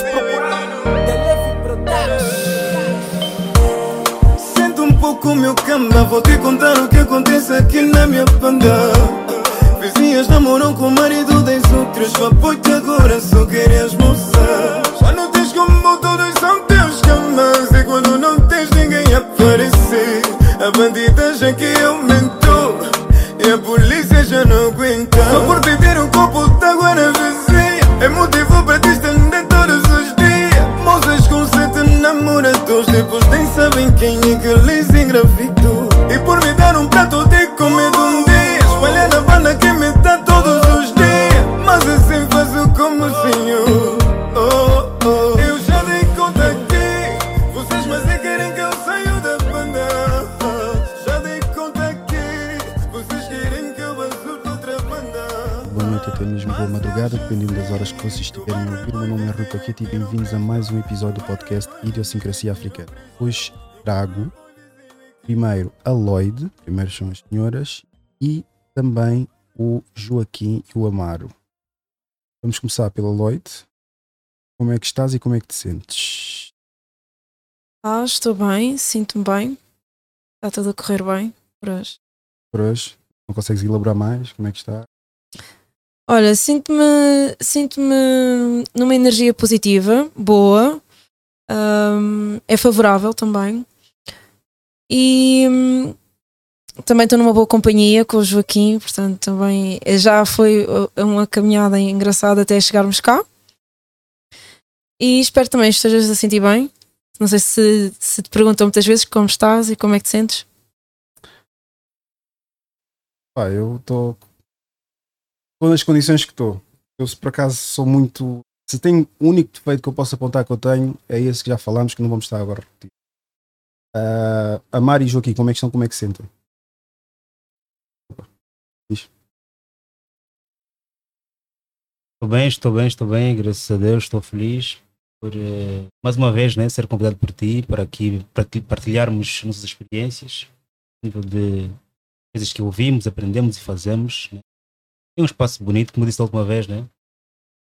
Procurado. Sinto um pouco meu cama, vou te contar o que acontece aqui na minha banda. Vizinhas namoram com o marido das outras, poita agora só queres moçar. Já não tens como todos são teus camas, e quando não tens ninguém aparecer, a bandidagem que aumentou, é que lhes engravidou. E por me dar um prato de comida um dia, espalhar na banda que me dá todos os dias. Mas assim faço como senhor. Oh, oh. Eu já dei conta aqui, vocês mas é querem que eu da banda. Já dei conta aqui, vocês querem que eu outra banda. Boa noite, até mesmo boa madrugada, dependendo das horas que vocês estiverem a ouvir. O meu nome é Rui Paquete e bem-vindos a mais um episódio do podcast Idiosincrasia Africana. Hoje trago primeiro a Lloyd, primeiro são as senhoras, e também o Joaquim e o Amaro. Vamos começar pela Lloyd. Como é que estás e como é que te sentes? Ah, estou bem, sinto-me bem. Está tudo a correr bem por hoje. Por hoje? Não consegues elaborar mais? Como é que está? Olha, sinto-me sinto-me numa energia positiva, boa, hum, é favorável também. E hum, também estou numa boa companhia com o Joaquim, portanto também já foi uh, uma caminhada engraçada até chegarmos cá. E espero também que estejas a sentir bem. Não sei se, se te perguntam muitas vezes como estás e como é que te sentes. Pá, eu estou estou nas condições que estou. Eu se por acaso sou muito. Se tem o único defeito que eu posso apontar que eu tenho, é esse que já falámos, que não vamos estar agora a repetir. Uh, a Mari e Joaquim, como é que estão? Como é que se sentem? Estou bem, estou bem, estou bem, graças a Deus, estou feliz por eh, mais uma vez né, ser convidado por ti para aqui parti- partilharmos nossas experiências, a nível de coisas que ouvimos, aprendemos e fazemos. Né. É um espaço bonito, como disse da última vez, né?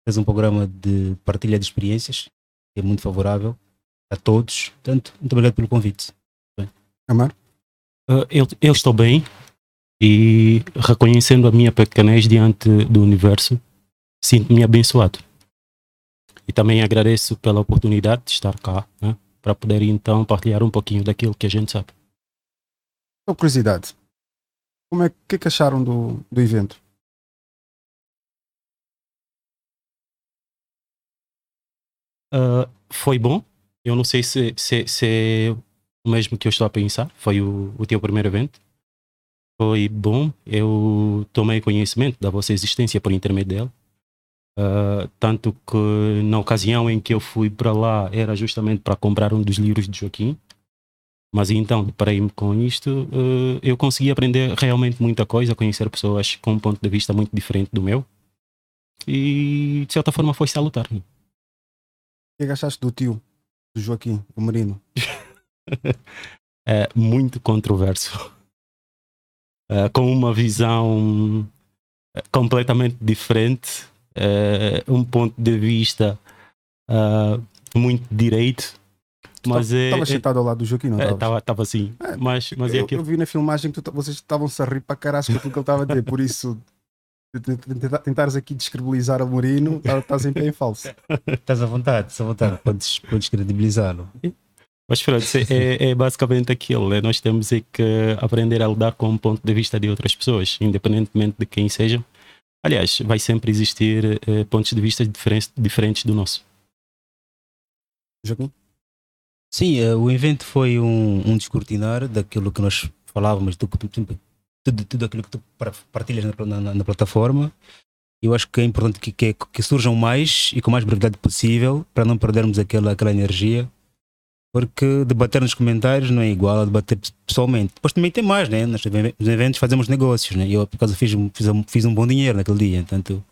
Fez um programa de partilha de experiências, que é muito favorável a todos. Portanto, muito obrigado pelo convite. Amaro? Uh, eu, eu estou bem e reconhecendo a minha pequenez diante do universo, sinto-me abençoado. E também agradeço pela oportunidade de estar cá, né, para poder então partilhar um pouquinho daquilo que a gente sabe. Só curiosidade. Como é que, que é que acharam do, do evento? Uh, foi bom. Eu não sei se, se, se é o mesmo que eu estou a pensar. Foi o, o teu primeiro evento. Foi bom. Eu tomei conhecimento da vossa existência por intermédio dela. Uh, tanto que na ocasião em que eu fui para lá era justamente para comprar um dos livros de Joaquim. Mas então, deparei-me com isto, uh, eu consegui aprender realmente muita coisa, conhecer pessoas com um ponto de vista muito diferente do meu. E de certa forma foi salutar. O que é que achaste do tio, do Joaquim, o Marino? é muito controverso. É, com uma visão é, completamente diferente, é, um ponto de vista ah, muito direito. Mas é. Estava sentado ao lado do Joaquim, não? Estava tava assim. É, mas mas é eu, aquilo. eu vi na filmagem que tu vocês estavam-se a rir para caralho com aquilo que ele estava a dizer, por isso tentares aqui descredibilizar o tá- estás em pé em falso. Estás à vontade, estás à vontade, podes, podes credibilizá-lo. Mas pronto, é, é basicamente aquilo. né? Nós temos é que aprender a lidar com o ponto de vista de outras pessoas, independentemente de quem sejam. Aliás, vai sempre existir eh, pontos de vista diferentes, diferentes do nosso. Joaquim? Sim, eh, o evento foi um, um descortinar daquilo que nós falávamos, do, que tudo, tudo aquilo que tu par- partilhas na, na- na plataforma. Eu acho que é importante que, que, que surjam mais e com mais brevidade possível para não perdermos aquela, aquela energia. Porque debater nos comentários não é igual a debater pessoalmente. Depois também tem mais, né? Nós nos eventos fazemos negócios, né? Eu, por causa, fiz, um- fiz, fiz um bom dinheiro naquele dia, portanto,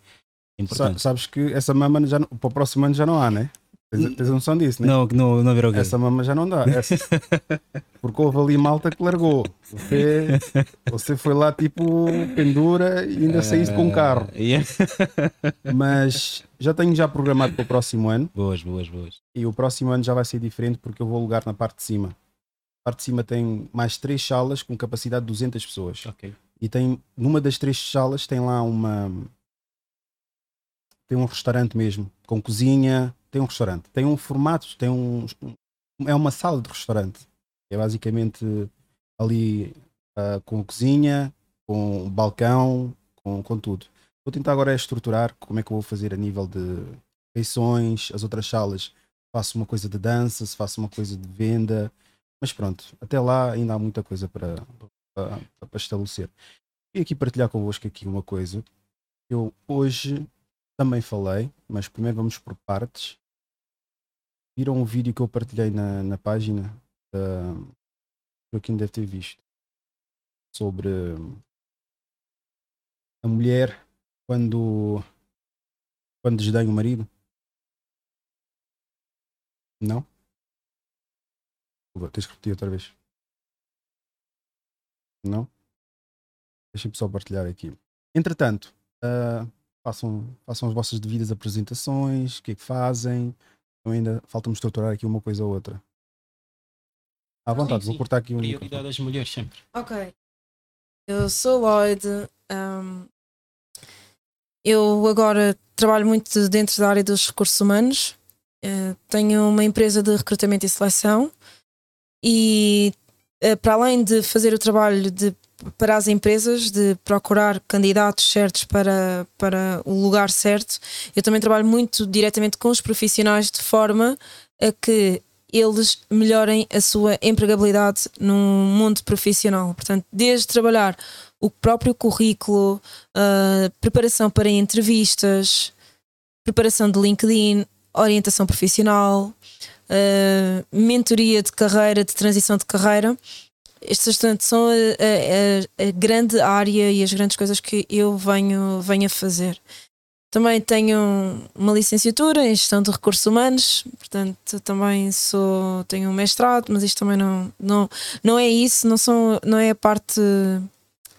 é Sa- importante. sabes que essa mama já para o próximo ano já não há, né? Tens, noção disso, né? Não, não, não virou quê? Essa mama já não dá. Essa- Porque houve ali malta que largou. Você, você foi lá tipo pendura e ainda saíste com um carro. Ah, yeah. Mas já tenho já programado para o próximo ano. Boas, boas, boas. E o próximo ano já vai ser diferente porque eu vou alugar na parte de cima. A parte de cima tem mais três salas com capacidade de 200 pessoas. Ok. E tem, numa das três salas tem lá uma. Tem um restaurante mesmo, com cozinha. Tem um restaurante. Tem um formato, tem um. É uma sala de restaurante. É basicamente ali ah, com cozinha, com balcão, com, com tudo. Vou tentar agora estruturar como é que eu vou fazer a nível de refeições, as outras salas. Faço uma coisa de dança, se faço uma coisa de venda. Mas pronto, até lá ainda há muita coisa para, para, para estabelecer. E aqui partilhar convosco aqui uma coisa. Eu hoje também falei, mas primeiro vamos por partes. Viram o vídeo que eu partilhei na, na página da Joaquim deve ter visto sobre a mulher quando quando desdenha o marido? Não? Vou- Tens que repetir outra vez. Não? Deixem-me só partilhar aqui. Entretanto, ah, façam, façam as vossas devidas apresentações, o que é que fazem. Eu ainda falta-me estruturar aqui uma coisa ou outra. À vontade, Sim, vou sim. cortar aqui um Prioridade das mulheres sempre. Ok. Eu sou Lloyd. um, eu agora trabalho muito dentro da área dos recursos humanos. eh, tenho uma empresa de recrutamento e seleção e eh, para além de fazer o trabalho de, para as empresas, de procurar candidatos certos para, para o lugar certo, eu também trabalho muito diretamente com os profissionais de forma a que eles melhorem a sua empregabilidade no mundo profissional. Portanto, desde trabalhar o próprio currículo, a preparação para entrevistas, preparação de LinkedIn, orientação profissional, a mentoria de carreira, de transição de carreira. Estas são a, a- a- a grande área e as grandes coisas que eu venho, venho a fazer. Também tenho uma licenciatura em gestão de recursos humanos, portanto também sou tenho um mestrado, mas isto também não, não, não é isso, não, são, não é a parte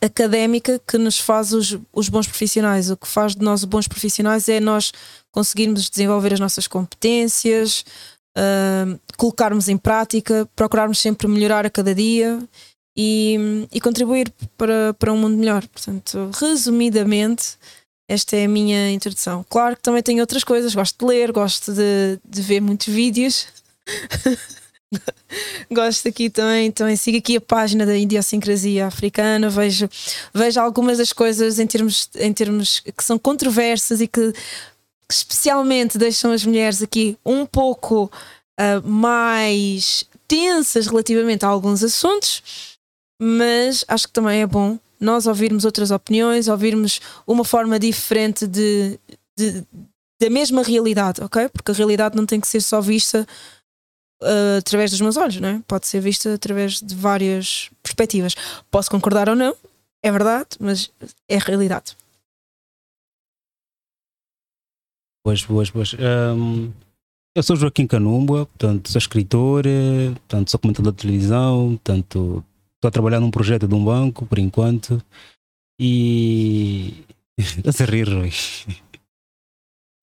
académica que nos faz os, os bons profissionais. O que faz de nós bons profissionais é nós conseguirmos desenvolver as nossas competências, ah, colocarmos em prática, procurarmos sempre melhorar a cada dia e, e contribuir para, para um mundo melhor. Portanto, resumidamente, esta é a minha introdução. Claro que também tenho outras coisas, gosto de ler, gosto de, de ver muitos vídeos. gosto aqui também, também sigo aqui a página da idiosincrasia africana, vejo, vejo algumas das coisas em termos, em termos que são controversas e que especialmente deixam as mulheres aqui um pouco ah, mais tensas relativamente a alguns assuntos, mas acho que também é bom nós ouvirmos outras opiniões, ouvirmos uma forma diferente de, de- da mesma realidade, ok? Porque a realidade não tem que ser só vista ah, através dos meus olhos, não é? Pode ser vista através de várias perspectivas. Posso concordar ou não, é verdade, mas é a realidade. Boas, boas, boas. Ahm, eu sou Joaquim Canumba, portanto, sou escritor, portanto, sou comentador de televisão, portanto, estou a trabalhar num projeto de um banco, por enquanto, e... Estás a rir, Rui.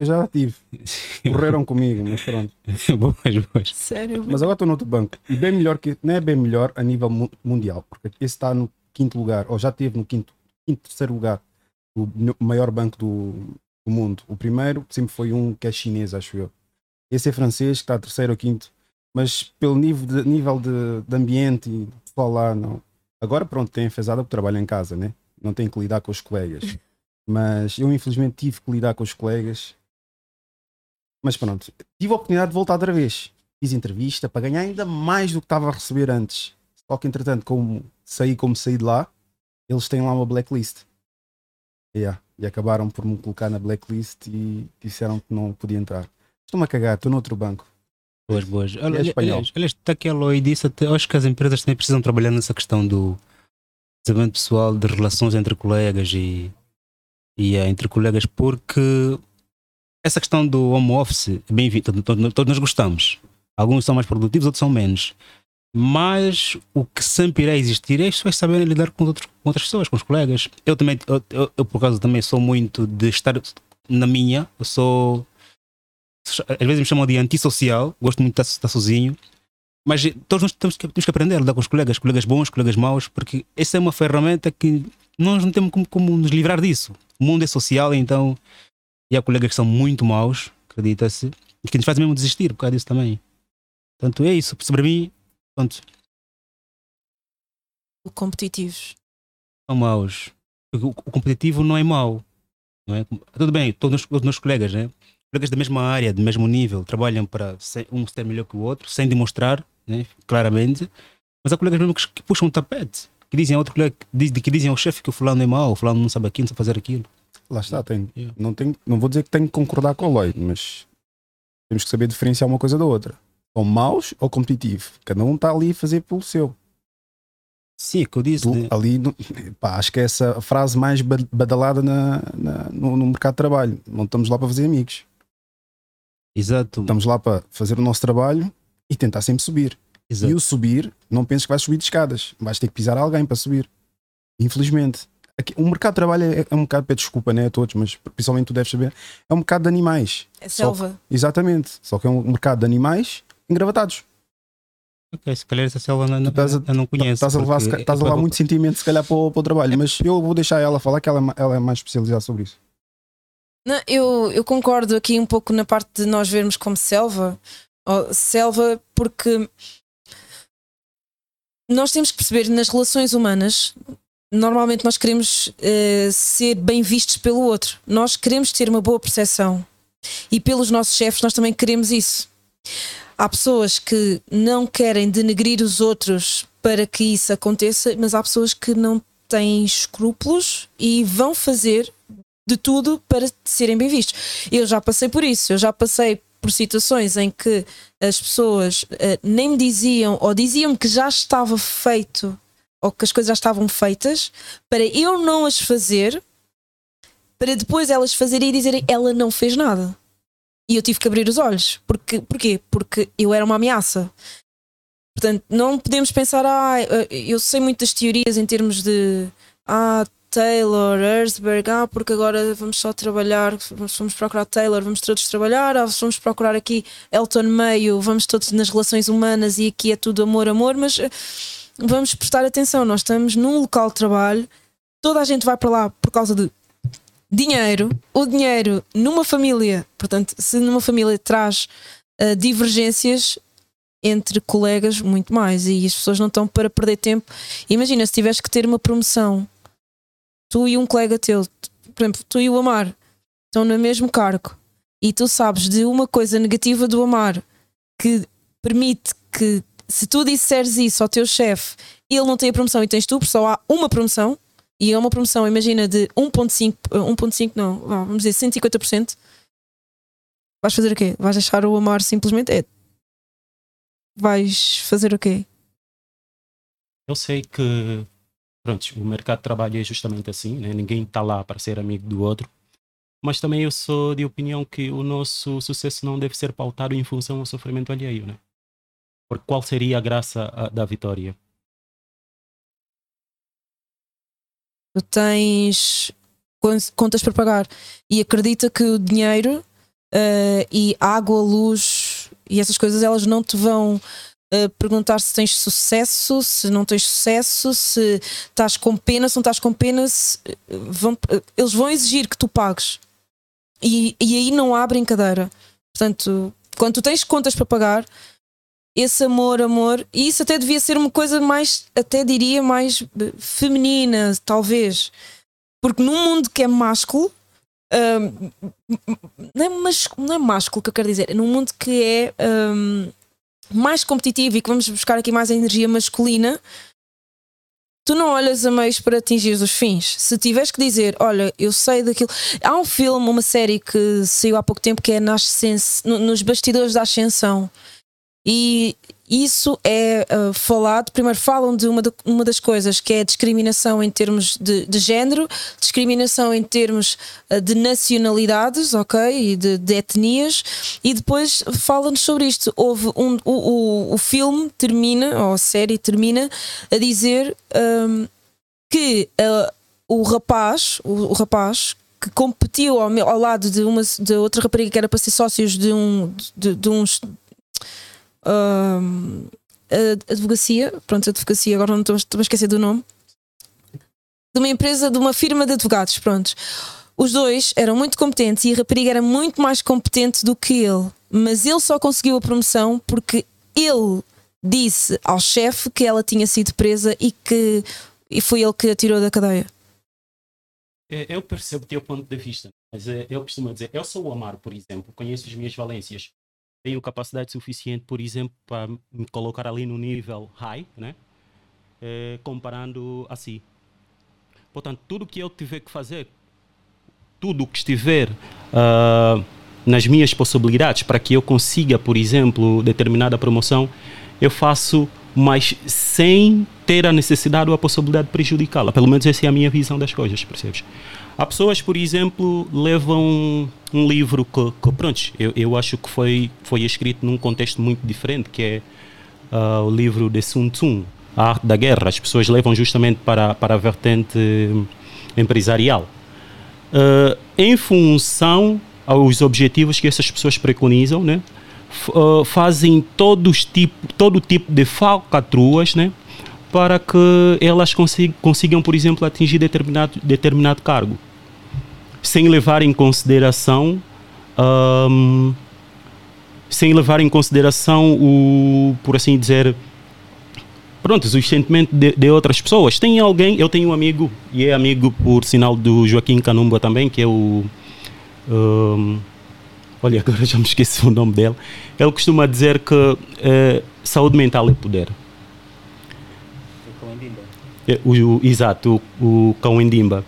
Eu já tive. Correram comigo, mas pronto. boas, boas. Sério? Mas agora estou noutro banco. E bem melhor que. Não é bem melhor a nível mu- mundial, porque esse está no quinto lugar, ou já esteve no quinto, quinto terceiro lugar, o no- maior banco do, do mundo. O primeiro sempre foi um que é chinês, acho eu. Esse é francês, que está terceiro ou quinto. Mas pelo nível de, nível de, de ambiente e pessoal lá, não. Agora, pronto, tem enfesada porque trabalho em casa, né? Não tem que lidar com os colegas. Mas eu, infelizmente, tive que lidar com os colegas. Mas pronto, tive a oportunidade de voltar outra vez. Fiz entrevista para ganhar ainda mais do que estava a receber antes. Só que, entretanto, como saí como saí de lá, eles têm lá uma blacklist. Yeah. E acabaram por me colocar na blacklist e disseram que não podia entrar. Estou-me a cagar, estou noutro banco. Boas, boas. Olha, É. Aliás, aliás está aqui a Loi disse, até, acho que as empresas também precisam trabalhar nessa questão do desenvolvimento pessoal, de relações entre colegas e, e eh, entre colegas, porque essa questão do home office, é bem-vindo, todos nós gostamos. Alguns são mais produtivos, outros são menos. Mas o que sempre irá existir é as pessoas saberem lidar com, outros, com outras pessoas, com os colegas. Eu também, eu, eu, eu, por acaso, também sou muito de estar na minha. Eu sou. Às vezes me chamam de antissocial, gosto muito de estar, estar sozinho. Mas todos nós temos que, temos que aprender a lidar com os colegas, colegas bons, colegas maus, porque essa é uma ferramenta que nós não temos como, como nos livrar disso. O mundo é social, então. E há colegas que são muito maus, acredita-se, e que nos fazem mesmo desistir por causa disso também. Portanto, é isso. Para mim, pronto, O competitivos. são maus. Porque O, o competitivo não é mau. Não é? Tudo bem, todos os meus colegas, né? colegas da mesma área, do mesmo nível, trabalham para um ser melhor que o outro, sem demonstrar, né? claramente. Mas há colegas mesmo que, que puxam o tapete, que dizem a outro colega, que, diz- que dizem ao chefe que o fulano é mau, o fulano não sabe aquilo, não sabe fazer aquilo. Lá está, tem, Yeah. não, tenho, não vou dizer que tenho que concordar com o Lloyd, mas temos que saber diferenciar uma coisa da outra. Ou maus ou competitivo. Cada um está ali a fazer pelo seu. Sim, é que eu disse. Tu, né? ali, pá, acho que é essa a frase mais ba- badalada na, na- no, no mercado de trabalho. Não estamos lá para fazer amigos. Exato. Estamos lá para fazer o nosso trabalho e tentar sempre subir. exato. E o subir, não penses que vais subir de escadas. Vais ter que pisar alguém para subir. Infelizmente. Aqui- o mercado de trabalho é, é um bocado, peço desculpa né, a todos, mas principalmente tu deves saber, é um mercado de animais. É Só- selva. Exatamente. Só que é um mercado de animais engravatados. Ok, se calhar essa selva não, não, Estás a- eu não conheço. Estás a levar, estás a é levar para- muito sentimento, se calhar, para o, para o trabalho. Mas eu vou deixar ela falar que ela, é ela é mais especializada sobre isso. Não, eu, eu concordo aqui um pouco na parte de nós vermos como selva. Ou selva, porque nós temos que perceber nas relações humanas. Normalmente nós queremos eh, ser bem vistos pelo outro. Nós queremos ter uma boa percepção. E pelos nossos chefes nós também queremos isso. Há pessoas que não querem denegrir os outros para que isso aconteça, mas há pessoas que não têm escrúpulos e vão fazer de tudo para serem bem vistos. Eu já passei por isso, eu já passei por situações em que as pessoas eh, nem me diziam ou diziam que já estava feito ou que as coisas já estavam feitas para eu não as fazer, para depois elas fazerem e dizerem ela não fez nada. E eu tive que abrir os olhos. Porque, porquê? Porque eu era uma ameaça. Portanto, não podemos pensar, ah, eu sei muitas teorias em termos de ah, Taylor, Herzberg, ah, porque agora vamos só trabalhar, vamos procurar Taylor, vamos todos trabalhar, ah, vamos procurar aqui Elton Mayo, vamos todos nas relações humanas e aqui é tudo amor, amor, mas eh, vamos prestar atenção, nós estamos num local de trabalho, toda a gente vai para lá por causa de dinheiro, o dinheiro numa família, portanto, se numa família traz ah, divergências entre colegas, muito mais, e as pessoas não estão para perder tempo. Imagina se tiveres que ter uma promoção tu e um colega teu, por exemplo, tu e o Amar estão no mesmo cargo e tu sabes de uma coisa negativa do Amar que permite que se tu disseres isso ao teu chefe, ele não tem a promoção e tens tu, porque só há uma promoção e é uma promoção, imagina, de 1.5, eh, 1.5 não, vá, vamos dizer 150%. Vais fazer o quê? Vais deixar o Amar simplesmente? É. Vais fazer o quê? Eu sei que pronto, o mercado de trabalho é justamente assim, né? ninguém está lá para ser amigo do outro. Mas também eu sou de opinião que o nosso sucesso não deve ser pautado em função ao sofrimento alheio, né? Porque qual seria a graça da vitória? Tu tens con- contas para pagar e acredita que o dinheiro eh, e água, luz e essas coisas elas não te vão eh, perguntar se tens sucesso, se não tens sucesso, se estás com pena, se não estás com pena, se, eh, vão, eles vão exigir que tu pagues e, e aí não há brincadeira. Portanto, quando tu tens contas para pagar, esse amor, amor, e isso até devia ser uma coisa mais, até diria, mais eh, feminina, talvez. Porque num mundo que é másculo, hum, não, é mas, não é másculo que eu quero dizer, é num mundo que é hum, mais competitivo e que vamos buscar aqui mais a energia masculina, tu não olhas a meios para atingir os fins. Se tiveres que dizer, olha, eu sei daquilo. Há um filme, uma série que saiu há pouco tempo que é na nos bastidores da Ascensão E isso é uh, falado. Primeiro, falam de uma, de uma das coisas que é discriminação em termos de, de género, discriminação em termos uh, de nacionalidades, ok? E de, de etnias. E depois falam-nos sobre isto. Houve um, o, o, o filme termina, ou a série termina, a dizer um, que uh, o rapaz, o, o rapaz que competiu ao, meu, ao lado de, uma, de outra rapariga que era para ser sócios de um de, de uns uh, advocacia, pronto, advocacia, agora não estou, estou a esquecer do nome, de uma empresa, de uma firma de advogados, pronto. Os dois eram muito competentes e a rapariga era muito mais competente do que ele, mas ele só conseguiu a promoção porque ele disse ao chefe que ela tinha sido presa e que e foi ele que a tirou da cadeia. É, eu percebo o teu ponto de vista, mas é, eu costumo dizer, eu sou o Amaro, por exemplo, conheço as minhas valências, tenho capacidade suficiente, por exemplo, para me colocar ali no nível high, né? É, comparando assim. Portanto, tudo que eu tiver que fazer, tudo que estiver uh, nas minhas possibilidades para que eu consiga, por exemplo, determinada promoção, eu faço, mas sem ter a necessidade ou a possibilidade de prejudicá-la. Pelo menos essa é a minha visão das coisas, percebes? Há pessoas, por exemplo, levam um livro que, que pronto, eu, eu acho que foi, foi escrito num contexto muito diferente, que é uh, o livro de Sun Tzu, A Arte da Guerra. As pessoas levam justamente para, para a vertente empresarial. Uh, em função aos objetivos que essas pessoas preconizam, né? Uh, fazem todos tipo, todo tipo de falcatruas né? para que elas consigam, consigam, por exemplo, atingir determinado, determinado cargo sem levar em consideração um, sem levar em consideração o, por assim dizer, pronto, o sentimento de, de, outras pessoas. Tem alguém, eu tenho um amigo, e é amigo por sinal do Joaquim Canumba também, que é o. Um, olha, agora já me esqueci o nome dele. Ele costuma dizer que uh, saúde mental é poder. É, o, o, exato, o, o Cão Endimba.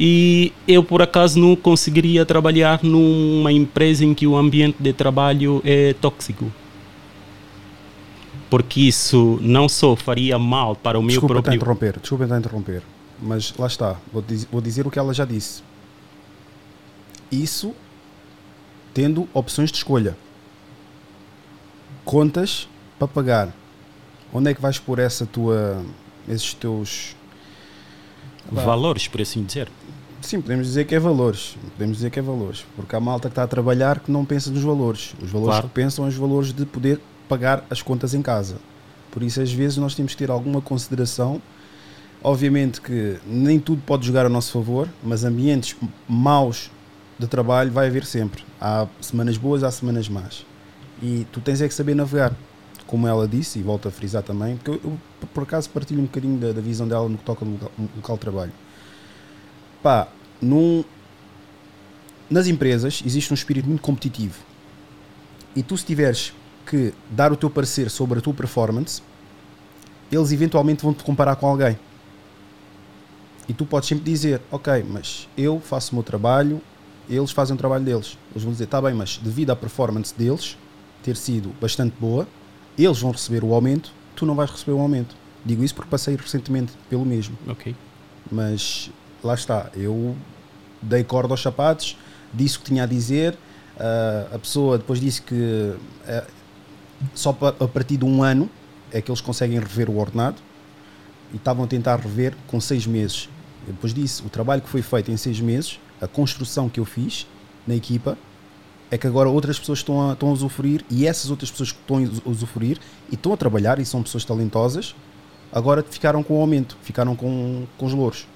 E eu, por acaso, não conseguiria trabalhar numa empresa em que o ambiente de trabalho é tóxico. Porque isso não só faria mal para o meu desculpa próprio... Desculpa interromper, desculpa interromper. Mas lá está, vou, diz, vou dizer o que ela já disse. Isso tendo opções de escolha. Contas para pagar. Onde é que vais pôr essa tua, esses teus valores, por assim dizer? Sim, podemos dizer que é valores. Podemos dizer que é valores. Porque há malta que está a trabalhar que não pensa nos valores. Os valores claro. que pensam são os valores de poder pagar as contas em casa. Por isso, às vezes, nós temos que ter alguma consideração. Obviamente que nem tudo pode jogar a nosso favor, mas ambientes maus de trabalho vai haver sempre. Há semanas boas, há semanas más. E tu tens é que saber navegar. Como ela disse, e volto a frisar também, porque eu, eu por acaso partilho um bocadinho da, da visão dela no que toca no local, no local de trabalho pá, num, nas empresas existe um espírito muito competitivo. E tu, se tiveres que dar o teu parecer sobre a tua performance, eles eventualmente vão te comparar com alguém. E tu podes sempre dizer: Ok, mas eu faço o meu trabalho, eles fazem o trabalho deles. Eles vão dizer: Está bem, mas devido à performance deles ter sido bastante boa, eles vão receber o aumento, tu não vais receber o aumento. Digo isso porque passei recentemente pelo mesmo. Ok. Mas lá está, eu dei corda aos sapatos, disse o que tinha a dizer, uh, a pessoa depois disse que uh, só a partir de um ano é que eles conseguem rever o ordenado e estavam a tentar rever com seis meses. Eu depois disse, o trabalho que foi feito em seis meses, a construção que eu fiz na equipa, é que agora outras pessoas estão a, estão a usufruir e essas outras pessoas que estão a usufruir e estão a trabalhar e são pessoas talentosas, agora ficaram com o aumento, ficaram com, com os louros.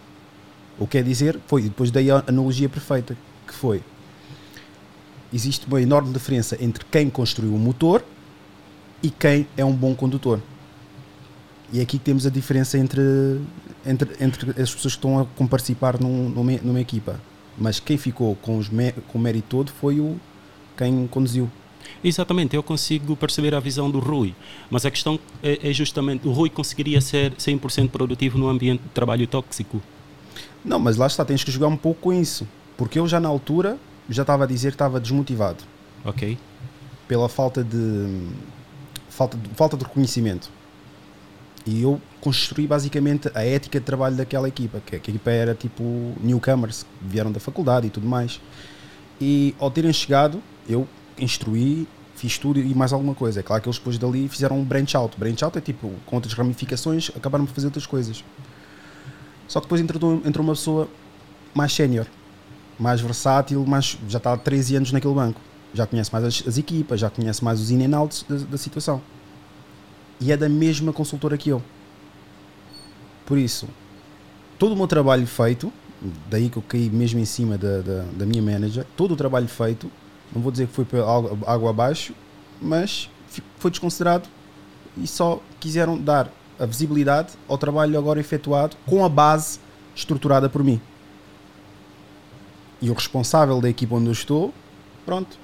O que quer dizer, foi, depois dei a analogia perfeita, que foi, existe uma enorme diferença entre quem construiu o motor e quem é um bom condutor. E aqui temos a diferença entre, entre, entre as pessoas que estão a participar num, numa, numa equipa. Mas quem ficou com, os, com o mérito todo foi o quem conduziu. Exatamente, eu consigo perceber a visão do Rui, mas a questão é, é justamente, o Rui conseguiria ser 100% produtivo num ambiente de trabalho tóxico? Não, mas lá está, tens que jogar um pouco com isso. Porque eu já na altura já estava a dizer que estava desmotivado. Ok. Pela falta de falta de, falta de reconhecimento. E eu construí basicamente a ética de trabalho daquela equipa, que, a equipa era tipo newcomers, vieram da faculdade e tudo mais. E ao terem chegado, eu instruí, fiz tudo e mais alguma coisa. É claro que eles depois dali fizeram um branch out. Branch out é tipo, com outras ramificações, acabaram por fazer outras coisas. Só que depois entrou, entrou uma pessoa mais sénior, mais versátil, mais, já está há 13 anos naquele banco. Já conhece mais as, as equipas, já conhece mais os in and outs da, da situação. E é da mesma consultora que eu. Por isso, todo o meu trabalho feito, daí que eu caí mesmo em cima da, da, da minha manager, todo o trabalho feito, não vou dizer que foi água, abaixo, mas foi desconsiderado e só quiseram dar a visibilidade ao trabalho agora efetuado com a base estruturada por mim. E o responsável da equipa onde eu estou, pronto,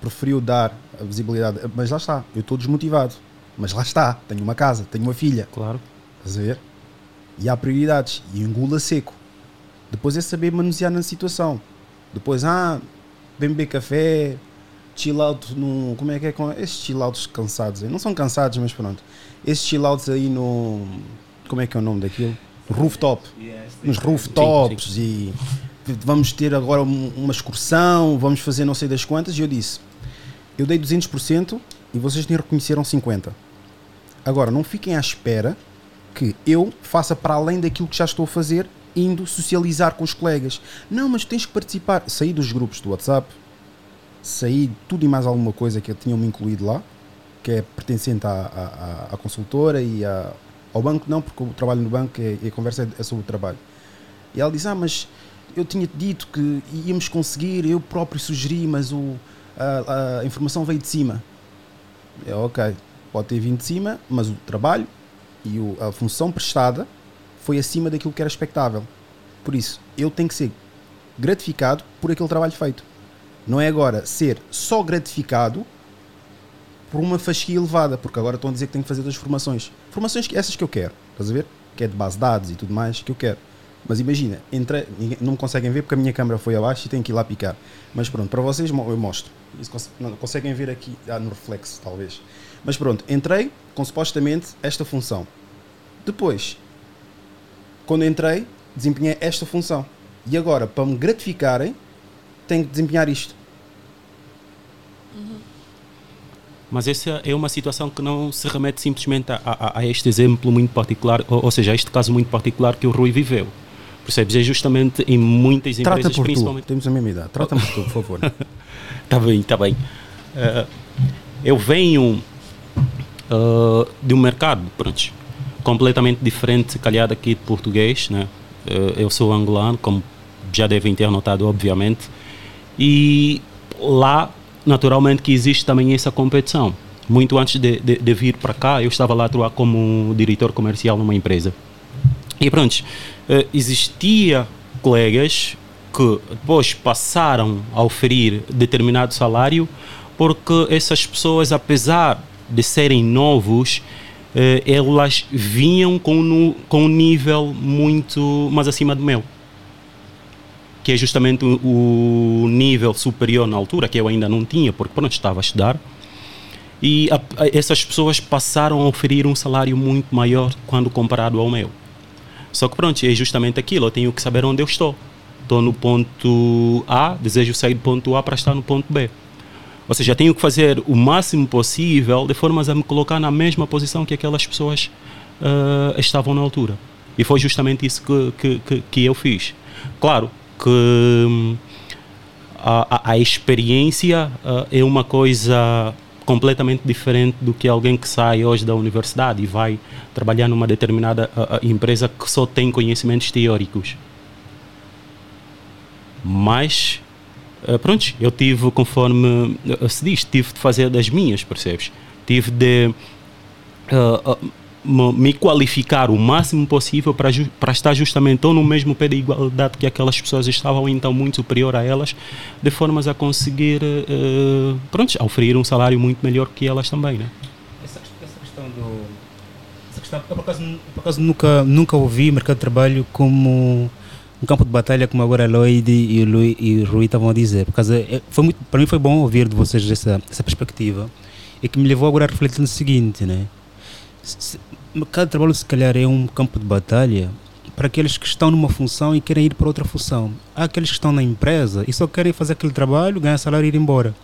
preferiu dar a visibilidade. Mas lá está, eu estou desmotivado. Mas lá está, tenho uma casa, tenho uma filha. Claro. Estás a ver? E há prioridades. E engula seco. Depois é saber manusear na situação. Depois, ah, bem beber café, chill out no. Como é que é com esses chill outs cansados? aí? Não são cansados, mas pronto. Esses chill outs aí no. Como é que é o nome daquilo? Rooftop. Nos rooftops e vamos ter agora um- uma excursão, vamos fazer não sei das quantas. E eu disse: eu dei 200% e vocês nem reconheceram 50%. Agora, não fiquem à espera que eu faça para além daquilo que já estou a fazer, indo socializar com os colegas. Não, mas tens que participar. Saí dos grupos do WhatsApp, saí tudo e mais alguma coisa que tinham-me incluído lá, que é pertencente à, à- à- consultora e à- ao banco, não, porque o trabalho no banco é, e a conversa é, é sobre o trabalho. E ela diz: Ah, mas eu tinha dito que íamos conseguir, eu próprio sugeri, mas o, a, a informação veio de cima. É ok, pode ter vindo de cima, mas o trabalho e o- a função prestada foi acima daquilo que era expectável. Por isso, eu tenho que ser gratificado por aquele trabalho feito. Não é agora ser só gratificado por uma fasquia elevada, porque agora estão a dizer que tenho que fazer das formações. Formações que essas que eu quero, estás a ver? Que é de base de dados e tudo mais, que eu quero. Mas imagina, ninguém- não me conseguem ver porque a minha câmera foi abaixo e tenho que ir lá picar. Mas pronto, para vocês eu mostro. Isso não, conseguem ver aqui ah, no reflexo, talvez. Mas pronto, entrei com supostamente esta função. Depois, quando entrei, desempenhei esta função. E agora, para me gratificarem, tenho que desempenhar isto. Mas essa é uma situação que não se remete simplesmente a, a- a este exemplo muito particular, ou, ou seja, a este caso muito particular que o Rui viveu. Percebes? É justamente em muitas Trata empresas, por tu. principalmente. Temos a mesma idade. Trata-me por tu, por favor. Está bem, está bem. Eh, eu venho eh, de um mercado, pronto, completamente diferente, se calhar, daqui de português, né? Eh, eu sou angolano, como já devem ter notado, obviamente. E lá, naturalmente, que existe também essa competição. Muito antes de, de- de vir para cá, eu estava lá atuar como diretor comercial numa empresa. E pronto, eh, existia colegas que depois passaram a oferir determinado salário porque essas pessoas, apesar de serem novos, eh, elas vinham com, com um nível muito mais acima do meu. Que é justamente o, nível superior na altura, que eu ainda não tinha, porque pronto, estava a estudar. E a- a- essas pessoas passaram a oferir um salário muito maior quando comparado ao meu. Só que pronto, é justamente aquilo, eu tenho que saber onde eu estou. Estou no ponto A, desejo sair do ponto A para estar no ponto B. Ou seja, tenho que fazer o máximo possível de formas a me colocar na mesma posição que aquelas pessoas ah, estavam na altura. E foi justamente isso que, que, que, que eu fiz. Claro que hum, a, a, experiência ah, é uma coisa completamente diferente do que alguém que sai hoje da universidade e vai trabalhar numa determinada ah, ah, empresa que só tem conhecimentos teóricos. Mas, pronto, eu tive, conforme se diz, tive de fazer das minhas, percebes? Tive de ah, ah, me qualificar o máximo possível para, ju- para estar justamente ou no mesmo pé de igualdade que aquelas pessoas estavam, então muito superior a elas, de formas a conseguir, eh, pronto, a oferir um salário muito melhor que elas também, né? Essa, questão do. Essa questão, eu por acaso, por acaso nunca, nunca ouvi mercado de trabalho como um campo de batalha, como agora a Lloyd e o, Lui, e o Rui estavam a dizer. Por causa, é- foi muito, para mim foi bom ouvir de vocês essa, essa perspectiva. e que me levou agora a refletir no seguinte, né? Se- se- Cada trabalho, se calhar, é um campo de batalha para aqueles que estão numa função e querem ir para outra função. Há aqueles que estão na empresa e só querem fazer aquele trabalho, ganhar salário e ir embora.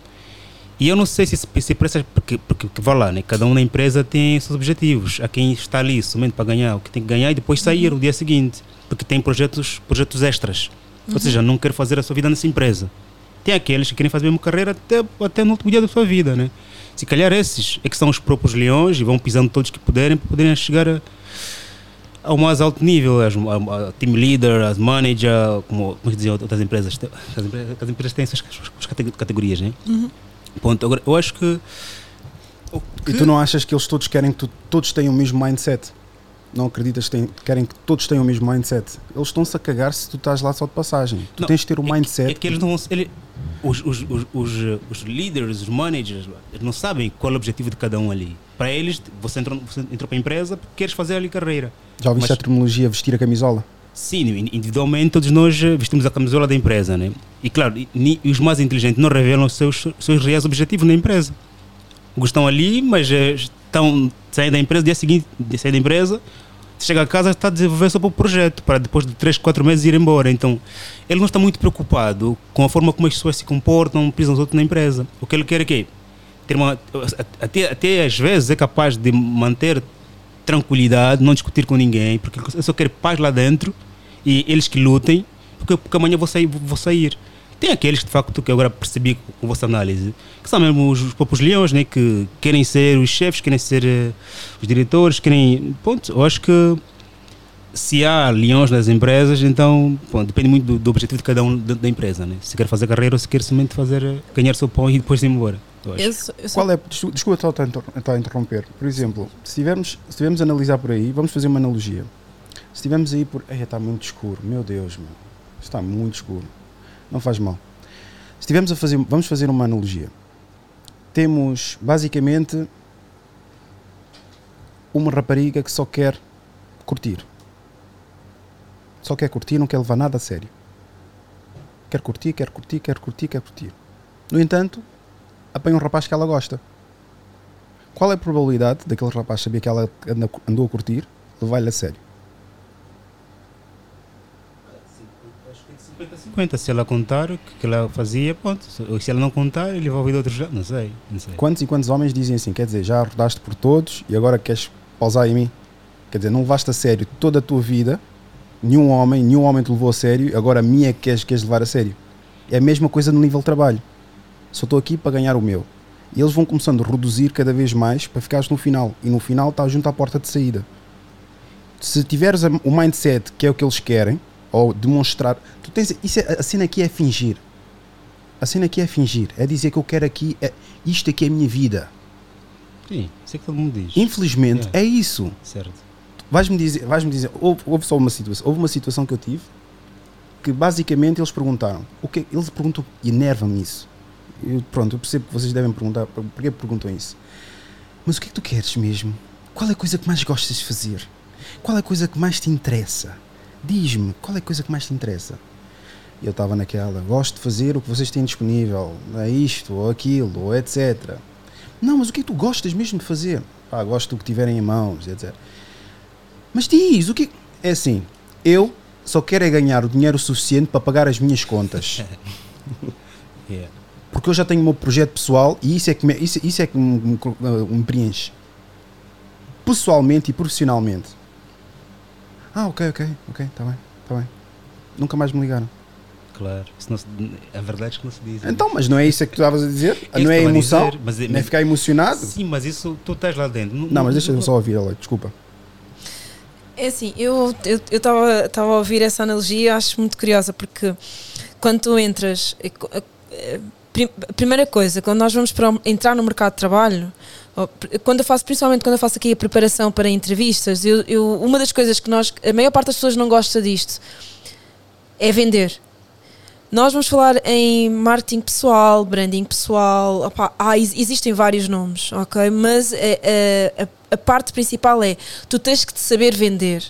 E eu não sei se, se, para essas, porque, porque que vá lá, né? cada um na empresa tem seus objetivos. Há quem está ali somente para ganhar o que tem que ganhar e depois sair no dia seguinte, porque tem projetos, projetos extras. Ou seja, não quer fazer a sua vida nessa empresa. Tem aqueles que querem fazer a mesma carreira até, até no último dia da sua vida. Né? Se calhar esses é que são os próprios leões e vão pisando todos que puderem para poderem chegar a, ao mais alto nível, as, a, a team leader, as manager, como, como diziam outras empresas. As empresas, as empresas têm essas categorias, né? Ponto. Agora, eu acho que. o E que- tu não achas que eles todos querem que tu, todos tenham o mesmo mindset? Não acreditas que têm- querem que todos tenham o mesmo mindset? Eles estão-se a cagar se tu estás lá só de passagem. Tu Não, tens de ter o é que- mindset. É que eles não vão- ele- os, os, os, os, líderes, os managers, não sabem qual é o objetivo de cada um ali. Para eles, você entrou, você entrou para a empresa porque queres fazer ali carreira. Já ouviste mas- a terminologia vestir a camisola? Sim, in- individualmente todos nós eh, vestimos a camisola da empresa, né? E claro, os mais inteligentes não revelam os seus, seus reais objetivos na empresa. Estão ali, mas eh, estão saem da empresa, dia seguinte, sair da empresa, chega a casa está a desenvolver para o projeto, para depois de 3, 4 meses ir embora. Então, ele não está muito preocupado com a forma como as pessoas se comportam, pisam os outros na empresa. O que ele quer é que ter uma, até, até às vezes é capaz de manter tranquilidade, não discutir com ninguém, porque eu só quero paz lá dentro e eles que lutem, porque, porque amanhã vou sair, vou sair. Tem aqueles de facto que eu agora percebi com, a vossa análise, que são mesmo os, os próprios leões, né, que querem ser os chefes, querem ser eh, os diretores, querem. Ponto, eu acho que se há leões nas empresas, então ponto, depende muito do, do objetivo de cada um da, da empresa. Né? Se quer fazer carreira ou se quer somente fazer, eh, ganhar seu pão e depois ir embora. Eu acho. Eu sou- eu sou- Qual é, desculpa desculpa estar a interromper. Por exemplo, se tivermos, se tivermos a analisar por aí, vamos fazer uma analogia. Se estivermos aí por. Ei, está muito escuro, meu Deus, meu. Está muito escuro. Não faz mal. Se estivermos a fazer. Vamos fazer uma analogia. Temos basicamente uma rapariga que só quer curtir. Só quer curtir, não quer levar nada a sério. Quer curtir, quer curtir, quer curtir, quer curtir. No entanto, apanha um rapaz que ela gosta. Qual é a probabilidade daquele rapaz saber que ela andou a curtir, levar-lhe a sério? Acho que é de 50 se ela contar o que ela fazia, ponto. Se- ela não contar, ele vai ouvir de outros lados. Não sei, não sei. Quantos e quantos homens dizem assim? Quer dizer, já rodaste por todos e agora queres pausar em mim? Quer dizer, não levaste a sério toda a tua vida, nenhum homem, nenhum homem te levou a sério, agora a mim é que queres, queres levar a sério. É a mesma coisa no nível de trabalho. Só estou aqui para ganhar o meu. E eles vão começando a reduzir cada vez mais para ficares no final. E no final estás junto à porta de saída. Se tiveres o mindset que é o que eles querem, ou demonstrar. Tu tens, isso é, a cena aqui é fingir. A cena aqui é fingir. É dizer que eu quero aqui. É, isto aqui é a minha vida. Sim, isso é que todo mundo diz. Infelizmente, É. é isso. Certo. Vais-me dizer, vais-me dizer houve, houve só uma situação. Houve uma situação que eu tive que basicamente eles perguntaram. O que, eles perguntam, e enerva-me isso. Eu, pronto, eu percebo que vocês devem perguntar, por- porquê perguntam isso? Mas o que é que tu queres mesmo? Qual é a coisa que mais gostas de fazer? Qual é a coisa que mais te interessa? Diz-me, qual é a coisa que mais te interessa? E eu estava naquela, gosto de fazer o que vocês têm disponível, é isto, ou aquilo, ou etc. Não, mas o que é que tu gostas mesmo de fazer? Pá, gosto do que tiverem em mãos, etc. Mas diz, o que é assim? Eu só quero é ganhar o dinheiro suficiente para pagar as minhas contas. Yeah. Porque eu já tenho o meu projeto pessoal e isso é que me, isso, isso é que me, me, me preenche. Pessoalmente e profissionalmente. Ah, ok, ok, ok, está bem, está bem. Nunca mais me ligaram. Claro. Isso não se, a verdade é que não se diz. né? Então, mas não é isso que tu estavas a dizer? É não é eu a emoção? dizer, mas é- não é mas- ficar emocionado? Sim, mas isso tu estás lá dentro. Não, mas deixa-me só ouvir, Alex, desculpa. É assim, eu estava estava a ouvir essa analogia e acho muito curiosa porque quando tu entras, eh, prim- a primeira coisa, quando nós vamos para entrar no mercado de trabalho, quando eu faço, principalmente quando eu faço aqui a preparação para entrevistas, eu, eu- uma das coisas que nós, a maior parte das pessoas não gosta disto, é vender. Nós vamos falar em marketing pessoal, branding pessoal, há, ex- existem vários nomes, ok? Mas eh, a, a parte principal é tu tens que te saber vender.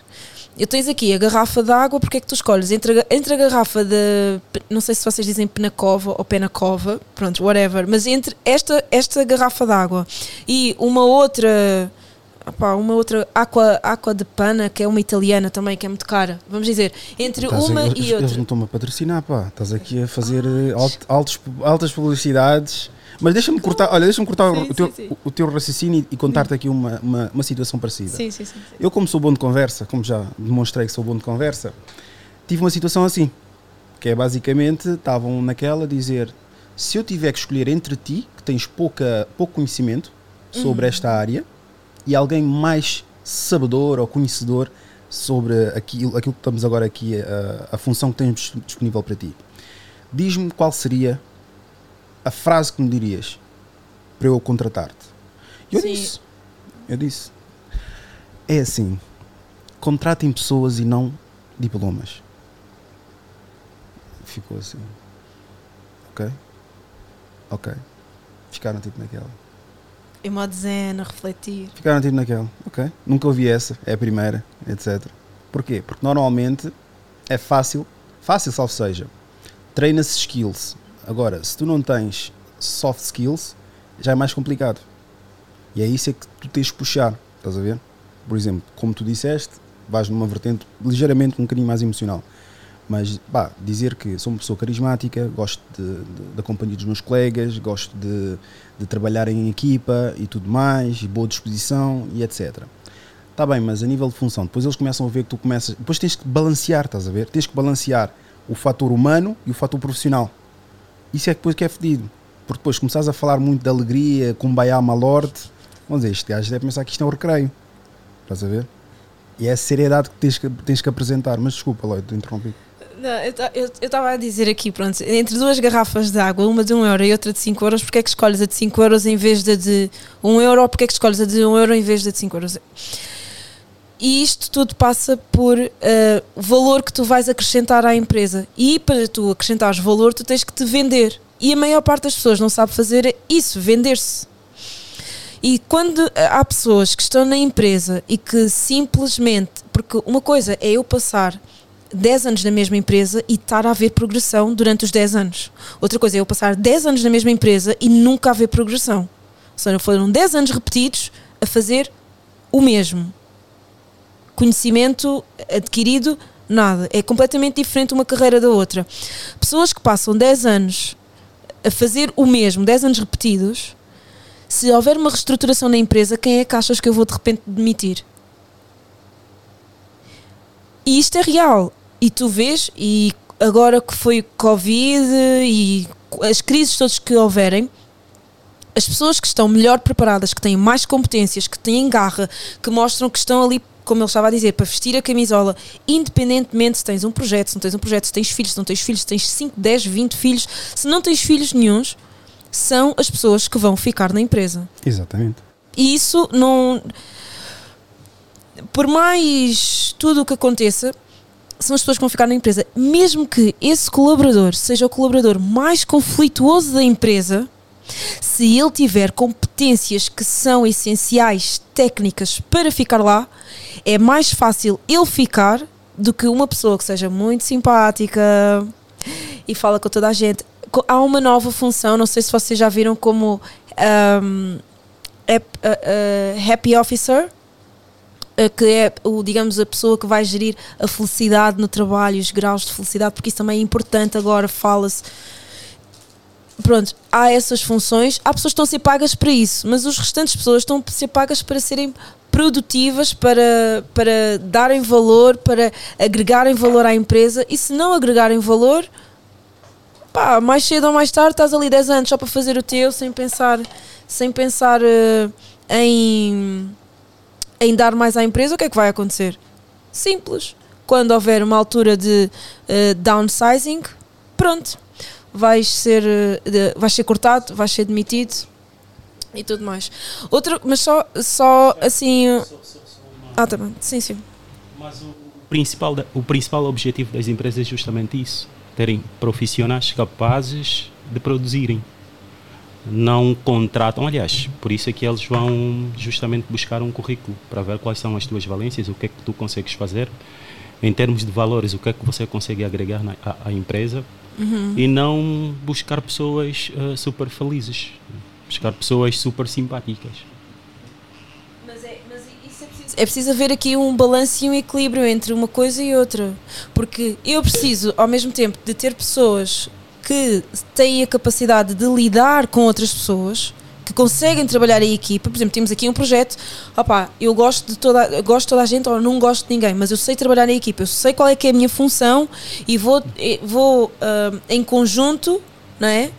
Eu tens aqui a garrafa de água, porque é que tu escolhes? Entre a, entre a garrafa de. Não sei se vocês dizem penacova ou penacova, pronto, whatever, mas entre esta, esta garrafa de água e uma outra. opá, uma outra aqua, aqua de pana, que é uma italiana também, que é muito cara. Vamos dizer, entre uma eles, e eles outra. não estão-me a patrocinar, pá. Estás aqui a fazer eh, alt- altos- altas publicidades. Mas deixa-me cortar, olha, deixa-me cortar Sim, o, teu, sim, sim. o teu raciocínio e contar-te aqui uma, uma, uma situação parecida. Sim, sim, sim. sim. Eu, como sou bom de conversa, como já demonstrei que sou bom de conversa, tive uma situação assim. Que é basicamente, estavam naquela a dizer: se eu tiver que escolher entre ti, que tens pouca, pouco conhecimento sobre Uhum. esta área, e alguém mais sabedor ou conhecedor sobre aquilo, aquilo que estamos agora aqui, a, a função que temos disponível para ti, diz-me qual seria a frase que me dirias para eu contratar-te. Eu Sim. disse: eu disse, é assim, contratem pessoas e não diplomas. Ficou assim. Ok? Ok. Ficaram tipo naquela. Em modo zen, a refletir. Ficaram tipo naquela. Ok. Nunca ouvi essa. É a primeira, etc. Porquê? Porque normalmente é fácil, fácil salvo seja, treina-se skills. Agora, se tu não tens soft skills, já é mais complicado. E é isso é que tu tens de puxar. Estás a ver? Por exemplo, como tu disseste, vais numa vertente ligeiramente um bocadinho mais emocional. Mas, pá, dizer que sou uma pessoa carismática, gosto de- de- da companhia dos meus colegas, gosto de, de trabalhar em equipa e tudo mais, e boa disposição e etc. Está bem, mas a nível de função, depois eles começam a ver que tu começas. Depois tens que balancear, estás a ver? Tens que balancear o fator humano e o fator profissional. Isso é depois que é fedido. Porque depois começares a falar muito de alegria, cumbaiá, malorte, vamos dizer, este gajo deve pensar que isto é um recreio. Estás a ver? E é a seriedade que tens que, tens que apresentar. Mas desculpa, Lloyd, te interrompi. Não, eu estava a dizer aqui, pronto, entre duas garrafas de água, uma de 1 euro e outra de 5 euros, porque é que escolhes a de 5 euros em vez da de 1 euro, ou porque é que escolhes a de 1 euro em vez da de 5 euros? E isto tudo passa por o valor que tu vais acrescentar à empresa. E para tu acrescentares valor, tu tens que te vender. E a maior parte das pessoas não sabe fazer isso, vender-se. E quando eh, há pessoas que estão na empresa e que simplesmente. Porque uma coisa é eu passar 10 anos na mesma empresa e estar a haver progressão durante os 10 anos. Outra coisa é eu passar 10 anos na mesma empresa e nunca haver progressão. Ou seja, foram 10 anos repetidos a fazer o mesmo. Conhecimento adquirido, nada. É completamente diferente uma carreira da outra. Pessoas que passam 10 anos a fazer o mesmo, 10 anos repetidos, se houver uma reestruturação na empresa, quem é que achas que eu vou de repente demitir? E isto é real. E tu vês, e agora que foi Covid e as crises todas que houverem, as pessoas que estão melhor preparadas, que têm mais competências, que têm garra, que mostram que estão ali, como ele estava a dizer, para vestir a camisola, independentemente se tens um projeto, se não tens um projeto, se tens filhos, se não tens filhos, se tens 5, 10, 20 filhos, se não tens filhos nenhuns, são as pessoas que vão ficar na empresa. Exatamente. E isso não. Por mais tudo o que aconteça, são as pessoas que vão ficar na empresa. Mesmo que esse colaborador seja o colaborador mais conflituoso da empresa, se ele tiver competências que são essenciais, técnicas para ficar lá, é mais fácil ele ficar do que uma pessoa que seja muito simpática e fala com toda a gente. Há uma nova função, não sei se vocês já viram como ap- a- a Happy Officer, eh, que é o, digamos, a pessoa que vai gerir a felicidade no trabalho, os graus de felicidade, porque isso também é importante agora, fala-se. Pronto, há essas funções, há pessoas que estão a ser pagas para isso, mas os restantes pessoas estão a ser pagas para serem produtivas, para, para darem valor, para agregarem valor à empresa, e se não agregarem valor, pá, mais cedo ou mais tarde estás ali 10 anos só para fazer o teu, sem pensar, sem pensar eh, em, em dar mais à empresa, o que é que vai acontecer? Simples. Quando houver uma altura de eh, downsizing, pronto, vais ser, eh, vais ser cortado, vais ser demitido e tudo mais. Outra, mas só, só assim. Ah, tá bem. Sim, sim. Mas o principal, o principal objetivo das empresas é justamente isso: terem profissionais capazes de produzirem. não contratam, aliás, por isso é que eles vão justamente buscar um currículo para ver quais são as tuas valências, o que é que tu consegues fazer, em termos de valores, o que é que você consegue agregar na, à, à empresa e não buscar pessoas eh, super felizes, buscar pessoas super simpáticas. Mas é, mas isso é preciso. É preciso haver aqui um balanço e um equilíbrio entre uma coisa e outra. Porque eu preciso, ao mesmo tempo, de ter pessoas que têm a capacidade de lidar com outras pessoas, conseguem trabalhar em equipa. Por exemplo, temos aqui um projeto, opá, eu gosto de toda, gosto de toda a gente ou não gosto de ninguém, mas eu sei trabalhar em equipa, eu sei qual é que é a minha função e vou, vou ah, em conjunto, não é?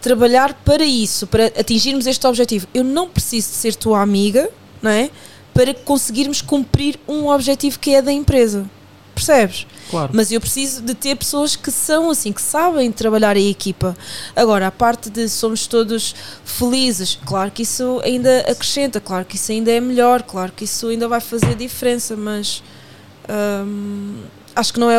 trabalhar para isso, para atingirmos este objetivo. Eu não preciso de ser tua amiga, não é? Para conseguirmos cumprir um objetivo que é da empresa. Percebes? Claro. Mas eu preciso de ter pessoas que são assim, que sabem trabalhar em equipa. Agora, a parte de somos todos felizes, claro que isso ainda acrescenta, claro que isso ainda é melhor, claro que isso ainda vai fazer diferença, mas hum, acho que não é,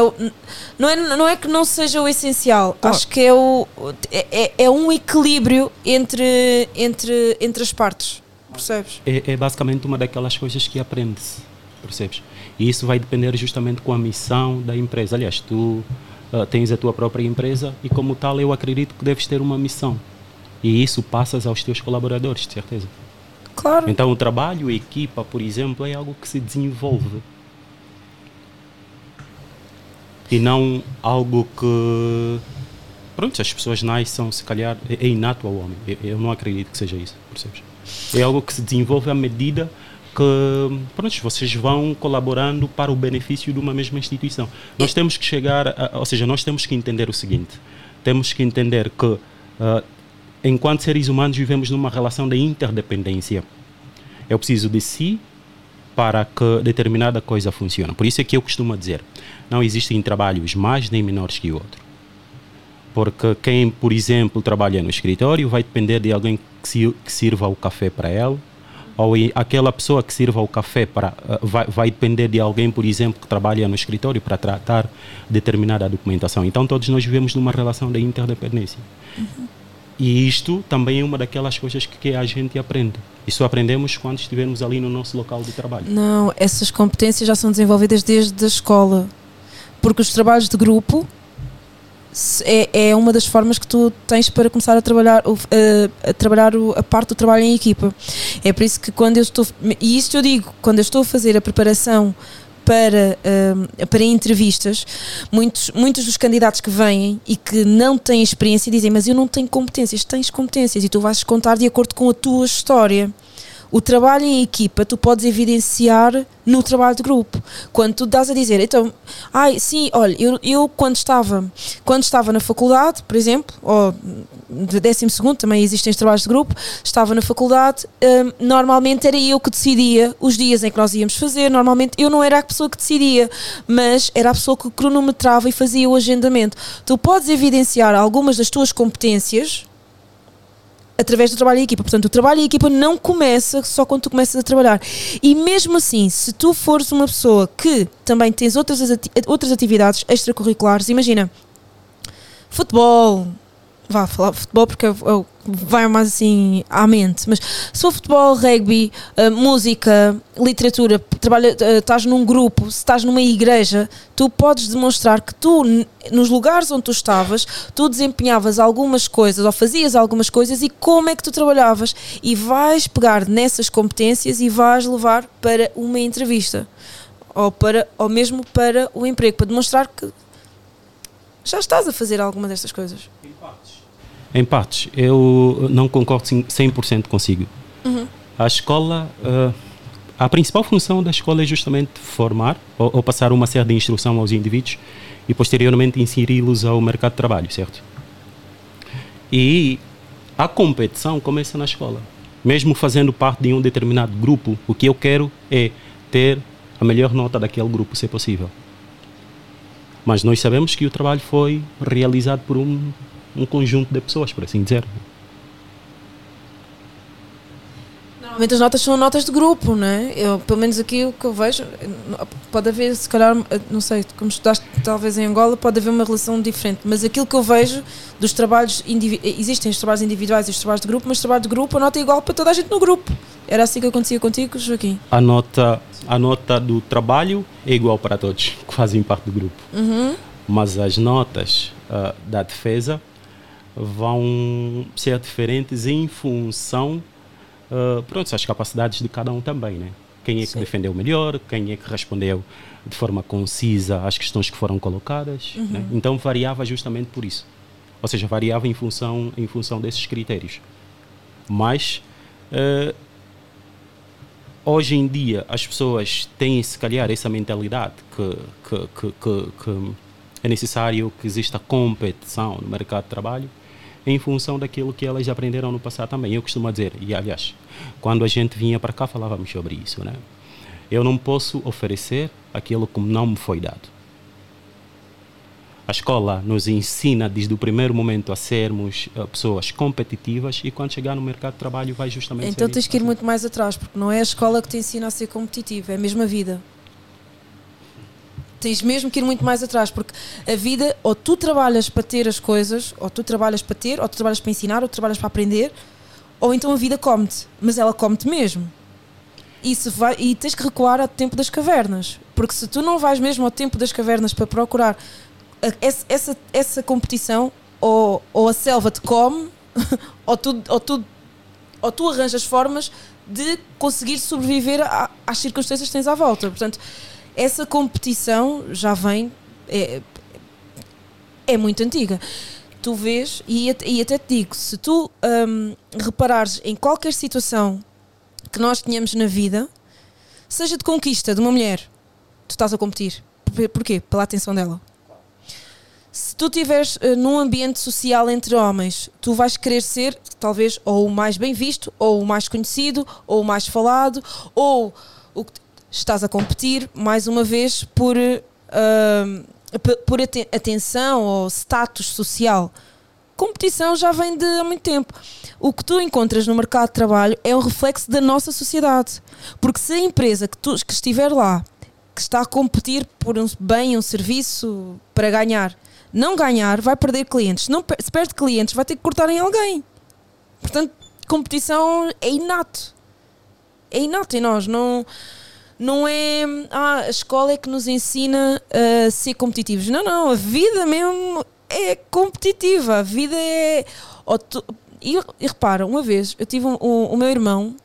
não é não é que não seja o essencial, Claro. acho que é o é, é- é um equilíbrio entre entre entre as partes, percebes? é, é basicamente uma daquelas coisas que aprende-se, percebes? E isso vai depender justamente com a missão da empresa. Aliás, tu ah, tens a tua própria empresa e, como tal, eu acredito que deves ter uma missão. E isso passas aos teus colaboradores, de certeza. Claro. Então, o trabalho, a equipa, por exemplo, é algo que se desenvolve. E não algo que. Pronto, as pessoas nascem, se calhar, é é inato ao homem. Eu, eu não acredito que seja isso, percebes? É algo que se desenvolve à medida que pronto, vocês vão colaborando para o benefício de uma mesma instituição. Nós temos que chegar, a, ou seja, nós temos que entender o seguinte: temos que entender que, ah, enquanto seres humanos, vivemos numa relação de interdependência. Eu preciso de si para que determinada coisa funcione. Por isso é que eu costumo dizer: não existem trabalhos mais nem menores que o outro. Porque quem, por exemplo, trabalha no escritório vai depender de alguém que, si- que sirva o café para ela, ou aquela pessoa que sirva o café para ah, vai, vai depender de alguém, por exemplo, que trabalha no escritório para tratar determinada documentação. Então todos nós vivemos numa relação de interdependência. E isto também é uma daquelas coisas que, que a gente aprende. Isso aprendemos quando estivermos ali no nosso local de trabalho. Não, essas competências já são desenvolvidas desde a escola. Porque os trabalhos de grupo é, é uma das formas que tu tens para começar a trabalhar, a, a trabalhar a parte do trabalho em equipa. É por isso que quando eu estou. E isto eu digo, quando eu estou a fazer a preparação para, hum, para entrevistas, muitos, muitos dos candidatos que vêm e que não têm experiência dizem: Mas eu não tenho competências. Tens competências e tu vais contar de acordo com a tua história. O trabalho em equipa tu podes evidenciar no trabalho de grupo. Quando tu dás a dizer, então, ai, sim, olha, eu, eu quando estava quando estava na faculdade, por exemplo, ou de décimo segundo, também existem os trabalhos de grupo, estava na faculdade, hum, normalmente era eu que decidia os dias em que nós íamos fazer, normalmente eu não era a pessoa que decidia, mas era a pessoa que cronometrava e fazia o agendamento. Tu podes evidenciar algumas das tuas competências através do trabalho em equipa. Portanto, o trabalho em equipa não começa só quando tu começas a trabalhar. E mesmo assim, se tu fores uma pessoa que também tens outras, outras atividades extracurriculares, imagina, futebol, vá falar futebol porque o que vai mais assim à mente, mas se for futebol, rugby, eh, música, literatura, trabalha, eh, estás num grupo, se estás numa igreja, tu podes demonstrar que tu, nos lugares onde tu estavas, tu desempenhavas algumas coisas ou fazias algumas coisas e como é que tu trabalhavas e vais pegar nessas competências e vais levar para uma entrevista ou, para, ou mesmo para o emprego, para demonstrar que já estás a fazer alguma destas coisas. Em partes, eu não concordo cem- 100% consigo. A escola, eh, a principal função da escola é justamente formar ou, ou passar uma série de instrução aos indivíduos e posteriormente inseri-los ao mercado de trabalho, certo? E a competição começa na escola. Mesmo fazendo parte de um determinado grupo, o que eu quero é ter a melhor nota daquele grupo, se possível. Mas nós sabemos que o trabalho foi realizado por um, um conjunto de pessoas, por assim dizer. Normalmente as notas são notas de grupo, não é? Eu, pelo menos aqui o que eu vejo, pode haver, se calhar, não sei, como estudaste talvez em Angola, pode haver uma relação diferente, mas aquilo que eu vejo dos trabalhos, existem os trabalhos individuais e os trabalhos de grupo, mas trabalho de grupo, a nota é igual para toda a gente no grupo. Era assim que acontecia contigo, Joaquim? A nota, a nota do trabalho é igual para todos que fazem parte do grupo. Uhum. Mas as notas ah, da defesa vão ser diferentes em função, uh, pronto, das capacidades de cada um também, né? Quem é que Sim. defendeu melhor, quem é que respondeu de forma concisa às questões que foram colocadas, né? Então variava justamente por isso. Ou seja, variava em função, em função desses critérios. Mas eh, hoje em dia as pessoas têm se calhar essa mentalidade que, que, que, que, que é necessário que exista competição no mercado de trabalho em função daquilo que elas aprenderam no passado também. Eu costumo dizer, e aliás, quando a gente vinha para cá falávamos sobre isso, né? Eu não posso oferecer aquilo que não me foi dado. A escola nos ensina desde o primeiro momento a sermos eh, pessoas competitivas e quando chegar no mercado de trabalho vai justamente Então tens isso. que ir muito mais atrás, porque não é a escola que te ensina a ser competitivo, é a mesma vida. Tens mesmo que ir muito mais atrás, porque a vida, ou tu trabalhas para ter as coisas, ou tu trabalhas para ter, ou tu trabalhas para ensinar, ou tu trabalhas para aprender, ou então a vida come-te, mas ela come-te mesmo. Isso vai, e tens que recuar ao tempo das cavernas, porque se tu não vais mesmo ao tempo das cavernas para procurar essa, essa, essa competição, ou, ou a selva te come, ou tu, ou tu ou tu arranjas formas de conseguir sobreviver a- às circunstâncias que tens à volta. Portanto, essa competição já vem. É, é muito antiga. Tu vês, e, e até te digo, se tu hum, reparares em qualquer situação que nós tenhamos na vida, seja de conquista de uma mulher, tu estás a competir. Por- Porquê? Pela atenção dela. Se tu estiveres eh, num ambiente social entre homens, tu vais querer ser, talvez, ou o mais bem visto, ou o mais conhecido, ou o mais falado, ou o que estás a competir, mais uma vez, por, p- por aten- atenção ou status social. Competição já vem de há muito tempo. O que tu encontras no mercado de trabalho é um reflexo da nossa sociedade. Porque se a empresa que, tu, que estiver lá, que está a competir por um bem, um serviço para ganhar, não ganhar, vai perder clientes. Não, se perde clientes, vai ter que cortar em alguém. Portanto, competição é inato. É inato em nós. Não, não é ah, a escola é que nos ensina a ser competitivos. Não, não. A vida mesmo é competitiva. A vida é. e, e repara, uma vez eu tive um, um- o meu irmão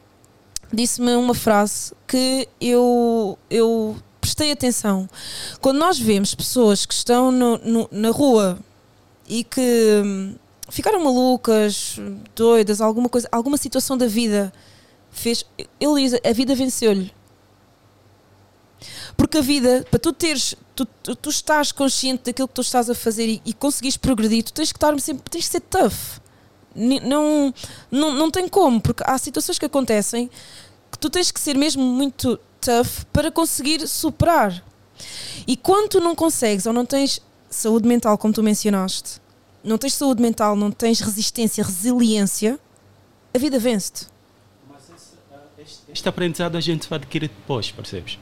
disse-me uma frase que eu, eu prestei atenção. Quando nós vemos pessoas que estão no- no- na rua e que hum, ficaram malucas, doidas, alguma coisa, alguma situação da vida fez. Ele diz: a vida venceu-lhe. Porque a vida, para tu teres, tu, tu, tu estás consciente daquilo que tu estás a fazer e, e conseguires progredir, tu tens que estar sempre, tens que ser tough. Não, não, não tem como, porque há situações que acontecem que tu tens que ser mesmo muito tough para conseguir superar. E quando tu não consegues ou não tens saúde mental, como tu mencionaste, não tens saúde mental, não tens resistência, resiliência, a vida vence-te. Este aprendizado a gente vai adquirir depois, percebes?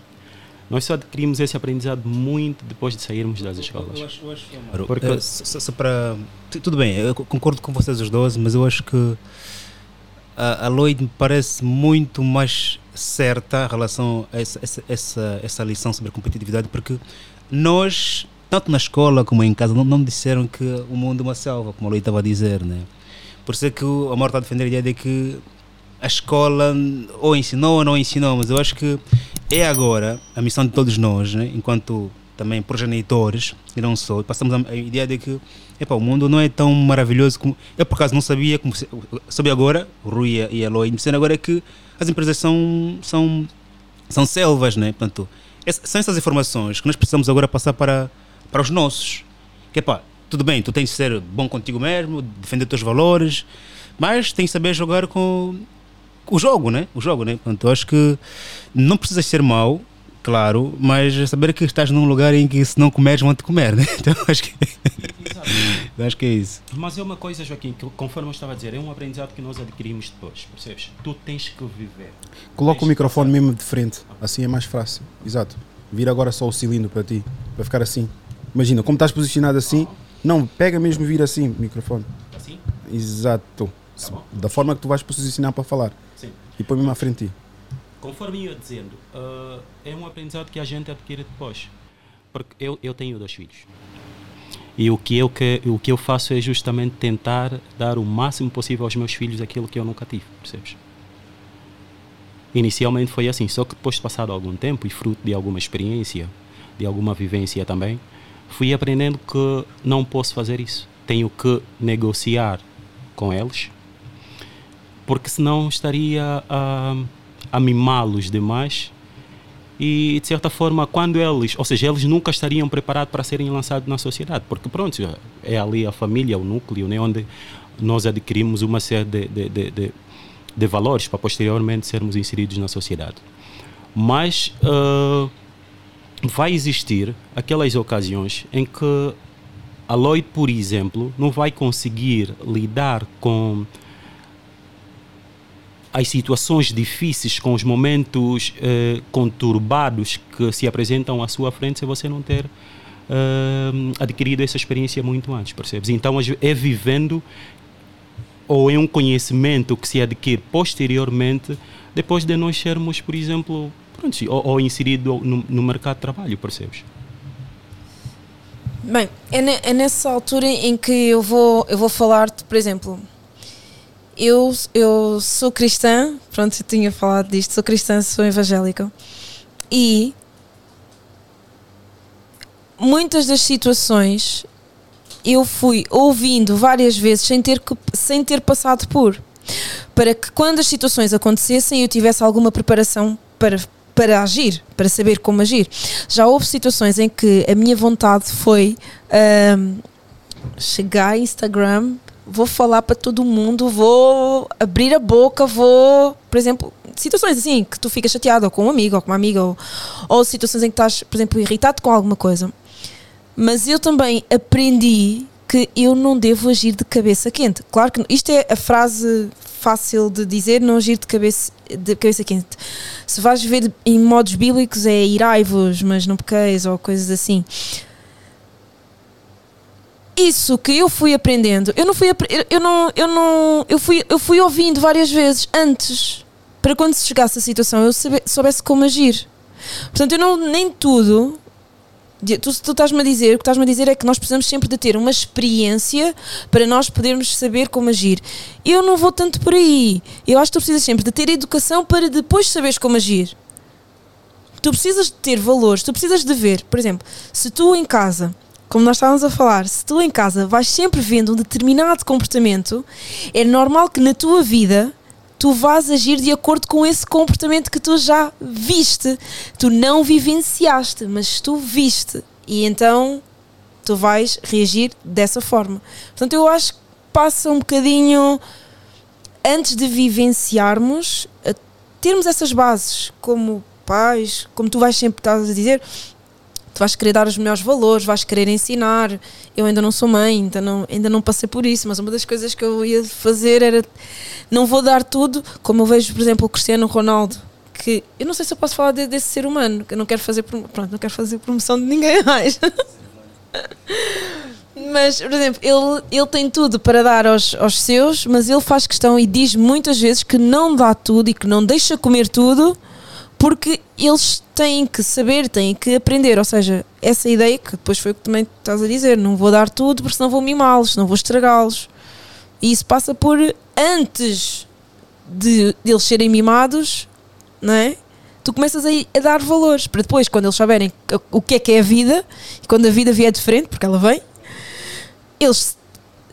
Nós só adquirimos esse aprendizado muito depois de sairmos das escolas. Claro, Porque- eh, só- só- só para- tu- Tudo bem, eu co- concordo com vocês os dois, mas eu acho que a, a Lloyd me parece muito mais certa em relação a essa, essa, essa, essa lição sobre competitividade, porque nós, tanto na escola como em casa, não, não me disseram que o mundo é uma selva, como a Lloyd estava a dizer, né? Por isso é que o Amor está a defender a ideia de que a escola ou ensinou ou não ensinou, mas eu acho que é agora a missão de todos nós, né? enquanto também progenitores, e não só, passamos a, a ideia de que epá, o mundo não é tão maravilhoso como. Eu por acaso não sabia, como soube agora, o Rui e a- me disseram agora que as empresas são, são, são selvas, né? Portanto, essa- são essas informações que nós precisamos agora passar para, para os nossos. Que epá, tudo bem, tu tens de ser bom contigo mesmo, defender os teus valores, mas tens de saber jogar com o jogo, né? O jogo, né? Portanto, eu acho que não precisas ser mau, claro, mas saber que estás num lugar em que se não comeres vão te comer, né? Então acho que, eu acho que é isso. Mas é uma coisa, Joaquim, que conforme eu estava a dizer, é um aprendizado que nós adquirimos depois, percebes? Tu tens que viver. Coloca o microfone mesmo de frente, assim é mais fácil. Exato. Vira agora só o cilindro para ti, para ficar assim. Imagina, como estás posicionado assim, não, pega mesmo vira assim o microfone. Assim? Exato. Tá. Da forma que tu vais posicionar para falar. E põe mesmo à frente. Conforme ia dizendo, ah, é um aprendizado que a gente adquire depois. Porque eu, eu tenho dois filhos. E o que, eu que, o que eu faço é justamente tentar dar o máximo possível aos meus filhos aquilo que eu nunca tive, percebes? Inicialmente foi assim, só que depois de passado algum tempo e fruto de alguma experiência, de alguma vivência também, fui aprendendo que não posso fazer isso. Tenho que negociar com eles, porque senão estaria a, a mimá-los demais e de certa forma quando eles, ou seja, eles nunca estariam preparados para serem lançados na sociedade, porque pronto, é ali a família, o núcleo, né, onde nós adquirimos uma série de, de, de, de, de valores para posteriormente sermos inseridos na sociedade. Mas ah, vai existir aquelas ocasiões em que a Lloyd, por exemplo, não vai conseguir lidar com as situações difíceis, com os momentos eh, conturbados que se apresentam à sua frente se você não ter eh, adquirido essa experiência muito antes, percebes? Então é vivendo ou é um conhecimento que se adquire posteriormente depois de nós sermos, por exemplo, pronto, ou, ou inserido no, no mercado de trabalho, percebes? Bem, é, ne- é nessa altura em que eu vou, eu vou falar-te, por exemplo, eu, eu sou cristã, pronto, eu tinha falado disto, sou cristã, sou evangélica, e muitas das situações eu fui ouvindo várias vezes sem ter, que- sem ter passado por, para que quando as situações acontecessem eu tivesse alguma preparação para, para agir, para saber como agir. Já houve situações em que a minha vontade foi chegar a Instagram, vou falar para todo mundo, vou abrir a boca, vou, por exemplo, situações assim que tu ficas chateado ou com um amigo ou com uma amiga ou, ou situações em que estás, por exemplo, irritado com alguma coisa. Mas eu também aprendi que eu não devo agir de cabeça quente. Claro que isto é a frase fácil de dizer, não agir de cabeça, de cabeça quente. Se vais ver em modos bíblicos é irai-vos, mas não pequeis ou coisas assim. Isso que eu fui aprendendo, eu não fui eu- não eu não eu fui eu fui ouvindo várias vezes antes para quando se chegasse a situação eu soubesse como agir. Portanto, eu não nem tudo Tu, tu estás-me a dizer, o que estás-me a dizer é que nós precisamos sempre de ter uma experiência para nós podermos saber como agir. Eu não vou tanto por aí. Eu acho que tu precisas sempre de ter educação para depois saberes como agir. Tu precisas de ter valores, tu precisas de ver, por exemplo, se tu em casa, como nós estávamos a falar, se tu em casa vais sempre vendo um determinado comportamento, é normal que na tua vida tu vás agir de acordo com esse comportamento que tu já viste. Tu não vivenciaste, mas tu viste. E então tu vais reagir dessa forma. Portanto, eu acho que passa um bocadinho antes de vivenciarmos, termos essas bases como pais, como tu vais sempre estar a dizer, tu vais querer dar os melhores valores, vais querer ensinar. Eu ainda não sou mãe, ainda não, ainda não passei por isso, mas uma das coisas que eu ia fazer era não vou dar tudo, como eu vejo, por exemplo, o Cristiano Ronaldo, que eu não sei se eu posso falar de- desse ser humano, que eu não quero fazer, pronto, não quero fazer promoção de ninguém mais. Mas, por exemplo, ele, ele tem tudo para dar aos, aos seus, mas ele faz questão e diz muitas vezes que não dá tudo e que não deixa comer tudo porque eles têm que saber, têm que aprender. Ou seja, essa ideia que depois foi o que também estás a dizer: não vou dar tudo porque senão vou mimá-los, senão vou estragá-los. E isso passa por antes de, de eles serem mimados, não é? Tu começas a, a dar valores para depois, quando eles saberem o que é que é a vida, e quando a vida vier de frente, porque ela vem, eles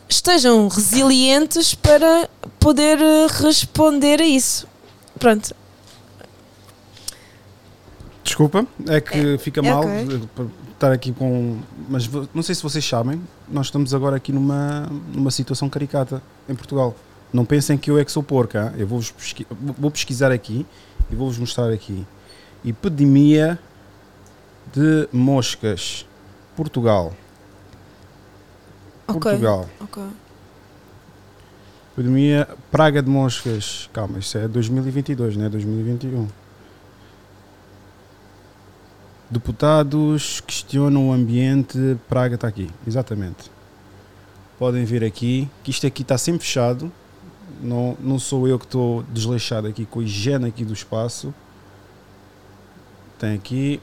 estejam resilientes para poder eh, responder a isso. Pronto. Desculpa, é que fica é mal ok. por estar aqui com. Mas não sei se vocês sabem, nós estamos agora aqui numa, numa situação caricata em Portugal. Não pensem que eu é que sou porca. Eu vou, pesqui- vou pesquisar aqui e vou-vos mostrar aqui. Epidemia de moscas. Portugal. Ok. Portugal. Ok. Epidemia, praga de moscas. Calma, isso é 2022, não é 2021. Deputados questionam o ambiente. Praga está aqui, exatamente. Podem ver aqui que isto aqui está sempre fechado. Não, não sou eu que estou desleixado aqui com a higiene aqui do espaço. Tem aqui.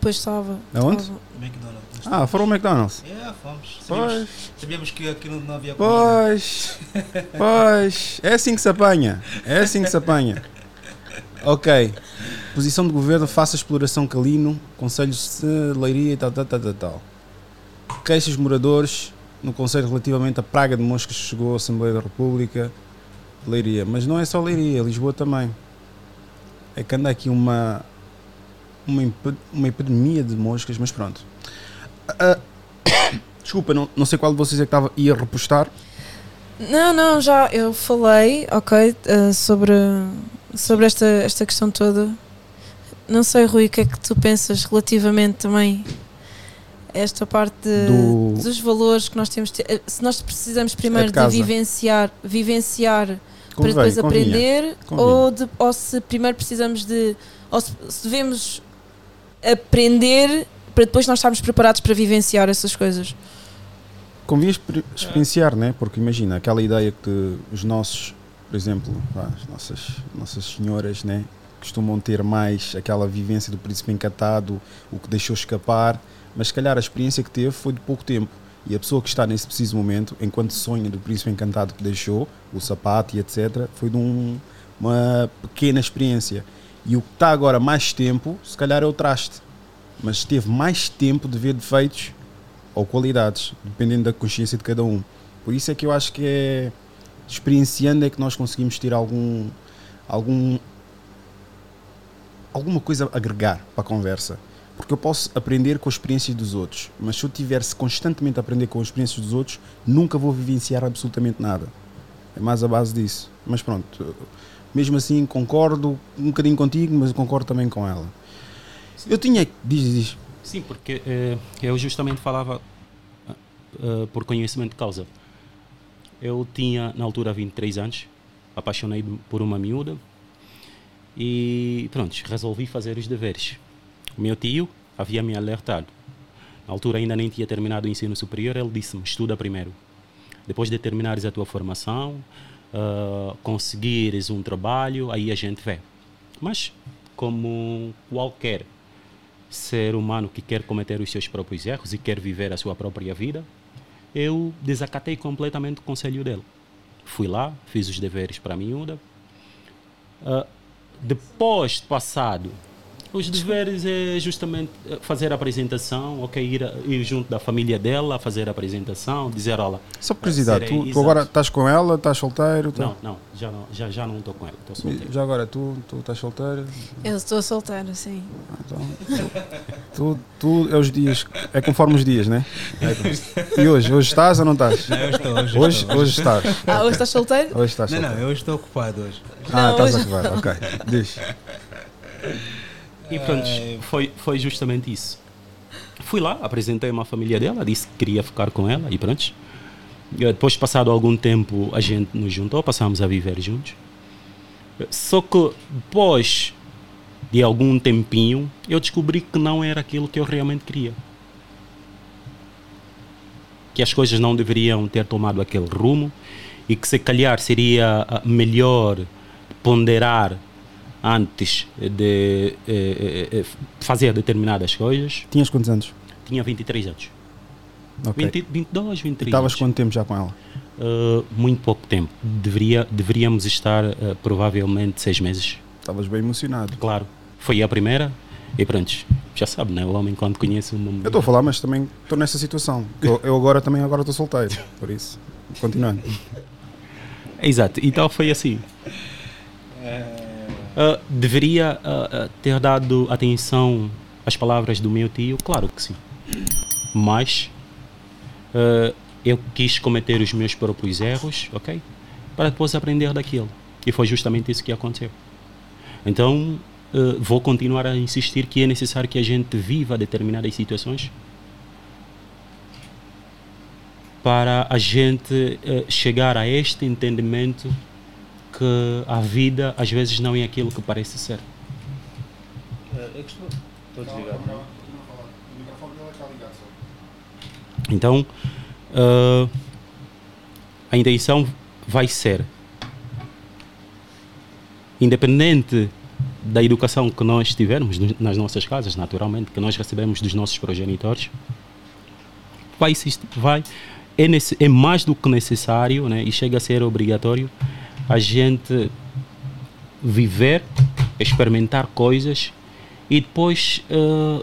Pois estava. Aonde? estava. McDonald's. Ah, foram ao McDonald's. É, fomos. Sabíamos, sabíamos que aqui não, havia comida. Pois, pois, é assim que se apanha, é assim que se apanha. Ok, posição do governo, faça exploração calino, conselhos de leiria e tal, tal, tal, tal, tal. Queixas moradores no conselho relativamente à praga de moscas que chegou à Assembleia da República, leiria, mas não é só leiria, Lisboa também. É que anda aqui uma, uma, uma epidemia de moscas, mas pronto. Desculpa, não, não sei qual de vocês é que estava ia repostar. Não, não, já eu falei, ok, eh, sobre, sobre esta, esta questão toda. Não sei, Rui, o que é que tu pensas relativamente também a esta parte de- Do- dos valores que nós temos. de ter- eh, Se nós precisamos primeiro de, casa. vivenciar, vivenciar para Convém, depois convinha. aprender, Convinha. ou, de- ou se primeiro precisamos de. ou se, se devemos aprender para depois nós estarmos preparados para vivenciar essas coisas. Convinha exper- experienciar, né? Porque imagina, aquela ideia que os nossos, por exemplo, as nossas, nossas senhoras, né? Costumam ter mais aquela vivência do príncipe encantado, o que deixou escapar, mas se calhar a experiência que teve foi de pouco tempo. E a pessoa que está nesse preciso momento, enquanto sonha do príncipe encantado que deixou, o sapato e etc., foi de um- uma pequena experiência. E o que está agora mais tempo, se calhar é o traste. Mas teve mais tempo de ver defeitos ou qualidades, dependendo da consciência de cada um. Por isso é que eu acho que é experienciando é que nós conseguimos ter algum algum alguma coisa a agregar para a conversa. Porque eu posso aprender com as experiências dos outros, mas se eu tivesse constantemente a aprender com as experiências dos outros, nunca vou vivenciar absolutamente nada. É mais a base disso. Mas pronto, mesmo assim concordo um bocadinho contigo, mas concordo também com ela. Eu tinha. Diz, diz. Sim, porque eh, eu justamente falava ah, por conhecimento de causa. Eu tinha, na altura, 23 anos, apaixonei por uma miúda e pronto, resolvi fazer os deveres. O meu tio havia me alertado. Na altura ainda nem tinha terminado o ensino superior, ele disse-me, estuda primeiro. Depois de terminares a tua formação, ah, conseguires um trabalho, aí a gente vê. Mas, como qualquer ser humano que quer cometer os seus próprios erros e quer viver a sua própria vida, eu desacatei completamente o conselho dele. Fui lá, fiz os deveres para a miúda. Ah, depois de passado, os deveres é justamente eh, fazer a apresentação, ok, ir, a- ir junto da família dela, fazer a apresentação, dizer, olha, Só por curiosidade, tu, tu agora estás com ela, estás solteiro? tá- Não, não, já não já, já não estou com ela, estou solteiro. Já agora tu, tu estás solteiro? Eu estou solteira, sim. Ah, Então, tu, tu é os dias, é conforme os dias, né? É, e hoje, hoje estás ou não estás? Não, eu estou, hoje, Hoje, estou, hoje estás. Ah, hoje estás solteiro? Hoje estás Não, solteiro. não, eu estou ocupado hoje. Ah, Não, estás a hoje acabar, ok. Diz. E pronto, foi, foi justamente isso. Fui lá, apresentei uma família dela, disse que queria ficar com ela e pronto. E Depois, passado algum tempo, a gente nos juntou, passámos a viver juntos. Só que depois de algum tempinho, eu descobri que não era aquilo que eu realmente queria. Que as coisas não deveriam ter tomado aquele rumo e que se calhar seria ah, melhor ponderar antes de eh, eh, eh, fazer determinadas coisas. Tinhas quantos anos? Tinha 23 anos. Ok. 20, 22, 23 Estavas quanto tempo já com ela? Uh, muito pouco tempo. Deveria, deveríamos estar uh, provavelmente seis meses. Estavas bem emocionado. Claro. Foi a primeira e pronto. Já sabe, né? O homem quando conhece uma Eu estou a falar, mas também estou nessa situação. Eu, eu agora também agora estou solteiro, por isso. Continuando. Exato, então foi assim. Uh, deveria uh, ter dado atenção às palavras do meu tio? Claro que sim. Mas eu quis cometer os meus próprios erros, ok? Para depois aprender daquilo. E foi justamente isso que aconteceu. Então, vou continuar a insistir que é necessário que a gente viva determinadas situações para a gente chegar a este entendimento que a vida às vezes não é aquilo que parece ser. Então, eh, a intenção vai ser, independente da educação que nós tivermos nas nossas casas, naturalmente, que nós recebemos dos nossos progenitores, vai, vai é, nesse- é mais do que necessário né, e chega a ser obrigatório a gente viver, experimentar coisas e depois, eh,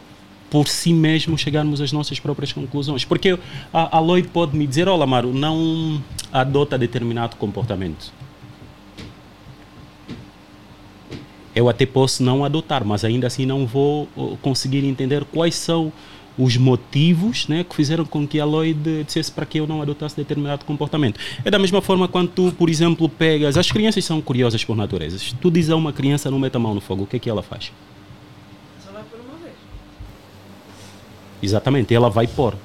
por si mesmo, chegarmos às nossas próprias conclusões. Porque a, a Lloyd pode me dizer: Olha, Maro, não adota determinado comportamento. Eu até posso não adotar, mas ainda assim não vou uh, conseguir entender quais são os motivos né, que fizeram com que a Lloyd dissesse para que eu não adotasse determinado comportamento. É da mesma forma quando tu, por exemplo, pegas. As crianças são curiosas por natureza. Se tu dizes a uma criança não meta a mão no fogo, o que é que ela faz? Só vai por uma vez. Exatamente, ela vai pôr.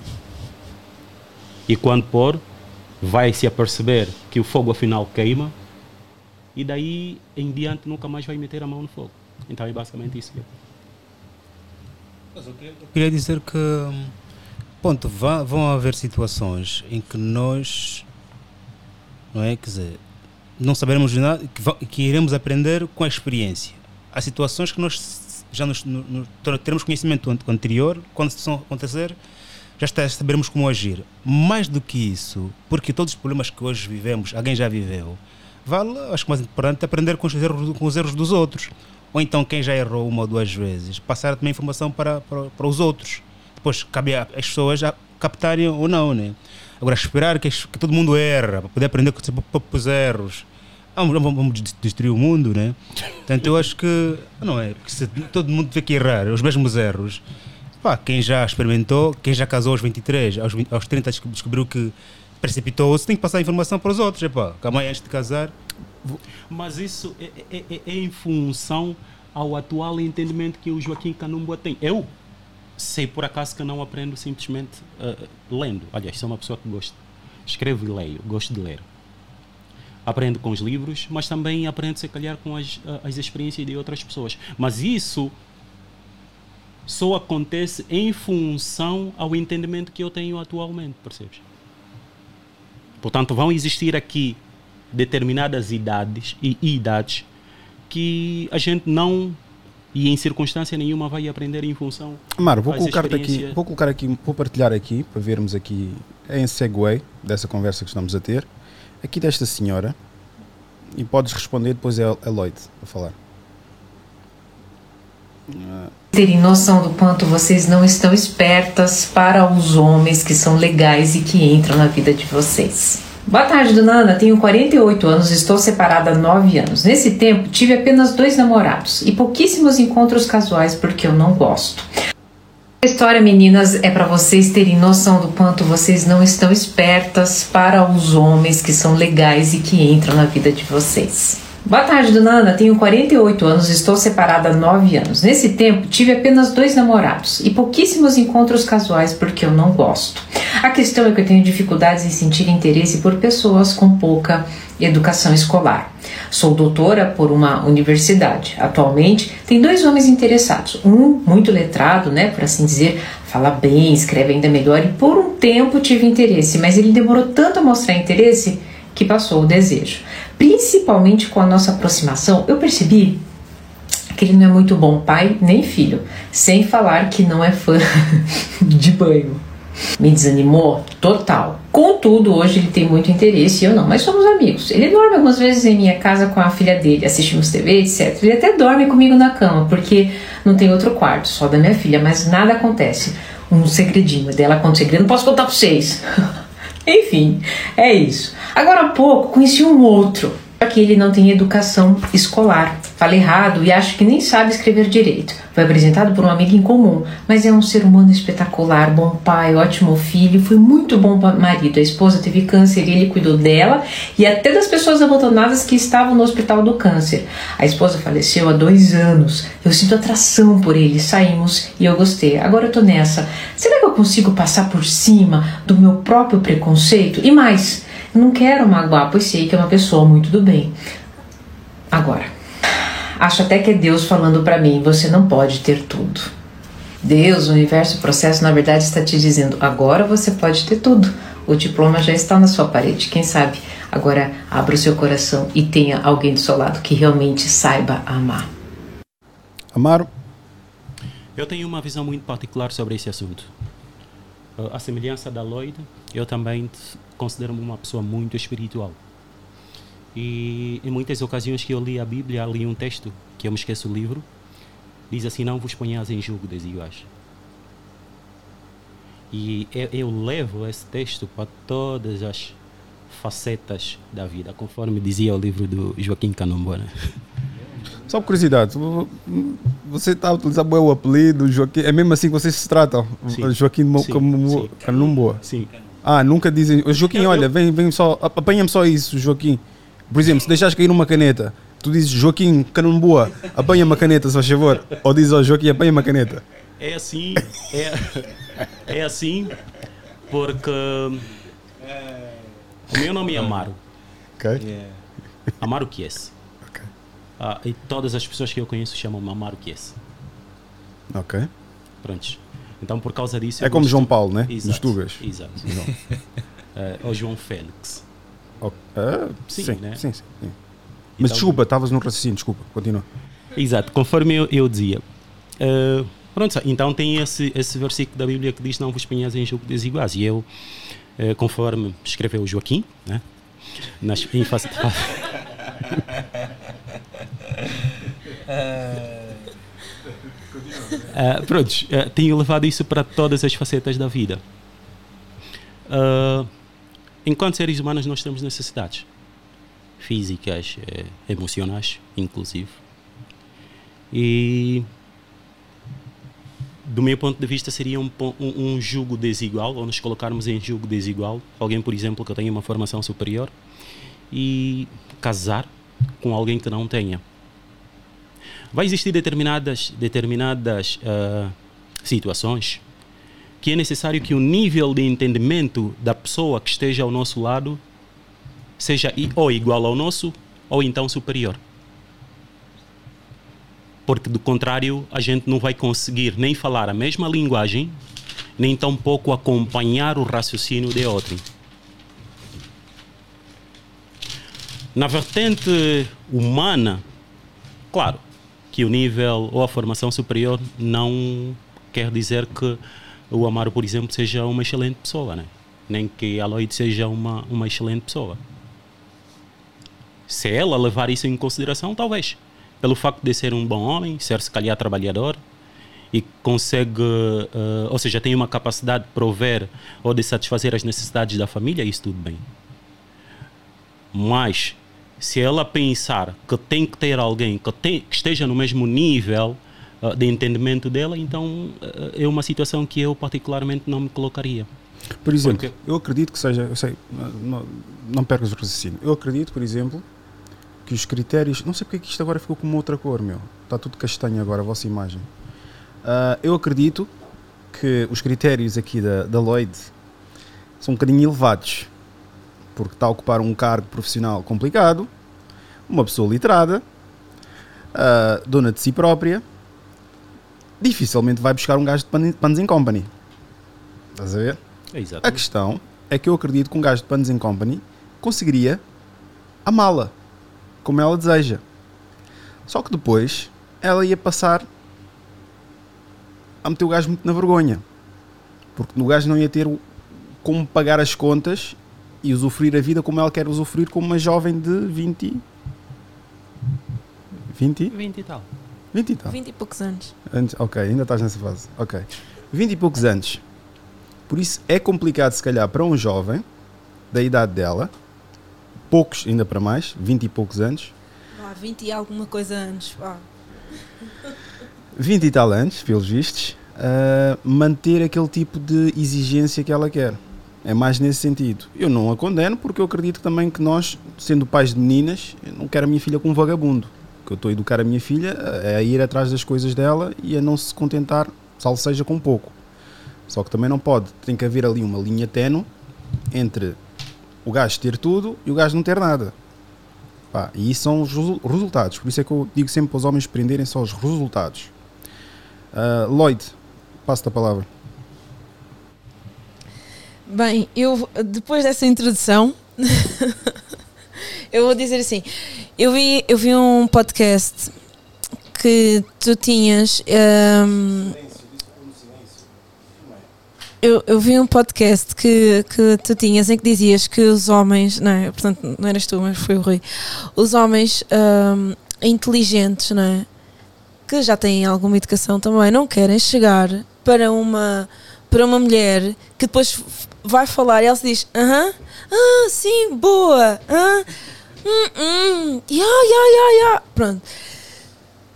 E quando pôr, vai se aperceber que o fogo afinal queima e daí em diante nunca mais vai meter a mão no fogo. Então é basicamente isso. que Eu queria dizer que, ponto, vão haver situações em que nós, não é, quer dizer, não saberemos nada, que, que iremos aprender com a experiência. Há situações que nós já nos, no- no- ter- teremos conhecimento an- anterior, quando situação acontecer, já está, como agir. Mais do que isso, porque todos os problemas que hoje vivemos, alguém já viveu, vale, acho que mais importante, aprender com os erros, com os erros dos outros. Ou então, quem já errou uma ou duas vezes, passar também informação para, para, para os outros. Depois, cabe às pessoas já captarem ou não, né? Agora, esperar que, que todo mundo erra, para poder aprender com os próprios erros. Ah, Vamos, vamos, vamos des- destruir o mundo, né? Portanto, eu acho que, não é? Porque se todo mundo tiver que errar os mesmos erros, pá, quem já experimentou, quem já casou aos 23, aos, 20, aos 30 descob- descobriu que precipitou-se, tem que passar a informação para os outros. Epá, que a mãe antes de casar, Mas isso é, é- é- é em função ao atual entendimento que o Joaquim Canumba tem. Eu sei por acaso que não aprendo simplesmente ah, lendo. Aliás, sou uma pessoa que gosta. Escrevo e leio, gosto de ler. Aprendo com os livros, mas também aprendo, se calhar, com as, ah, as experiências de outras pessoas. Mas isso só acontece em função ao entendimento que eu tenho atualmente, percebes? Portanto, vão existir aqui determinadas idades e idades que a gente não e em circunstância nenhuma vai aprender em função Maro, vou colocar aqui, vou colocar aqui, vou partilhar aqui para vermos aqui em segue dessa conversa que estamos a ter, aqui desta senhora e podes responder depois é a Lloyd a falar. terem noção do quanto vocês não estão espertas para os homens que são legais e que entram na vida de vocês. Boa tarde, dona Ana. Tenho 48 anos, estou separada há 9 anos. Nesse tempo, tive apenas dois namorados e pouquíssimos encontros casuais porque eu não gosto. A história, meninas, é para vocês terem noção do quanto vocês não estão espertas para os homens que são legais e que entram na vida de vocês. Boa tarde, dona Ana. Tenho 48 anos, estou separada há 9 anos. Nesse tempo, tive apenas dois namorados e pouquíssimos encontros casuais porque eu não gosto. A questão é que eu tenho dificuldades em sentir interesse por pessoas com pouca educação escolar. Sou doutora por uma universidade. Atualmente, tem dois homens interessados. Um muito letrado, né, por assim dizer, fala bem, escreve ainda melhor e por um tempo tive interesse, mas ele demorou tanto a mostrar interesse que passou o desejo. Principalmente com a nossa aproximação, eu percebi que ele não é muito bom pai nem filho, sem falar que não é fã de banho. Me desanimou total. Contudo, hoje ele tem muito interesse e eu não, mas somos amigos. Ele dorme algumas vezes em minha casa com a filha dele, assistimos TV, etc. Ele até dorme comigo na cama, porque não tem outro quarto, só da minha filha, mas nada acontece. Um segredinho dela um segredo, não posso contar pra vocês. Enfim, é isso. Agora há pouco conheci um outro, que ele não tem educação escolar. Fala errado e acha que nem sabe escrever direito. Foi apresentado por um amigo em comum, mas é um ser humano espetacular, bom pai, ótimo filho, foi muito bom marido. A esposa teve câncer e ele cuidou dela e até das pessoas abandonadas que estavam no hospital do câncer. A esposa faleceu há dois anos. Eu sinto atração por ele, saímos e eu gostei. Agora eu tô nessa. Será que eu consigo passar por cima do meu próprio preconceito? E mais, não quero magoar, pois sei que é uma pessoa muito do bem. Agora. Acho até que é Deus falando para mim: você não pode ter tudo. Deus, o universo, o processo, na verdade, está te dizendo: agora você pode ter tudo. O diploma já está na sua parede, quem sabe? Agora abra o seu coração e tenha alguém do seu lado que realmente saiba amar. Amaro? Eu tenho uma visão muito particular sobre esse assunto. A semelhança da Lloyd, eu também considero-me uma pessoa muito espiritual. E em muitas ocasiões que eu li a Bíblia, li um texto, que eu me esqueço o livro, diz assim: Não vos ponhais em julgo desiguais. E eu, eu levo esse texto para todas as facetas da vida, conforme dizia o livro do Joaquim Canumbo. Né? Só por curiosidade, você está a utilizar o apelido Joaquim, é mesmo assim que vocês se tratam? Sim. Joaquim sim, Canumbo? Sim. Ah, nunca dizem. Joaquim, olha, vem, vem só, apanha-me só isso, Joaquim. Por exemplo, se deixares cair uma caneta, tu dizes Joaquim Canumboa, apanha uma caneta, se faz favor. Ou dizes ao Joaquim, apanha uma caneta. É assim, é, é assim, porque o meu nome é Amaro. Ok. Yeah. Amaro Kies. Okay. Ah, e todas as pessoas que eu conheço chamam-me Amaro Kies. Ok. Prontos. Então, por causa disso. É como João Paulo, né? Exato, Nos Tugas. Exato. uh, ou João Félix. Uh, sim, sim, né? sim, sim, sim. Mas desculpa, estavas no raciocínio, desculpa, continua. Exato, conforme eu, eu dizia. Uh, pronto, então tem esse, esse versículo da Bíblia que diz: Não vos ponhais em jogo desiguais. E eu, uh, conforme escreveu Joaquim, né? Nas, em face de face. Uh, pronto, uh, tenho levado isso para todas as facetas da vida. Uh, enquanto seres humanos, nós temos necessidades físicas, eh, emocionais, inclusive. E do meu ponto de vista seria um, um, um julgo desigual, ou nos colocarmos em julgo desigual. Alguém, por exemplo, que tenha uma formação superior e casar com alguém que não tenha. Vai existir determinadas, determinadas uh, situações que é necessário que o nível de entendimento da pessoa que esteja ao nosso lado seja ou igual ao nosso ou então superior. Porque do contrário, a gente não vai conseguir nem falar a mesma linguagem, nem tampouco acompanhar o raciocínio de outro. Na vertente humana, claro que o nível ou a formação superior não quer dizer que o Amaro, por exemplo, seja uma excelente pessoa, né? nem que a Lloyd seja uma, uma excelente pessoa. Se ela levar isso em consideração, talvez. Pelo facto de ser um bom homem, ser se calhar trabalhador e consegue, uh, ou seja, tem uma capacidade de prover ou de satisfazer as necessidades da família, isso tudo bem. Mas se ela pensar que tem que ter alguém que, tem, que esteja no mesmo nível uh, de entendimento dela, então uh, é uma situação que eu particularmente não me colocaria. Por exemplo, Porque... eu acredito que seja, eu sei, não, não percas o raciocínio, eu acredito, por exemplo, que os critérios, não sei porque é que isto agora ficou com uma outra cor, meu, está tudo castanho agora a vossa imagem. Uh, eu acredito que os critérios aqui da, da Lloyd são um bocadinho elevados, porque está a ocupar um cargo profissional complicado, uma pessoa literada, uh, dona de si própria, dificilmente vai buscar um gajo de Panos in Company. Estás a ver? É a questão é que eu acredito que um gajo de Panos in Company conseguiria amá-la como ela deseja. Só que depois ela ia passar a meter o gajo muito na vergonha. Porque o gajo não ia ter como pagar as contas e usufruir a vida como ela quer usufruir como uma jovem de 20 20? 20 e tal. 20 e tal. 20 e poucos anos. Antes, ok, ainda estás nessa fase. Ok. 20 e poucos anos. Por isso é complicado, se calhar, para um jovem da idade dela, poucos ainda para mais, 20 e poucos anos, Há 20 e alguma coisa anos. Vá. 20 e tal anos, pelos vistos, a manter aquele tipo de exigência que ela quer. É mais nesse sentido. Eu não a condeno porque eu acredito também que nós, sendo pais de meninas, eu não quero a minha filha com um vagabundo. Eu estou a educar a minha filha é a ir atrás das coisas dela e a não se contentar, salvo seja com pouco. Só que também não pode, tem que haver ali uma linha tenue entre o gajo ter tudo e o gajo não ter nada. Pá, e isso são os resu- resultados. Por isso é que eu digo sempre para os homens prenderem só os resultados. Ah, Lloyd, passo-te a palavra. Bem, eu depois dessa introdução, eu vou dizer assim: eu vi, eu vi um podcast que tu tinhas. hum, eu, eu vi um podcast que, que tu tinhas em que dizias que os homens, não é? Portanto, não eras tu, mas foi o Rui. Os homens hum, inteligentes, não é? Que já têm alguma educação também, não querem chegar para uma, para uma mulher que depois vai falar e ela se diz: Aham, ah, sim, boa, ah, hum, hum, ya, ya, ya, ya. Pronto.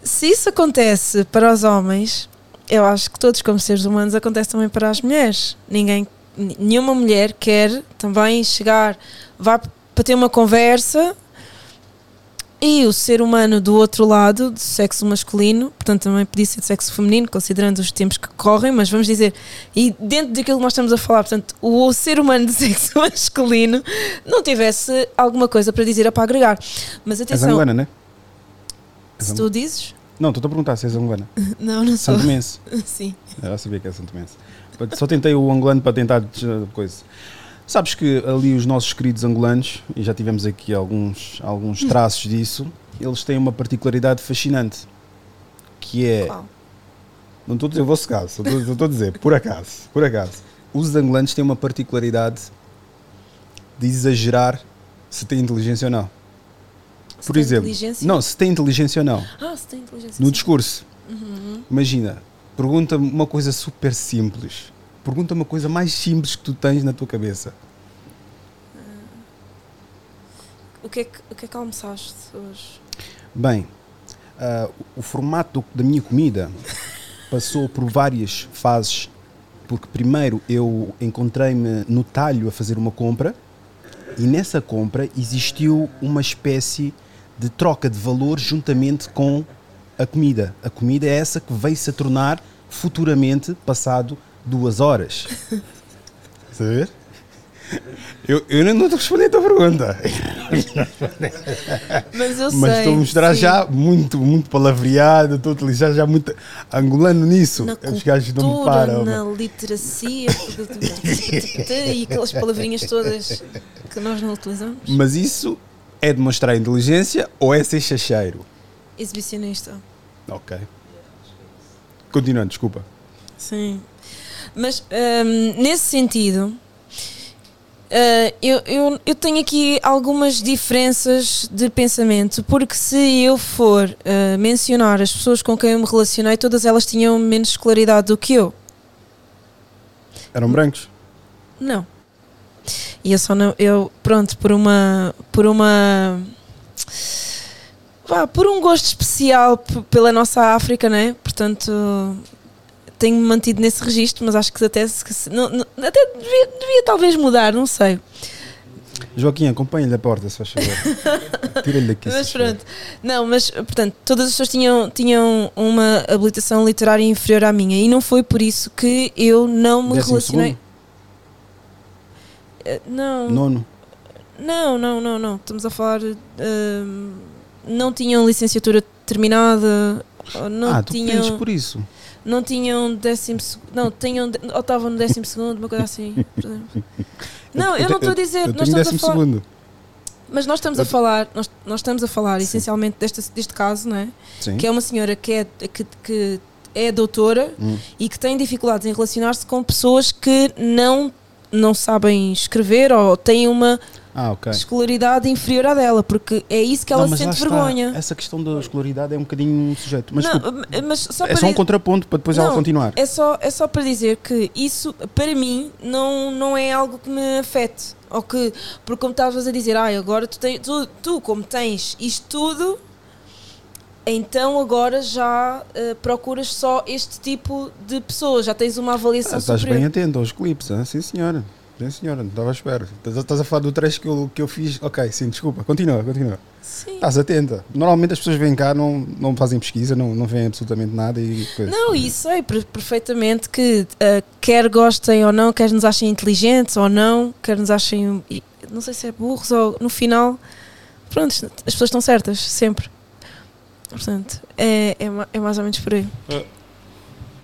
Se isso acontece para os homens, eu acho que todos, como seres humanos, acontece também para as mulheres. Ninguém, nenhuma mulher quer também chegar, vá para ter uma conversa e o ser humano do outro lado, do sexo masculino, portanto também podia ser de sexo feminino, considerando os tempos que correm, mas vamos dizer, e dentro daquilo que nós estamos a falar, portanto, o ser humano de sexo masculino não tivesse alguma coisa para dizer ou para agregar. Mas És atenção, angolana, né? se tu dizes, Não, estou a perguntar se és angolana. não, não sou. Santo Mense. Sim. Eu já sabia que era Santo Mense. Só tentei o angolano para tentar coisa. Sabes que ali os nossos queridos angolanos, e já tivemos aqui alguns, alguns traços disso, eles têm uma particularidade fascinante. Que é. Qual? Não estou a dizer o vosso caso, estou estou a dizer, por acaso, por acaso. Os angolanos têm uma particularidade de exagerar se têm inteligência ou não. Se Por exemplo, não, se tem inteligência ou não. Ah, se tem inteligência. No sim. discurso, Uhum. imagina, pergunta-me uma coisa super simples. Pergunta-me a coisa mais simples que tu tens na tua cabeça. O que, é que, o que é que almoçaste hoje? Bem, ah, o formato da minha comida passou por várias fases, porque primeiro eu encontrei-me no talho a fazer uma compra e nessa compra existiu uma espécie de troca de valor juntamente com a comida. A comida é essa que veio-se a tornar futuramente passado duas horas. Estás a ver? Eu, eu não estou a responder a tua pergunta. Mas eu Mas sei. estou a mostrar sim. já muito, muito palavreado, estou a utilizar já muito angolano nisso. na Os gajos não me cultura, param. na literacia e aquelas palavrinhas todas que nós não utilizamos. Mas isso é demonstrar inteligência ou é ser chacheiro? Exibicionista. Ok. Continuando, desculpa. Sim. Mas hum, nesse sentido, ah, eu, eu, eu tenho aqui algumas diferenças de pensamento, porque se eu for ah, mencionar as pessoas com quem eu me relacionei, todas elas tinham menos escolaridade do que eu. Eram brancos? Não. E eu só não. Eu, pronto, por uma. Por uma. Vá, por um gosto especial pela nossa África, né? Portanto, tenho-me mantido nesse registro, mas acho que até, se- não, não- até devia, devia talvez mudar, não sei. Joaquim, acompanha-lhe a porta, se faz favor. Tira-lhe daqui. Mas pronto. Não, mas portanto, todas as pessoas tinham, tinham uma habilitação literária inferior à minha e não foi por isso que eu não me Décimo relacionei. Eh, Não. Nono. Não, não, não, não. Estamos a falar. hum, não tinham licenciatura terminada. Não ah, tu tinham. prendes por isso. Não tinham décimo segundo. Não, tinham. Ou estavam no décimo segundo, uma coisa assim. Não, eu, não estou a dizer. Eu nós estamos a falar. segundo. Mas nós estamos a Eu- falar. Nós, nós estamos a falar Sim. essencialmente deste, deste caso, não é? Sim. Que é uma senhora que é, que, que é doutora Hum. e que tem dificuldades em relacionar-se com pessoas que não, não sabem escrever ou têm uma Ah, ok. escolaridade inferior à dela, porque é isso que ela Não, sente está. vergonha. Essa questão da escolaridade é um bocadinho um sujeito. Mas não, desculpa, mas só é só um di- contraponto para depois ela Não, continuar. é só, é só para dizer que isso, para mim, não, não é algo que me afete. Ou que, porque como estavas a dizer, ah, agora tu, tens, tu, tu, como tens isto tudo, então agora já eh, procuras só este tipo de pessoas, já tens uma avaliação Ah, estás superior. bem atento aos clipes, hein? sim senhora. Sim senhora, não estava à espera. Estás, a falar do trecho que eu, que eu fiz. Ok, sim, desculpa, continua, continua. Sim. Estás atenta. Normalmente as pessoas vêm cá, não, não fazem pesquisa, não, não veem absolutamente nada e coisa. Não, e sei per- perfeitamente que eh, quer gostem ou não, quer nos achem inteligentes ou não, quer nos achem, não sei se é burros ou no final, pronto, as pessoas estão certas, sempre. Portanto, é, é, é mais ou menos por aí.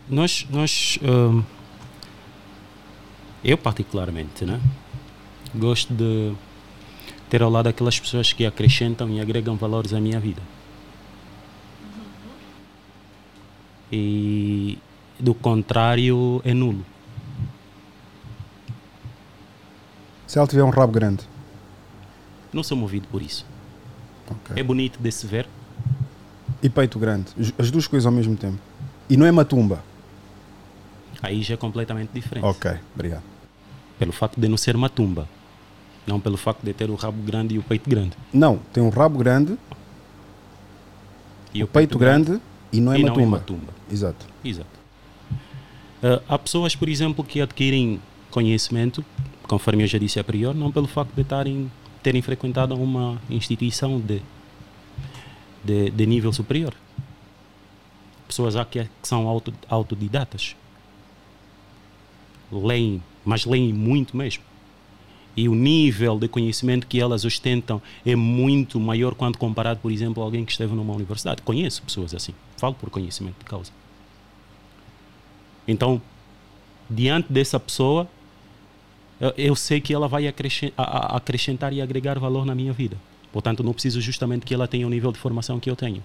Nós, nós hum, eu particularmente, né? Gosto de ter ao lado aquelas pessoas que acrescentam e agregam valores à minha vida. E do contrário é nulo. Se ela tiver um rabo grande. Não sou movido por isso. ok. É bonito de se ver, E peito grande. As- As duas coisas ao mesmo tempo. E não é matumba. Aí já é completamente diferente. Ok, obrigado. Pelo facto de não ser uma tumba. Não pelo facto de ter o rabo grande e o peito grande. Não, tem um rabo grande, E o peito grande, e não é e não é matumba. uma tumba. Exato. Exato. Ah, há pessoas, por exemplo, que adquirem conhecimento, conforme eu já disse a priori, não pelo facto de tarem, terem frequentado uma instituição de, de, de nível superior. Pessoas há que, que são auto, autodidatas. Leem, mas leem muito mesmo. E o nível de conhecimento que elas ostentam é muito maior quando comparado, por exemplo, a alguém que esteve numa universidade. Conheço pessoas assim. Falo por conhecimento de causa. Então, diante dessa pessoa, eu, sei que ela vai acrescentar e agregar valor na minha vida. Portanto, não preciso justamente que ela tenha o nível de formação que eu tenho.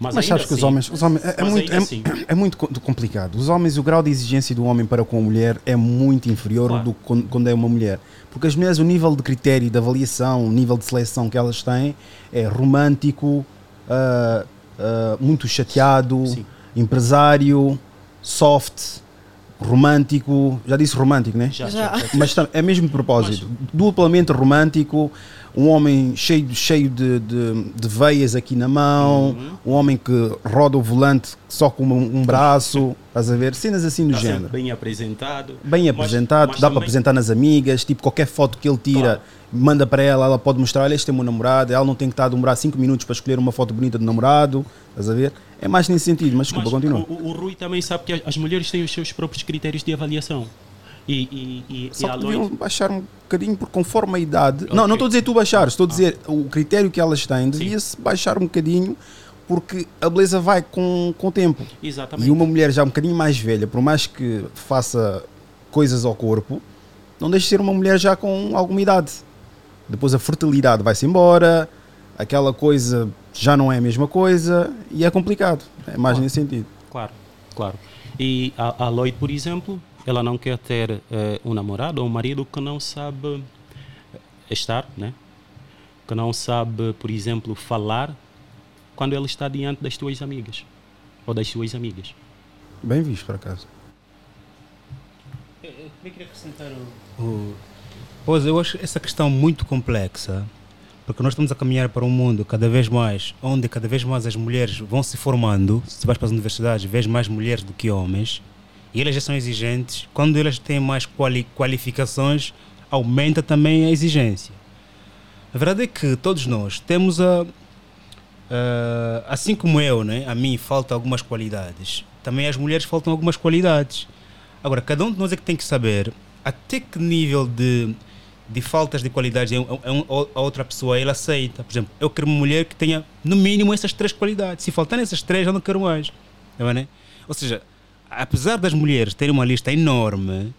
Mas, ainda sabes que os assim- homens, os homens é, é mas muito, é, assim- é muito co- complicado. Os homens, o grau de exigência do homem para com a mulher é muito inferior Claro. do que quando, quando é uma mulher. Porque as mulheres, o nível de critério, de avaliação, o nível de seleção que elas têm é romântico, ah, ah, muito chateado, Sim. empresário, soft, romântico. Já disse romântico, né? Já, Já. Mas é mesmo de propósito. Duplamente romântico, um homem cheio, cheio de, de, de veias aqui na mão, um homem que roda o volante só com um, um braço, estás a ver? Cenas assim do sempre género. bem apresentado. Bem Mas- apresentado, mas dá para também- apresentar nas amigas, tipo qualquer foto que ele tira, Claro. manda para ela, ela pode mostrar, olha, este é o meu namorado, ela não tem que estar a demorar 5 minutos para escolher uma foto bonita do namorado, estás a ver? É mais nesse sentido, mas desculpa, Mas continua. O, o- Rui também sabe que as mulheres têm os seus próprios critérios de avaliação. E, e, e, e Só a que Lloyd- deviam baixar um bocadinho, porque conforme a idade. Não, Ok. não estou a dizer tu baixares, estou a dizer o critério que elas têm devia-se baixar um bocadinho, porque a beleza vai com, com o tempo. Exatamente. E uma mulher já um bocadinho mais velha, por mais que faça coisas ao corpo, não deixa de ser uma mulher já com alguma idade. Depois a fertilidade vai-se embora, aquela coisa já não é a mesma coisa e é complicado. É mais nesse sentido. Claro, claro. E a, a Lloyd, por exemplo, ela não quer ter eh, um namorado ou um marido que não sabe estar, né? Que não sabe, por exemplo, falar quando ela está diante das suas amigas ou das suas amigas. Bem visto, por acaso. Eu também queria acrescentar o, o- Pois, eu acho essa questão muito complexa, porque nós estamos a caminhar para um mundo cada vez mais, onde cada vez mais as mulheres vão se formando. Se vais para as universidades, vês mais mulheres do que homens, e elas já são exigentes. Quando elas têm mais quali qualificações, aumenta também a exigência. A verdade é que todos nós temos a. assim como eu, né? a mim faltam algumas qualidades, também às mulheres faltam algumas qualidades. Agora, cada um de nós é que tem que saber até que nível de, de faltas de qualidades é é a outra pessoa ela aceita. Por exemplo, eu quero uma mulher que tenha no mínimo essas três qualidades. Se faltarem essas três, eu não quero mais. Tá vendo, né? Ou seja, apesar das mulheres terem uma lista enorme,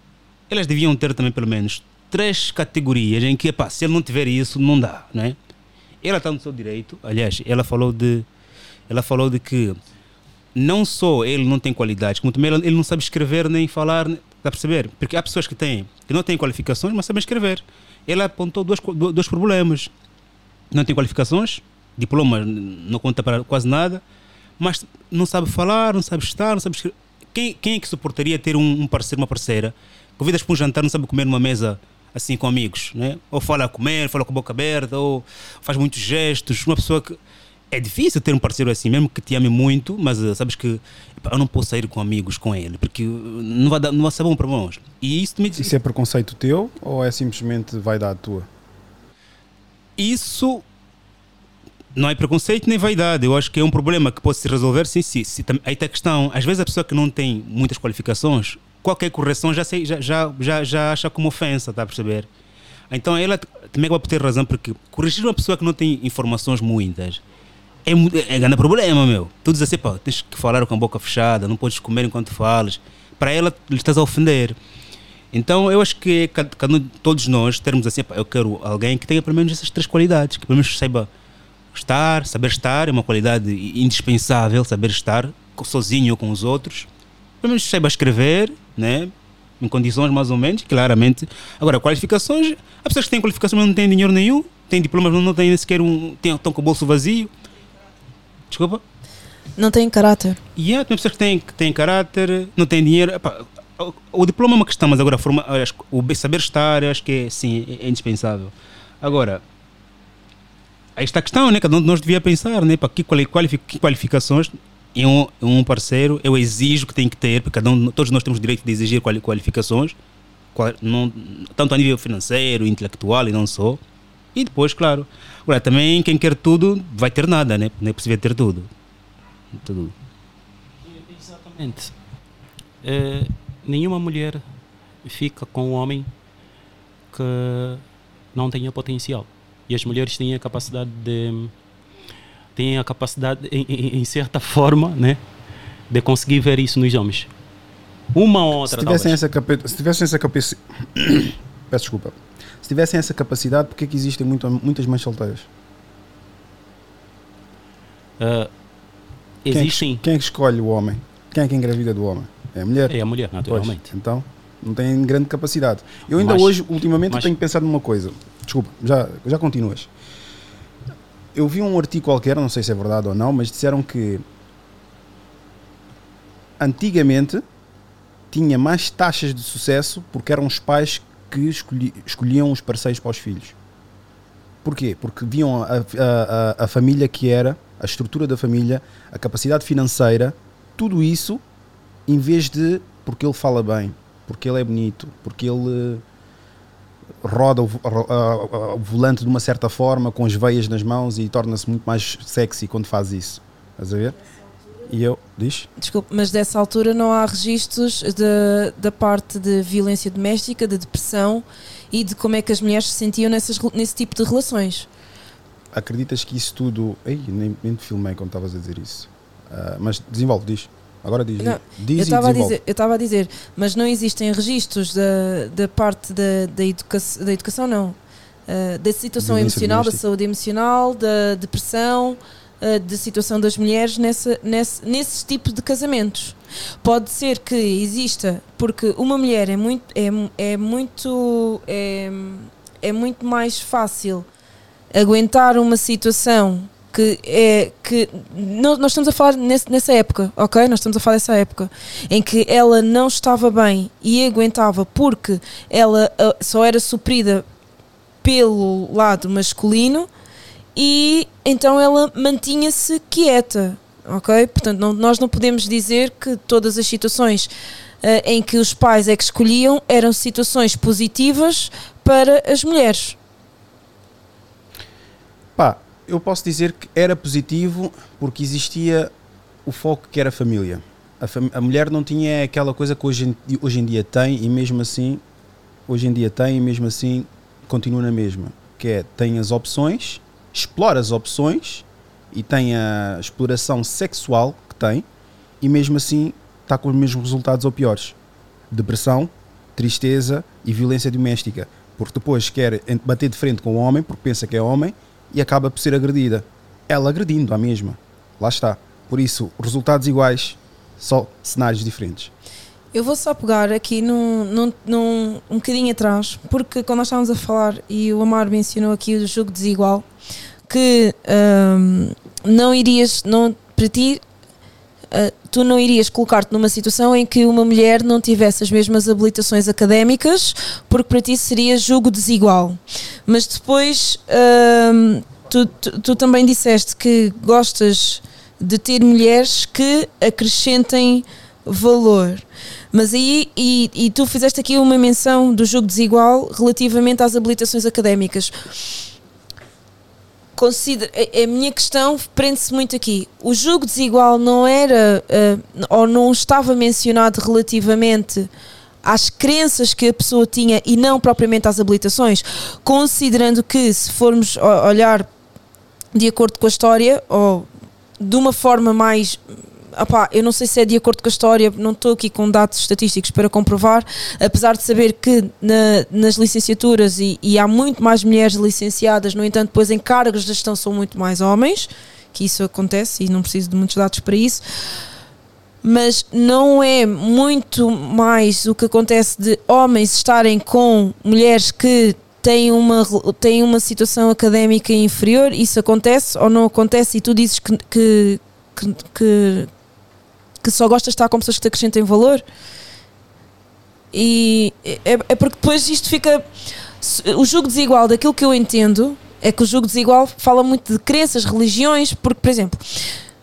elas deviam ter também pelo menos três categorias em que, epá, se ele não tiver isso, não dá, não é? Ela está no seu direito. Aliás, ela falou de, ela falou de que não só ele não tem qualidades, como também ele não sabe escrever nem falar, né? está a perceber? Porque há pessoas que têm, que não têm qualificações, mas sabem escrever. Ele apontou dois, dois problemas. Não tem qualificações, diploma não conta para quase nada, mas não sabe falar, não sabe estar, não sabe escrever. Quem, quem é que suportaria ter um, um parceiro, uma parceira? Convidas para um jantar, não sabe comer numa mesa assim com amigos, né? Ou fala a comer, fala com a boca aberta, ou faz muitos gestos. Uma pessoa que é difícil ter um parceiro assim, mesmo que te ame muito, mas uh, sabes que eu não posso sair com amigos com ele, porque uh, não vai, dar, não vai ser bom para nós. E isso me Isso é preconceito teu ou é simplesmente vaidade tua? isso não é preconceito nem vaidade. Eu acho que é um problema que pode se resolver sim, sim. Se, aí está a questão. Às vezes a pessoa que não tem muitas qualificações, qualquer correção já, sei, já, já, já, já acha como ofensa, está a perceber? Então ela também vai ter razão, porque corrigir uma pessoa que não tem informações muitas é, mu- é grande problema, meu. Tu dizes assim, pá, tens que falar com a boca fechada, não podes comer enquanto falas. Para ela, lhe estás a ofender. Então eu acho que cada, cada um- todos nós termos assim, pá, eu quero alguém que tenha pelo menos essas três qualidades, que pelo menos saiba estar, saber estar é uma qualidade indispensável, saber estar sozinho ou com os outros. Pelo menos saiba escrever, né? Em condições mais ou menos, claramente. Agora, qualificações, há pessoas que têm qualificações, mas não têm dinheiro nenhum, têm diplomas, mas não têm sequer um. Têm, estão com o bolso vazio. Desculpa? Não tem caráter. E há tem pessoas que têm, que têm caráter, não têm dinheiro. Epá, o, o diploma é uma questão, mas agora forma, o saber estar, acho que é, sim, é, é indispensável. Agora, aí está a questão, né? Cada um de nós devia pensar, né? Para que, que qualificações em um, um parceiro eu exijo que tem que ter, porque cada um, todos nós temos o direito de exigir quali- qualificações, qual- não, tanto a nível financeiro, intelectual e não só. E depois, claro. Agora, também quem quer tudo vai ter nada, né? Não é possível ter tudo. tudo. Exatamente. Eh, nenhuma mulher fica com um homem que não tenha potencial. E as mulheres têm a capacidade de. têm a capacidade, em, em- em certa forma, né? De conseguir ver isso nos homens. Uma ou Se outra, tivessem talvez. essa, capa- se tivessem essa capacidade. Peço desculpa. Se tivessem essa capacidade, porque é que existem muito, muitas mães solteiras? Quem é, que, existem. quem é que escolhe o homem? Quem é que engravida do homem? É a mulher? É a mulher, Pois, naturalmente. então, não tem grande capacidade. Eu ainda Mas- hoje, ultimamente, mas- tenho pensado numa coisa. Desculpa, já, já continuas. Eu vi um artigo qualquer, não sei se é verdade ou não, mas disseram que antigamente tinha mais taxas de sucesso porque eram os pais que escolhi- escolhiam os parceiros para os filhos. Porquê? Porque viam a, a, a, família que era, a estrutura da família, a capacidade financeira, tudo isso, em vez de porque ele fala bem, porque ele é bonito, porque ele roda o, a- a- o volante de uma certa forma, com as veias nas mãos e torna-se muito mais sexy quando faz isso. Estás a ver? E eu, diz? Desculpe, mas dessa altura não há registros de- da parte de violência doméstica, de depressão e de como é que as mulheres se sentiam nessas, nesse tipo de relações. Acreditas que isso tudo. Ei, nem, nem te filmei quando estavas a dizer isso. Ah, mas desenvolve, diz. Agora diz. Não, diz eu estava a dizer, eu estava a dizer, mas não existem registros da, da parte da, da, educa da educação, não. Ah, da situação Violência emocional, da saúde emocional, da depressão, ah, da situação das mulheres nessa, nesse, nesses tipos de casamentos. Pode ser que exista, porque uma mulher é muito, é, é muito, é, é muito mais fácil aguentar uma situação que é que nó- nós estamos a falar nesse- nessa época, ok? Nós estamos a falar dessa época em que ela não estava bem e aguentava porque ela ah, só era suprida pelo lado masculino e então ela mantinha-se quieta, ok? Portanto, não- nós não podemos dizer que todas as situações ah, em que os pais é que escolhiam eram situações positivas para as mulheres. Eu posso dizer que era positivo porque existia o foco que era a família. A, fam- a mulher não tinha aquela coisa que hoje em, hoje em dia tem e mesmo assim, hoje em dia tem e mesmo assim continua na mesma. Que é, tem as opções, explora as opções e tem a exploração sexual que tem e mesmo assim está com os mesmos resultados ou piores. Depressão, tristeza e violência doméstica. Porque depois quer bater de frente com o homem porque pensa que é homem e acaba por ser agredida. Ela agredindo a mesma. Lá está. Por isso, resultados iguais, só cenários diferentes. Eu vou só pegar aqui num, num, num- um bocadinho atrás, porque quando nós estávamos a falar, e o Amar mencionou aqui o jogo desigual, que hum, não irias, não, para ti, ah, tu não irias colocar-te numa situação em que uma mulher não tivesse as mesmas habilitações académicas, porque para ti seria jogo desigual. Mas depois hum, tu, tu, tu também disseste que gostas de ter mulheres que acrescentem valor. Mas aí, e, e tu fizeste aqui uma menção do jogo desigual relativamente às habilitações académicas. Considera, a, a minha questão prende-se muito aqui. O jogo desigual não era uh, ou não estava mencionado relativamente às crenças que a pessoa tinha e não propriamente às habilitações, considerando que se formos olhar de acordo com a história ou de uma forma mais opá, eu não sei se é de acordo com a história, não estou aqui com dados estatísticos para comprovar, apesar de saber que na, nas licenciaturas e, e, há muito mais mulheres licenciadas, no entanto, depois em cargos de gestão são muito mais homens, que isso acontece e não preciso de muitos dados para isso. Mas não é muito mais o que acontece de homens estarem com mulheres que têm uma, têm uma situação académica inferior, isso acontece ou não acontece, e tu dizes que, que, que, que só gostas de estar com pessoas que te acrescentem valor. E é, é porque depois isto fica. O jogo desigual daquilo que eu entendo é que o jogo desigual fala muito de crenças, religiões, porque, por exemplo,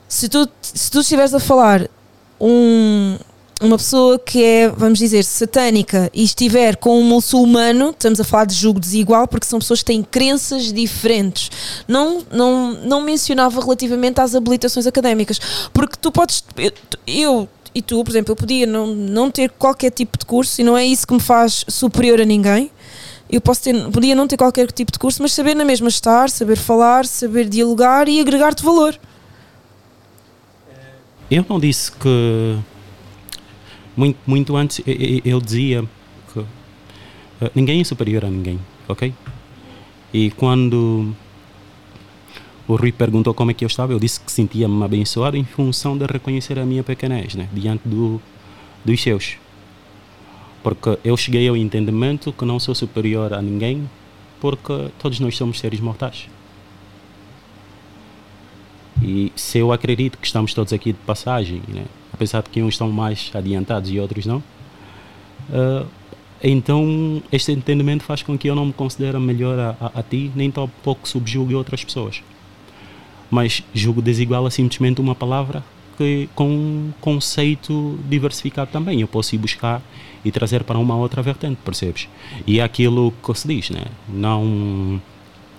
se tu, se tu estiveres a falar um, uma pessoa que é, vamos dizer, satânica e estiver com um muçulmano, estamos a falar de julgo desigual porque são pessoas que têm crenças diferentes. Não, não, não mencionava relativamente às habilitações académicas, porque tu podes. Eu, eu e tu, por exemplo, eu podia não, não ter qualquer tipo de curso e não é isso que me faz superior a ninguém. Eu posso ter, podia não ter qualquer tipo de curso, mas saber na mesma estar, saber falar, saber dialogar e agregar-te valor. Eu não disse que muito, muito antes eu dizia que eh, ninguém é superior a ninguém, ok? E quando o Rui perguntou como é que eu estava, eu disse que sentia-me abençoado em função de reconhecer a minha pequenez, né? Diante do, dos seus. Porque eu cheguei ao entendimento que não sou superior a ninguém, porque todos nós somos seres mortais. E se eu acredito que estamos todos aqui de passagem, né? Apesar de que uns estão mais adiantados e outros não, uh, então este entendimento faz com que eu não me considere melhor a, a, a ti, nem tão pouco subjugue outras pessoas. Mas julgo desigual é simplesmente uma palavra que, com um conceito diversificado também. Eu posso ir buscar e trazer para uma outra vertente, percebes? E é aquilo que se diz, né? Não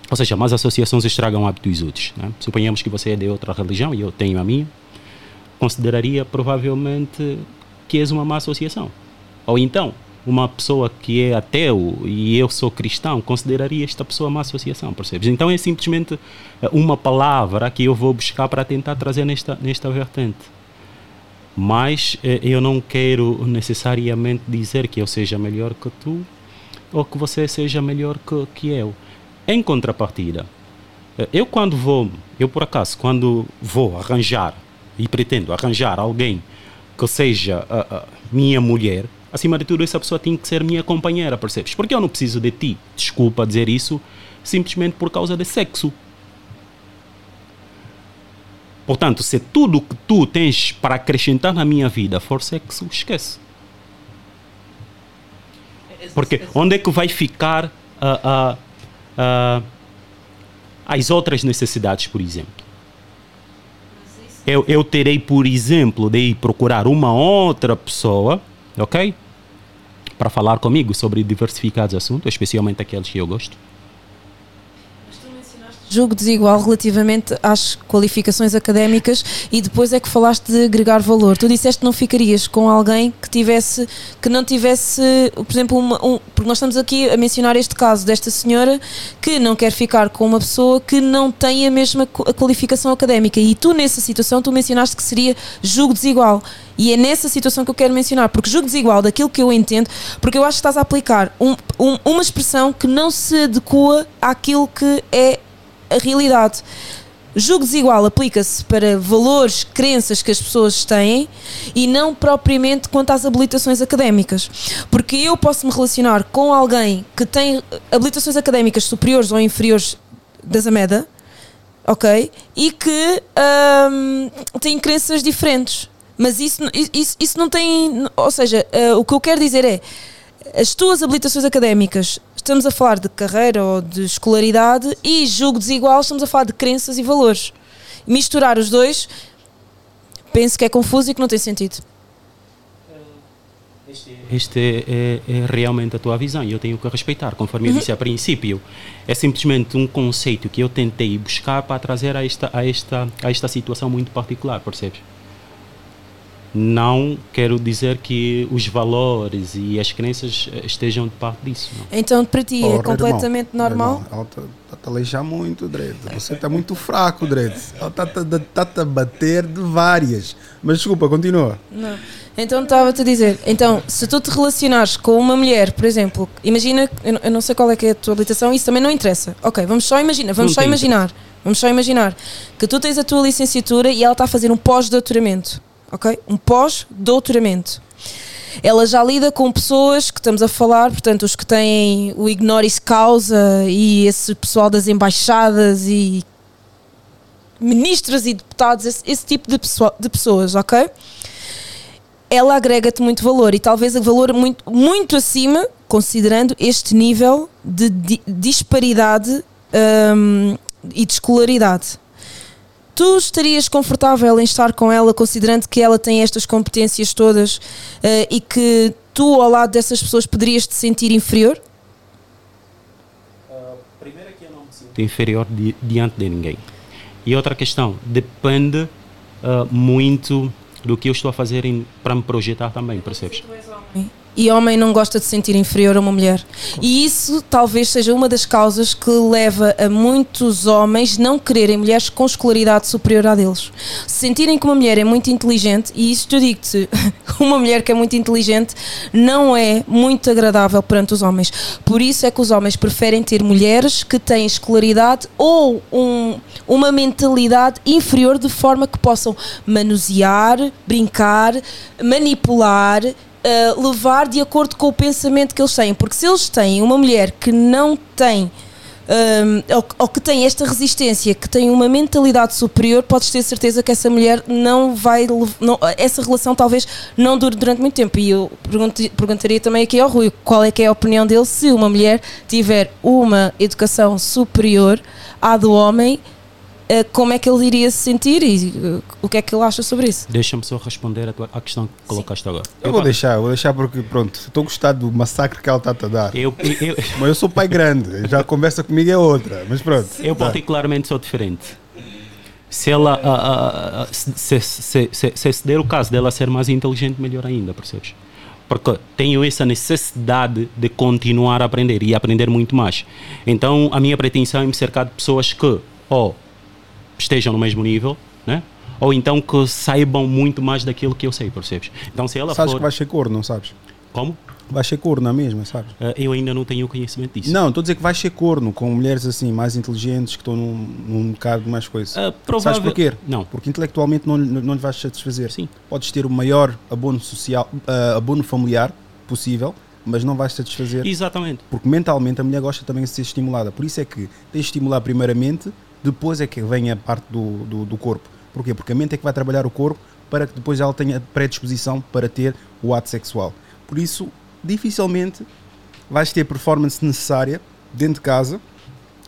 ou seja, mais associações estragam hábitos úteis. Né? Suponhamos que você é de outra religião e eu tenho a minha, consideraria provavelmente que és uma má associação. Ou então, uma pessoa que é ateu e eu sou cristão, consideraria esta pessoa má associação, percebes? Então é simplesmente eh, uma palavra que eu vou buscar para tentar trazer nesta, nesta vertente. Mas eh, eu não quero necessariamente dizer que eu seja melhor que tu ou que você seja melhor que, que eu. Em contrapartida, eh, eu quando vou, eu por acaso, quando vou arranjar e pretendo arranjar alguém que seja a, a minha mulher, acima de tudo essa pessoa tem que ser minha companheira, percebes? Porque eu não preciso de ti, desculpa dizer isso, simplesmente por causa de sexo. Portanto, se tudo que tu tens para acrescentar na minha vida for sexo, esquece. Porque onde é que vai ficar uh, uh, uh, as outras necessidades, por exemplo. Eu, eu terei, por exemplo, de ir procurar uma outra pessoa, ok? Para falar comigo sobre diversificados assuntos, especialmente aqueles que eu gosto julgo desigual relativamente às qualificações académicas e depois é que falaste de agregar valor. Tu disseste que não ficarias com alguém que tivesse, que não tivesse, por exemplo, uma, um, porque nós estamos aqui a mencionar este caso desta senhora que não quer ficar com uma pessoa que não tem a mesma qualificação académica e tu nessa situação tu mencionaste que seria julgo desigual. E é nessa situação que eu quero mencionar, porque julgo desigual daquilo que eu entendo, porque eu acho que estás a aplicar um, um, uma expressão que não se adequa àquilo que é a realidade. Julgo desigual aplica-se para valores, crenças que as pessoas têm e não propriamente quanto às habilitações académicas. Porque eu posso me relacionar com alguém que tem habilitações académicas superiores ou inferiores das AMEDA, ok? E que um, tem crenças diferentes. Mas isso, isso, isso não tem. Ou seja, uh, o que eu quero dizer é as tuas habilitações académicas estamos a falar de carreira ou de escolaridade e julgo desigual, estamos a falar de crenças e valores. Misturar os dois, penso que é confuso e que não tem sentido. Esta é, é- é realmente a tua visão e eu tenho que respeitar, conforme eu disse a princípio. É simplesmente um conceito que eu tentei buscar para trazer a esta, a esta, a esta situação muito particular, percebes? Não quero dizer que os valores e as crenças eh, estejam de parte disso. Não. Então, para ti é completamente irmão, normal? irmão, está a aleijar muito, Dredd. Você está muito fraco, Dredd. Ela está a bater de várias. Mas desculpa, continua. Não. Então estava-te a dizer, então, se tu te relacionares com uma mulher, por exemplo, imagina, eu não- eu não sei qual é que é a tua habilitação, isso também não interessa. Ok, vamos só imaginar, vamos Não só imaginar, vamos só imaginar que tu tens a tua licenciatura e ela está a fazer um pós-doutoramento, ok? Um pós-doutoramento. Ela já lida com pessoas que estamos a falar, portanto, os que têm o ignoris causa e esse pessoal das embaixadas e ministros e deputados, esse, esse tipo de, pessoa- de pessoas, ok? ela agrega-te muito valor e talvez a valor muito, muito acima, considerando este nível de di- disparidade hum, e de escolaridade. Tu estarias confortável em estar com ela, considerando que ela tem estas competências todas eh, e que tu, ao lado dessas pessoas, poderias te sentir inferior? Primeiro que eu não me sinto inferior di- diante de ninguém. E outra questão, depende ah, muito do que eu estou a fazer em- para me projetar também, percebes? E homem não gosta de se sentir inferior a uma mulher. E isso talvez seja uma das causas que leva a muitos homens não quererem mulheres com escolaridade superior à deles. Se sentirem que uma mulher é muito inteligente, e isto eu digo-te, uma mulher que é muito inteligente não é muito agradável perante os homens. Por isso é que os homens preferem ter mulheres que têm escolaridade ou um- uma mentalidade inferior de forma que possam manusear, brincar, manipular, uh, levar de acordo com o pensamento que eles têm. Porque se eles têm uma mulher que não tem. um, ou, ou que tem esta resistência, que tem uma mentalidade superior, podes ter certeza que essa mulher não vai. Não, essa relação talvez não dure durante muito tempo. E eu perguntaria também aqui ao Rui qual é que é a opinião dele se uma mulher tiver uma educação superior à do homem, eh, como é que ele iria se sentir e eh, o que é que ele acha sobre isso? Deixa-me só responder a, tua, a questão que colocaste agora. Eu vou deixar, vou deixar porque, pronto, estou a gostar do massacre que ela está a dar. Eu, eu, Mas eu sou pai grande, já a conversa comigo é outra. Mas pronto. eu particularmente sou diferente. Se ela ah, ah, ah, se, se, se, se, se se der o caso dela ser mais inteligente, melhor ainda, percebes? Porque tenho essa necessidade de continuar a aprender e aprender muito mais. Então a minha pretensão é me cercar de pessoas que ou estejam no mesmo nível, né? Ou então que saibam muito mais daquilo que eu sei, percebes? Então se ela sabes for que vai ser corno, não sabes? como? Vai ser corno na mesma, sabes? Ah, eu ainda não tenho conhecimento disso. Não, estou a dizer que vai ser corno com mulheres assim, mais inteligentes, que estão num, num bocado de mais coisa. Sabes provável- porquê? Não. Porque intelectualmente não, não lhe vais satisfazer. Sim. Podes ter o maior abono social, ah, abono familiar possível, mas não vais satisfazer. Exatamente. Porque mentalmente a mulher gosta também de ser estimulada. Por isso é que tens de estimular primeiramente, depois é que vem a parte do, do, do corpo. Porquê? Porque a mente é que vai trabalhar o corpo para que depois ela tenha predisposição para ter o ato sexual. Por isso, dificilmente vais ter performance necessária dentro de casa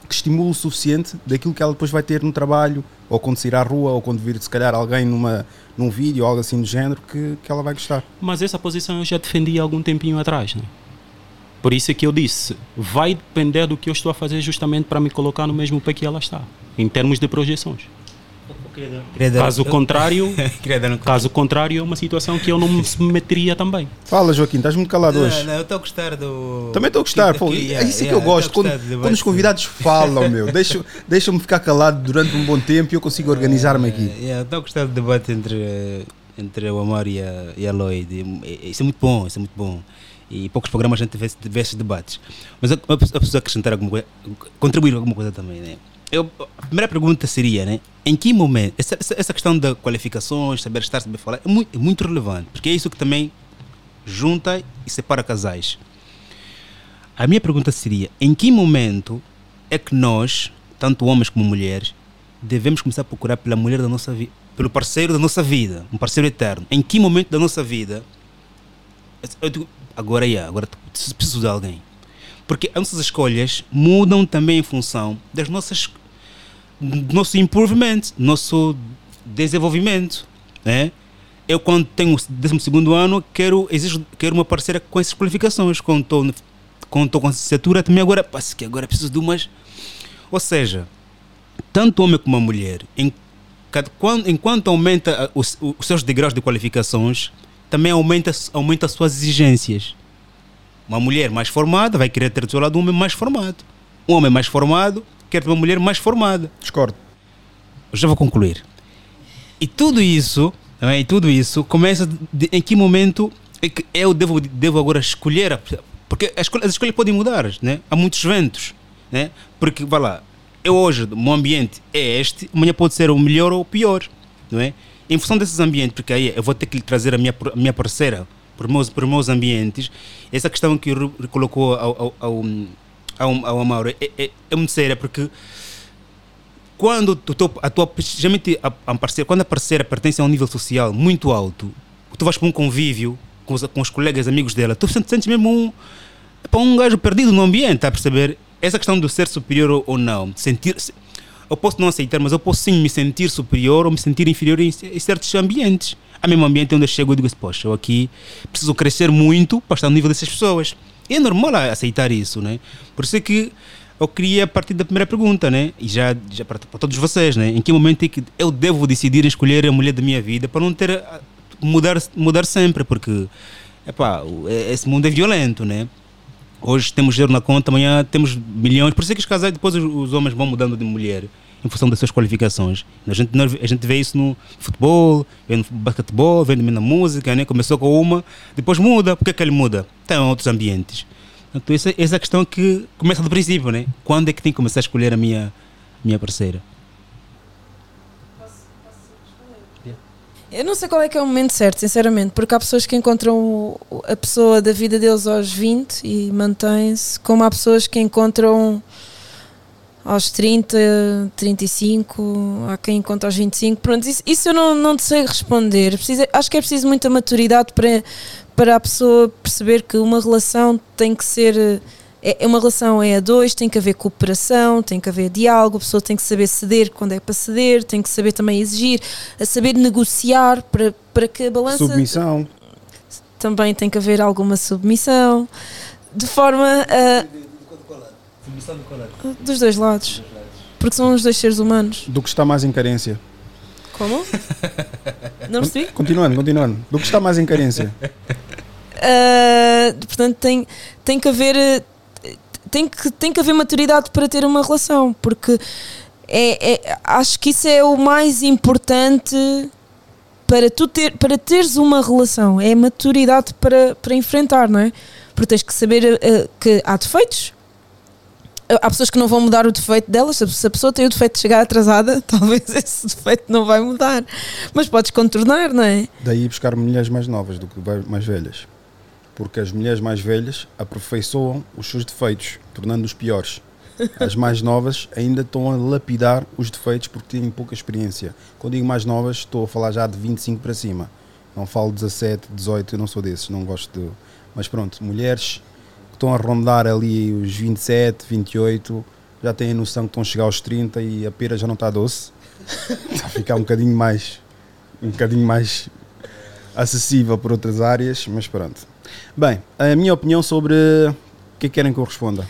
que estimule o suficiente daquilo que ela depois vai ter no trabalho, ou quando sair à rua, ou quando vir se calhar alguém numa, num vídeo ou algo assim do género que, que ela vai gostar. Mas essa posição eu já defendi há algum tempinho atrás, né? Por isso é que eu disse, vai depender do que eu estou a fazer justamente para me colocar no mesmo pé que ela está, em termos de projeções. Caso contrário, caso contrário é uma situação que eu não me submeteria também. Fala, Joaquim, estás muito calado hoje. Não, não, eu estou a gostar do. Também estou a gostar, que- pô. é yeah, isso que eu gosto. Quando, quando os convidados falam, meu, deixa- deixa-me ficar calado durante um bom tempo e eu consigo organizar-me aqui. Eh, yeah, Estou a gostar do debate entre, entre o Amar e a, e a Lloyd. Isso é muito bom, isso é muito bom. E poucos programas a gente vê, esse- vê esses debates. Mas eu, eu preciso acrescentar alguma coisa, contribuir alguma coisa também, né? Eu, a primeira pergunta seria, né? Em que momento, essa, essa, questão da qualificações, saber estar, saber falar, é muito, é muito relevante, porque é isso que também junta e separa casais. A minha pergunta seria: em que momento é que nós, tanto homens como mulheres, devemos começar a procurar pela mulher da nossa vida, pelo parceiro da nossa vida, um parceiro eterno? Em que momento da nossa vida, eu digo, agora é, agora preciso de alguém. Porque as nossas escolhas mudam também em função das nossas nosso improvement, nosso desenvolvimento, né? Eu quando tenho o 12 segundo ano quero exijo, quero uma parceira com essas qualificações. Quando estou com licenciatura também agora passa que agora preciso de umas, ou seja, tanto homem como a mulher, em quando- enquanto aumenta a- os, os seus degraus de qualificações, também aumenta, aumenta as suas exigências. Uma mulher mais formada vai querer ter do seu lado um homem mais formado. Um homem mais formado quer ter uma mulher mais formada. Discordo. Eu já vou concluir. E tudo isso, não é? e tudo isso começa de- em que momento é que eu devo, devo agora escolher, a- porque as escolhas, as escolhas podem mudar, né? há muitos ventos, né? porque, vai lá, eu hoje, o meu ambiente é este, amanhã pode ser o melhor ou o pior, não é? Em função desses ambientes, porque aí eu vou ter que trazer a minha, a minha parceira para os meus, para os meus ambientes, essa questão que colocou ao, ao, ao, ao, ao Amauro é, é, é muito séria, porque quando tu, tu- a tua geralmente a, a parceira, quando a parceira pertence a um nível social muito alto, tu vais para um convívio com os, com os colegas, amigos dela, tu sentes, mesmo um, para um gajo perdido no ambiente, tá a perceber? Essa questão do ser superior ou, ou não, sentir eu posso não aceitar, mas eu posso sim me sentir superior ou me sentir inferior em, em certos ambientes. Há mesmo ambiente onde eu chego e digo assim, poxa, eu aqui preciso crescer muito para estar no nível dessas pessoas. É normal aceitar isso, né? Por isso é que eu queria partir da primeira pergunta, né? E já, já para, para todos vocês, né? Em que momento é que eu devo decidir escolher a mulher da minha vida para não ter a- mudar mudar sempre, porque epá, é- esse mundo é violento, né? Hoje temos dinheiro na conta, amanhã temos milhões. Por isso é que os casais, depois os, os homens vão mudando de mulher em função das suas qualificações. A gente, a gente vê isso no futebol, vê no basquetebol, vê na música, né? Começou com uma, depois muda. Por que, que ele muda? Tem outros ambientes. Então, essa, essa é a questão que começa do princípio, né? Quando é que tem que começar a escolher a minha, minha parceira? Eu não sei qual é que é o momento certo, sinceramente, porque há pessoas que encontram a pessoa da vida deles aos 20 e mantém-se, como há pessoas que encontram aos 30, 35, há quem encontra aos 25. Pronto, isso, isso eu não, não te sei responder. Precisa, acho que é preciso muita maturidade para, para a pessoa perceber que uma relação tem que ser. É, é uma relação é a dois, tem que haver cooperação, tem que haver diálogo, a pessoa tem que saber ceder quando é para ceder, tem que saber também exigir, a saber negociar para, para que a balança Submissão. também tem que haver alguma submissão, de forma a. Dos dois lados. Porque são os dois seres humanos. Do que está mais em carência. Como? Não percebi? Continuando, continuando. Do que está mais em carência. Ah, portanto, tem, tem que haver. Tem que, tem que haver maturidade para ter uma relação, porque é, é- acho que isso é o mais importante para tu ter, para teres uma relação, é a maturidade para, para enfrentar, não é? Porque tens que saber eh, que há defeitos. Há pessoas que não vão mudar o defeito delas. Se a- pessoa tem o defeito de chegar atrasada, talvez esse defeito não vai mudar. Mas podes contornar, não é? Daí buscar mulheres mais novas do que mais velhas. Porque as mulheres mais velhas aperfeiçoam os seus defeitos, tornando-os piores. As mais novas ainda estão a lapidar os defeitos porque têm pouca experiência. Quando digo mais novas, estou a falar já de 25 para cima. Não falo 17, 18, eu não sou desses, não gosto de. Mas pronto, mulheres estão a rondar ali os 27, 28, já têm a noção que estão a chegar aos 30 e a pera já não está doce. Está a ficar um bocadinho mais. um bocadinho mais acessível por outras áreas, mas pronto. Bem, a minha opinião sobre o que é que querem que eu responda?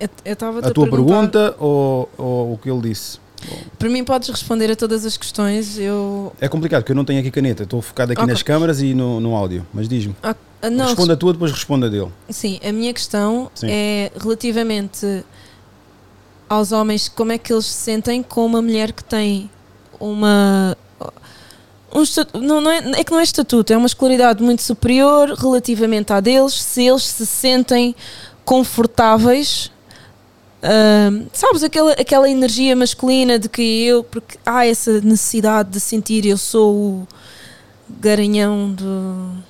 Eu- Eu A tua pergunta ou, ou o que ele disse? Para mim podes responder a todas as questões. Eu É complicado porque eu não tenho aqui caneta, estou focado aqui Ok. nas câmaras e no, no áudio, mas diz-me. ah, ah, não, Responda a tua, depois responda a dele. sim, a minha questão Sim. é relativamente aos homens, como é que eles se sentem com uma mulher que tem uma um estatu- não, não é, é que não é estatuto, é uma escolaridade muito superior relativamente à deles, se eles se sentem confortáveis Ahm, sabes, aquela, aquela energia masculina de que eu, porque há essa necessidade de sentir eu sou o garanhão do.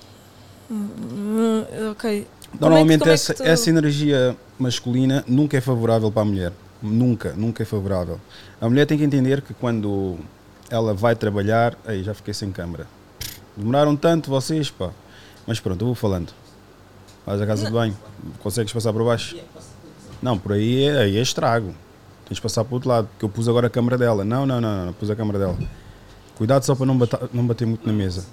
Hum, Ok. Normalmente é que essa, tu- essa energia masculina nunca é favorável para a mulher. Nunca, nunca é favorável. A mulher tem que entender que quando ela vai trabalhar, aí já fiquei sem câmara. Demoraram tanto vocês, pá. Mas pronto, eu vou falando. Vais à casa de banho, consegues passar por baixo? Não, por aí é, aí é estrago. Tens de passar para o outro lado, porque eu pus agora a câmera dela. Não, não, não, não, pus a câmera dela. Cuidado só para não bater, não bater muito na mesa.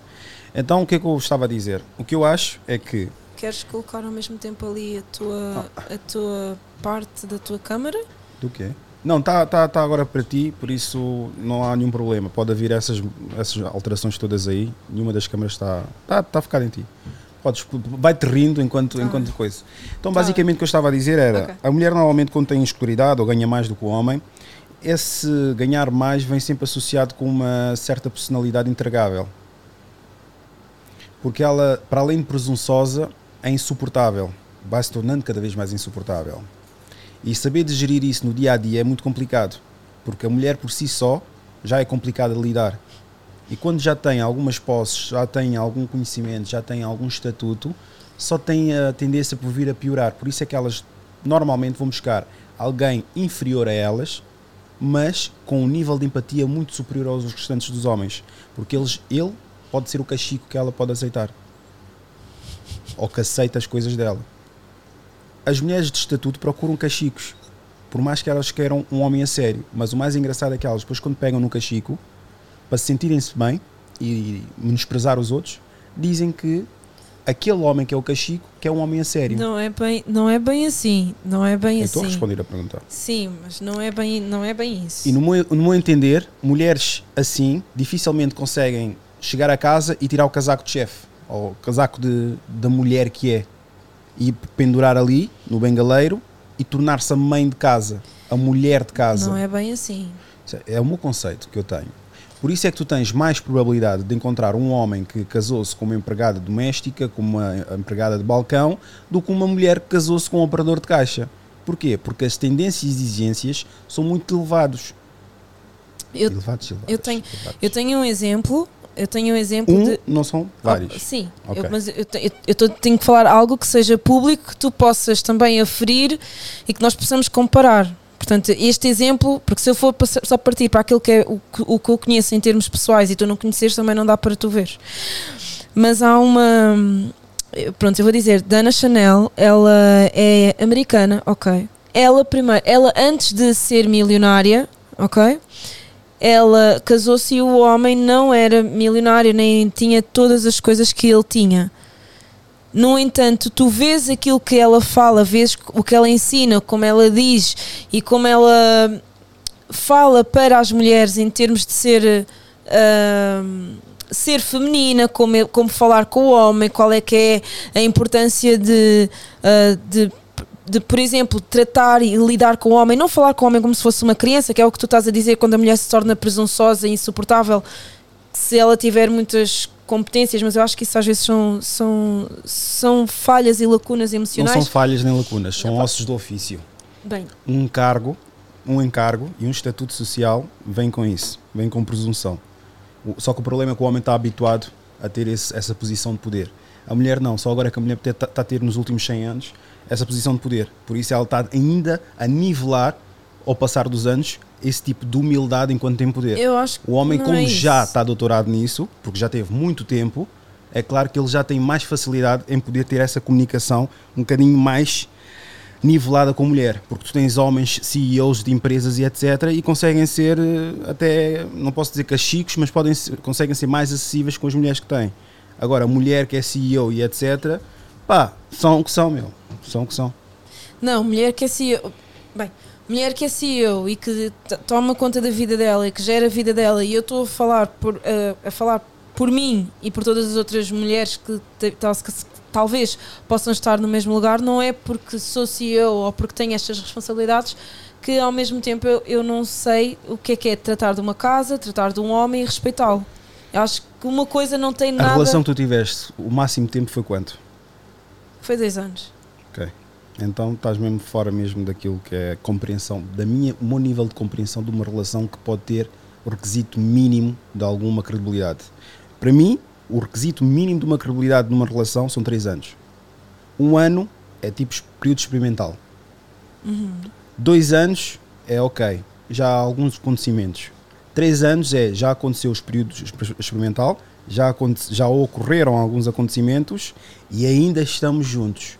Então, o que é que eu estava a dizer? O que eu acho é que Queres colocar ao mesmo tempo ali a tua, a tua parte da tua câmara? Do quê? Não, está tá, tá agora para ti, por isso não há nenhum problema. Pode haver essas, essas alterações todas aí. Nenhuma das câmaras está tá, tá a ficar em ti. Podes, vai-te rindo enquanto, Tá. enquanto coisa. Então, Tá. basicamente, o que eu estava a dizer era: Ok. a mulher normalmente, quando tem escolaridade ou ganha mais do que o homem, esse ganhar mais vem sempre associado com uma certa personalidade intragável. Porque ela, para além de presunçosa, é insuportável. Vai se tornando cada vez mais insuportável. E saber de gerir isso no dia a dia é muito complicado, porque a mulher por si só já é complicada de lidar. E quando já tem algumas posses, já tem algum conhecimento, já tem algum estatuto, só tem a tendência por vir a piorar. Por isso é que elas normalmente vão buscar alguém inferior a elas, mas com um nível de empatia muito superior aos restantes dos homens, porque eles, ele pode ser o cachico que ela pode aceitar, ou que aceita as coisas dela as mulheres de estatuto procuram cachicos, por mais que elas queiram um homem a sério. Mas o mais engraçado é que elas, depois, quando pegam no cachico, para se sentirem-se bem e menosprezar os outros, dizem que aquele homem que é o cachico que é um homem a sério. Não é bem, não é bem assim. Não é bem Eu assim. estou a responder a pergunta. Sim, mas não é bem, não é bem isso. E no meu, no meu entender, mulheres assim dificilmente conseguem chegar a casa e tirar o casaco de chefe, ou o casaco de, da mulher que é, e pendurar ali, no bengaleiro, e tornar-se a mãe de casa, a mulher de casa. Não é bem assim. Isso É o meu conceito que eu tenho. Por isso é que tu tens mais probabilidade de encontrar um homem que casou-se com uma empregada doméstica, com uma empregada de balcão, do que uma mulher que casou-se com um operador de caixa. Porquê? Porque as tendências e exigências são muito elevados. Eu, elevados, elevados, eu tenho- elevados. eu tenho um exemplo. Eu tenho um exemplo Um, de. não são vários. Oh, sim, Ok. eu- mas eu, eu, eu tô- tenho que falar algo que seja público, que tu possas também aferir e que nós possamos comparar. Portanto, este exemplo, porque se eu for só partir para aquilo que é o, o que eu conheço em termos pessoais e tu não conheceres, também não dá para tu ver. Mas há uma. Pronto, eu vou dizer, Dana Chanel, ela é americana, ok. Ela primeiro, ela antes de ser milionária, ok? Ela casou-se e o homem não era milionário, nem tinha todas as coisas que ele tinha. No entanto, tu vês aquilo que ela fala, vês o que ela ensina, como ela diz e como ela fala para as mulheres em termos de ser ahm, ser feminina, como, como falar com o homem, qual é que é a importância de, ah, de de, por exemplo, tratar e lidar com o homem, não falar com o homem como se fosse uma criança, que é o que tu estás a dizer quando a mulher se torna presunçosa e insuportável, se ela tiver muitas competências, mas eu acho que isso às vezes são, são, são falhas e lacunas Não emocionais. são falhas nem lacunas, são ossos do ofício. Bem, Um cargo, um encargo e um estatuto social vem com isso, vem com presunção. Só que o problema é que o homem está habituado a ter esse- essa posição de poder. A mulher não, só agora que a mulher está tá a ter nos últimos 100 anos essa posição de poder. Por isso ela está ainda a nivelar, ao passar dos anos, esse tipo de humildade enquanto tem poder. eu acho que O homem, como é já está doutorado nisso, porque já teve muito tempo, é claro que ele já tem mais facilidade em poder ter essa comunicação um bocadinho mais nivelada com a mulher. Porque tu tens homens CEOs de empresas e etc. e conseguem ser eh, até, não posso dizer cachicos, mas podem ser- conseguem ser mais acessíveis com as mulheres que têm. Agora, a mulher que é CEO e etc. pá, são o que são, meu. São o que são. Não, mulher que é CEO. Bem, mulher que é CEO e que toma conta da vida dela e que gera a vida dela, e eu estou a falar por, eh, a falar por mim e por todas as outras mulheres que, talvez possam estar no mesmo lugar, não é porque sou CEO ou porque tenho estas responsabilidades que ao mesmo tempo eu, eu não sei o que é que é tratar de uma casa, tratar de um homem e respeitá-lo. Acho que uma coisa não tem A nada. relação que tu tiveste, o máximo tempo foi quanto? Foi dois anos. Então estás mesmo fora mesmo daquilo que é compreensão, da minha, o meu nível de compreensão de uma relação que pode ter o requisito mínimo de alguma credibilidade. Para mim, o requisito mínimo de uma credibilidade numa relação são três anos. Um ano é tipo período experimental. Dois anos é ok, já há alguns acontecimentos. Três anos é já aconteceu os períodos exper- experimental, já, já ocorreram alguns acontecimentos e ainda estamos juntos.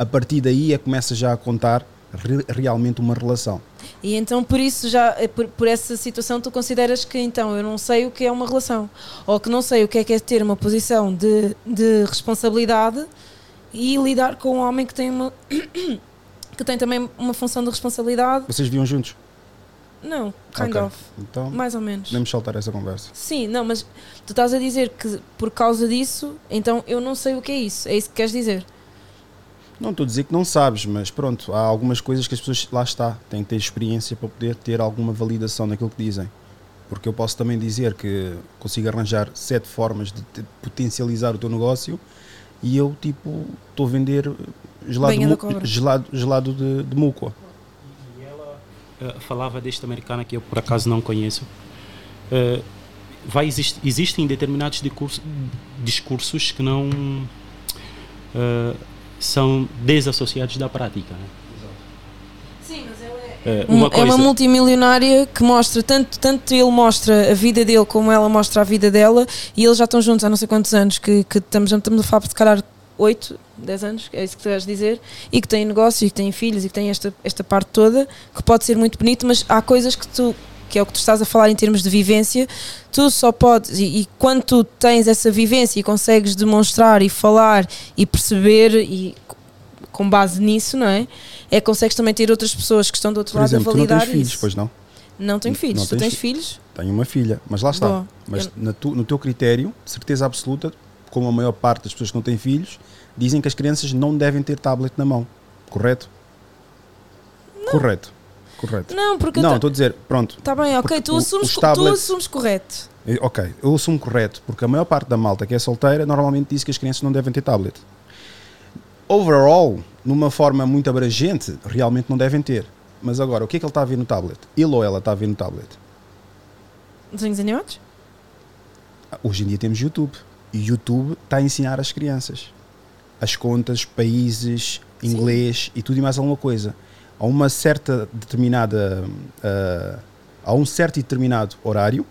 A partir daí é que começa já a contar re- realmente uma relação. E então por isso já, eh, por, por essa situação tu consideras que então eu não sei o que é uma relação. Ou que não sei o que é que é ter uma posição de, de responsabilidade e lidar com um homem que tem uma que tem também uma função de responsabilidade. Vocês viam juntos? Não, kind Ok. of. Então, Mais ou menos. podemos saltar essa conversa. Sim, não, mas tu estás a dizer que por causa disso, então eu não sei o que é isso. É isso que queres dizer? Não estou a dizer que não sabes, mas pronto, há algumas coisas que as pessoas lá está, têm que ter experiência para poder ter alguma validação naquilo que dizem. Porque eu posso também dizer que consigo arranjar sete formas de te- potencializar o teu negócio e eu tipo estou a vender gelado, mu- gelado, gelado de, de muco. Eh, falava deste americana que eu por acaso não conheço. Eh, vai exist, existem determinados discurso, discursos que não eh, são desassociados da prática. né? Sim, mas ela é. Eh, Um- uma é coisa, uma multimilionária que mostra, tanto, tanto ele mostra a vida dele como ela mostra a vida dela e eles já estão juntos há não sei quantos anos, que, que estamos, estamos a falar de calhar 8, 10 anos, é isso que tu vais dizer, e que têm negócio e que têm filhos e que têm esta, esta parte toda, que pode ser muito bonito, mas há coisas que tu, que é o que tu estás a falar em termos de vivência, tu só podes, e, e quando tu tens essa vivência e consegues demonstrar e falar e perceber e com base nisso, não é? É que consegues também ter outras pessoas que estão do outro Por lado exemplo, a tu não validar tens filhos, isso. pois não? Não tenho Não filhos. tu tens tens fi- filhos? Tenho uma filha, mas lá está. Boa. Mas Eu- na tu- no teu critério, de certeza absoluta, como a maior parte das pessoas que não têm filhos, dizem que as crianças não devem ter tablet na mão. Correto? Correto. Correto. Não, porque Não, estou a dizer, pronto. Está bem, ok, tu assumes, co- tu assumes correto. Ok, eu assumo correto, porque a maior parte da malta que é solteira normalmente diz que as crianças não devem ter tablet. Overall, numa forma muito abrangente, realmente não devem ter. Mas agora, o que é que ele está a ver no tablet? Ele ou ela está a ver no tablet? Desenhos animados? Hoje em dia temos YouTube. E YouTube está a ensinar as crianças as contas, países, inglês e tudo e mais alguma coisa. A uma certa determinada. ah, a um certo e determinado horário,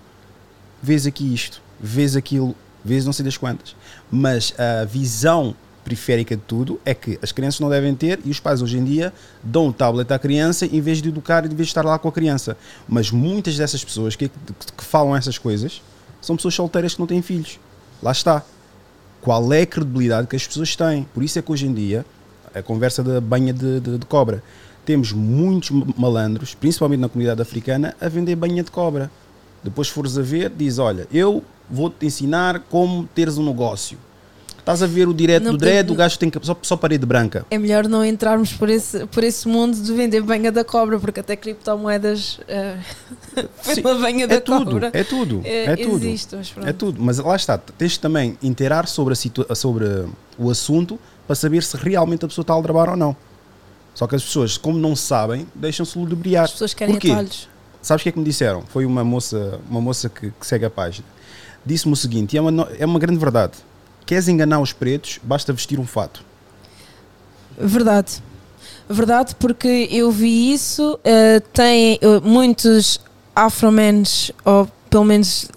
vês aqui isto, vês aquilo, vês não sei das quantas. Mas a visão periférica de tudo é que as crianças não devem ter e os pais hoje em dia dão o tablet à criança em vez de educar e em vez de estar lá com a criança. Mas muitas dessas pessoas que, que, que falam essas coisas são pessoas solteiras que não têm filhos. Lá está. Qual é a credibilidade que as pessoas têm? Por isso é que hoje em dia, a conversa da banha de, de- de cobra, temos muitos malandros, principalmente na comunidade africana, a vender banha de cobra. Depois fores a ver, diz: Olha, eu vou-te ensinar como teres um negócio. Estás a ver o direto Não do dread, o gajo tem só, só parede branca. É melhor não entrarmos por esse, por esse mundo de vender banha da cobra, porque até criptomoedas eh, pela banha da É tudo, cobra é tudo, eh, é tudo. existe. Mas pronto. É tudo, mas lá está, tens de também inteirar sobre, a sobre o assunto para saber se realmente a pessoa está a aldrabar ou não. Só que as pessoas, como não sabem, deixam-se ludibriar. As pessoas querem Porquê? atalhos. Sabes o que é que me disseram? Foi uma moça, uma moça que, que segue a página. Disse-me o seguinte, e é uma, é uma grande verdade. Queres enganar os pretos, basta vestir um fato. Verdade. Verdade, porque eu vi isso. eh, tem eh, muitos afromenos, ou pelo menos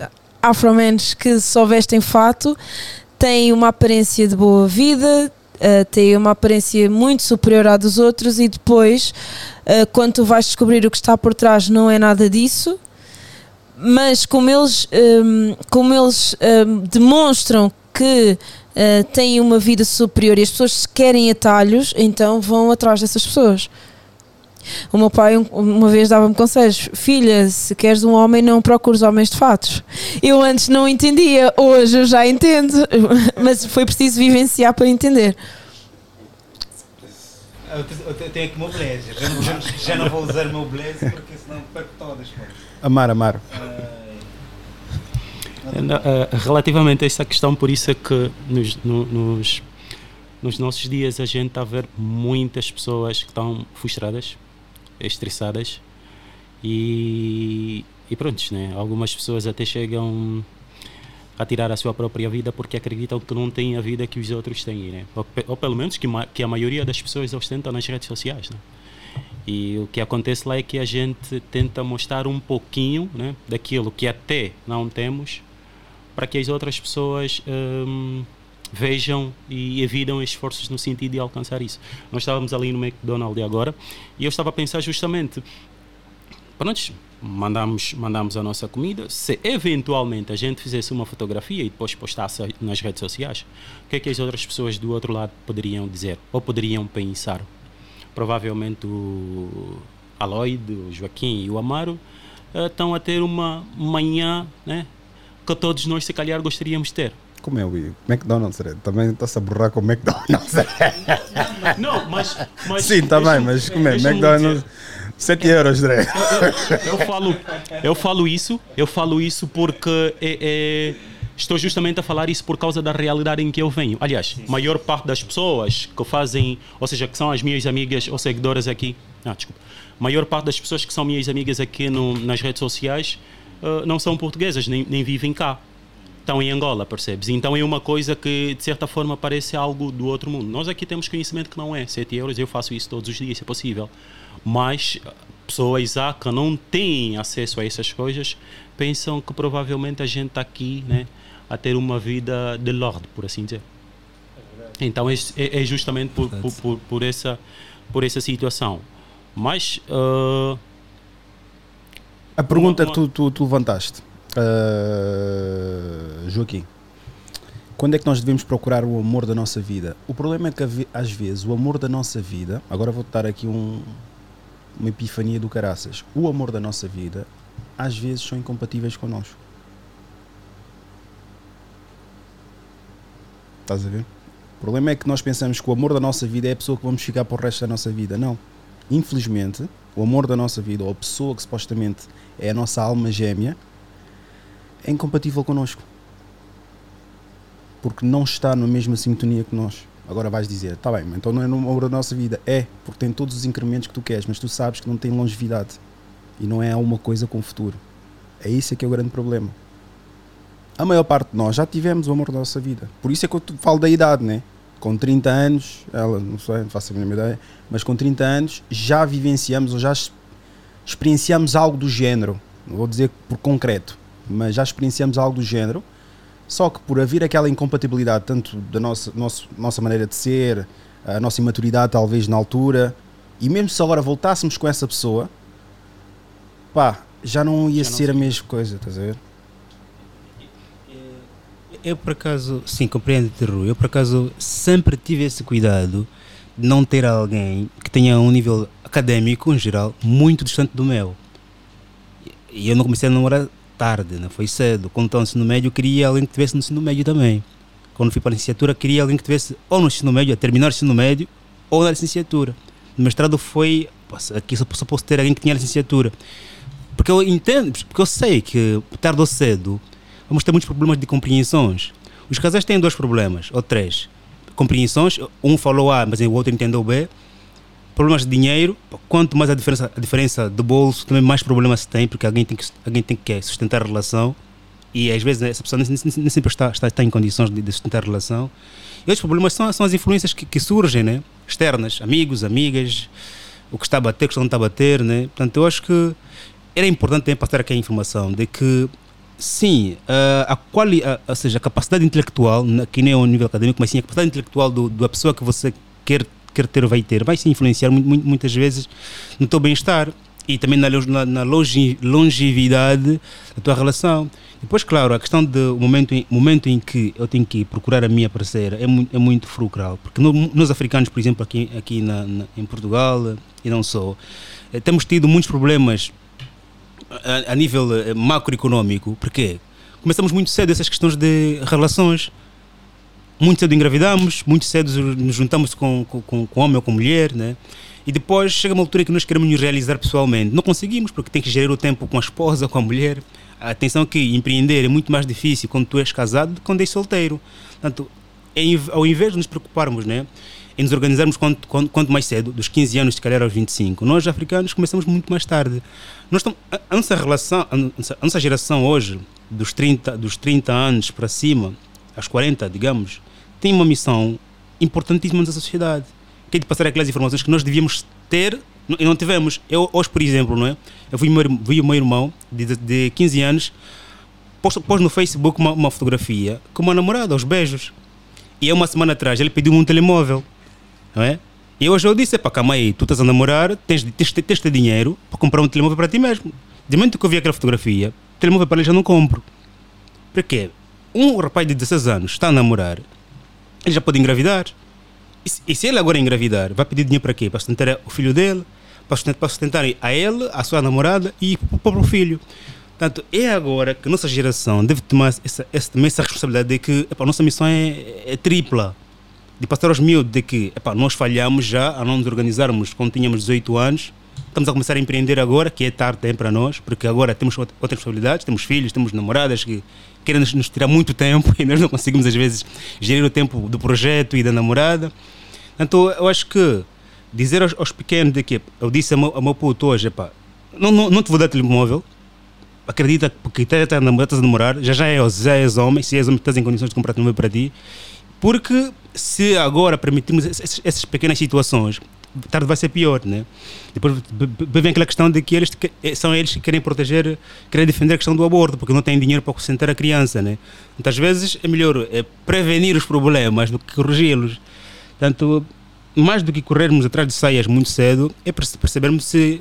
afromenos, que só vestem fato, têm uma aparência de boa vida, eh, têm uma aparência muito superior à dos outros, e depois, eh, quando tu vais descobrir o que está por trás, não é nada disso. Mas como eles, hum, como eles hum, demonstram que uh, têm uma vida superior e as pessoas querem atalhos, então vão atrás dessas pessoas. O meu pai um- uma vez dava-me conselhos: Filha, se queres um homem, não procures homens de fatos. Eu antes não entendia, hoje eu já entendo, mas foi preciso vivenciar para entender. Eu, te- eu te- tenho aqui o meu blazer. Já não, já, não vou usar o meu blazer porque senão perco todas. Amar, amar. Eh, relativamente a essa questão, por isso é que nos, no- nos, nos nossos dias a gente está a ver muitas pessoas que estão frustradas, estressadas e, e pronto, né? algumas pessoas até chegam a tirar a sua própria vida porque acreditam que não têm a vida que os outros têm, né? ou, ou pelo menos que, que a maioria das pessoas ostentam nas redes sociais. Né? E o que acontece lá é que a gente tenta mostrar um pouquinho né, daquilo que até não temos para que as outras pessoas hum, vejam e evitam esforços no sentido de alcançar isso. Nós estávamos ali no McDonald's agora e eu estava a pensar justamente, pronto, mandamos, mandamos a nossa comida, se eventualmente a gente fizesse uma fotografia e depois postasse nas redes sociais, o que é que as outras pessoas do outro lado poderiam dizer ou poderiam pensar? Provavelmente o Aloide, o Joaquim e o Amaro uh, estão a ter uma manhã né, que todos nós se calhar gostaríamos de ter. Como é o McDonald's, né? também está-se a borrar com o McDonald's. Não, mas. mas Sim, está bem, mas como é? McDonald's. 7 euros, André. Eu, eu, falo, eu falo isso, eu falo isso porque é, é, estou justamente a falar isso por causa da realidade em que eu venho. Aliás, a maior parte das pessoas que fazem, ou seja, que são as minhas amigas ou seguidoras aqui, ah, desculpa, a maior parte das pessoas que são minhas amigas aqui no, nas redes sociais uh, não são portuguesas, nem, nem vivem cá estão em Angola, percebes? Então é uma coisa que de certa forma parece algo do outro mundo. Nós aqui temos conhecimento que não é 7 euros, eu faço isso todos os dias, se é possível. Mas pessoas há que não têm acesso a essas coisas pensam que provavelmente a gente está aqui né, a ter uma vida de lord, por assim dizer. Então é, é, é justamente por, por, por, por, essa, por essa situação. Mas. Uh, a pergunta uma, uma... que tu, tu, tu levantaste Uh, Joaquim, quando é que nós devemos procurar o amor da nossa vida? O problema é que às vezes o amor da nossa vida, agora vou dar aqui um, uma epifania do caraças, o amor da nossa vida às vezes são incompatíveis connosco. Estás a ver? O problema é que nós pensamos que o amor da nossa vida é a pessoa que vamos ficar para o resto da nossa vida. Não. Infelizmente, o amor da nossa vida, ou a pessoa que supostamente é a nossa alma gêmea, é incompatível connosco. Porque não está na mesma sintonia que nós. Agora vais dizer, está bem, então não é numa obra da nossa vida. É, porque tem todos os incrementos que tu queres, mas tu sabes que não tem longevidade. E não é uma coisa com o futuro. É isso que é o grande problema. A maior parte de nós já tivemos o amor da nossa vida. Por isso é que eu falo da idade, né? Com 30 anos, ela, não sei, não faço a mínima ideia, mas com 30 anos já vivenciamos ou já experienciamos algo do género. Não vou dizer por concreto, mas já experienciamos algo do género. Só que por haver aquela incompatibilidade, tanto da nossa, nossa, nossa maneira de ser, a nossa imaturidade talvez na altura, e mesmo se agora voltássemos com essa pessoa, pá, já não ia já não ser sei. a mesma coisa, estás a ver? Eu por acaso, sim, compreendo-te, Rui. Eu por acaso sempre tive esse cuidado de não ter alguém que tenha um nível académico, em geral, muito distante do meu. E eu não comecei a namorar tarde, não foi cedo. Quando estava no ensino médio, queria alguém que tivesse no ensino médio também. Quando fui para a licenciatura, queria alguém que tivesse ou no ensino médio, a terminar o ensino médio, ou na licenciatura. No mestrado foi, aqui só, só posso ter alguém que tinha licenciatura. Porque eu entendo, porque eu sei que tarde ou cedo vamos ter muitos problemas de compreensões. Os casais têm dois problemas, ou três. Compreensões, um falou A, mas o outro entendeu B problemas de dinheiro, quanto mais a diferença, a diferença de bolso, também mais problemas se tem, porque alguém tem que, alguém tem que sustentar a relação e às vezes essa pessoa nem, nem, nem sempre está, está, está, em condições de, de, sustentar a relação. E outros problemas são, são as influências que, que, surgem, né? externas, amigos, amigas, o que está a bater, o que não está a bater. Né? Portanto, eu acho que era importante também passar aqui a informação de que sim, a, a, quali, a, ou seja, a capacidade intelectual, que nem é o nível acadêmico, mas sim a capacidade intelectual do, da pessoa que você quer quer ter vai ter, vai se influenciar muito, muitas vezes no teu bem-estar e também na, na, na longevidade da tua relação. Depois, claro, a questão do momento em, momento em que eu tenho que procurar a minha parceira é, muito, é muito fulcral. Porque no, nós africanos, por exemplo, aqui, aqui na, na, em Portugal e não só, eh, temos tido muitos problemas a, a nível eh, macroeconómico. Porque começamos muito cedo essas questões de relações muito cedo engravidamos, muito cedo nos juntamos com, com, com homem ou com mulher, né? E depois chega uma altura que nós queremos nos realizar pessoalmente. Não conseguimos, porque tem que gerir o tempo com a esposa, com a mulher. Atenção que empreender é muito mais difícil quando tu és casado do que quando és solteiro. Portanto, ao invés de nos preocuparmos, né? Em nos organizarmos quanto, quanto, quanto, mais cedo, dos 15 anos, se calhar aos 25. Nós, africanos, começamos muito mais tarde. Nós estamos, a, a, nossa relação, a nossa, a nossa geração hoje, dos 30, dos 30 anos para cima, aos 40, digamos, tem uma missão importantíssima na sociedade, que é de passar aquelas informações que nós devíamos ter e não tivemos. Eu, hoje, por exemplo, não é? eu vi, vi o meu irmão de, de 15 anos pôs, pôs no Facebook uma, uma, fotografia com uma namorada, aos beijos. E há uma semana atrás ele pediu-me um telemóvel. Não é? E hoje eu disse: pá, calma aí, tu estás a namorar, tens, tens, tens, tens dinheiro para comprar um telemóvel para ti mesmo. De momento que eu vi aquela fotografia, telemóvel para ele já não compro. Porquê? Um rapaz de 16 anos está a namorar, ele já pode engravidar. E se, e se ele agora engravidar, vai pedir dinheiro para quê? Para sustentar o filho dele, para sustentar, para sustentar a ele, a sua namorada e o próprio filho. Portanto, é agora que a nossa geração deve tomar essa, essa, essa responsabilidade de que epa, a nossa missão é, é tripla. De passar aos miúdos de que epa, nós falhamos já a não nos organizarmos quando tínhamos 18 anos. Estamos a começar a empreender agora, que é tarde para nós, porque agora temos outra- outras responsabilidades, temos filhos, temos namoradas que querem nos, nos tirar muito tempo e nós não conseguimos às vezes gerir o tempo do projeto e da namorada. Então eu acho que dizer aos, aos pequenos de que eu disse ao meu, ao meu puto hoje, não, não, não te vou dar telemóvel, acredita que porque estás a namorar, estás a namorar, já já és, já és homem, se és homem estás em condições de comprar telemóvel para ti, porque se agora permitirmos essas, essas pequenas situações, tarde vai ser pior, né? Depois vem aquela questão de que eles eh, são eles que querem proteger, querem defender a questão do aborto, porque não têm dinheiro para sustentar a criança, né? Muitas vezes é melhor é, prevenir os problemas do que corrigi-los. Portanto, mais do que corrermos atrás de saias muito cedo, é perce- percebermos se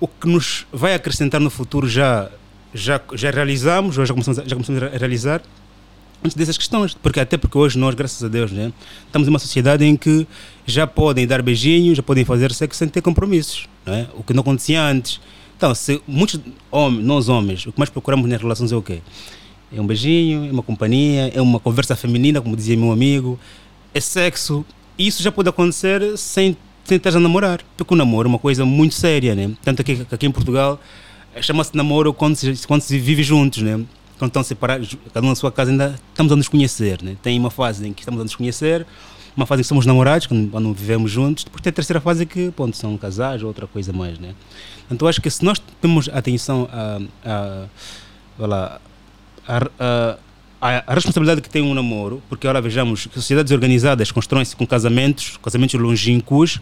o que nos vai acrescentar no futuro já, já, já realizamos, ou já começamos, já começamos a realizar, antes dessas questões. Porque, até porque hoje nós, graças a Deus, né, estamos em uma sociedade em que já podem dar beijinhos, já podem fazer sexo sem ter compromissos. Não é? O que não acontecia antes. Então, se muitos homens, nós homens, o que mais procuramos nas relações é o quê? É um beijinho, é uma companhia, é uma conversa feminina, como dizia meu amigo, é sexo. E isso já pode acontecer sem, sem estar a namorar. Porque o namoro é uma coisa muito séria, né? Tanto que que aqui em Portugal chama-se namoro quando se, quando se vive juntos, né? Quando estão separados, cada um na sua casa, ainda estamos a nos conhecer, né? Tem uma fase em que estamos a nos conhecer, uma fase em que somos namorados, quando, vivemos juntos, depois tem a terceira fase que, ponto, são casais ou outra coisa mais, né? Então acho que se nós temos atenção a, a, a, a, a, responsabilidade que tem um namoro, porque agora vejamos que sociedades organizadas constroem-se com casamentos, casamentos longínquos,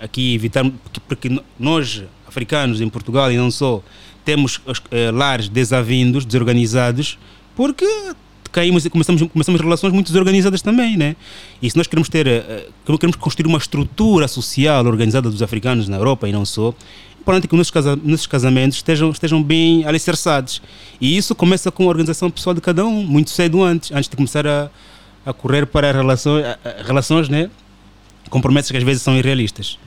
aqui evitar, porque, porque nós, africanos em Portugal e não só, temos os, eh, lares desavindos, desorganizados, porque caímos, começamos, começamos relações muito desorganizadas também, né? E se nós queremos ter, eh, eh, queremos construir uma estrutura social organizada dos africanos na Europa e não só, é importante que os nossos, casa, nossos casamentos estejam, estejam bem alicerçados. E isso começa com a organização pessoal de cada um, muito cedo antes, antes de começar a, a correr para relações, relações, né? Com promessas que às vezes são irrealistas.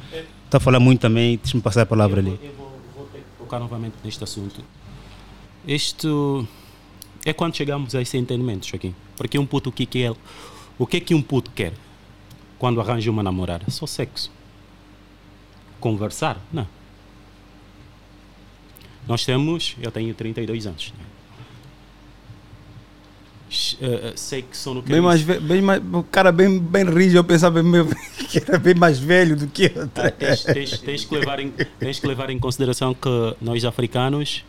Está a falar muito também, deixa-me passar a palavra ali. Eu vou, vou ter que tocar novamente neste assunto. Isto é quando chegamos a esse entendimento, Joaquim. Porque um puto, o que, que é? O que é que um puto quer quando arranja uma namorada? Só sexo. Conversar? Não. Nós temos, eu tenho 32 anos. né? Sei que sou no Bem mais, ve- bem mais, o cara bem, bem rígido, eu pensava que era bem mais velho do que eu. Ah, tens, tens- tens que levar em, tens que levar em consideração que nós africanos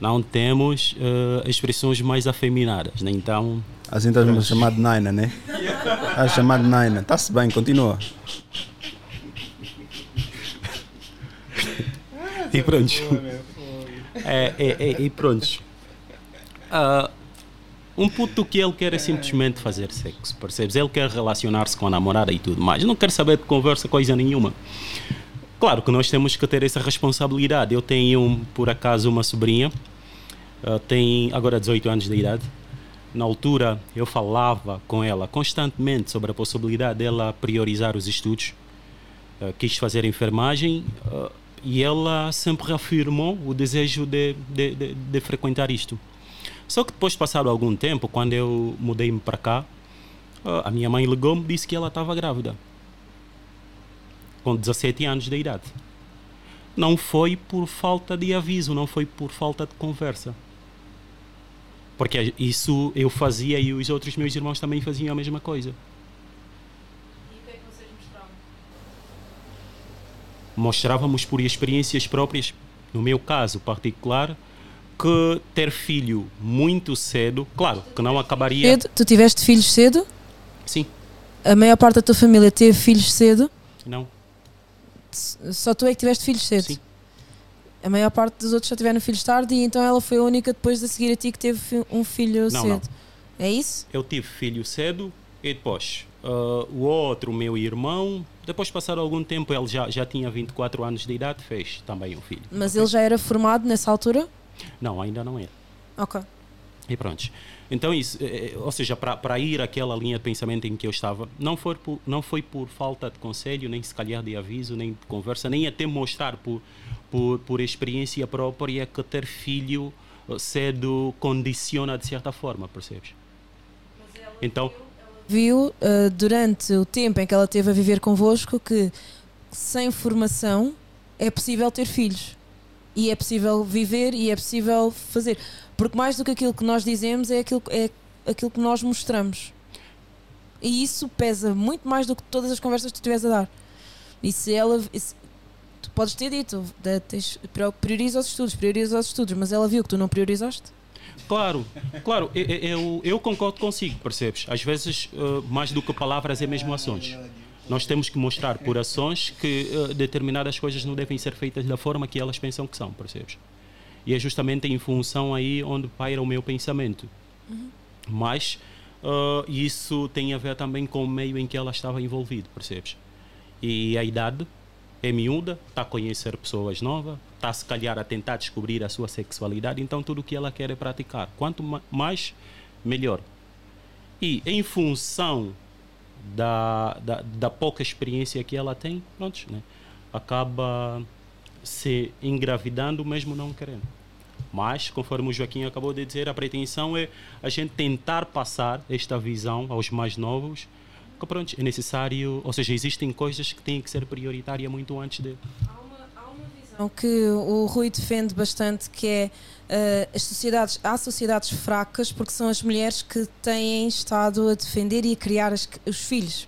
não temos eh, expressões mais afeminadas, né? então Assim estás a chamar de Naina, né? Estás a chamar de Naina. Está-se bem, continua. e pronto. É, é, é, e pronto. Ah, um puto que ele quer é simplesmente fazer sexo, percebes? Ele quer relacionar-se com a namorada e tudo mais, não quer saber de conversa coisa nenhuma. Claro que nós temos que ter essa responsabilidade. Eu tenho, por acaso, uma sobrinha, ah, tem agora 18 anos de idade. Na altura, eu falava com ela constantemente sobre a possibilidade dela priorizar os estudos. Ah, quis fazer enfermagem ah, e ela sempre reafirmou o desejo de, de, de, de frequentar isto. Só que depois, passado algum tempo, quando eu mudei-me para cá, ah, a minha mãe ligou-me e disse que ela estava grávida. Com 17 anos de idade. Não foi por falta de aviso, não foi por falta de conversa. Porque isso eu fazia e os outros meus irmãos também faziam a mesma coisa. Mostrávamos por experiências próprias, no meu caso particular, que ter filho muito cedo, claro, que não acabaria. Cedo? Tu tiveste filhos cedo? Sim, A maior parte da tua família teve filhos cedo? não, Só tu é que tiveste filhos cedo? Sim. A maior parte dos outros já tiveram filhos tarde e então ela foi a única depois de seguir a ti que teve um filho Não, cedo. não. É isso? eu tive filho cedo E depois, ah, o outro, meu irmão, depois de passar algum tempo, ele já, já tinha 24 anos de idade, fez também um filho. Mas ele já era formado nessa altura? Não, ainda não era. Ok. E pronto. Então, isso, eh, eh, ou seja, para ir aquela linha de pensamento em que eu estava, não foi, por, não foi por falta de conselho, nem se calhar de aviso, nem de conversa, nem até mostrar por, por, por experiência própria que ter filho eh, cedo condiciona de certa forma, percebes? Então, Viu uh, durante o tempo em que ela teve a viver convosco que sem formação é possível ter filhos. E é possível viver e é possível fazer. Porque mais do que aquilo que nós dizemos é aquilo, é aquilo que nós mostramos. E isso pesa muito mais do que todas as conversas que tu estiveres a dar. E se ela. se- tu podes ter dito, da- tens- prioriza os estudos, prioriza os estudos, mas ela viu que tu não priorizaste. Claro, claro, eu, eu, eu concordo consigo, percebes? Às vezes, eh, mais do que palavras, é mesmo ações. Nós temos que mostrar por ações que eh, determinadas coisas não devem ser feitas da forma que elas pensam que são, percebes? E é justamente em função aí onde paira o meu pensamento. Mas eh, isso tem a ver também com o meio em que ela estava envolvida, percebes? E a idade é miúda, está a conhecer pessoas novas, está se calhar a tentar descobrir a sua sexualidade, então tudo o que ela quer é praticar. Quanto ma- mais, melhor. E em função da, da, da pouca experiência que ela tem, pronto, né? acaba se engravidando mesmo não querendo. Mas, conforme o Joaquim acabou de dizer, a pretensão é a gente tentar passar esta visão aos mais novos, que pronto, é necessário, ou seja, existem coisas que têm que ser prioritárias muito antes de... O que o Rui defende bastante que é eh, as sociedades, há sociedades fracas porque são as mulheres que têm estado a defender e a criar as- os filhos.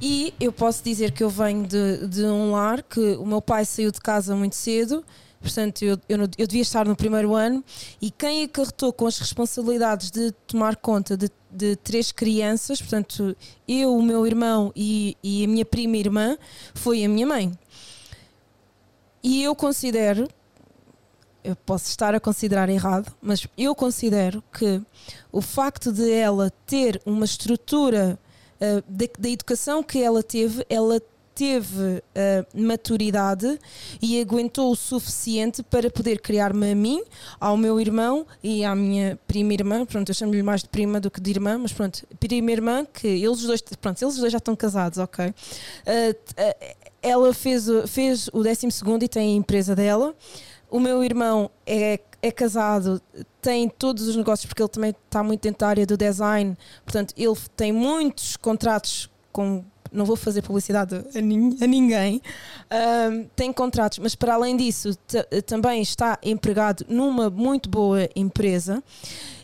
E eu posso dizer que eu venho de, de um lar que o meu pai saiu de casa muito cedo, portanto eu, eu, eu devia estar no primeiro ano, e quem acarretou com as responsabilidades de tomar conta de, de três crianças, portanto eu, o meu irmão e, e a minha prima irmã, foi a minha mãe. E eu considero, eu posso estar a considerar errado, mas eu considero que o facto de ela ter uma estrutura uh, da, da educação que ela teve, ela teve uh, maturidade e aguentou o suficiente para poder criar-me a mim, ao meu irmão e à minha prima irmã. Pronto, eu chamo-lhe mais de prima do que de irmã, mas pronto, prima irmã, que eles dois, pronto, eles dois já estão casados, ok? Uh, ela fez, fez o 12 e tem a empresa dela. O meu irmão é, é casado, tem todos os negócios, porque ele também está muito dentro da área do design, portanto, ele tem muitos contratos com. Não vou fazer publicidade a, a ninguém. Ahm, tem contratos, mas para além disso, ta- também está empregado numa muito boa empresa.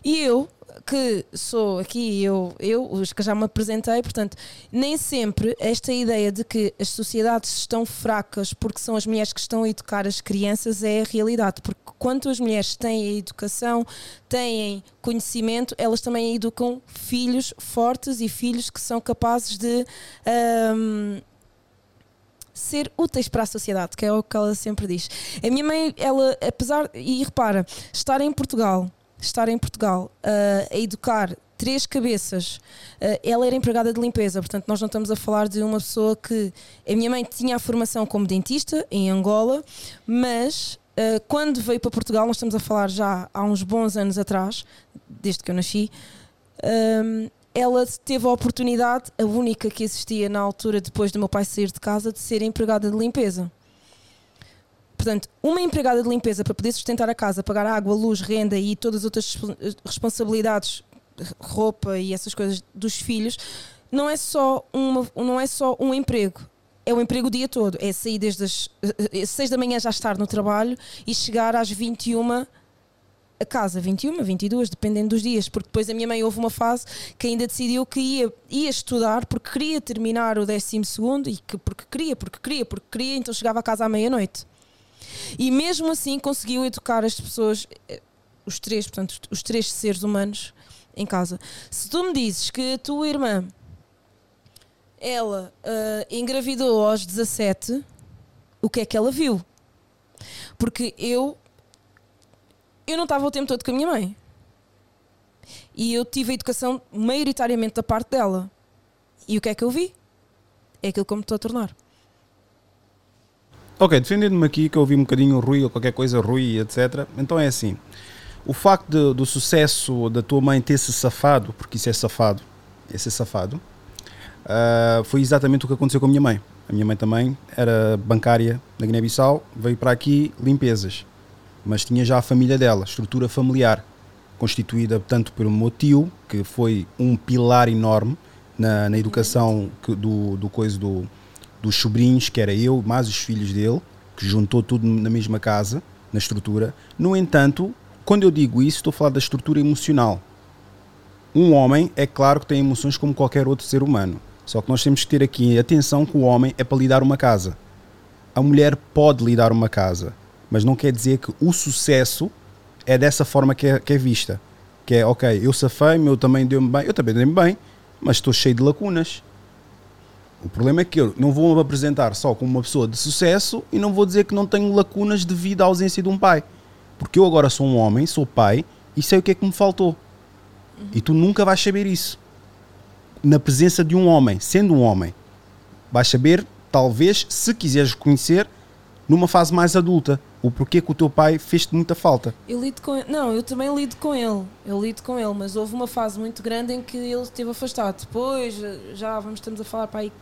E eu, que sou aqui, eu, eu os que já me apresentei, portanto, nem sempre esta ideia de que as sociedades estão fracas porque são as mulheres que estão a educar as crianças é a realidade, porque quando as mulheres têm a educação, têm conhecimento, elas também educam filhos fortes e filhos que são capazes de ahm, ser úteis para a sociedade, que é o que ela sempre diz. A minha mãe, ela, apesar, e repara, estar em Portugal, estar em Portugal ah, a educar três cabeças, ah, ela era empregada de limpeza, portanto nós não estamos a falar de uma pessoa que, a minha mãe tinha a formação como dentista em Angola, mas ah, quando veio para Portugal, nós estamos a falar já há uns bons anos atrás, desde que eu nasci, Hum, ela teve a oportunidade, a única que existia na altura, depois do meu pai sair de casa, de ser empregada de limpeza. Portanto, uma empregada de limpeza para poder sustentar a casa, pagar água, luz, renda e todas as outras respo- responsabilidades, roupa e essas coisas dos filhos, não é só, uma, não é só um emprego. É o emprego o dia todo. É sair desde as 6 da manhã já estar no trabalho e chegar às 21 a casa, 21, 22, dependendo dos dias, porque depois a minha mãe houve uma fase que ainda decidiu que ia, ia estudar porque queria terminar o 12 segundo e que porque queria, porque queria, porque queria, então chegava a casa à meia-noite. E mesmo assim conseguiu educar as pessoas, eh, os três, portanto, os três seres humanos em casa. Se tu me dizes que a tua irmã ela ah, engravidou aos 17, o que é que ela viu? Porque eu eu não estava o tempo todo com a minha mãe. E eu tive a educação maioritariamente da parte dela. E o que é que eu vi? É aquilo que eu me estou a tornar. Ok, defendendo-me aqui que eu ouvi um bocadinho o Rui ou qualquer coisa, Rui, etc. Então é assim: o facto de- do sucesso da tua mãe ter se safado, porque isso é safado, esse é safado, ah, foi exatamente o que aconteceu com a minha mãe. A minha mãe também era bancária na Guiné-Bissau, veio para aqui limpezas, mas tinha já a família dela, estrutura familiar, constituída tanto pelo meu tio, que foi um pilar enorme na, na educação que- do, do coisa do, dos sobrinhos, que era eu, mais os filhos dele, que juntou tudo na mesma casa, na estrutura. No entanto, quando eu digo isso, estou a falar da estrutura emocional. Um homem, é claro que tem emoções como qualquer outro ser humano. Só que nós temos que ter aqui atenção que o homem é para lidar uma casa. A mulher pode lidar uma casa, mas não quer dizer que o sucesso é dessa forma que é, que é vista. Que é, ok, eu safei-me, eu também deu-me bem, eu também dei-me bem, mas estou cheio de lacunas. O problema é que eu não vou me apresentar só como uma pessoa de sucesso e não vou dizer que não tenho lacunas devido à ausência de um pai. Porque eu agora sou um homem, sou pai e sei o que é que me faltou. E tu nunca vais saber isso. Na presença de um homem, sendo um homem. Vais saber, talvez, se quiseres conhecer, numa fase mais adulta, o porquê que o teu pai fez-te muita falta. Eu lido com ele. Não, eu também lido com ele. Eu lido com ele, mas houve uma fase muito grande em que ele esteve afastado. Depois, já vamos, estamos a falar para aí,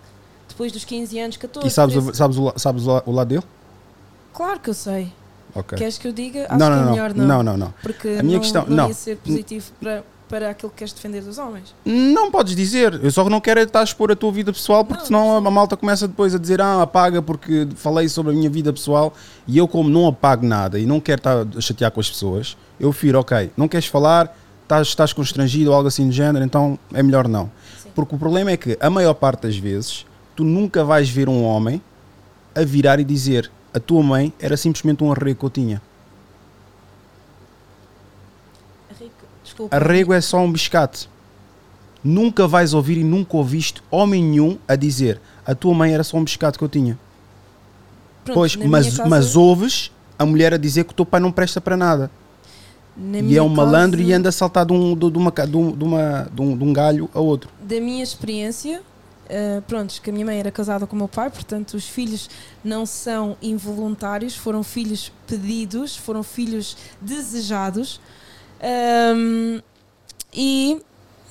depois dos 15 anos, 14. E sabes, 13. o- sabes, o, sabes o la- o lado dele? Claro que eu sei. Ok. Queres que eu diga? Acho Não, que não, é não. melhor não. Não, não, não. Porque A minha não, questão- não, não. ia ser positivo para, para aquilo que queres defender dos homens. Não podes dizer, eu só não quero é estar a expor a tua vida pessoal, porque Não, senão sim. a malta começa depois a dizer, ah, apaga porque falei sobre a minha vida pessoal e eu, como não apago nada e não quero estar a chatear com as pessoas, eu prefiro, ok, não queres falar, estás, estás constrangido ou algo assim do género, então é melhor não. Sim. Porque o problema é que, a maior parte das vezes, tu nunca vais ver um homem a virar e dizer a tua mãe era simplesmente um arrego que eu tinha. Rico, desculpa. Arrego é só um biscate. Nunca vais ouvir e nunca ouviste homem nenhum a dizer a tua mãe era só um biscate que eu tinha. Pronto, pois, mas, casa- mas ouves a mulher a dizer que o teu pai não presta para nada. na E é um malandro casa- e anda a saltar de um, de, de uma, um, de, uma, de, um, de um galho a outro. da minha experiência, uh, pronto, que a minha mãe era casada com o meu pai, portanto os filhos não são involuntários, foram filhos pedidos, foram filhos desejados. Um, e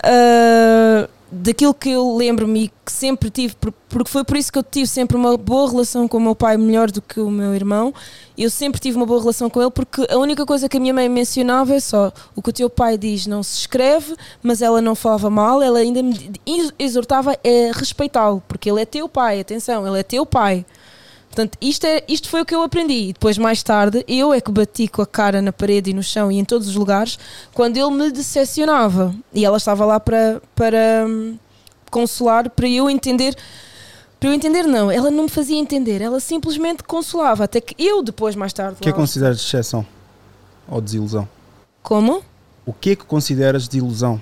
uh, daquilo que eu lembro-me e que sempre tive, por- porque foi por isso que eu tive sempre uma boa relação com o meu pai, melhor do que o meu irmão. Eu sempre tive uma boa relação com ele, porque a única coisa que a minha mãe mencionava é só o que o teu pai diz não se escreve, mas ela não falava mal, ela ainda me ex- exortava a respeitá-lo, porque ele é teu pai, atenção, ele é teu pai. Portanto, isto, é, isto foi o que eu aprendi. E depois, mais tarde, eu é que bati com a cara na parede e no chão e em todos os lugares quando ele me decepcionava. E ela estava lá para, para hum, consolar, para eu entender. Para eu entender, não. Ela não me fazia entender. Ela simplesmente consolava. Até que eu, depois, mais tarde. O que é que consideras de exceção? Ou desilusão? Como? O que é que consideras de ilusão?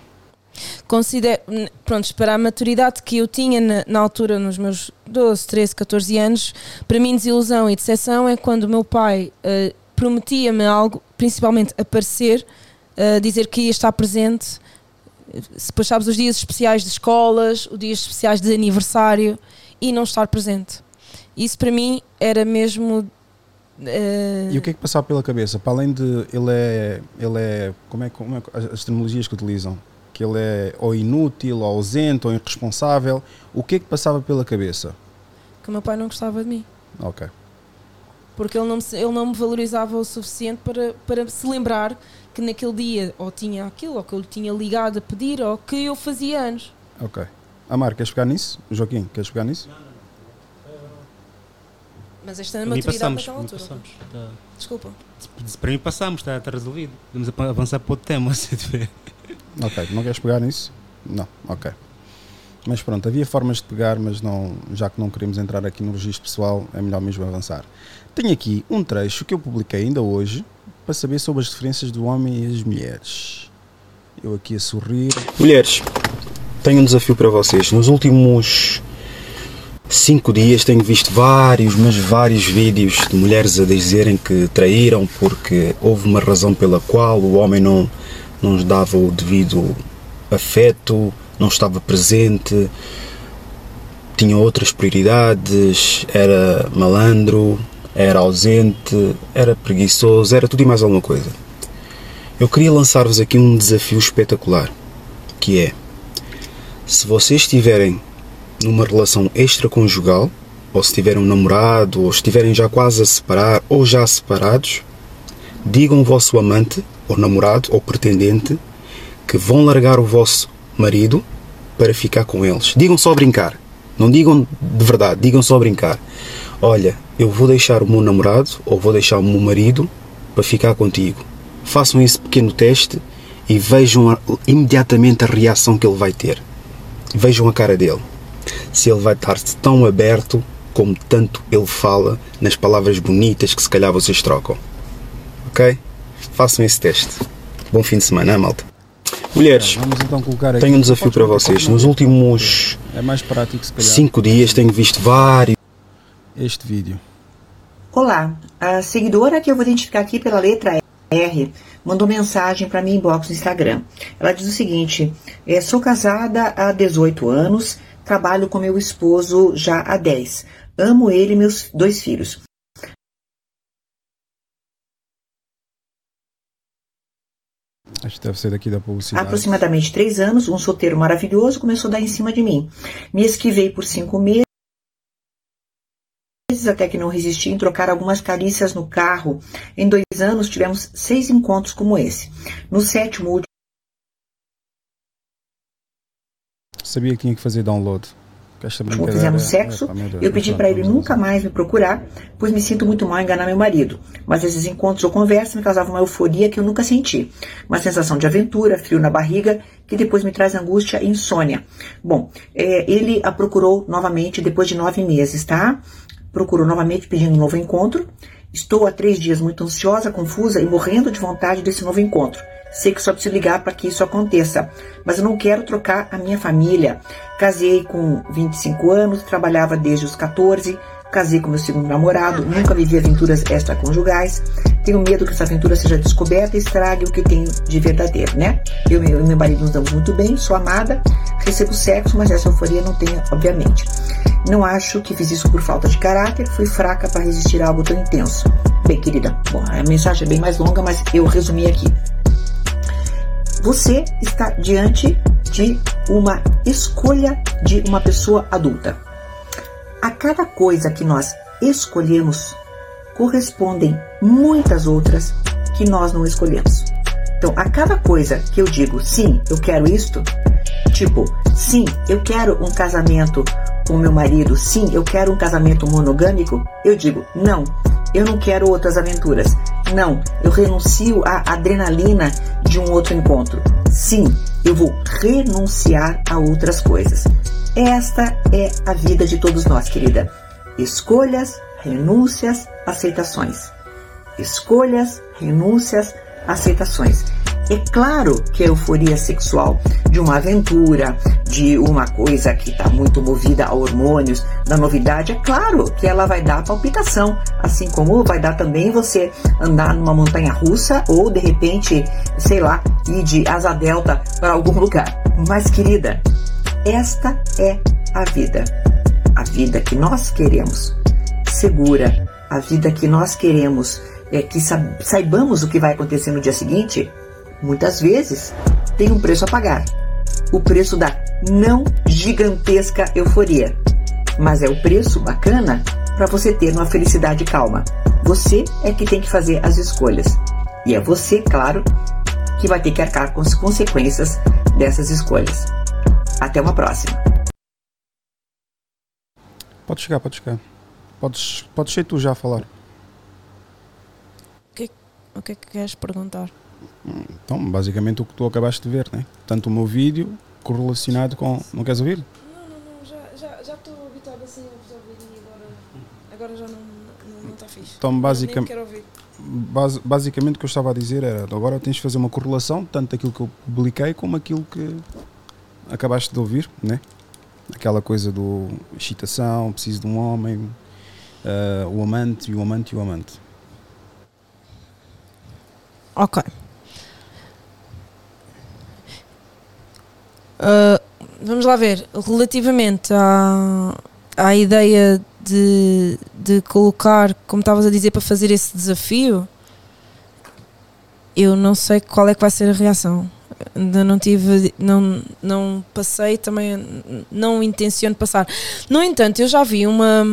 Considero, pronto, para a maturidade que eu tinha na, na altura, nos meus 12, 13, 14 anos, para mim desilusão e decepção é quando o meu pai eh, prometia-me algo, principalmente aparecer, eh, dizer que ia estar presente, eh, depois sabes os dias especiais de escolas, os dias especiais de aniversário e não estar presente. Isso para mim era mesmo. eh, E o que é que passava pela cabeça? Para além de ele é. Ele é como é, como é as terminologias que utilizam? Que ele é ou inútil, ou ausente, ou irresponsável. O que é que passava pela cabeça? que o meu pai não gostava de mim. Ok. porque ele não me, ele não me valorizava o suficiente para, para se lembrar que naquele dia ou tinha aquilo, ou que eu lhe tinha ligado a pedir, ou que eu fazia anos. Ok. Amar, queres pegar nisso? Joaquim, queres pegar nisso? Mas esta é a maturidade passamos. naquela altura. passamos. Tá- Desculpa. Para mim passamos, está tá resolvido. Podemos apa- avançar para outro tema. se tiver. Ok. Não queres pegar nisso? Não. Ok. Mas pronto, havia formas de pegar, mas não, já que não queremos entrar aqui no registro pessoal, é melhor mesmo avançar. Tenho aqui um trecho que eu publiquei ainda hoje para saber sobre as diferenças do homem e as mulheres. Eu aqui a sorrir. Mulheres, tenho um desafio para vocês. Nos últimos cinco dias tenho visto vários, mas vários vídeos de mulheres a dizerem que traíram porque houve uma razão pela qual o homem não, não lhes dava o devido afeto, não estava presente, tinha outras prioridades, era malandro, era ausente, era preguiçoso, era tudo e mais alguma coisa. Eu queria lançar-vos aqui um desafio espetacular, que é se vocês estiverem numa relação extraconjugal, ou se tiverem um namorado, ou estiverem já quase a separar, ou já separados, digam ao vosso amante, ou namorado, ou pretendente, que vão largar o vosso marido para ficar com eles. Digam só brincar. Não digam de verdade, digam só brincar. Olha, eu vou deixar o meu namorado ou vou deixar o meu marido para ficar contigo. Façam esse pequeno teste e vejam imediatamente a reação que ele vai ter. Vejam a cara dele. Se ele vai estar tão aberto como tanto ele fala nas palavras bonitas que se calhar vocês trocam. Ok? Façam esse teste. Bom fim de semana, malta. Mulheres, Vamos então colocar aqui. tenho um desafio para vocês. Nos últimos É mais prático, se calhar. cinco dias tenho visto vários. Este vídeo. Olá, a seguidora que eu vou identificar aqui pela letra R mandou mensagem para mim inbox no Instagram. Ela diz o seguinte: eh, sou casada há 18 anos, trabalho com meu esposo já há 10. Amo ele e meus dois filhos. Acho que deve ser daqui da Há publicidade. aproximadamente três anos, um solteiro maravilhoso começou a dar em cima de mim. Me esquivei por cinco meses, até que não resisti em trocar algumas carícias no carro. Em dois anos, tivemos seis encontros como esse. No sétimo, último, Sabia que tinha que fazer download. Brincadeira fizemos é- sexo, eu pedi para ele nunca mais me procurar, pois me sinto muito mal em enganar meu marido. Mas esses encontros ou conversas me causavam uma euforia que eu nunca senti. Uma sensação de aventura, frio na barriga, que depois me traz angústia e insônia. Bom, é, ele a procurou novamente depois de nove meses, tá? Procurou novamente pedindo um novo encontro. Estou há três dias muito ansiosa, confusa e morrendo de vontade desse novo encontro. Sei que só preciso ligar para que isso aconteça, mas eu não quero trocar a minha família. Casei com 25 anos, trabalhava desde os 14, casei com meu segundo namorado, nunca vivi aventuras extraconjugais. Tenho medo que essa aventura seja descoberta e estrague o que tenho de verdadeiro, né? Eu e meu- marido nos damos muito bem, sou amada, recebo sexo, mas essa euforia não tenho, obviamente. Não acho que fiz isso por falta de caráter, fui fraca para resistir a algo tão intenso. Bem, querida, bom, a mensagem é bem mais longa, mas eu resumi aqui. Você está diante de uma escolha de uma pessoa adulta. A cada coisa que nós escolhemos, correspondem muitas outras que nós não escolhemos. Então, a cada coisa que eu digo, sim, eu quero isto, tipo, sim, eu quero um casamento com meu marido, sim, eu quero um casamento monogâmico, eu digo, não, eu não quero outras aventuras. Não, eu renuncio à adrenalina de um outro encontro. Sim, eu vou renunciar a outras coisas. Esta é a vida de todos nós, querida. Escolhas, renúncias, aceitações. Escolhas, renúncias, aceitações. É claro que a euforia sexual de uma aventura, de uma coisa que está muito movida a hormônios, da novidade, é claro que ela vai dar palpitação, assim como vai dar também você andar numa montanha russa ou de repente, sei lá, ir de asa delta para algum lugar. Mas querida, esta é a vida. A vida que nós queremos, segura, a vida que nós queremos, é que sa- saibamos o que vai acontecer no dia seguinte, muitas vezes tem um preço a pagar. O preço da não gigantesca euforia. Mas é o preço bacana para você ter uma felicidade calma. Você é que tem que fazer as escolhas. E é você, claro, que vai ter que arcar com as consequências dessas escolhas. Até uma próxima. Pode chegar, pode chegar. Podes, podes ser tu já a falar. O que é que queres perguntar? Então, basicamente o que tu acabaste de ver, né? Tanto o meu vídeo correlacionado com. Não queres ouvir? Não, não, não, já estou já, estou habituada assim a vos ouvir e agora, agora já não está fixe. Então, basicamente, quero ouvir. base- basicamente o que eu estava a dizer era: agora tens de fazer uma correlação, tanto daquilo que eu publiquei como aquilo que acabaste de ouvir, né? Aquela coisa do excitação, preciso de um homem, eh, o amante e o amante e o amante. Ok. Ah, vamos lá ver. Relativamente à, à ideia de, de colocar, como estavas a dizer, para fazer esse desafio, eu não sei qual é que vai ser a reação. Ainda não tive, não, não passei, também não intenciono passar. No entanto, eu já vi uma,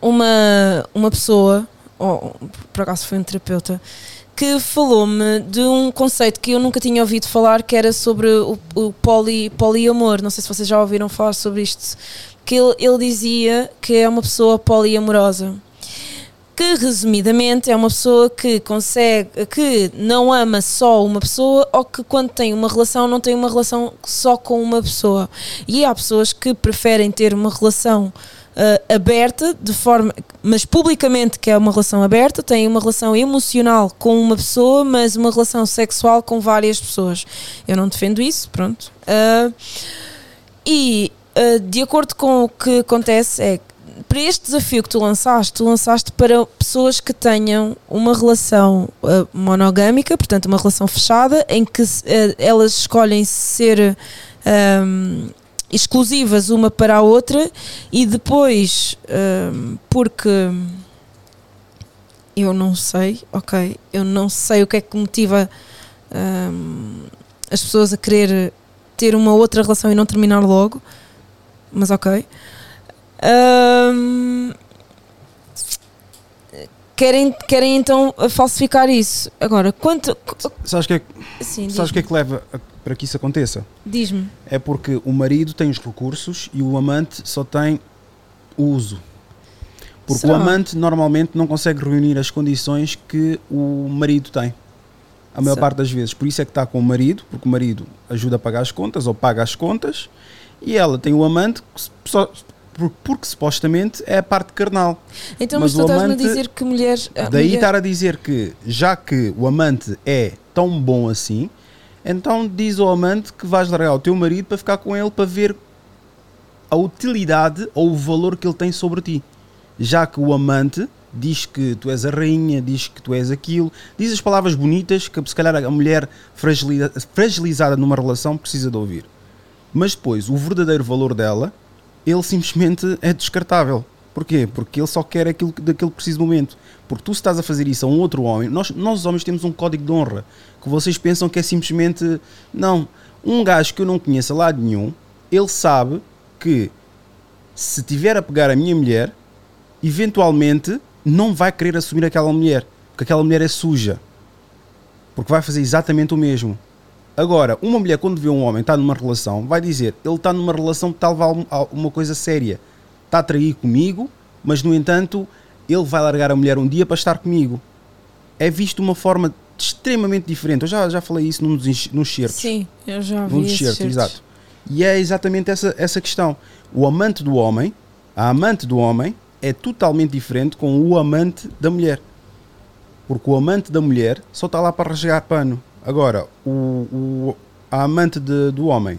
uma, uma pessoa, ou por acaso foi um terapeuta, que falou-me de um conceito que eu nunca tinha ouvido falar, que era sobre o, o poli, poliamor. Não sei se vocês já ouviram falar sobre isto. Que ele, ele dizia que é uma pessoa poliamorosa. Que resumidamente é uma pessoa que consegue, que não ama só uma pessoa ou que quando tem uma relação não tem uma relação só com uma pessoa. E há pessoas que preferem ter uma relação uh, aberta, de forma, mas publicamente que é uma relação aberta, tem uma relação emocional com uma pessoa, mas uma relação sexual com várias pessoas. Eu não defendo isso, pronto. Uh, e uh, de acordo com o que acontece é para este desafio que tu lançaste, tu lançaste para pessoas que tenham uma relação uh, monogâmica, portanto, uma relação fechada, em que uh, elas escolhem ser um, exclusivas uma para a outra e depois, um, porque eu não sei, ok, eu não sei o que é que motiva um, as pessoas a querer ter uma outra relação e não terminar logo, mas ok. Um, querem, querem então falsificar isso. Agora, quanto. Sabes o que, é, Sim, sabes o que é que leva a- para que isso aconteça? diz-me. É porque o marido tem os recursos e o amante só tem o uso. Porque Será? o amante normalmente não consegue reunir as condições que o marido tem. A maior parte das vezes. Por isso é que está com o marido, porque o marido ajuda a pagar as contas ou paga as contas, e ela tem o amante que só- por- porque supostamente é a parte carnal. Então, Mas mas, tu estás-me a dizer que mulheres. a Daí mulher- estar a dizer que, já que o amante é tão bom assim, então diz ao amante que vais largar o teu marido para ficar com ele para ver a utilidade ou o valor que ele tem sobre ti. Já que o amante diz que tu és a rainha, diz que tu és aquilo, diz as palavras bonitas que se calhar a mulher fragiliza- fragilizada numa relação precisa de ouvir. Mas depois, o verdadeiro valor dela, ele simplesmente é descartável. Porquê? Porque ele só quer aquilo que- daquele preciso momento. Porque tu se estás a fazer isso a um outro homem, nós, nós os homens temos um código de honra que vocês pensam que é simplesmente. Não. Um gajo que eu não conheço a lado nenhum, ele sabe que se tiver a pegar a minha mulher, eventualmente não vai querer assumir aquela mulher. Porque aquela mulher é suja. Porque vai fazer exatamente o mesmo. Agora, uma mulher quando vê um homem estar numa relação, vai dizer, ele está numa relação que está a levar a uma coisa séria. Está a trair comigo, mas no entanto, ele vai largar a mulher um dia para estar comigo. É visto de uma forma extremamente diferente. Eu já, já falei isso nos, nos certos. Sim, eu já vi. T-shirt, certos. exato. E é exatamente essa, essa questão. O amante do homem, a amante do homem, é totalmente diferente com o amante da mulher. Porque o amante da mulher só está lá para rasgar pano. Agora, o, o- a amante de- do homem,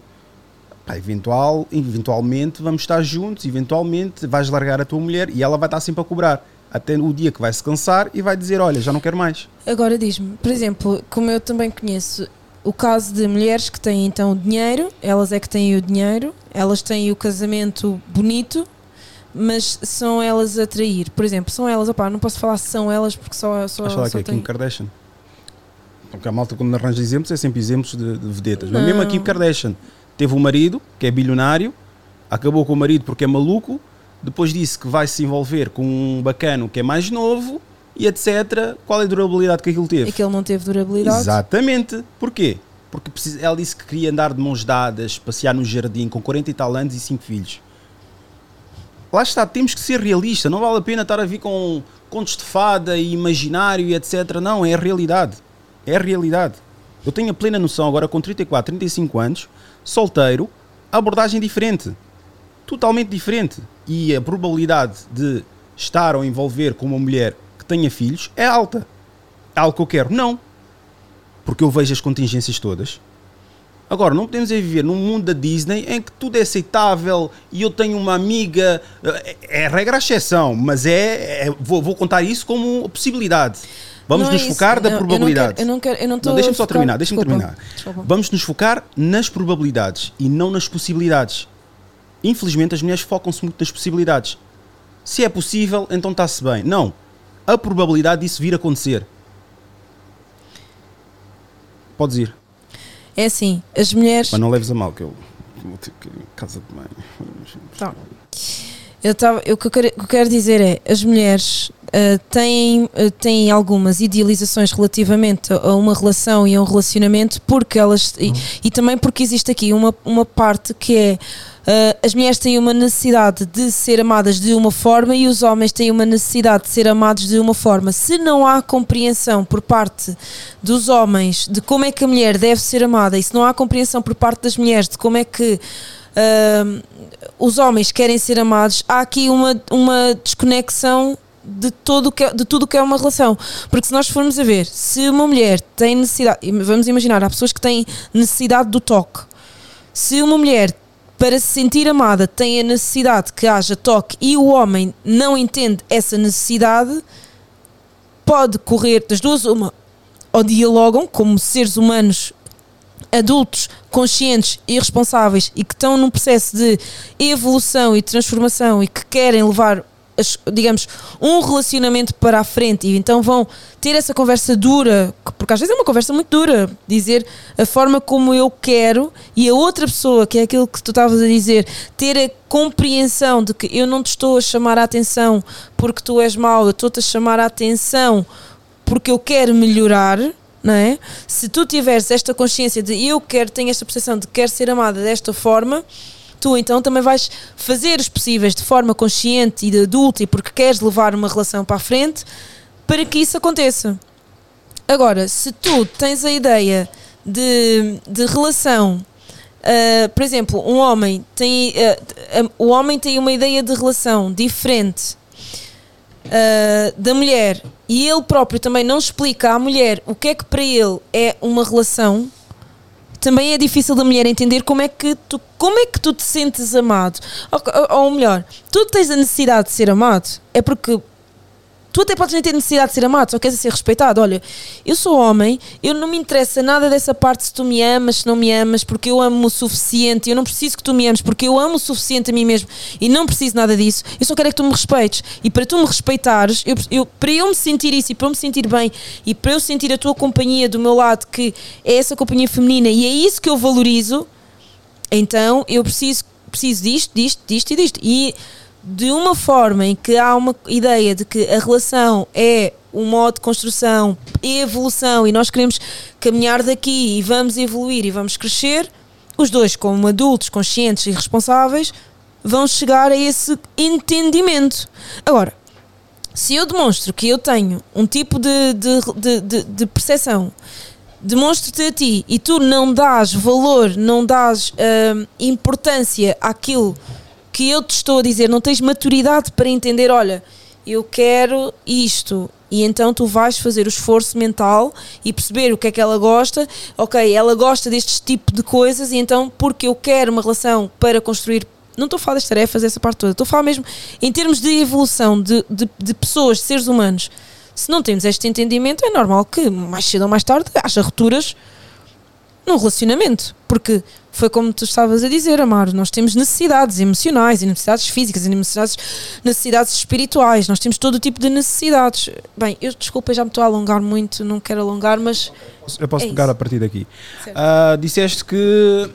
pá, eventual, eventualmente vamos estar juntos, eventualmente vais largar a tua mulher e ela vai estar sempre a cobrar. Até o dia que vai se cansar e vai dizer: Olha, já não quero mais. Agora diz-me, por exemplo, como eu também conheço o caso de mulheres que têm então dinheiro, elas é que têm o dinheiro, elas têm o casamento bonito, mas são elas a trair. Por exemplo, são elas, opá, não posso falar se são elas porque só, só, só que é Kim Kardashian. Porque a malta, quando arranja exemplos, é sempre exemplos de, de vedetas. Mas Não. mesmo a Kim Kardashian teve um marido que é bilionário, acabou com o marido porque é maluco, depois disse que vai se envolver com um bacano que é mais novo e etc. Qual é a durabilidade que aquilo teve? Aquele não teve durabilidade. Exatamente. Porquê? Porque precisa- ela disse que queria andar de mãos dadas, passear no jardim com 40 e tal anos e 5 filhos. Lá está, temos que ser realistas. Não vale a pena estar a vir com contos de fada e imaginário e etc. Não, é a realidade. É a realidade. Eu tenho a plena noção agora com 34, 35 anos, solteiro, abordagem diferente. Totalmente diferente. E a probabilidade de estar ou envolver com uma mulher que tenha filhos é alta. É algo que eu quero? Não. Porque eu vejo as contingências todas. Agora, não podemos é viver num mundo da Disney em que tudo é aceitável e eu tenho uma amiga. É, é regra exceção, mas é. é- vou, vou contar isso como possibilidade. Vamos Não é nos isso. focar da Eu- probabilidade. Eu não quero, eu não estou Não, deixa-me só terminar, deixa-me terminar. Desculpa. Vamos nos focar nas probabilidades e não nas possibilidades. Infelizmente, as mulheres focam-se muito nas possibilidades. Se é possível, então está-se bem. Não. A probabilidade disso vir a acontecer. Podes ir. É assim, as mulheres. Mas não leves a mal, que eu vou ter que ir em casa de mãe. Tá. Eu tava, eu, o, que eu quero, o que eu quero dizer é as mulheres ah, têm, ah, têm algumas idealizações relativamente a, uma relação e a um relacionamento porque elas e, e também porque existe aqui uma, uma parte que é ah, as mulheres têm uma necessidade de ser amadas de uma forma e os homens têm uma necessidade de ser amados de uma forma. Se não há compreensão por parte dos homens de como é que a mulher deve ser amada e se não há compreensão por parte das mulheres de como é que ah, os homens querem ser amados, há aqui uma, uma desconexão de, todo que é, de tudo o que é uma relação. Porque se nós formos a ver, se uma mulher tem necessidade, vamos imaginar, há pessoas que têm necessidade do toque. Se uma mulher, para se sentir amada, tem a necessidade que haja toque e o homem não entende essa necessidade, pode correr das duas uma. Ou dialogam como seres humanos adultos conscientes e responsáveis e que estão num processo de evolução e transformação e que querem levar digamos, um relacionamento para a frente e então vão ter essa conversa dura, porque às vezes é uma conversa muito dura, dizer a forma como eu quero e a outra pessoa, que é aquilo que tu estavas a dizer, ter a compreensão de que eu não te estou a chamar a atenção porque tu és mau, eu estou-te a chamar a atenção porque eu quero melhorar, não é? Se tu tiveres esta consciência de eu quero, tenho esta percepção de que quero ser amada desta forma, tu então também vais fazer os possíveis de forma consciente e de adulta e porque queres levar uma relação para a frente para que isso aconteça. Agora, se tu tens a ideia de, de relação, ah, por exemplo, um homem tem ah, ah, o homem tem uma ideia de relação diferente ah, da mulher e ele próprio também não explica à mulher o que é que para ele é uma relação, também é difícil da mulher entender como é que tu, como é que tu te sentes amado. Ou- ou melhor, tu tens a necessidade de ser amado, é porque tu até podes nem ter necessidade de ser amado, só queres ser respeitado. Olha, eu sou homem, eu não me interessa nada dessa parte se tu me amas, se não me amas, porque eu amo o suficiente, eu não preciso que tu me ames, porque eu amo o suficiente a mim mesmo e não preciso nada disso. Eu só quero é que tu me respeites. E para tu me respeitares, eu, eu- para eu me sentir isso e para eu me sentir bem e para eu sentir a tua companhia do meu lado, que é essa companhia feminina, e é isso que eu valorizo, então eu preciso, preciso disto, disto, disto e disto. E de uma forma em que há uma ideia de que a relação é um modo de construção, evolução, e nós queremos caminhar daqui e vamos evoluir e vamos crescer, os dois, como adultos conscientes e responsáveis, vão chegar a esse entendimento. Agora, se eu demonstro que eu tenho um tipo de, de, de, de, de percepção, demonstro-te a ti e tu não dás valor, não dás hum, importância àquilo que eu te estou a dizer, não tens maturidade para entender, olha, eu quero isto. E então tu vais fazer o esforço mental e perceber o que é que ela gosta. Ok, ela gosta deste tipo de coisas, e então, porque eu quero uma relação para construir. Não estou a falar das tarefas, essa parte toda. Estou a falar mesmo em termos de evolução de, de, de pessoas, de seres humanos. Se não temos este entendimento, é normal que mais cedo ou mais tarde haja rupturas num relacionamento. Porque foi como tu estavas a dizer, Amaro, nós temos necessidades emocionais, e necessidades físicas, e necessidades, necessidades espirituais, nós temos todo o tipo de necessidades. Bem, eu desculpa, já me estou a alongar muito, não quero alongar, mas Eu posso É pegar isso. a partir daqui. Ah, disseste que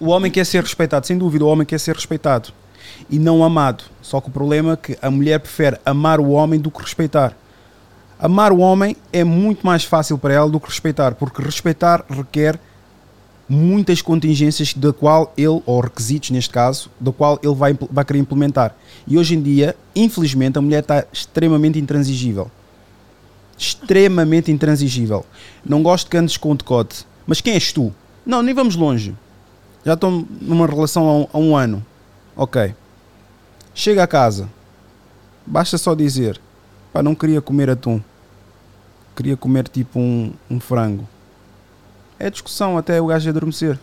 o homem quer ser respeitado, sem dúvida, o homem quer ser respeitado e não amado. Só que o problema é que a mulher prefere amar o homem do que respeitar. Amar o homem é muito mais fácil para ela do que respeitar, porque respeitar requer muitas contingências da qual ele, ou requisitos neste caso, da qual ele vai, vai querer implementar. E hoje em dia, infelizmente, a mulher está extremamente intransigível. Extremamente intransigível. Não gosto que andes com o decote. Mas quem és tu? Não, nem vamos longe. Já estou numa relação há um, há um ano. Ok. Chega a casa. Basta só dizer: pá, não queria comer atum. Queria comer tipo um, um frango. É discussão até o gajo adormecer.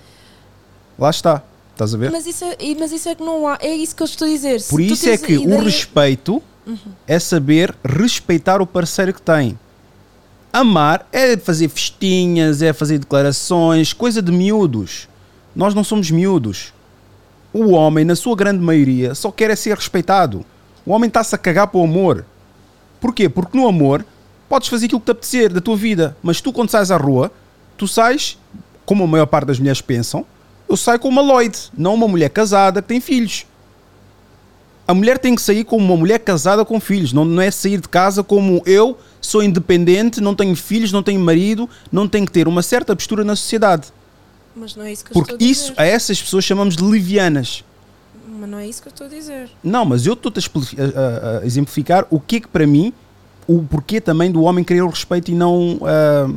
Lá está. Estás a ver? Mas isso, é, mas isso é que não há. É isso que eu estou a dizer. Se Por isso é que o ideia- Uhum. respeito é saber respeitar o parceiro que tem. Amar é fazer festinhas, é fazer declarações, coisa de miúdos. Nós não somos miúdos. O homem, na sua grande maioria, só quer é ser respeitado. O homem está-se a cagar para o amor. Porquê? Porque no amor podes fazer aquilo que te apetecer da tua vida, mas tu quando sais à rua, tu sais, como a maior parte das mulheres pensam, eu saio com uma Lloyd, não uma mulher casada que tem filhos. A mulher tem que sair como uma mulher casada com filhos, não, não é sair de casa como eu sou independente, não tenho filhos, não tenho marido, não tenho que ter uma certa postura na sociedade. Mas não é isso que eu Porque estou a isso, dizer. a essas pessoas chamamos de livianas. Mas não é isso que eu estou a dizer. Não, mas eu estou-te a, a- a- exemplificar o que é que para mim, o porquê também do homem querer o respeito e não, ah,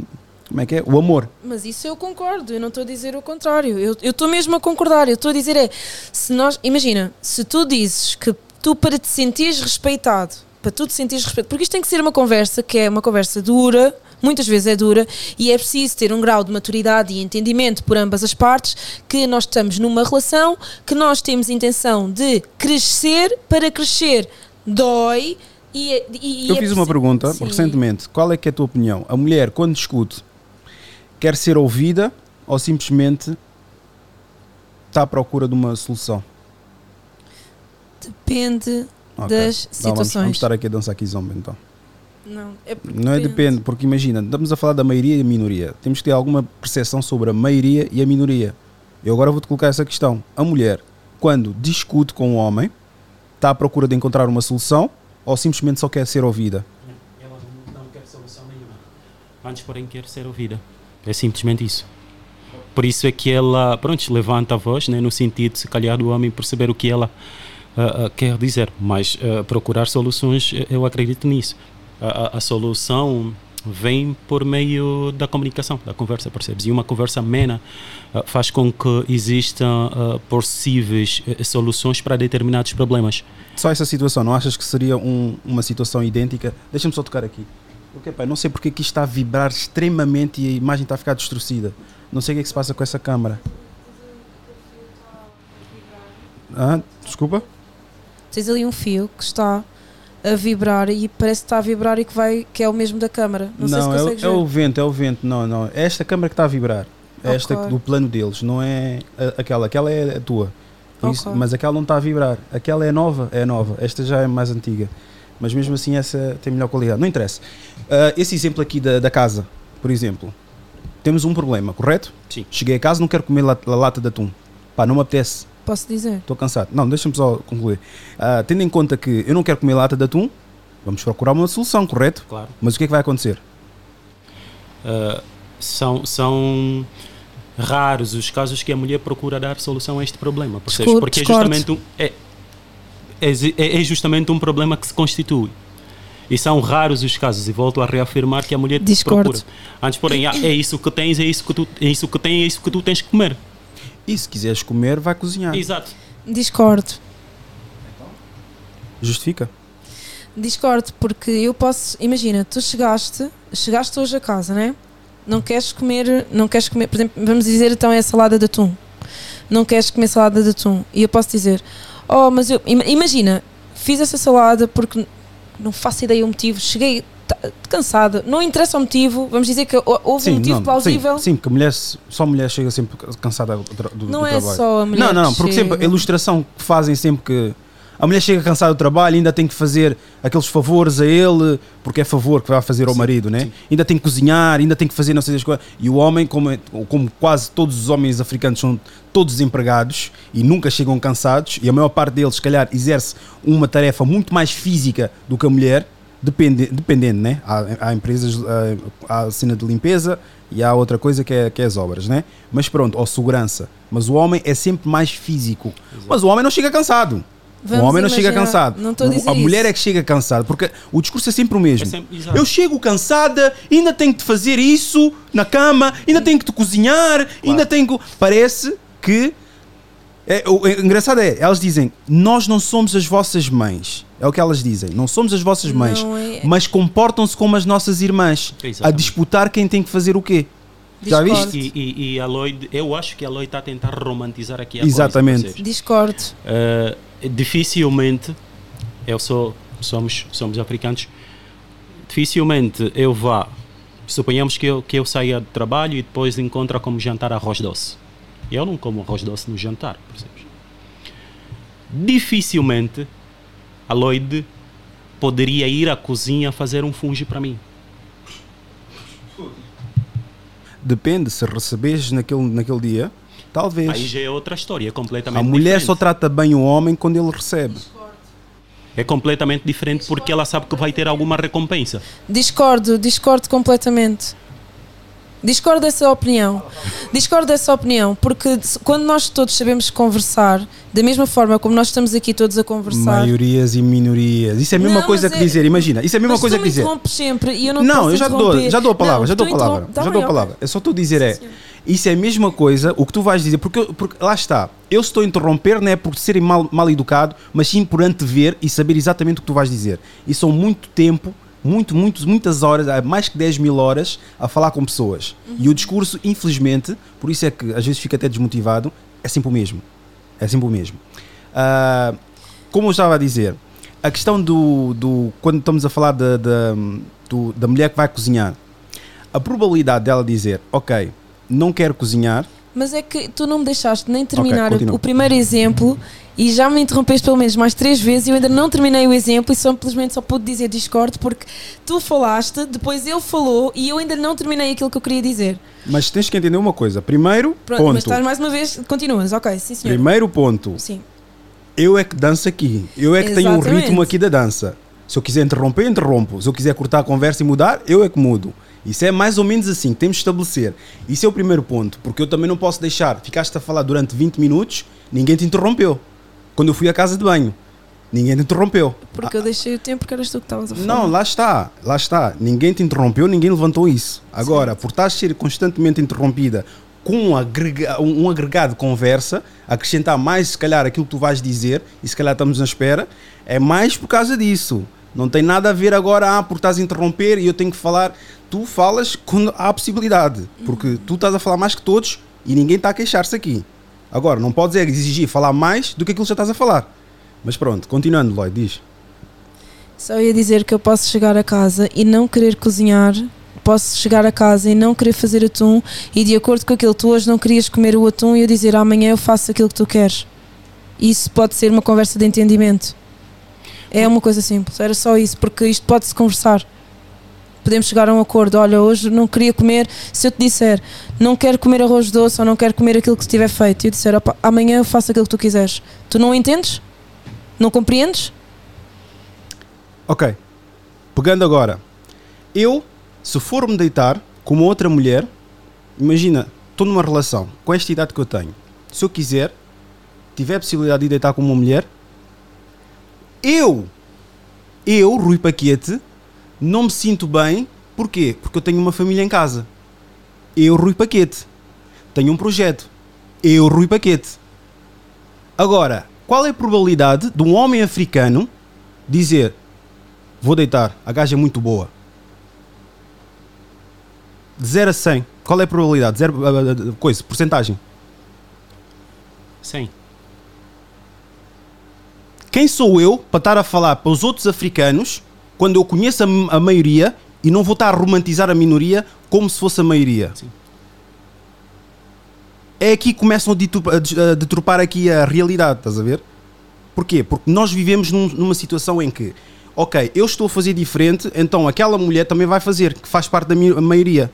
como é que é? O amor. Mas isso eu concordo, eu não estou a dizer o contrário. Eu estou mesmo a concordar. Eu estou a dizer é, se nós, imagina, se tu dizes que tu para te sentires respeitado, para tu te sentires respeitado, porque isto tem que ser uma conversa que é uma conversa dura, muitas vezes é dura, e é preciso ter um grau de maturidade e entendimento por ambas as partes, que nós estamos numa relação, que nós temos intenção de crescer para crescer. Dói e, e- e eu é fiz uma pergunta Sim. recentemente. Qual é que é a tua opinião? A mulher, quando discute, quer ser ouvida ou simplesmente está à procura de uma solução? Depende Ok. das Então, vamos, situações. vamos estar aqui a dançar aqui zombie então. Não, é porque Não é depende, porque imagina, estamos a falar da maioria e a minoria. Temos que ter alguma percepção sobre a maioria e a minoria. Eu agora vou-te colocar essa questão. A mulher, quando discute com o homem, está à procura de encontrar uma solução ou simplesmente só quer ser ouvida? Ela não quer solução nenhuma. Antes, porém, quer ser ouvida. É simplesmente isso. Por isso é que ela, pronto, levanta a voz, né, no sentido, se calhar, do homem perceber o que ela ah, ah, quer dizer. Mas ah, procurar soluções, eh, eu acredito nisso. A, a- a solução vem por meio da comunicação, da conversa, percebes? E uma conversa amena faz com que existam possíveis eh, soluções para determinados problemas. Só essa situação, não achas que seria um- uma situação idêntica? Deixa-me só tocar aqui. Porque, pai, não sei porque que isto está a vibrar extremamente e a imagem está a ficar distorcida. Não sei o que é que se passa com essa câmara. Ah, desculpa? Tens ali um fio que está a vibrar e parece que está a vibrar e que, vai, que é o mesmo da câmara. Não, sei se é, o- é o vento, é o vento. Não, não. É esta câmara que está a vibrar. É esta Ok. do plano deles, não é aquela. Aquela é a tua. Por isso- mas aquela não está a vibrar. Aquela é nova, é nova. Esta já é mais antiga. Mas mesmo assim essa tem melhor qualidade. Não interessa. Ah, esse exemplo aqui da, da casa, por exemplo. Temos um problema, correto? Sim. Cheguei a casa não quero comer la- la- lata de atum. Pá, não me apetece. Posso dizer? Estou cansado. Não, deixa-me só concluir. Ah, tendo em conta que eu não quero comer lata de atum, vamos procurar uma solução, correto? Claro. Mas o que é que vai acontecer? Uh, são, são raros os casos que a mulher procura dar solução a este problema. percebes? Discordo, Porque é justamente, um, é, é, é justamente um problema que se constitui. E são raros os casos, e volto a reafirmar que a mulher Discordo. procura. Antes, porém, ah, é isso que tens, é isso que tu, é isso que tem, é isso que tu tens que comer. E se quiseres comer, vai cozinhar. Exato. Discordo. Justifica? Discordo, porque eu posso. Imagina, tu chegaste, chegaste hoje a casa, né? Não queres comer, não queres comer, por exemplo, vamos dizer então é a salada de atum. Não queres comer salada de atum. E eu posso dizer, oh, mas eu. ima- Imagina, fiz essa salada porque não faço ideia o motivo, cheguei cansada, não interessa o motivo, vamos dizer que hou- houve um motivo não, plausível. Sim, sim, porque mulher, só a mulher chega sempre cansada do, tra- do, Não do é trabalho. só a mulher Não, não, não, que porque chega. sempre a ilustração que fazem sempre que a mulher chega cansada do trabalho, ainda tem que fazer aqueles favores a ele, porque é favor que vai fazer ao Sim, marido, né? sim. Ainda tem que cozinhar, ainda tem que fazer não sei das coisas. E o homem, como, é- como quase todos os homens africanos são todos desempregados e nunca chegam cansados, e a maior parte deles, se calhar, exerce uma tarefa muito mais física do que a mulher, depende, dependendo, né? Há, há empresas, há, há a cena de limpeza e há outra coisa que é, que é as obras, né? Mas pronto, ou segurança. Mas o homem é sempre mais físico. Mas o homem não chega cansado. Vamos o homem não chega imaginar- cansado. Não estou a O- dizer a mulher isso. é que chega cansada, porque o discurso é sempre o mesmo. É sempre-. Eu chego cansada, ainda tenho que te fazer isso na cama, ainda tenho que te cozinhar, ainda tenho que. Parece que. É, o é, engraçado é, elas dizem: Nós não somos as vossas mães. É o que elas dizem. Não somos as vossas mães. É- Mas comportam-se como as nossas irmãs. A Exatamente. disputar quem tem que fazer o quê. Já viste? E, e, e a Lloyd, eu acho que a Lloyd está a tentar romantizar aqui a Exatamente. coisa. percebes? Discordo. Uh, dificilmente eu sou somos somos africanos dificilmente eu vá Suponhamos que eu, que eu saia do trabalho e depois encontra como jantar arroz doce. Eu não como arroz doce no jantar, exemplo. Dificilmente a Lloyd poderia ir à cozinha fazer um fungi para mim. Depende, se receberes naquele, naquele dia, talvez. Aí já é outra história, é completamente A mulher diferente. só trata bem o homem quando ele recebe. É completamente diferente porque ela sabe que vai ter alguma recompensa. Discordo, discordo completamente. Discordo dessa opinião. Discordo dessa opinião, porque quando nós todos sabemos conversar, da mesma forma como nós estamos aqui todos a conversar. Maiorias e minorias. Isso é a mesma Não, coisa que é- dizer, imagina. Isso é a mesma coisa que dizer. sempre e eu não, Não, eu já dou, já dou a palavra, Não, já dou a palavra. Tá já bem, dou a palavra. É só tu dizer é. Isso é a mesma coisa, o que tu vais dizer, porque, porque lá está, eu estou a interromper não é por ser mal, mal educado, mas sim por antever e saber exatamente o que tu vais dizer. E são muito tempo, muito, muito, muitas horas, mais que 10 mil horas a falar com pessoas. E o discurso, infelizmente, por isso é que às vezes fica até desmotivado, é sempre o mesmo. É sempre o mesmo. Ah, como eu estava a dizer, a questão do, do quando estamos a falar da, da, do- da mulher que vai cozinhar, a probabilidade dela dizer, ok, não quero cozinhar, Mas é que tu não me deixaste nem terminar o- continua. o primeiro exemplo e já me interrompeste pelo menos mais três vezes e eu ainda não terminei o exemplo e simplesmente só pude dizer discordo porque tu falaste, depois ele falou e eu ainda não terminei aquilo que eu queria dizer. mas tens que entender uma coisa. Primeiro Pronto, mas ponto, estás mais uma vez, continuas, ok, sim senhor. primeiro ponto, Sim. eu é que danço aqui, eu é que tenho o Exatamente. ritmo aqui da dança. Se eu quiser interromper, interrompo. Se eu quiser cortar a conversa e mudar, eu é que mudo. Isso é mais ou menos assim, temos de estabelecer. Isso é o primeiro ponto, porque eu também não posso deixar, ficaste a falar durante 20 minutos, ninguém te interrompeu. Quando eu fui à casa de banho, ninguém te interrompeu. Porque eu deixei o tempo porque eras tu que estavas a falar. Não, lá está, lá está. Ninguém te interrompeu, ninguém levantou isso. Agora, por estás a ser constantemente interrompida com um, agrega- um agregado de conversa, acrescentar mais, se calhar, aquilo que tu vais dizer, e se calhar estamos na espera, é mais por causa disso. Não tem nada a ver agora, ah, por estás a interromper e eu tenho que falar. Tu falas quando há possibilidade, porque tu estás a falar mais que todos e ninguém está a queixar-se aqui. Agora, não podes exigir falar mais do que aquilo que já estás a falar. Mas pronto, continuando, Lloyd, diz. Só ia dizer que eu posso chegar a casa e não querer cozinhar, posso chegar a casa e não querer fazer atum e de acordo com aquilo tu hoje não querias comer o atum e eu dizer amanhã eu faço aquilo que tu queres. Isso pode ser uma conversa de entendimento. É uma coisa simples, era só isso, porque isto pode-se conversar. Podemos chegar a um acordo. Olha, hoje não queria comer. Se eu te disser não quero comer arroz doce ou não quero comer aquilo que estiver feito, e eu disser "Opa, amanhã eu faço aquilo que tu quiseres, tu não entendes? Não compreendes? Ok. Pegando agora. Eu, se for me deitar com uma outra mulher, imagina, estou numa relação com esta idade que eu tenho. Se eu quiser, tiver a possibilidade de deitar com uma mulher, eu, eu, Rui Paquete, não me sinto bem. Porquê? Porque eu tenho uma família em casa. Eu, Rui Paquete. Tenho um projeto. Eu, Rui Paquete. Agora, qual é a probabilidade de um homem africano dizer Vou deitar, a gaja é muito boa. De 0 a 100, qual é a probabilidade? Zero, ah, ah, ah, coisa, porcentagem. Sim. Quem sou eu para estar a falar para os outros africanos quando eu conheço a, a maioria e não vou estar a romantizar a minoria como se fosse a maioria? Sim. É aqui que começam a deturpar, aqui a realidade, estás a ver? Porquê? Porque nós vivemos num- numa situação em que, ok, eu estou a fazer diferente, então aquela mulher também vai fazer, que faz parte da maioria.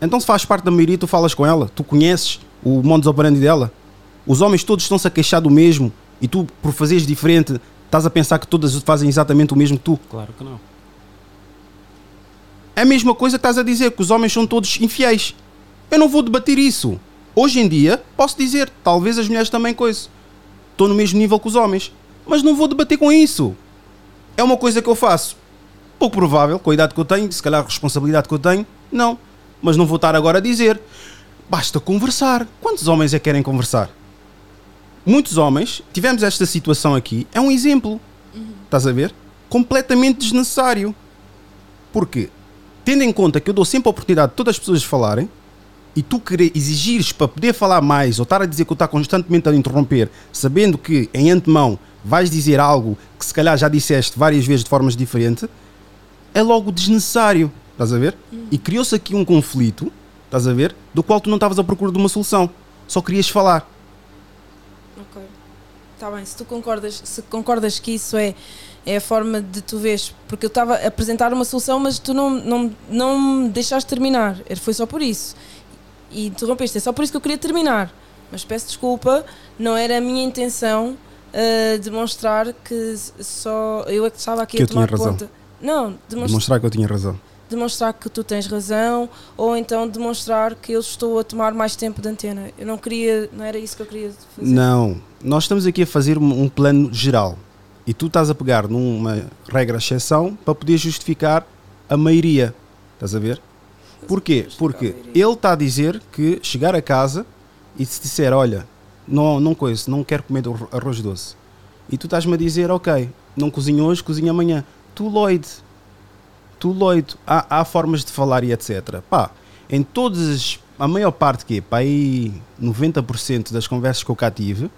Então se faz parte da maioria, tu falas com ela, tu conheces o modus operandi dela. Os homens todos estão-se a queixar do mesmo e tu, por fazeres diferente, estás a pensar que todas fazem exatamente o mesmo que tu. Claro que não. É a mesma coisa que estás a dizer, que os homens são todos infiéis. Eu não vou debater isso. Hoje em dia, posso dizer, talvez as mulheres também coisa. Estou no mesmo nível que os homens. Mas não vou debater com isso. É uma coisa que eu faço. Pouco provável, com a idade que eu tenho, se calhar a responsabilidade que eu tenho, não. Mas não vou estar agora a dizer. Basta conversar. Quantos homens é que querem conversar? Muitos homens, tivemos esta situação aqui, é um exemplo. Estás a ver? Completamente desnecessário. Porque, tendo em conta que eu dou sempre a oportunidade de todas as pessoas falarem, e tu querer exigires para poder falar mais ou estar a dizer que eu estou constantemente a interromper, sabendo que em antemão vais dizer algo que se calhar já disseste várias vezes de formas diferentes, é logo desnecessário. estás a ver? E criou-se aqui um conflito, estás a ver? Do qual tu não estavas à procura de uma solução, só querias falar. Está bem, se tu concordas, se concordas que isso é, é a forma de tu vês, porque eu estava a apresentar uma solução, mas tu não, não, não me deixaste terminar. Foi só por isso. E interrompeste, é só por isso que eu queria terminar. Mas peço desculpa, não era a minha intenção uh, demonstrar que só eu é que estava aqui Que a tomar razão. conta. Não, demonstrar Demonstrar que eu tinha razão. demonstrar que tu tens razão ou então demonstrar que eu estou a tomar mais tempo de antena. Eu não queria, não era isso que eu queria fazer. Não, nós estamos aqui a fazer um plano geral e tu estás a pegar numa regra exceção para poder justificar a maioria. Estás a ver? Porquê? Porque ele está a dizer que chegar a casa e se disser, olha, não, não coisa, não quero comer arro- arroz doce. E tu estás-me a dizer, ok, não cozinho hoje, cozinho amanhã. Tu, Lloyd, tu, Lloyd, há, há formas de falar e etc. Pá, em todas, as- a maior parte que pá, aí 90% das conversas que eu cá tive,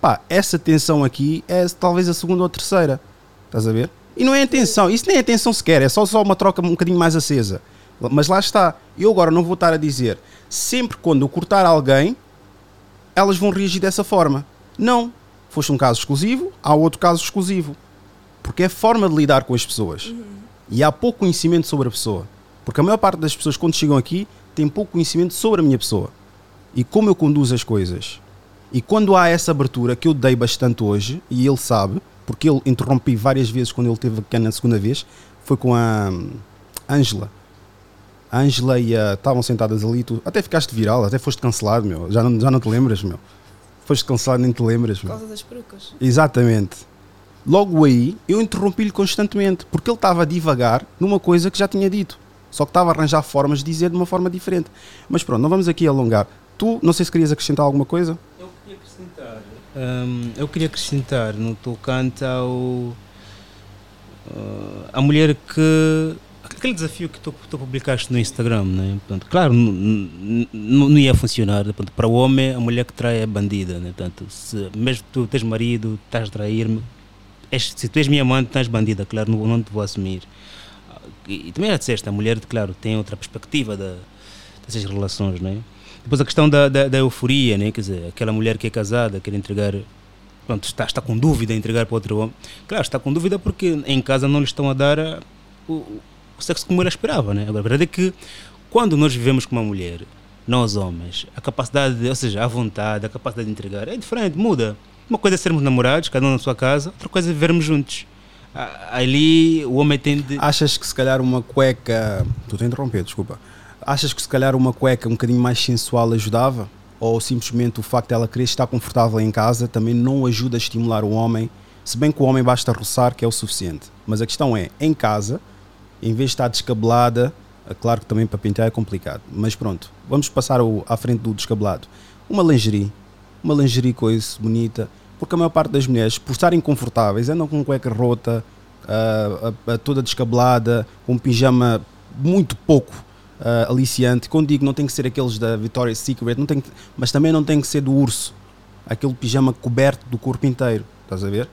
pá, essa tensão aqui é talvez a segunda ou terceira. Estás a ver? E não é atenção, isso nem é atenção sequer, é só, só uma troca um bocadinho mais acesa. Mas lá está. Eu agora não vou estar a dizer, sempre quando eu cortar alguém, elas vão reagir dessa forma. Não. Foste um caso exclusivo, há outro caso exclusivo. Porque é a forma de lidar com as pessoas. E há pouco conhecimento sobre a pessoa. Porque a maior parte das pessoas, quando chegam aqui, tem pouco conhecimento sobre a minha pessoa. E como eu conduzo as coisas. E quando há essa abertura, que eu dei bastante hoje, e ele sabe, porque ele interrompi várias vezes quando ele teve aqui na segunda vez, foi com a hum, Ângela. A Ângela e a. Estavam sentadas ali, tu até ficaste viral, até foste cancelado, meu. Já não, já não te lembras, meu. Foste cancelado, nem te lembras, Por meu. causa das perucas. Exatamente. Logo aí, eu interrompi-lhe constantemente, porque ele estava a divagar numa coisa que já tinha dito. Só que estava a arranjar formas de dizer de uma forma diferente. Mas pronto, não vamos aqui alongar. Tu, não sei se querias acrescentar alguma coisa? Hum, eu queria acrescentar no tocante ao. ah, a mulher que. Aquele desafio que tu, tu publicaste no Instagram, né? Portanto, claro, não ia funcionar. Portanto, para o homem, a mulher que trai é bandida. Né? Portanto, se mesmo tu tens marido, estás a trair-me, se tu és minha amante, estás bandida, claro, não, não te vou assumir. E, e também já disseste, a mulher, claro, tem outra perspectiva da, dessas relações, né? Depois a questão da, da, da euforia, né? Quer dizer, aquela mulher que é casada, quer entregar, pronto, está, está com dúvida em entregar para outro homem. Claro, está com dúvida porque em casa não lhe estão a dar o, o sexo como ela esperava, né? Agora, a verdade é que quando nós vivemos com uma mulher, nós homens, a capacidade, de, ou seja, a vontade, a capacidade de entregar é diferente, muda. Uma coisa é sermos namorados, cada um na sua casa, outra coisa é vivermos juntos. Ali o homem tem de. Achas que se calhar uma cueca. Tu te interromper, desculpa. Achas que se calhar uma cueca um bocadinho mais sensual ajudava? Ou simplesmente o facto de ela querer estar confortável em casa também não ajuda a estimular o homem? Se bem que o homem basta roçar, que é o suficiente. Mas a questão é, em casa, em vez de estar descabelada, é claro que também para pintar é complicado. Mas pronto, vamos passar ao- à frente do descabelado. Uma lingerie. Uma lingerie coisa bonita. Porque a maior parte das mulheres, por estarem confortáveis, andam com cueca rota, ah, ah, toda descabelada, com um pijama muito pouco ah, aliciante. Quando digo não tem que ser aqueles da Victoria's Secret, não tem que- mas também não tem que ser do urso. Aquele pijama coberto do corpo inteiro. Estás a ver?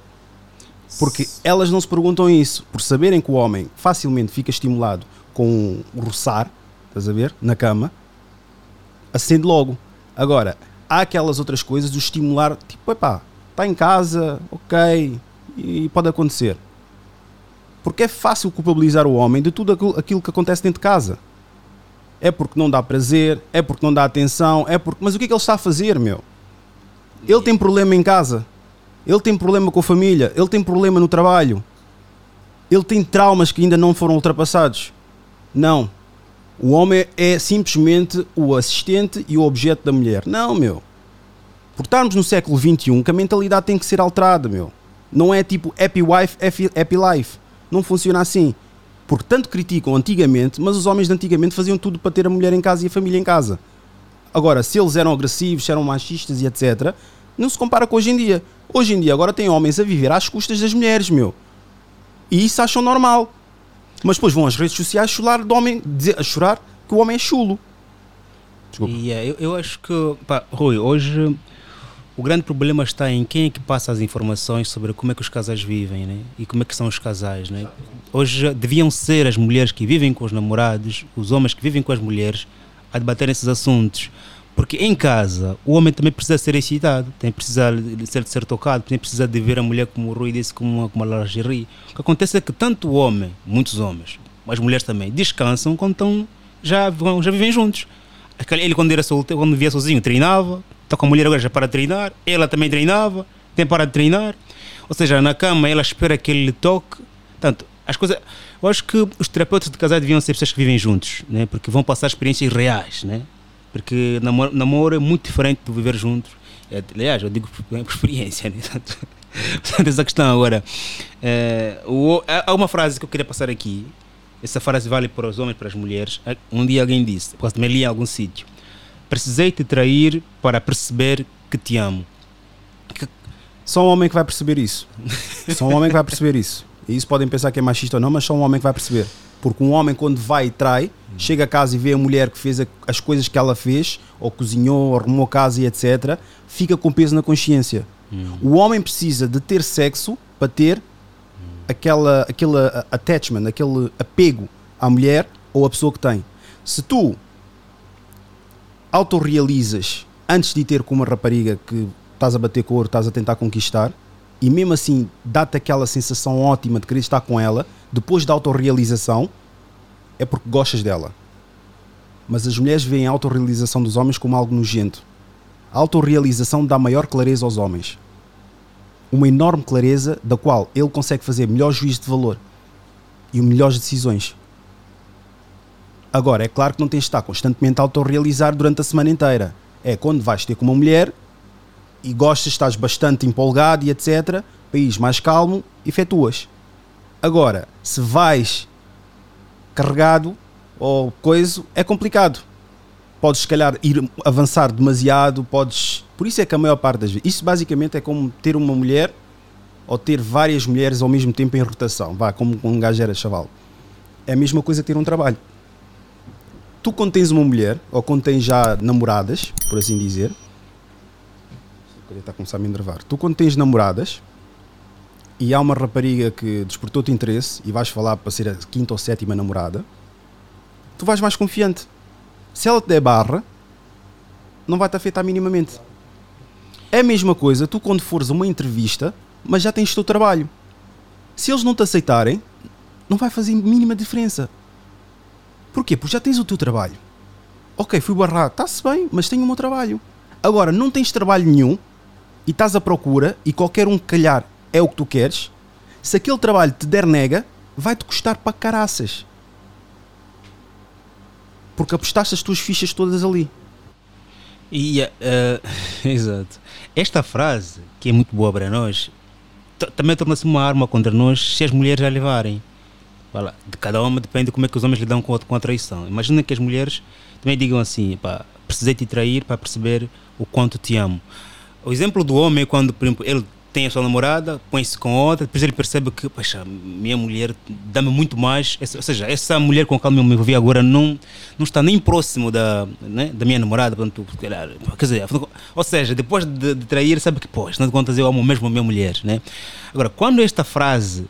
Porque elas não se perguntam isso. Por saberem que o homem facilmente fica estimulado com o roçar, estás a ver? Na cama, acende logo. Agora, há aquelas outras coisas do estimular, tipo, epá, está em casa, ok, e pode acontecer. Porque é fácil culpabilizar o homem de tudo aquilo, aquilo que acontece dentro de casa. É porque não dá prazer, é porque não dá atenção, é porque. Mas o que é que ele está a fazer, meu? Ele tem problema em casa, ele tem problema com a família, ele tem problema no trabalho, ele tem traumas que ainda não foram ultrapassados. Não. O homem é simplesmente o assistente e o objeto da mulher. Não, meu. Por estarmos no século XXI, que a mentalidade tem que ser alterada, meu. Não é tipo happy wife, happy, life. Não funciona assim. Porque tanto criticam antigamente, mas os homens de antigamente faziam tudo para ter a mulher em casa e a família em casa. Agora, se eles eram agressivos, se eram machistas e etc., não se compara com hoje em dia. Hoje em dia, agora tem homens a viver às custas das mulheres, meu. E isso acham normal. Mas depois vão às redes sociais chorar do homem, dizer, a chorar que o homem é chulo. Desculpa. Yeah, eu, eu acho que, pá, Rui, hoje o grande problema está em quem é que passa as informações sobre como é que os casais vivem né? e como é que são os casais. Né? Hoje deviam ser as mulheres que vivem com os namorados, os homens que vivem com as mulheres, a debater esses assuntos. Porque em casa o homem também precisa ser excitado, tem precisa ser, ser tocado, tem precisa de ver a mulher como o Rui disse, como uma, uma lingerie. O que acontece é que tanto o homem, muitos homens, mas mulheres também, descansam quando estão, já, já vivem juntos. Ele quando era solteiro, quando vivia sozinho, treinava, está com a mulher agora já para de treinar, ela também treinava, tem para de treinar. Ou seja, na cama ela espera que ele lhe toque. Portanto, as coisas. Eu acho que os terapeutas de casais deviam ser pessoas que vivem juntos, né? porque vão passar experiências reais. Né? Porque namoro, namoro é muito diferente do viver juntos. É, aliás, eu digo por, por experiência. Né? Portanto, essa questão agora. é, o- há uma frase que eu queria passar aqui. Essa frase vale para os homens e para as mulheres. Um dia alguém disse, porque também li em algum sítio: Precisei te trair para perceber que te amo. Só um homem que vai perceber isso. Só um homem que vai perceber isso. E isso podem pensar que é machista ou não, mas só um homem que vai perceber. Porque um homem, quando vai e trai, chega a casa e vê a mulher que fez as coisas que ela fez, ou cozinhou, ou arrumou a casa e etc., fica com peso na consciência. O homem precisa de ter sexo para ter aquela, aquele attachment, aquele apego à mulher ou à pessoa que tem. Se tu autorrealizas antes de ter com uma rapariga que estás a bater com ouro, estás a tentar conquistar, e mesmo assim dá-te aquela sensação ótima de querer estar com ela, depois da autorrealização, é porque gostas dela. Mas as mulheres veem a autorrealização dos homens como algo nojento. A autorrealização dá maior clareza aos homens. Uma enorme clareza da qual ele consegue fazer melhor juízo de valor e melhores decisões. Agora, é claro que não tens de estar constantemente a autorrealizar durante a semana inteira. É quando vais ter com uma mulher e gostas, estás bastante empolgado e etc. País mais calmo, efetuas. Agora, se vais carregado ou coisa, é complicado. Podes, se calhar, ir avançar demasiado, podes. Por isso é que a maior parte das vezes. Isso basicamente é como ter uma mulher ou ter várias mulheres ao mesmo tempo em rotação. Vá, como um gajo era chaval. É a mesma coisa que ter um trabalho. Tu, quando tens uma mulher, ou quando tens já namoradas, por assim dizer, está a começar a me enervar. Tu, quando tens namoradas e há uma rapariga que despertou-te interesse e vais falar para ser a quinta ou sétima namorada, tu vais mais confiante. Se ela te der barra, não vai te afetar minimamente. É a mesma coisa, tu, quando fores a uma entrevista, mas já tens o teu trabalho. Se eles não te aceitarem, não vai fazer mínima diferença. Porquê? Porque já tens o teu trabalho. Ok, fui barrado, está-se bem, mas tenho o meu trabalho. Agora, não tens trabalho nenhum e estás à procura e qualquer um que calhar é o que tu queres. Se aquele trabalho te der nega, vai-te custar para caraças. Porque apostaste as tuas fichas todas ali. E, eh, exato. Esta frase, que é muito boa para nós, também torna-se uma arma contra nós se as mulheres a levarem. Fala, de cada homem depende de como é que os homens lidam com a, com a traição. Imagina que as mulheres também digam assim: pá, precisei te trair para perceber o quanto te amo. O exemplo do homem é quando, por exemplo, ele tem a sua namorada, põe-se com outra, depois ele percebe que, poxa, minha mulher dá-me muito mais. Ou seja, essa mulher com a qual eu me envolvi agora não, não está nem próximo da, né, da minha namorada. Portanto, quer dizer, ou seja, depois de, de trair, sabe que, poxa, afinal de contas, eu amo mesmo a minha mulher. Né? Agora, quando esta frase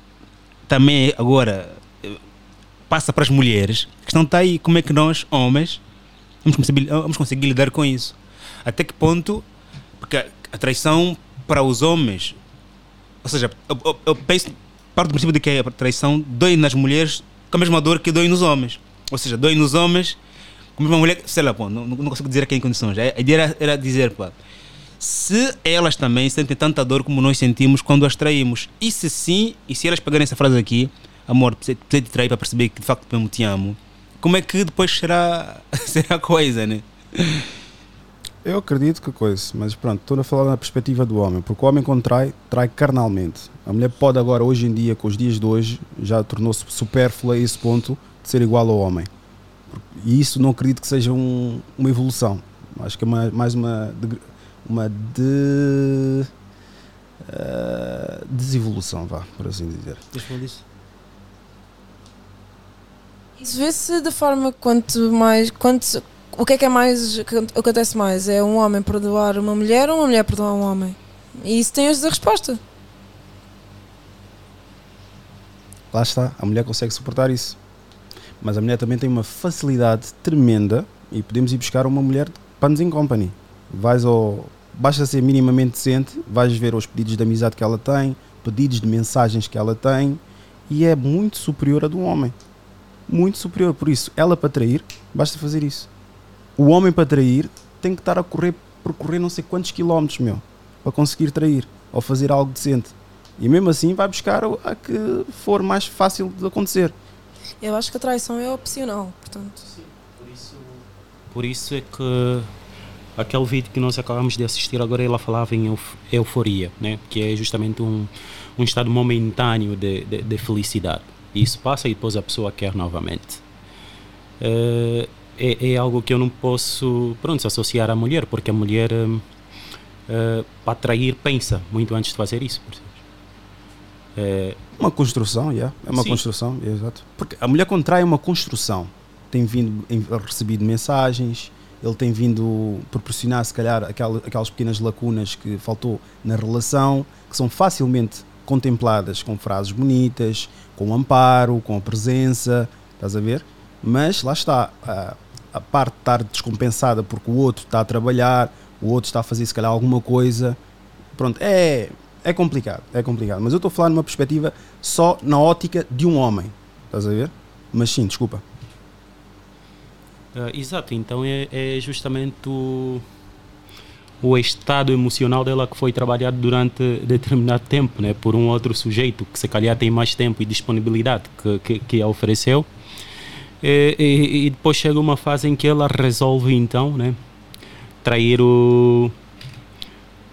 também agora eh, passa para as mulheres, a questão está aí, como é que nós, homens, vamos conseguir, vamos conseguir lidar com isso? Até que ponto, porque a, traição para os homens, ou seja, eu, eu- eu penso, parto do princípio de que a traição dói nas mulheres com a mesma dor que dói nos homens. Ou seja, dói nos homens com a mesma mulher, sei lá, pô, não, não consigo dizer aqui em condições. A ideia era, era dizer, pá, se elas também sentem tanta dor como nós sentimos quando as traímos. E se sim, e se elas pegarem essa frase aqui, amor, precisa precisa te trair para perceber que de facto mesmo te amo, como é que depois será, será a coisa, né? Eu acredito que coisa, mas pronto, estou a falar na perspectiva do homem, porque o homem quando trai, trai carnalmente. A mulher pode agora, hoje em dia, com os dias de hoje, já tornou-se supérflua a esse ponto de ser igual ao homem. E isso não acredito que seja um- uma evolução. Acho que é mais, mais uma, uma de, eh, desevolução, vá, por assim dizer. Isso vê-se da forma quanto mais. Quanto, o que é que é mais. acontece mais? É um homem perdoar uma mulher ou uma mulher perdoar um homem? E isso tem hoje a resposta. Lá está, a mulher consegue suportar isso. Mas a mulher também tem uma facilidade tremenda e podemos ir buscar uma mulher de Panos in Company. Vais ao. Basta ser minimamente decente, vais ver os pedidos de amizade que ela tem, pedidos de mensagens que ela tem e é muito superior a do homem. Muito superior. Por isso, ela para trair, basta fazer isso. O homem para trair tem que estar a correr, percorrer não sei quantos quilómetros, meu, para conseguir trair ou fazer algo decente. E mesmo assim vai buscar a que for mais fácil de acontecer. Eu acho que a traição é opcional, portanto. Por isso é que aquele vídeo que nós acabamos de assistir agora ela falava em euf euforia, né? que é justamente um, um estado momentâneo de, de, de felicidade. E isso passa e depois a pessoa quer novamente. Uh, é, é, algo que eu não posso pronto, associar à mulher, porque a mulher, uh, uh, para atrair, pensa muito antes de fazer isso. É uma construção, yeah. é uma Sim. construção, é exato. Porque a mulher contrai uma construção. Tem vindo, recebido mensagens, ele tem vindo proporcionar, se calhar, aquelas pequenas lacunas que faltou na relação, que são facilmente contempladas com frases bonitas, com amparo, com a presença, estás a ver? Mas lá está, a, a parte de estar descompensada porque o outro está a trabalhar, o outro está a fazer, se calhar, alguma coisa. Pronto, é, é complicado, é complicado. Mas eu estou a falar numa perspectiva só na ótica de um homem. Estás a ver? Mas sim, desculpa. Uh, exato, então é, é justamente o, o, estado emocional dela que foi trabalhado durante determinado tempo, né, por um outro sujeito que se calhar tem mais tempo e disponibilidade que, que, que a ofereceu. E, e, e, depois chega uma fase em que ela resolve então né, trair o,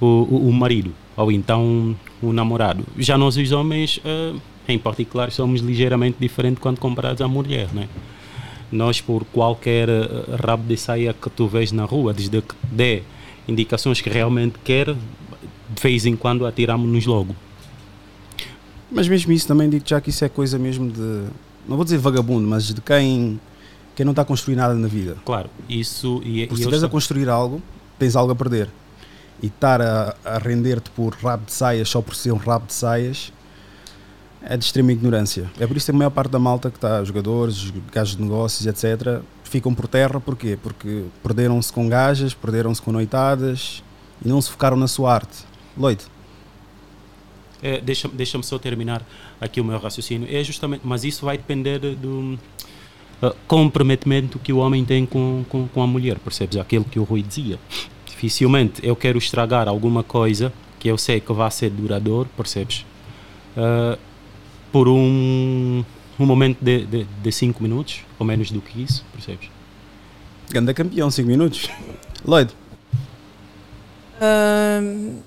o, o marido ou então o namorado. Já nós os homens, uh, em particular, somos ligeiramente diferentes quando comparados à mulher, né? Nós, por qualquer uh, rabo de saia que tu vês na rua, desde que dê indicações que realmente quer, de vez em quando atiramos-nos logo. Mas mesmo isso também digo já que isso é coisa mesmo de, não vou dizer vagabundo, mas de quem, quem não está a construir nada na vida. Claro, isso... E, Porque se estiveres a construir algo, tens algo a perder e estar a, a render-te por rabo de saias só por ser um rabo de saias é de extrema ignorância. É por isso que a maior parte da malta que está, jogadores, gajos de negócios, etc., ficam por terra, porquê? Porque perderam-se com gajas, perderam-se com noitadas e não se focaram na sua arte. Lloyd. É, Deixa-me deixa só terminar aqui o meu raciocínio. É justamente, mas isso vai depender do uh, comprometimento que o homem tem com, com, com a mulher, percebes? Aquilo que o Rui dizia dificilmente eu quero estragar alguma coisa que eu sei que vai ser duradouro, percebes? Uh, por um, um momento de 5 de, de cinco minutos, ou menos do que isso, percebes? Ganda campeão, 5 minutos. Lloyd. Uh,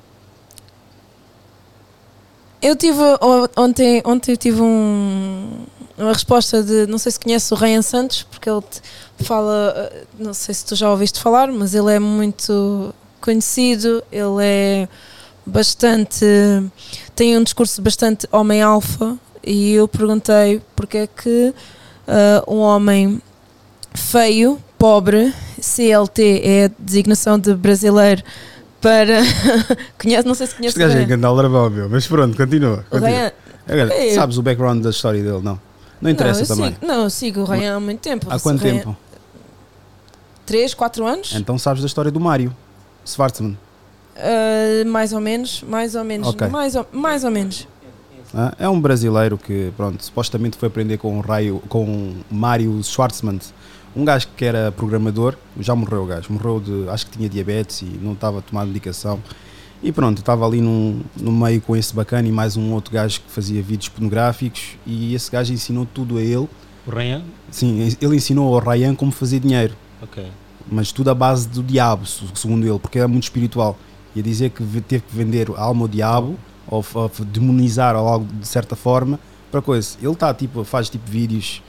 eu tive ontem, ontem eu tive um, uma resposta de não sei se conhece o Ryan Santos, porque ele fala, eh, não sei se tu já ouviste falar, mas ele é muito conhecido, ele é bastante tem um discurso bastante homem alfa e eu perguntei porque é que uh, um homem feio, pobre, CLT é a designação de brasileiro para conhece, não sei se conhece este gajo é Gandalf meu, mas pronto, continua, continua. Ryan, é, sabes o background da história dele, não? Não interessa não, também. Sigo, não, eu sigo o Ryan há muito tempo. Há quanto Ryan, tempo? 3, 4 anos? Então sabes da história do Mário Schwartzman? Uh, mais ou menos, mais ou menos, okay. mais, ou, mais ou menos. Ah, é um brasileiro que, pronto, supostamente foi aprender com o Raio, com Mário Schwartzman, um gajo que era programador, já morreu o gajo, morreu de, acho que tinha diabetes e não estava a tomar medicação. E pronto, estava ali num, no meio com esse bacana e mais um outro gajo que fazia vídeos pornográficos e esse gajo ensinou tudo a ele. O Ryan? Sim, ele ensinou ao Ryan como fazer dinheiro. Ok. Mas tudo à base do diabo, segundo ele, porque era muito espiritual. Ia dizer que teve que vender a alma ao diabo ou, ou demonizar ou algo de certa forma para coisa. Ele está tipo, faz tipo vídeos,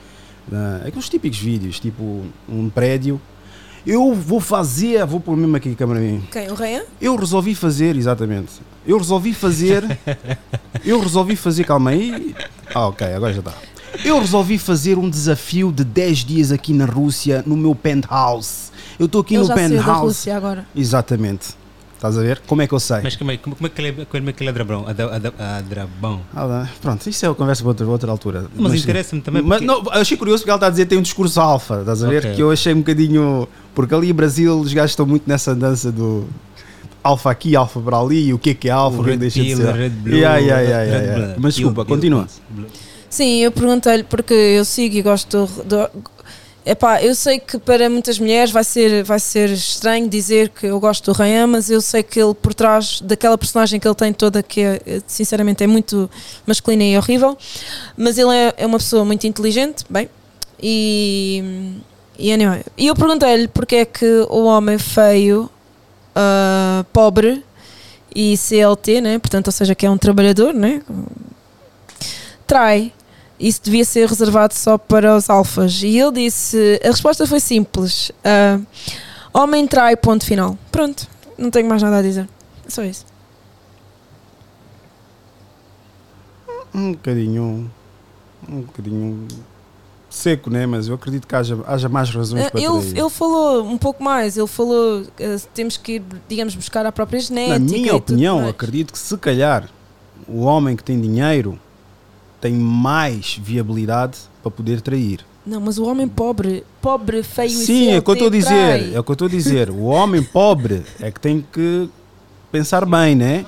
uh, aqueles típicos vídeos, tipo um prédio. Eu vou fazer, vou pôr mesmo aqui a câmera mim. Quem? O Ryan? Eu resolvi fazer, exatamente. Eu resolvi fazer. eu resolvi fazer, calma aí. Ah, ok, agora já está. Eu resolvi fazer um desafio de 10 dias aqui na Rússia, no meu penthouse eu estou aqui Ele no penthouse. Agora. Exatamente. Estás a ver? Como é que eu sei? Mas como é, como, como é que ele é, como é que ele é drabão? A, da- a, da- a drabão. Ah, pronto, isso é uma conversa para outra, outra altura. Mas, sim. interessa-me também Mas porque... não, eu achei curioso porque ela está a dizer que tem um discurso alfa, estás a ver? Ok. Que eu achei um bocadinho. Porque ali em Brasil os gajos estão muito nessa dança do alfa aqui, alfa para ali, e o que é que é alfa, o que é que deixa de ser. Red Blue, Yeah, yeah, yeah, Red yeah, yeah. Mas desculpa, continua. Sim, eu perguntei-lhe porque eu sigo e gosto do, do Epá, eu sei que para muitas mulheres vai ser, vai ser estranho dizer que eu gosto do Ryan, mas eu sei que ele, por trás daquela personagem que ele tem toda, que é, sinceramente é muito masculina e horrível, mas ele é, é uma pessoa muito inteligente, bem, e, e anyway. E eu perguntei-lhe porque é que o homem feio, ah, pobre e CLT, né? portanto, ou seja, que é um trabalhador, né? trai. Isso devia ser reservado só para os alfas. E ele disse: a resposta foi simples: ah, homem trai, ponto final. Pronto, não tenho mais nada a dizer. É só isso. Um bocadinho. Um bocadinho seco, né? Mas eu acredito que haja, haja mais razões Ah, para ele, ele falou um pouco mais. Ele falou: ah, temos que ir, digamos, buscar a própria genética. Na minha opinião, acredito que se calhar o homem que tem dinheiro tem mais viabilidade para poder trair. Não, mas o homem pobre, pobre, feio e Sim, é o que eu estou a CLT dizer. trai. É o que eu estou a dizer. O homem pobre é que tem que pensar bem, né?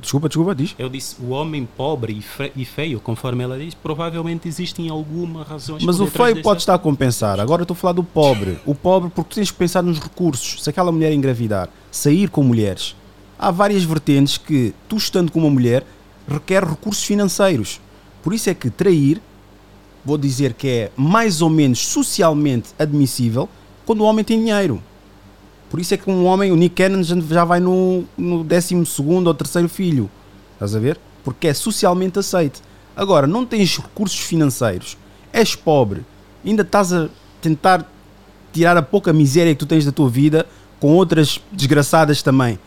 Desculpa, desculpa, diz. Eu disse, o homem pobre e fe- feio, conforme ela diz, provavelmente existem alguma razões Mas o feio pode estar a compensar. Agora eu estou a falar do pobre. O pobre, porque tens que pensar nos recursos. Se aquela mulher engravidar, sair com mulheres, há várias vertentes que, tu estando com uma mulher, requer recursos financeiros. Por isso é que trair, vou dizer que é mais ou menos socialmente admissível quando o homem tem dinheiro. Por isso é que um homem, o Nick Cannon, já- vai no, no 12 ou terceiro filho. Estás a ver? Porque é socialmente aceito. Agora, não tens recursos financeiros, és pobre, ainda estás a tentar tirar a pouca miséria que tu tens da tua vida com outras desgraçadas também,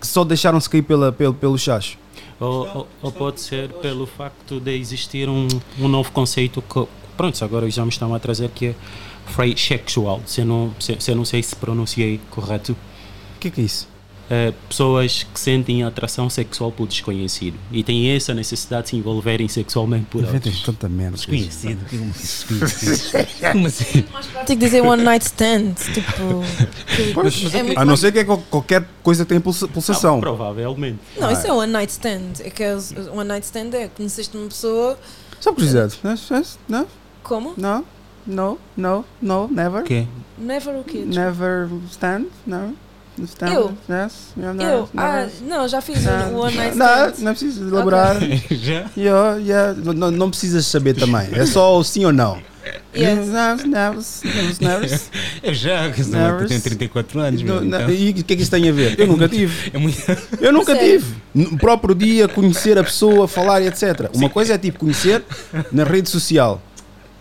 que só deixaram-se cair pela, pelo, pelo chacho. Ou, ou- pode ser pelo facto de existir um, um novo conceito que, pronto, agora já me estão a trazer que é free sexual, se eu não, se, se não sei se pronunciei correto. O que é que é isso? É, pessoas que sentem atração sexual por desconhecido e têm essa necessidade de se envolverem sexualmente por outros. tanta merda. Desconhecido. Como assim? Desconhecido? Como assim? Tem que dizer one night stand. Tipo. que- é muito A não ser que é qual- qualquer coisa que tenha pulsa- pulsação. Ah, provavelmente. Não, isso é one night stand. É que é one night stand é conheceste uma pessoa. Só por curiosidade. Não, Como? não, no, no, no, never. O quê? Never o quê? Never stand, no. Stand, Eu? Yes, Eu? Ah, never- não, já fiz Não, um one night não, stand. não é preciso elaborar. Já? Yeah, yeah. Não, não precisas saber também. É só o sim ou não. Yes. Never, never, never. Eu já, eu tenho 34 anos. Não, não, então. E o que é que isso tem a ver? Eu nunca tive. É muito... Eu nunca Sério? tive. No próprio dia, conhecer a pessoa, falar e etc. Uma coisa é tipo conhecer na rede social.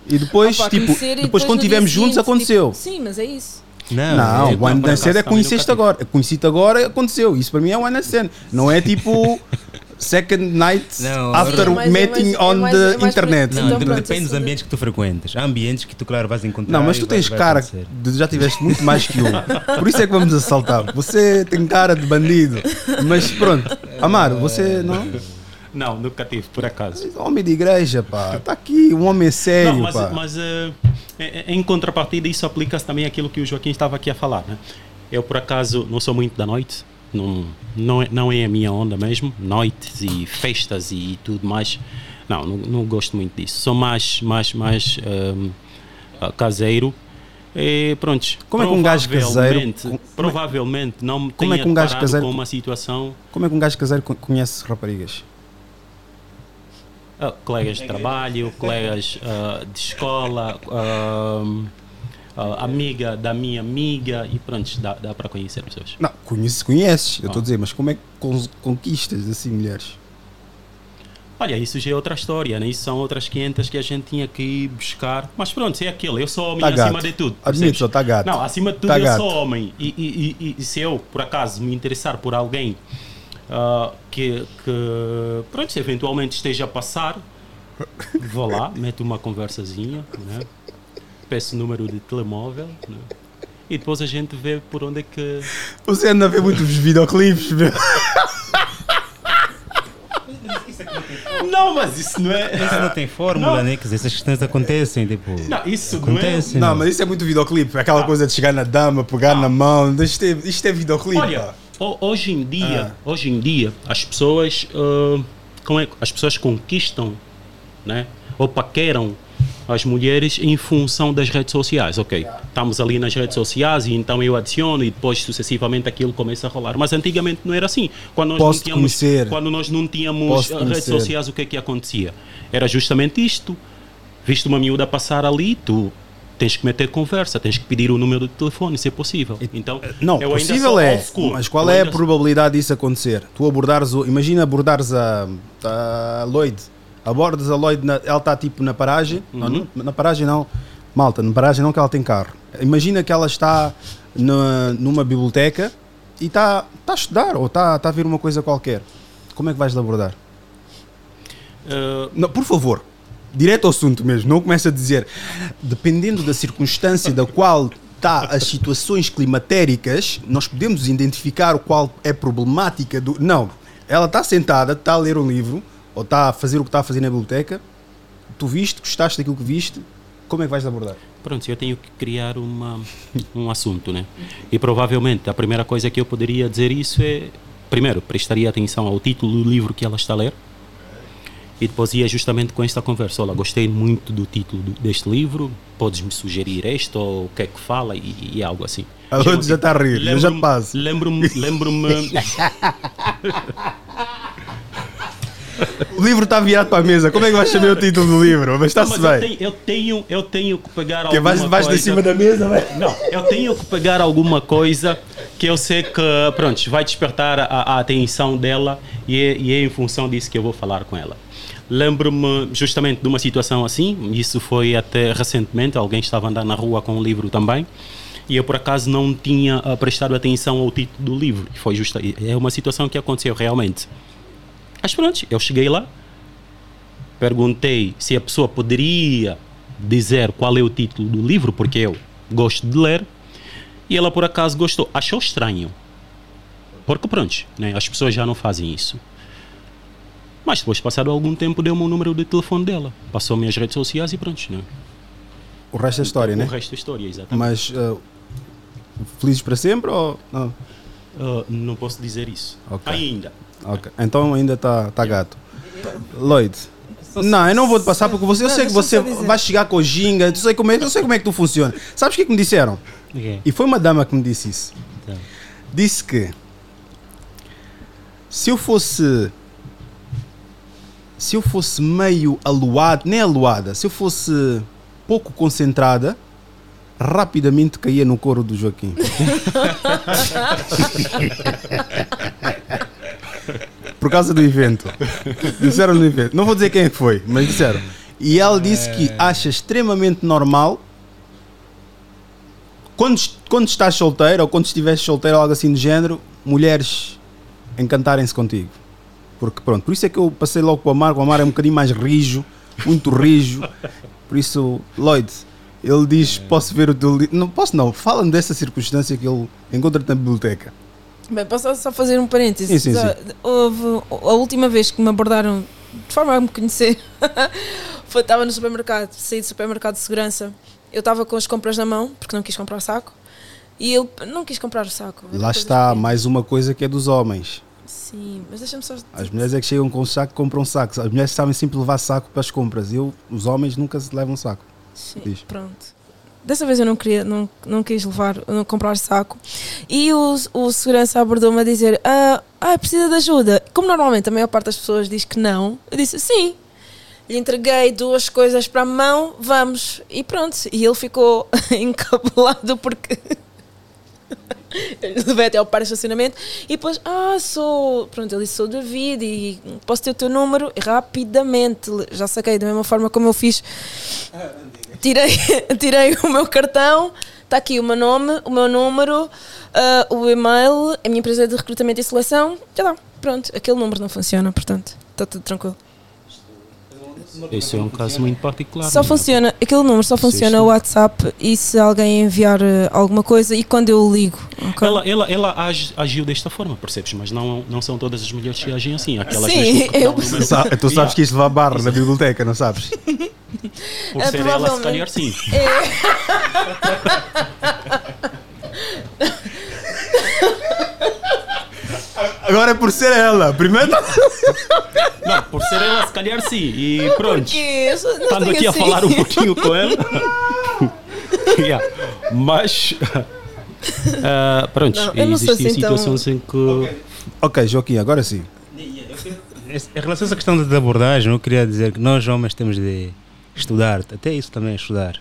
E depois, Opa, tipo, e depois, quando estivemos juntos seguinte, aconteceu. tipo, sim, mas é isso. Não, Não, é- o one night stand acaso é também conheceste nunca tive. agora. Conheci-te agora, aconteceu. Isso para mim é one night stand. Não é tipo second night Não, after Sim, é mais- é meeting mais- é on mais- the é mais internet. por- Não, Então, pronto, depende dos ambientes que tu frequentas. Há ambientes que tu, claro, vais encontrar. Não, mas tu vai- tens vai cara acontecer. de já tiveste muito mais que um. Por isso é que vamos assaltar. Você tem cara de bandido. Mas pronto, Amaro, você não. Não, nunca tive, por acaso. Homem de igreja, pá. Está aqui, um homem sério, Não, mas, pá. mas eh, eh, em contrapartida isso aplica-se também àquilo que o Joaquim estava aqui a falar. Né? Eu, por acaso, não sou muito da noite. Não, não, é, não é a minha onda mesmo. Noites e festas e tudo mais. Não, não, não gosto muito disso. Sou mais, mais, mais ehm, ah, caseiro. E pronto. Como é que um gajo caseiro- provavelmente- é- não me como é que um gajo caseiro- com uma situação... Como é que um gajo caseiro con- conhece raparigas? Ah, colegas de trabalho, colegas ah, de escola, ah, amiga da minha amiga e pronto, dá, dá para conhecer pessoas. Não, conheces, conheces. Eu estou Ah. a dizer, mas como é que con- conquistas assim mulheres? Olha, isso já é outra história, né? Isso são outras 500 que a gente tinha que ir buscar. Mas pronto, é aquilo. Eu sou homem Tá gato. acima de tudo. Admito, está gato. Não, acima de tudo Tá eu gato. sou homem. E, e- e- e se eu, por acaso, me interessar por alguém ah, que, que, pronto, se eventualmente esteja a passar, vou lá, meto uma conversazinha, né? peço o número de telemóvel né? e depois a gente vê por onde é que. Você anda a ver muitos videoclipes, meu. Não, mas isso não é. Isso não tem fórmula, Não. né? Quer dizer, essas questões acontecem, tipo. Não, isso acontece. Não, mas isso é muito videoclipe. Aquela coisa de chegar na dama, pegar na mão. Isto é, isto é videoclipe. Olha, pá. Ho- hoje em dia, Ah. hoje em dia, as pessoas, ah, como é, as pessoas conquistam, né? Ou paqueram as mulheres em função das redes sociais. Ok, estamos ali nas redes sociais e então eu adiciono e depois sucessivamente aquilo começa a rolar. Mas antigamente não era assim. Quando nós Posso não tínhamos, conhecer. quando nós não tínhamos Posso redes conhecer. sociais, o que é que acontecia? Era justamente isto. Viste uma miúda passar ali, tu tens que meter conversa, tens que pedir o número de telefone, se é possível. Então, Não, possível é. Mas qual Eu é a probabilidade disso acontecer? Tu abordares o. Imagina abordares a, a Lloyd. Abordas a Lloyd, na- ela está tipo na paragem. Uhum. Não, na paragem não. Malta, na paragem não que ela tem carro. Imagina que ela está na- numa biblioteca e está está a estudar ou está, está a ver uma coisa qualquer. Como é que vais abordar? Ah, Não, por favor, direto ao assunto mesmo, não comece a dizer, dependendo da circunstância da qual está as situações climatéricas, nós podemos identificar o qual é problemática do. Não, ela está sentada, está a ler um livro, ou está a fazer o que está a fazer na biblioteca, tu viste, gostaste daquilo que viste, como é que vais abordar? Pronto, eu tenho que criar uma, um assunto, né? E provavelmente a primeira coisa que eu poderia dizer isso é, primeiro, prestaria atenção ao título do livro que ela está a ler. E depois ia justamente com esta conversa. Olha, gostei muito do título deste livro, podes-me sugerir este ou o que é que fala e, e algo assim. A já está a rir, eu já passo. Lembro-me, lembro-me, O livro está virado para a mesa, como é que vais saber o título do livro? Mas está-se mas eu bem. tenho, eu tenho, eu tenho que pegar Que alguma vais, vais de coisa. cima da mesa, vai. Não, eu tenho que pegar alguma coisa que eu sei que, pronto, vai despertar a, a atenção dela e é, e é em função disso que eu vou falar com ela. Lembro-me justamente de uma situação assim, isso foi até recentemente, alguém estava andando na rua com um livro também, e eu por acaso não tinha ah, prestado atenção ao título do livro. Foi justa, é uma situação que aconteceu realmente. Mas pronto, eu cheguei lá, perguntei se a pessoa poderia dizer qual é o título do livro, porque eu gosto de ler, e ela por acaso gostou. Achou estranho. Porque pronto, né, as pessoas já não fazem isso. Mas depois, passado algum tempo, deu-me o número de telefone dela. Passou-me as redes sociais e pronto. Né? O resto é história, o né? resto da história, exatamente. Mas uh, felizes para sempre ou não? Ah, não posso dizer isso. Ok. Ainda. Ok, então ainda está tá gato. Lloyd. Não, eu não vou te passar porque você, eu sei que você vai chegar com ginga, eu sei como é, eu sei como é que tu funciona. Sabes o que é que me disseram? Ok. E foi uma dama que me disse isso. Tá. Disse que se eu fosse se eu fosse meio aluado, nem aluada, se eu fosse pouco concentrada, rapidamente caía no coro do Joaquim. Por causa do evento. Disseram no evento. Não vou dizer quem é que foi, mas disseram. E ela disse que acha extremamente normal quando, quando estás solteiro ou quando estiveres solteiro ou algo assim do género, mulheres encantarem-se contigo. Porque pronto, por isso é que eu passei logo para o Amar, o Amar é um bocadinho mais rijo, muito rijo. Por isso, Lloyd, ele diz: Posso ver o teu livro? Não posso, não. Fala-me dessa circunstância que ele encontra-te na biblioteca. Bem, posso só fazer um parênteses? Sim, sim, Só- Houve a última vez que me abordaram de forma a me conhecer, foi, estava no supermercado, saí do supermercado de segurança. Eu estava com as compras na mão, porque não quis comprar saco. E eu não quis comprar o saco. Lá está, mais uma coisa que é dos homens. Sim, mas deixa-me só. As mulheres é que chegam com saco compram sacos. As mulheres sabem sempre levar saco para as compras. Eu, os homens nunca se levam saco. Sim, Diz. pronto. Dessa vez eu não queria, não, não quis levar, não comprar saco. E o, o segurança abordou-me a dizer: ah, ah, precisa de ajuda. Como normalmente a maior parte das pessoas diz que não, eu disse sim. Lhe entreguei duas coisas para a mão, vamos. E pronto. E ele ficou encabulado porque. Levei até ao par de estacionamento e depois, ah, sou. Pronto, ele disse: sou David e posso ter o teu número? E rapidamente, já saquei da mesma forma como eu fiz tirei, tirei o meu cartão, está aqui o meu nome, o meu número, ah, o e-mail, a minha empresa de recrutamento e seleção, já dá, pronto, aquele número não funciona, portanto, está tudo tranquilo. Esse é um caso muito particular. Só né? funciona, aquele número só funciona o WhatsApp e se alguém enviar eh, alguma coisa e quando eu ligo. ok? Ela, ela, ela age- agiu desta forma, percebes? Mas não, não são todas as mulheres que agem assim. Aquelas Sim, que eu Tu tu sabes que isso leva barra na biblioteca, não sabes? Por É, ser ela, se calhar sim. Agora é por ser ela. Primeiro. Não, por ser ela, se calhar sim. E pronto. Porque isso não Estando aqui a assim. falar um pouquinho com ela. Yeah. Mas. ah, pronto, Não, existem assim tão- situações em que. Ok, Joaquim, agora sim. Em relação a essa questão da abordagem, eu queria dizer que nós homens temos de estudar, até isso também é estudar.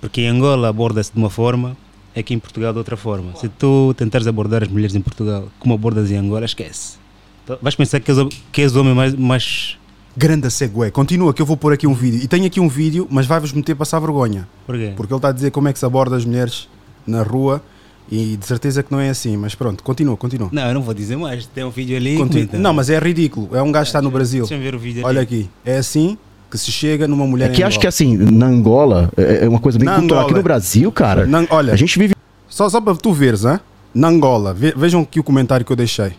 Porque em Angola aborda-se de uma forma, aqui em Portugal de outra forma. Se tu tentares abordar as mulheres em Portugal como abordas em Angola, esquece. Então, Vais pensar que és, que és o homem mais, mais. Grande segue. Continua que eu vou pôr aqui um vídeo. E tenho aqui um vídeo, mas vai-vos meter a passar vergonha. Porque ele está a dizer como é que se aborda as mulheres na rua e de certeza que não é assim. Mas pronto, continua, continua. Não, eu não vou dizer mais. Tem um vídeo ali. Continua. Não, mas é ridículo. É um gajo que está no Brasil. Deixa-me ver o vídeo Olha ali. aqui. É assim que se chega numa mulher É que acho que assim, na Angola, é é uma coisa bem Na cultural. Aqui Angola. no Brasil, cara, Não, olha, a gente vive só, só para tu veres, hein? na Angola, ve- vejam aqui o comentário que eu deixei.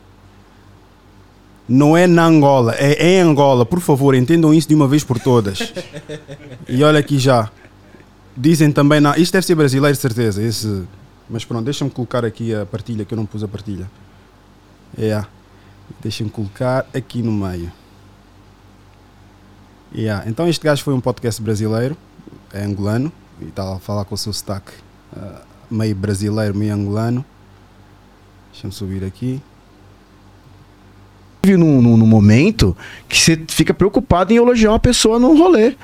Não é na Angola, é em Angola. Por favor, entendam isso de uma vez por todas. E olha aqui já. Dizem também, na, isto deve ser brasileiro, de certeza. Esse, mas pronto, deixa-me colocar aqui a partilha, que eu não pus a partilha. É. Deixa-me colocar aqui no meio. Yeah. Então este gajo foi um podcast brasileiro, é angolano, e está a falar com o seu sotaque ah, meio brasileiro, meio angolano. Deixa-me subir aqui. vive num, num- num momento que você fica preocupado em elogiar uma pessoa num rolê.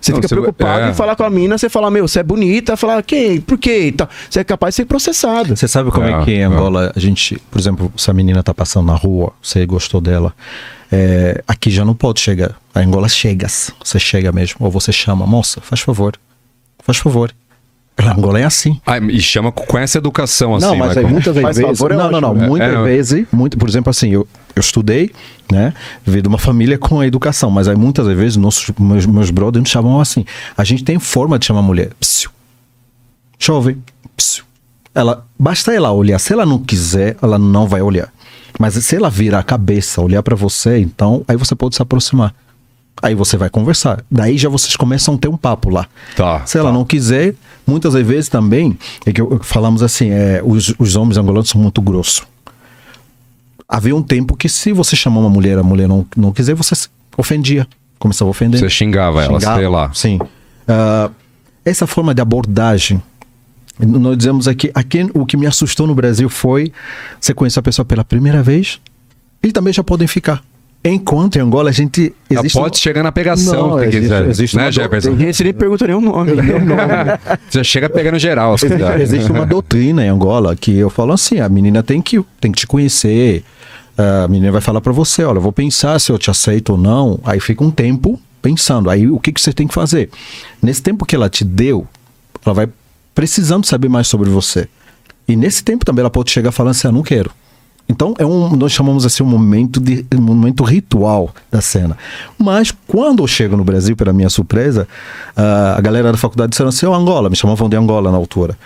Você Não, fica preocupado é. em falar com a mina, você fala, meu, você é bonita, falar, quem? Por quê? Você é capaz de ser processado. Você sabe como é, É, que em é. Angola a gente, por exemplo, se a menina tá passando na rua, você gostou dela, é, aqui já não pode chegar. A Angola chegas, você chega mesmo, ou você chama, moça, faz favor, faz favor. A Angola é assim. Ah, e chama com essa educação, assim. não, mas aí Michael. muitas Faz vezes. favor, é não, não, não. né? Muitas É, não. vezes, muito, por exemplo, assim, eu, eu estudei, né? Veio de uma família com a educação, mas aí muitas vezes nossos, meus, meus brothers me chamam assim. A gente tem forma de chamar a mulher. Psiu. Chove. Psiu. Ela, basta ela olhar. Se ela não quiser, ela não vai olhar. Mas se ela virar a cabeça, olhar pra você, então aí você pode se aproximar. Aí você vai conversar. Daí já vocês começam a ter um papo lá. Tá. Se ela não quiser, muitas vezes também, é que falamos assim, é, os, os homens angolanos são muito grossos. Havia um tempo que se você chamar uma mulher, a mulher não, não quiser, você se ofendia. Começava a ofender. Você xingava ela, Xingava, sei lá. Sim. Ah, essa forma de abordagem, nós dizemos aqui, aqui, o que me assustou no Brasil foi você conhecer a pessoa pela primeira vez, e também já podem ficar. Enquanto em Angola a gente Já existe pode chegar na pegação, Não, existe- quiser. existe né, do- Jefferson? Que nem pergunta o nome. Já chega pegando geral, Existe, existe uma doutrina em Angola que eu falo assim: a menina tem que, tem que te conhecer. A menina vai falar pra você: olha, eu vou pensar se eu te aceito ou não. Aí fica um tempo pensando. Aí o que, que você tem que fazer? Nesse tempo que ela te deu, ela vai precisando saber mais sobre você. E nesse tempo também ela pode chegar falando assim: ah, não quero. Então é um, nós chamamos assim um momento de um momento ritual da cena. Mas quando eu chego no Brasil, para minha surpresa, ah, a galera da faculdade disseram assim: "Ô Angola", me chamavam de Angola na altura.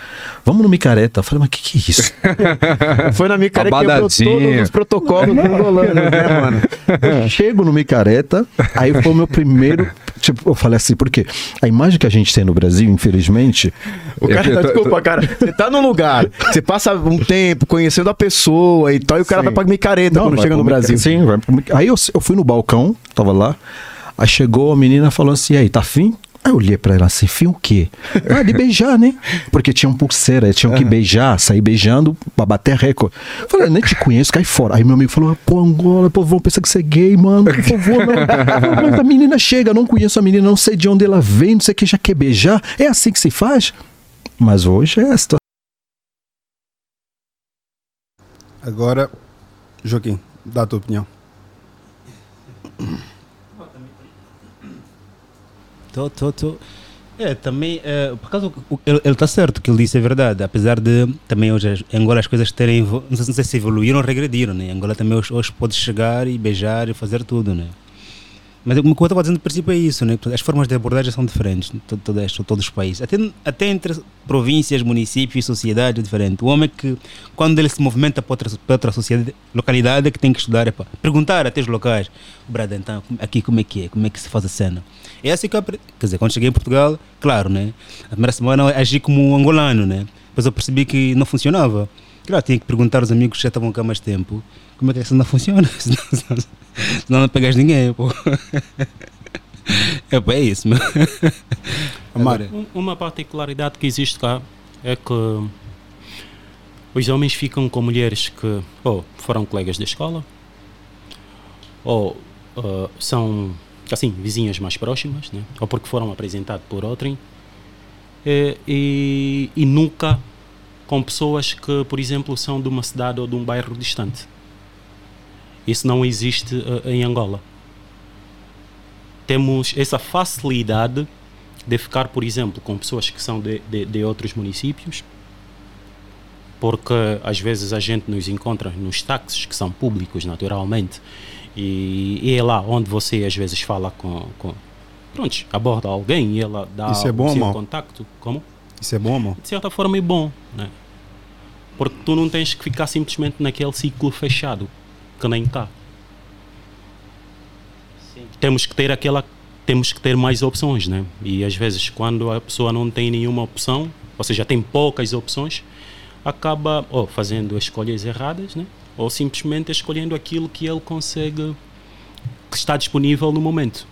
Vamos no micareta. Eu falei: "Mas que que é isso?" Foi na cara que quebrou Abadadinho. todos os protocolos angolanos, né, mano? Eu chego no micareta, aí foi o meu primeiro, tipo, eu falei assim, porque a imagem que a gente tem no Brasil, infelizmente, O cara, Eu tô- desculpa, cara. Você tá num lugar, você passa um tempo conhecendo a pessoa e tal, e o cara Sim. vai pra micareta quando vai chega no Brasil. Sim, vai mica- Aí eu, eu fui no balcão, tava lá. Aí chegou a menina falou assim: "E aí, tá afim? Aí eu olhei pra ela assim: fim o quê? Ah, de beijar, né? Porque tinham pulseira, tinham que beijar, sair beijando pra bater recorde. Falei, nem te conheço, cai fora. Aí meu amigo falou: pô, Angola, pô, vão pensar que você é gay, mano, por favor, não. Eu Mas a menina chega, eu não conheço a menina, não sei de onde ela vem, não sei o que, já quer beijar. É assim que se faz? Mas hoje é esta. Agora, Joaquim, dá a tua opinião. Tô, tô, tô. É, também, é, por acaso, ele está certo, que ele disse é verdade, apesar de também hoje em Angola as coisas terem, não sei, não sei se evoluíram ou regrediram, né? Em Angola também hoje, hoje pode chegar e beijar e fazer tudo, né? Mas o que eu estava dizendo, no princípio, é isso, né? As formas de abordagem são diferentes em todo, todo este, todos os países. Até, até entre províncias, municípios, sociedade é diferente. O homem que, quando ele se movimenta para outra, para outra sociedade, localidade, é que tem que estudar, é para perguntar até os locais. Brada, então, aqui como é que é? Como é que se faz a cena? É assim que eu aprendi. Quer dizer, quando cheguei em Portugal, claro, né? A primeira semana eu agi como um angolano, né? Depois eu percebi que não funcionava. Claro, tinha que perguntar aos amigos que já estavam cá mais tempo como é que essa não funciona. Senão, senão, senão não pegas ninguém, pô. É, pô, é isso, um- Uma particularidade que existe cá é que os homens ficam com mulheres que ou foram colegas da escola ou ah, são assim vizinhas mais próximas, né? ou porque foram apresentados por outrem Eh, e, e nunca com pessoas que, por exemplo, são de uma cidade ou de um bairro distante. Isso não existe ah, em Angola. Temos essa facilidade de ficar, por exemplo, com pessoas que são de, de, de outros municípios, porque às vezes a gente nos encontra nos táxis que são públicos, naturalmente, e, e é lá onde você às vezes fala com. com pronto, aborda alguém e ela dá Isso é bom o seu contacto. Como? Isso é bom, amor? de certa forma é bom, né? Porque tu não tens que ficar simplesmente naquele ciclo fechado, que nem cá. Temos que ter aquela temos que ter mais opções, né? E às vezes quando a pessoa não tem nenhuma opção, ou seja, tem poucas opções, acaba ou fazendo escolhas erradas, né? Ou simplesmente escolhendo aquilo que ele consegue que está disponível no momento.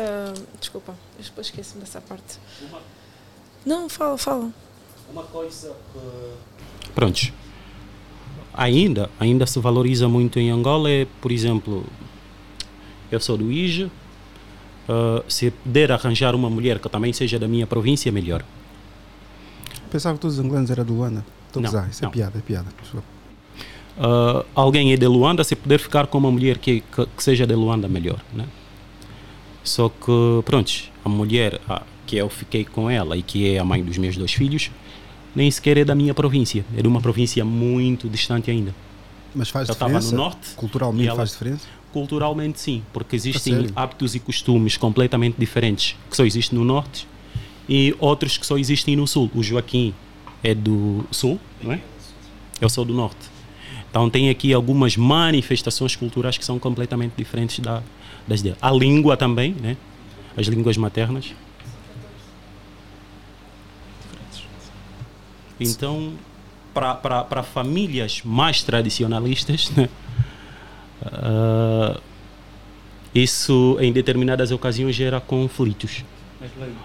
Ah, desculpa, eu depois esqueci-me dessa parte. Não, fala, fala. Uma coisa que. Prontos. Ainda, ainda se valoriza muito em Angola é, por exemplo, eu sou do IJE, ah, se puder arranjar uma mulher que também seja da minha província, melhor. Pensava que todos os angolanos eram do Luanda. Estou a Não, gozar, isso não. é piada, é piada. Ah, alguém é de Luanda, se puder ficar com uma mulher que, que, que seja de Luanda, melhor. Né? Só que, pronto, a mulher que eu fiquei com ela e que é a mãe dos meus dois filhos, nem sequer é da minha província, é de uma província muito distante ainda. Mas faz eu estava diferença? no norte. Culturalmente ela- faz diferença? Culturalmente sim, porque existem hábitos e costumes completamente diferentes que só existem no norte e outros que só existem no sul. O Joaquim é do sul, não é? Eu sou do norte. Então tem aqui algumas manifestações culturais que são completamente diferentes da, das. A língua também, né? As línguas maternas. Então, para famílias mais tradicionalistas, né? Ah, isso em determinadas ocasiões gera conflitos.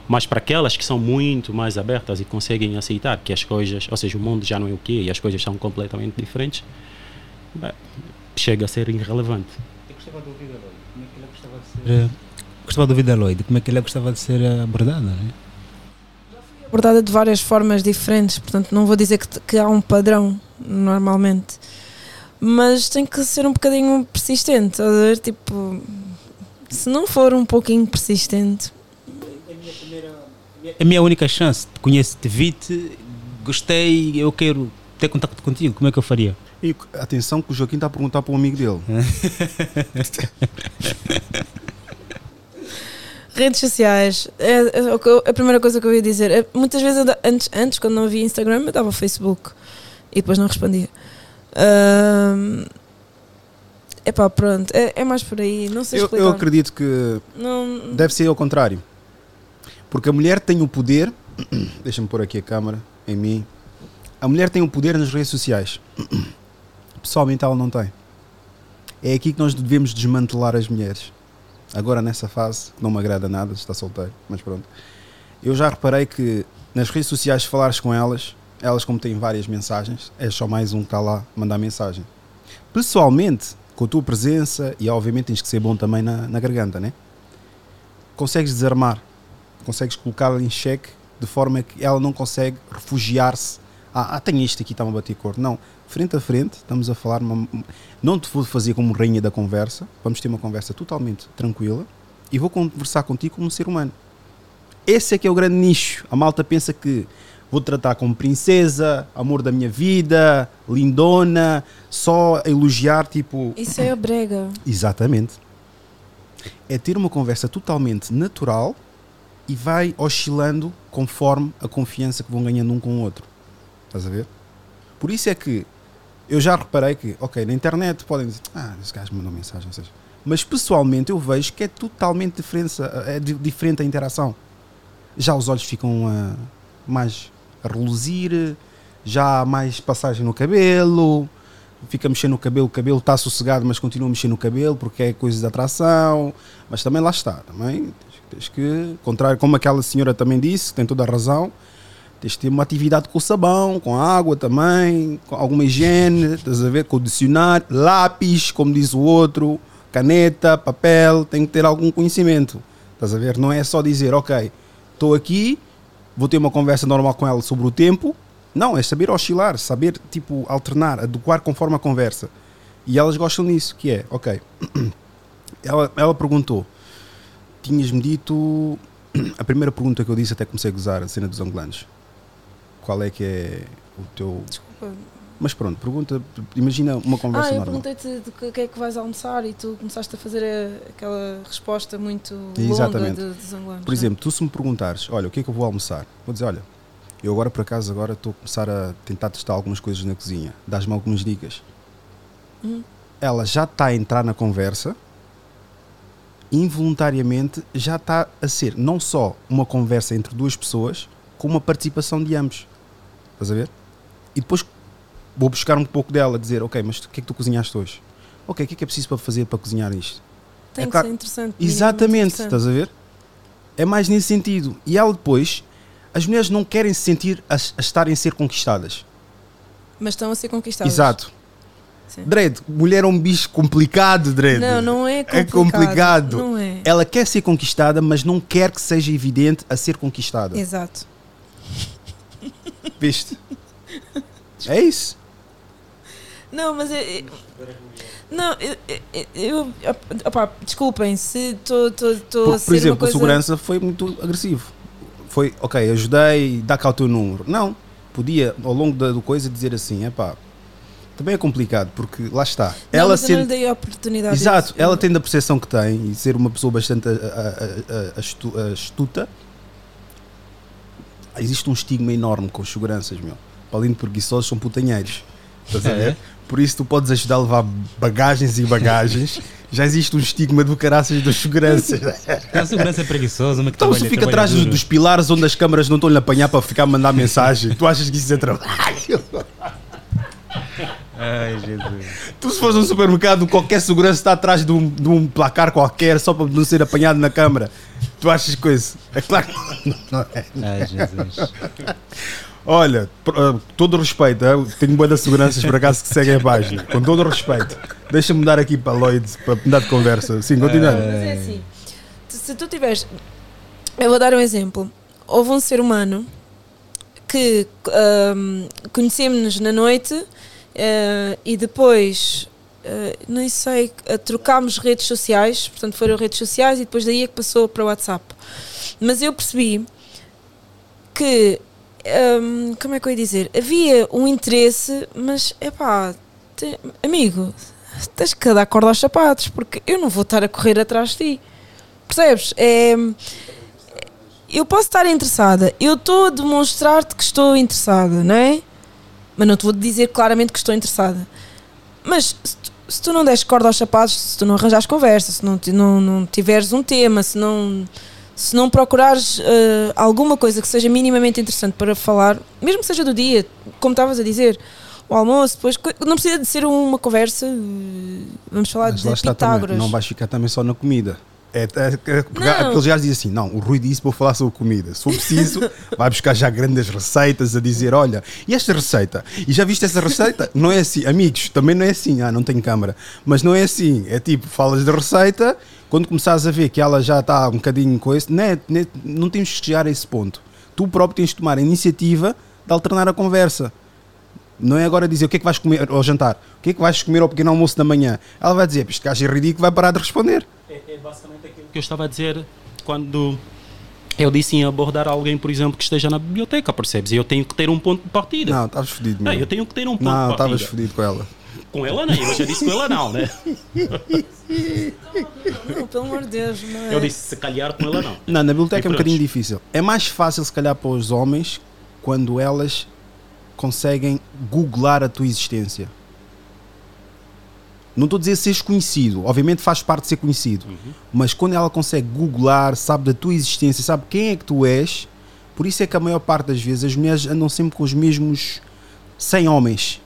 Mas para aquelas que são muito mais abertas e conseguem aceitar que as coisas, ou seja, o mundo já não é o quê e as coisas são completamente diferentes, bem, chega a ser irrelevante. Eu gostava de ouvir a Lloyd. Como é que ela gostava de ouvir da Lloyd. Como é que ela gostava de ser abordada, né? abordada de várias formas diferentes, portanto não vou dizer que, que há um padrão normalmente, mas tem que ser um bocadinho persistente, a ver? Tipo, se não for um pouquinho persistente, É a minha única chance. Te conheço, te vi-te, gostei, eu quero ter contato contigo. Como é que eu faria? E atenção que o Joaquim está a perguntar para um amigo dele. redes sociais, é, é eu- a primeira coisa que eu ia dizer, é, muitas vezes eu antes, antes, quando não havia Instagram, eu dava Facebook e depois não respondia. É pá, pronto, é, é mais por aí, não sei Eu, explicar. eu acredito que Não- deve ser ao contrário. Porque a mulher tem o poder. Deixa-me pôr aqui a câmera em mim. A mulher tem o poder nas redes sociais. Pessoalmente ela não tem. É aqui que nós devemos desmantelar as mulheres. Agora nessa fase, não me agrada nada, está solteiro, mas pronto. Eu já reparei que nas redes sociais, falares com elas, elas como têm várias mensagens, é só mais um que está lá mandar mensagem. Pessoalmente, com a tua presença, e obviamente tens que ser bom também na, na garganta, né? Consegues desarmar, consegues colocá-la em xeque de forma que ela não consegue refugiar-se. Ah, ah tenho isto aqui, está-me a bater cor. Não, frente a frente, estamos a falar. Uma, não te vou fazer como rainha da conversa, vamos ter uma conversa totalmente tranquila e vou conversar contigo como um ser humano. Esse é que é o grande nicho. A malta pensa que vou tratar como princesa, amor da minha vida, lindona, só elogiar, tipo. Isso é a brega. Exatamente. É ter uma conversa totalmente natural e vai oscilando conforme a confiança que vão ganhando um com o outro. Estás a ver? Por isso é que eu já reparei que, ok, na internet podem dizer, ah, esse gajo mandou mensagem, seja, mas pessoalmente eu vejo que é totalmente diferente, é di- diferente a interação. Já os olhos ficam ah, mais a reluzir, já há mais passagem no cabelo, fica mexendo no cabelo, o cabelo está sossegado, mas continua mexer no cabelo porque é coisa de atração, mas também lá está, também tens, tens que, contrário, como aquela senhora também disse, tem toda a razão, tens de ter uma atividade com sabão, com água também, com alguma higiene, estás a ver, dicionário, lápis, como diz o outro, caneta, papel, tem que ter algum conhecimento, estás a ver, não é só dizer, ok, estou aqui, vou ter uma conversa normal com ela sobre o tempo, não, é saber oscilar, saber, tipo, alternar, adequar conforme a conversa. E elas gostam disso, que é, ok, ela, ela perguntou, tinhas-me dito, a primeira pergunta que eu disse até comecei a gozar, a cena dos angolanos. Qual é que é o teu... Desculpa. Mas pronto, pergunta, imagina uma conversa Ah, eu normal. perguntei-te de que, é que vais almoçar e tu começaste a fazer a- aquela resposta muito longa Exatamente. de, dos angolanos. Por né? exemplo, tu se me perguntares, olha, o que é que eu vou almoçar? Vou dizer, olha, eu agora por acaso agora estou a começar a tentar testar algumas coisas na cozinha. Dás-me algumas dicas. Uhum. Ela já está a entrar na conversa, involuntariamente já está a ser não só uma conversa entre duas pessoas, como uma participação de ambos. Estás a ver? E depois vou buscar um pouco dela, dizer, ok, mas o que é que tu cozinhaste hoje? Ok, o que é que é preciso para fazer para cozinhar isto? Tem é que claro- ser interessante. Exatamente, interessante. estás a ver? É mais nesse sentido. E ela depois, as mulheres não querem se sentir a, a estarem a ser conquistadas. Mas estão a ser conquistadas. Exato. Sim. Dredd, mulher é um bicho complicado, Dredd. Não, não é É complicado. complicado. Não é. Ela quer ser conquistada, mas não quer que seja evidente a ser conquistada. Exato. Viste? É isso. Não, mas é. Não, eu. eu, opá, desculpem se estou a ser por exemplo, coisa... o segurança foi muito agressivo. Foi, ok, ajudei, dá cá o teu número. Não, podia ao longo da do coisa dizer assim, é pá, também é complicado, porque lá está. Não, ela mas eu não dei a oportunidade. Exato, ela tendo a percepção que tem e ser uma pessoa bastante astuta, existe um estigma enorme com os seguranças, meu. Para além de preguiçosos, são putanheiros. Estás a É? ver? Por isso tu podes ajudar a levar bagagens e bagagens. Já existe um estigma do caraças dos seguranças. A segurança é preguiçosa, mas que Então se fica atrás dos, duro. dos pilares onde as câmaras não estão a apanhar para ficar a mandar mensagem, tu achas que isso é trabalho? Ai, Jesus. Tu se fores a um supermercado, qualquer segurança está atrás de um, de um placar qualquer só para não ser apanhado na câmara. Tu achas coisa? É claro que não, não é. Ai, Jesus. Olha, ah, todo o respeito, eu tenho boa das seguranças por acaso que seguem a página. Com todo o respeito. Deixa-me mudar aqui para Lloyd para mudar de conversa. Sim, continuando. Mas é assim, se tu tiveres. Eu vou dar um exemplo. Houve um ser humano que ahm, conhecemos-nos na noite eh, e depois, eh, nem sei, eh, trocámos redes sociais, portanto foram redes sociais e depois daí é que passou para o WhatsApp. Mas eu percebi que, ahm, como é que eu ia dizer? Havia um interesse, mas é pá, amigo, tens que dar corda aos sapatos, porque eu não vou estar a correr atrás de ti. Percebes? É, eu posso estar interessada, eu estou a demonstrar-te que estou interessada, não é? Mas não te vou dizer claramente que estou interessada. Mas se tu, se tu não des corda aos sapatos, se tu não arranjares conversa, se não, não, não tiveres um tema, se não, se não procurares eh, alguma coisa que seja minimamente interessante para falar, mesmo que seja do dia, como estavas a dizer, o almoço, depois, não precisa de ser uma conversa, eh, vamos falar Mas de lá está também. Pitágoras. Não vais ficar também só na comida. É, é, é, Não. aqueles gajos dizem assim: não, o Rui disse para falar sobre comida. Se for preciso, vai buscar já grandes receitas a dizer: olha, e esta receita? E já viste essa receita? Não é assim, amigos, também não é assim. Ah, não tenho câmara. Mas não é assim. É tipo, falas da receita, quando começares a ver que ela já está um bocadinho com esse, não, é, não, é- não temos que chegar a esse ponto. Tu próprio tens de tomar a iniciativa de alternar a conversa. Não é agora dizer o que é que vais comer ao jantar, o que é que vais comer ao pequeno almoço da manhã. Ela vai dizer, este gajo é ridículo, vai parar de responder. É, é basicamente que eu estava a dizer quando Eu disse em abordar alguém, por exemplo, que esteja na biblioteca, percebes? E eu tenho que ter um ponto de partida. Não, estavas fodido mesmo. eu tenho que ter um ponto Não, de partida. estavas fodido com ela. Com ela não, eu já disse com ela não, né? Não, pelo amor de Deus, não é? Eu disse se calhar com ela não. Não, na biblioteca E é um bocadinho difícil. É mais fácil, se calhar, para os homens quando elas conseguem googlar a tua existência. Não estou a dizer seres conhecido, obviamente faz parte de ser conhecido, mas quando ela consegue googlar, sabe da tua existência, sabe quem é que tu és, por isso é que a maior parte das vezes as mulheres andam sempre com os mesmos 100 homens.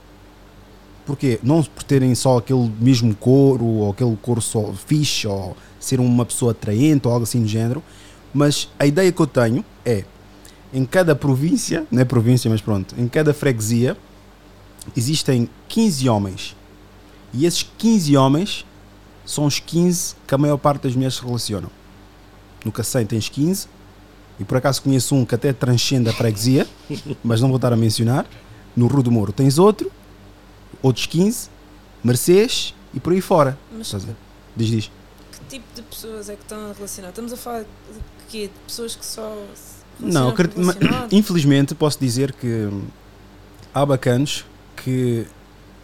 Porquê? Não por terem só aquele mesmo couro, ou aquele couro só fixe, ou ser uma pessoa atraente, ou algo assim do género, mas a ideia que eu tenho é, em cada província, não é província, mas pronto, em cada freguesia, existem 15 homens. E esses 15 homens são os 15 que a maior parte das mulheres se relacionam. No Cacém tens 15, e por acaso conheço um que até transcende a freguesia, mas não vou estar a mencionar. No Rio do Moro tens outro, outros 15, Mercedes e por aí fora. Mas? Diz, diz. que tipo de pessoas é que estão a relacionar? Estamos a falar de quê? De pessoas que só se Não, acredito- infelizmente posso dizer que hum, há bacanos que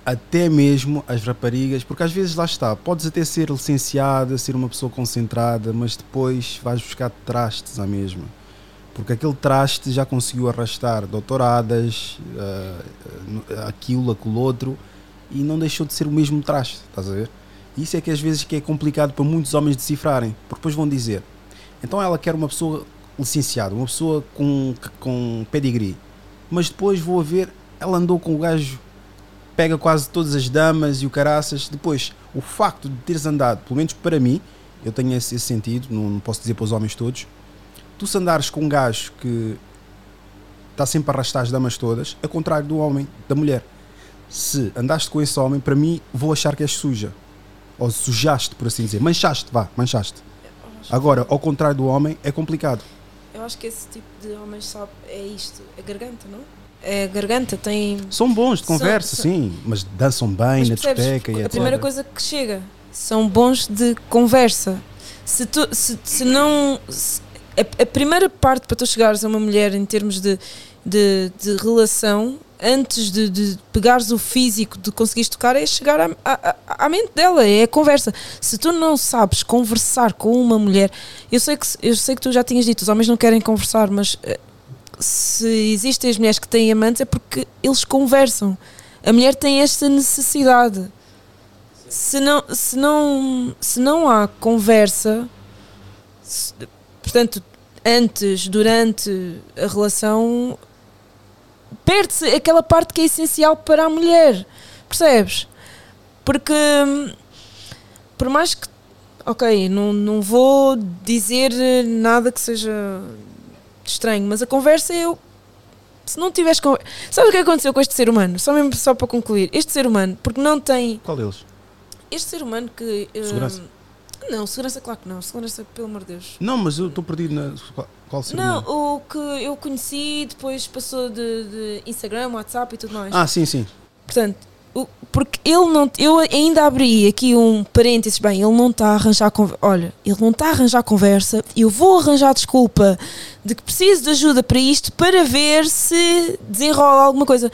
até mesmo as raparigas, porque às vezes lá está, podes até ser licenciada, ser uma pessoa concentrada, mas depois vais buscar trastes à mesma. Porque aquele traste já conseguiu arrastar doutoradas, ah, aquilo, aquilo outro, e não deixou de ser o mesmo traste, estás a ver? Isso é que às vezes que é complicado para muitos homens decifrarem, porque depois vão dizer, então ela quer uma pessoa licenciada, uma pessoa com, com pedigree, mas depois vou a ver, ela andou com o gajo, pega quase todas as damas e o caraças, depois o facto de teres andado, pelo menos para mim, eu tenho esse, esse sentido, não, não posso dizer para os homens todos, tu se andares com um gajo que está sempre a arrastar as damas todas, é contrário do homem, da mulher. Se andaste com esse homem, para mim, vou achar que és suja. Ou sujaste, por assim dizer. Manchaste, vá, manchaste. Agora, ao contrário do homem, é complicado. Eu acho que esse tipo de homens sabe, é isto, é garganta, não? É garganta, tem. São bons de conversa, são- sim, mas dançam bem Mas na discoteca e a etc. primeira coisa que chega são bons de conversa. Se, tu, se, se não. se- a, a primeira parte para tu chegares a uma mulher em termos de, de, de relação, antes de, de pegares o físico, de conseguires tocar, é chegar à, à, à mente dela, é a conversa. Se tu não sabes conversar com uma mulher, eu sei que, eu sei que tu já tinhas dito, os homens não querem conversar, mas eh, se existem as mulheres que têm amantes é porque eles conversam. A mulher tem esta necessidade. Se não, se não, se não há conversa, se- portanto, antes, durante a relação, perde-se aquela parte que é essencial para a mulher. Percebes? Porque, por mais que, ok, não, não vou dizer nada que seja estranho, mas a conversa eu. Se não tiveres. Sabe o que aconteceu com este ser humano? Só mesmo só para concluir. Este ser humano, porque não tem. Qual deles? Este ser humano que. hum, Segurança? Não, segurança, claro que não. Segurança, pelo amor de Deus. Não, mas eu estou perdido na. Qual, qual ser Não, humano? o que eu conheci, depois passou de, de Instagram, WhatsApp e tudo mais. Ah, sim, sim. Portanto, porque ele não. Eu ainda abri aqui um parênteses, bem, ele não está a arranjar. Olha, ele não está a arranjar conversa, eu vou arranjar desculpa de que preciso de ajuda para isto para ver se desenrola alguma coisa.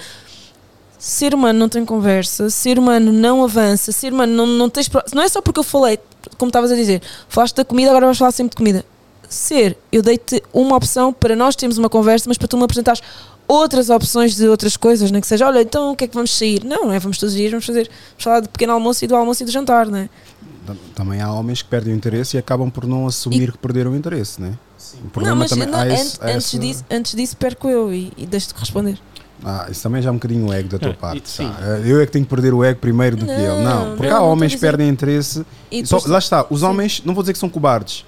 Ser humano não tem conversa, ser humano não avança, ser humano não, não tens. Não é só porque eu falei, como estavas a dizer, falaste da comida, agora vais falar sempre de comida. Ser, eu dei-te uma opção para nós termos uma conversa, mas para tu me apresentares outras opções de outras coisas, nem que seja, olha, então o que é que vamos sair? Não, não é? Vamos todos os dias, vamos fazer, vamos falar de pequeno almoço e do almoço e do jantar, não é? Tam- Também há homens que perdem o interesse e acabam por não assumir que perderam o interesse, né? O Não, problema mas também não, esse- antes, esse- disso, antes disso perco eu e, e deixo-te responder. Ah, isso também já é um bocadinho o ego da tua É, parte. sim. tá? Eu é que tenho que perder o ego primeiro do que ele. Não, Não, porque não, há não homens que perdem interesse. E Só- depois- lá está, os Sim. homens, não vou dizer que são cobardes,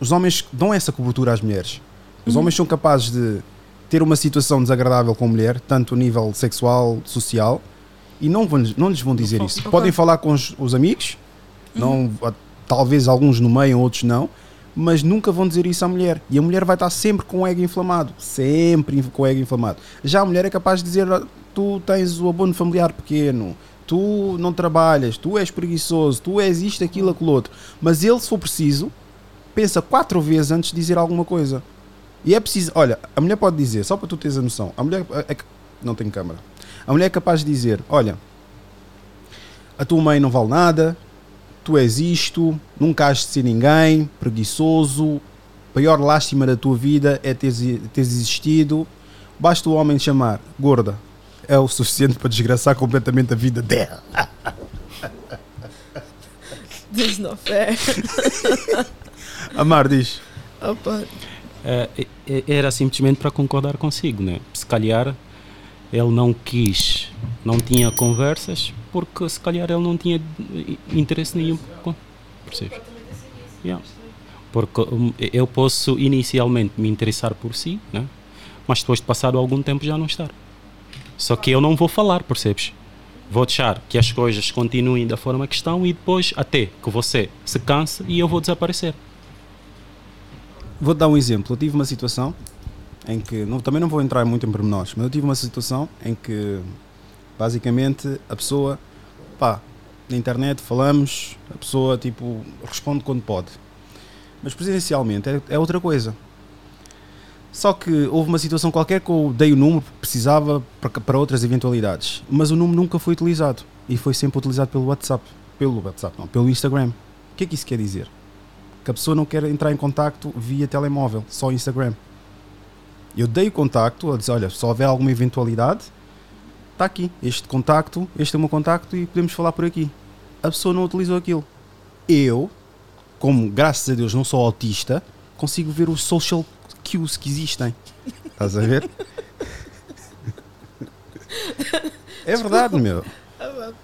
os homens dão essa cobertura às mulheres. Os Uhum. homens são capazes de ter uma situação desagradável com a mulher, tanto a nível sexual, social, e não, vão, não lhes vão dizer isso. Podem falar com os, os amigos, não, Uhum. talvez alguns no meio, outros não, mas nunca vão dizer isso à mulher. E a mulher vai estar sempre com o ego inflamado. Sempre com o ego inflamado. Já a mulher é capaz de dizer: "Ah, tu tens o abono familiar pequeno, tu não trabalhas, tu és preguiçoso, tu és isto, aquilo, aquilo outro. Mas ele, se for preciso, pensa quatro vezes antes de dizer alguma coisa. E é preciso, olha, a mulher pode dizer, só para tu teres a noção, a mulher é que não tem câmara. A mulher é capaz de dizer, olha, a tua mãe não vale nada, tu és isto, nunca has de ser ninguém, preguiçoso, a pior lástima da tua vida é teres, teres existido, basta o homem chamar gorda, é o suficiente para desgraçar completamente a vida dela. This not fair. Amar diz. Opa. É- era simplesmente para concordar consigo, né? Se calhar ele não quis, não tinha conversas, porque se calhar ele não tinha interesse nenhum. Percebes? Yeah. Porque hum, eu posso inicialmente me interessar por si, né? mas depois de passado algum tempo já não estar. Só que eu não vou falar, percebes? Vou deixar que as coisas continuem da forma que estão e depois até que você se canse e eu vou desaparecer. Vou dar um exemplo. Eu tive uma situação em que, não- também não vou entrar muito em pormenores, mas eu tive uma situação em que, basicamente, a pessoa, pá, na internet falamos, a pessoa, tipo, responde quando pode. Mas presencialmente é, é outra coisa. Só que houve uma situação qualquer que eu dei o número porque precisava para, para outras eventualidades, mas o número nunca foi utilizado e foi sempre utilizado pelo WhatsApp. Pelo WhatsApp, não, pelo Instagram. O que é que isso quer dizer? Que a pessoa não quer entrar em contacto via telemóvel, só Instagram. Eu dei o contacto, a dizer, olha, se houver alguma eventualidade, está aqui, este contacto, este é o meu contacto e podemos falar por aqui. A pessoa não utilizou aquilo. Eu, como graças a Deus não sou autista, consigo ver os social cues que existem. Estás a ver? É verdade, meu.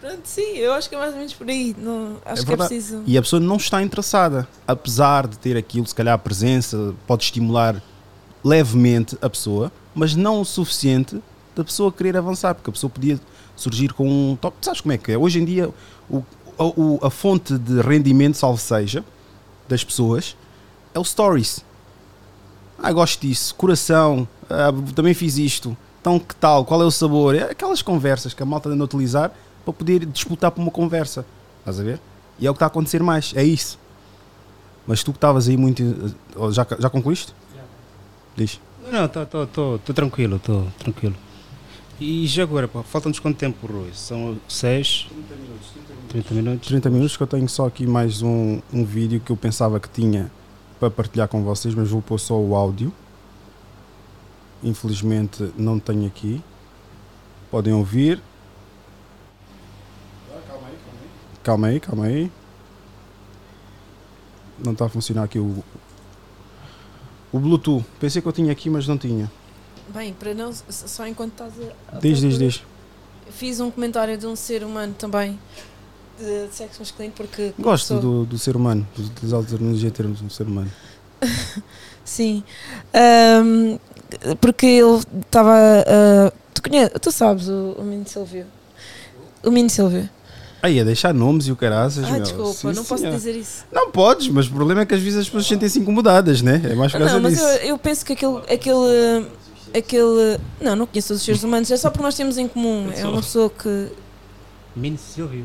Pronto, sim, eu acho que é mais ou menos por aí. Não, acho É que é preciso. E a pessoa não está interessada. Apesar de ter aquilo, se calhar a presença pode estimular levemente a pessoa, mas não o suficiente da pessoa querer avançar, porque a pessoa podia surgir com um top. Sabes como é que é? Hoje em dia, o, o- a fonte de rendimento, salvo seja, das pessoas é o stories. Ah, gosto disso, coração, ah, também fiz isto, então que tal, qual é o sabor? É aquelas conversas que a malta anda a utilizar para poder disputar por uma conversa. Estás a ver? E é o que está a acontecer mais, é isso. Mas tu que estavas aí muito. eh, Já, já concluíste? Diz. Não, estou tranquilo, estou tranquilo. E já agora, pá, falta-nos quanto tempo, Rui? São 6, 30 minutos. 30 minutos que eu tenho só aqui mais um, um vídeo que eu pensava que tinha para partilhar com vocês, mas vou pôr só o áudio. Infelizmente não tenho aqui. Podem ouvir. Calma aí, calma aí. Não está a funcionar aqui o. O Bluetooth. Pensei que eu tinha aqui, mas não tinha. Bem, para não. Só enquanto estás a. a Diz, diz, diz. Fiz um comentário de um ser humano também. De, de sexo masculino, porque. Gosto do, do ser humano, de utilizar a terminologia termos do ser humano. Sim. Ahm, porque ele estava. a- tu conheces, tu sabes o, o Mino Silvio? O Mino Silvio. Aí, a deixar nomes e o caraças, Ah, meu. desculpa, Sim, não posso senhor. dizer isso. Não podes, mas o problema é que às vezes as pessoas sentem-se incomodadas, né? É mais por causa não, mas disso. eu, eu penso que aquele, aquele. aquele. Não, não conheço os seres humanos, é só porque nós temos em comum. É uma pessoa que. Mini Silvio.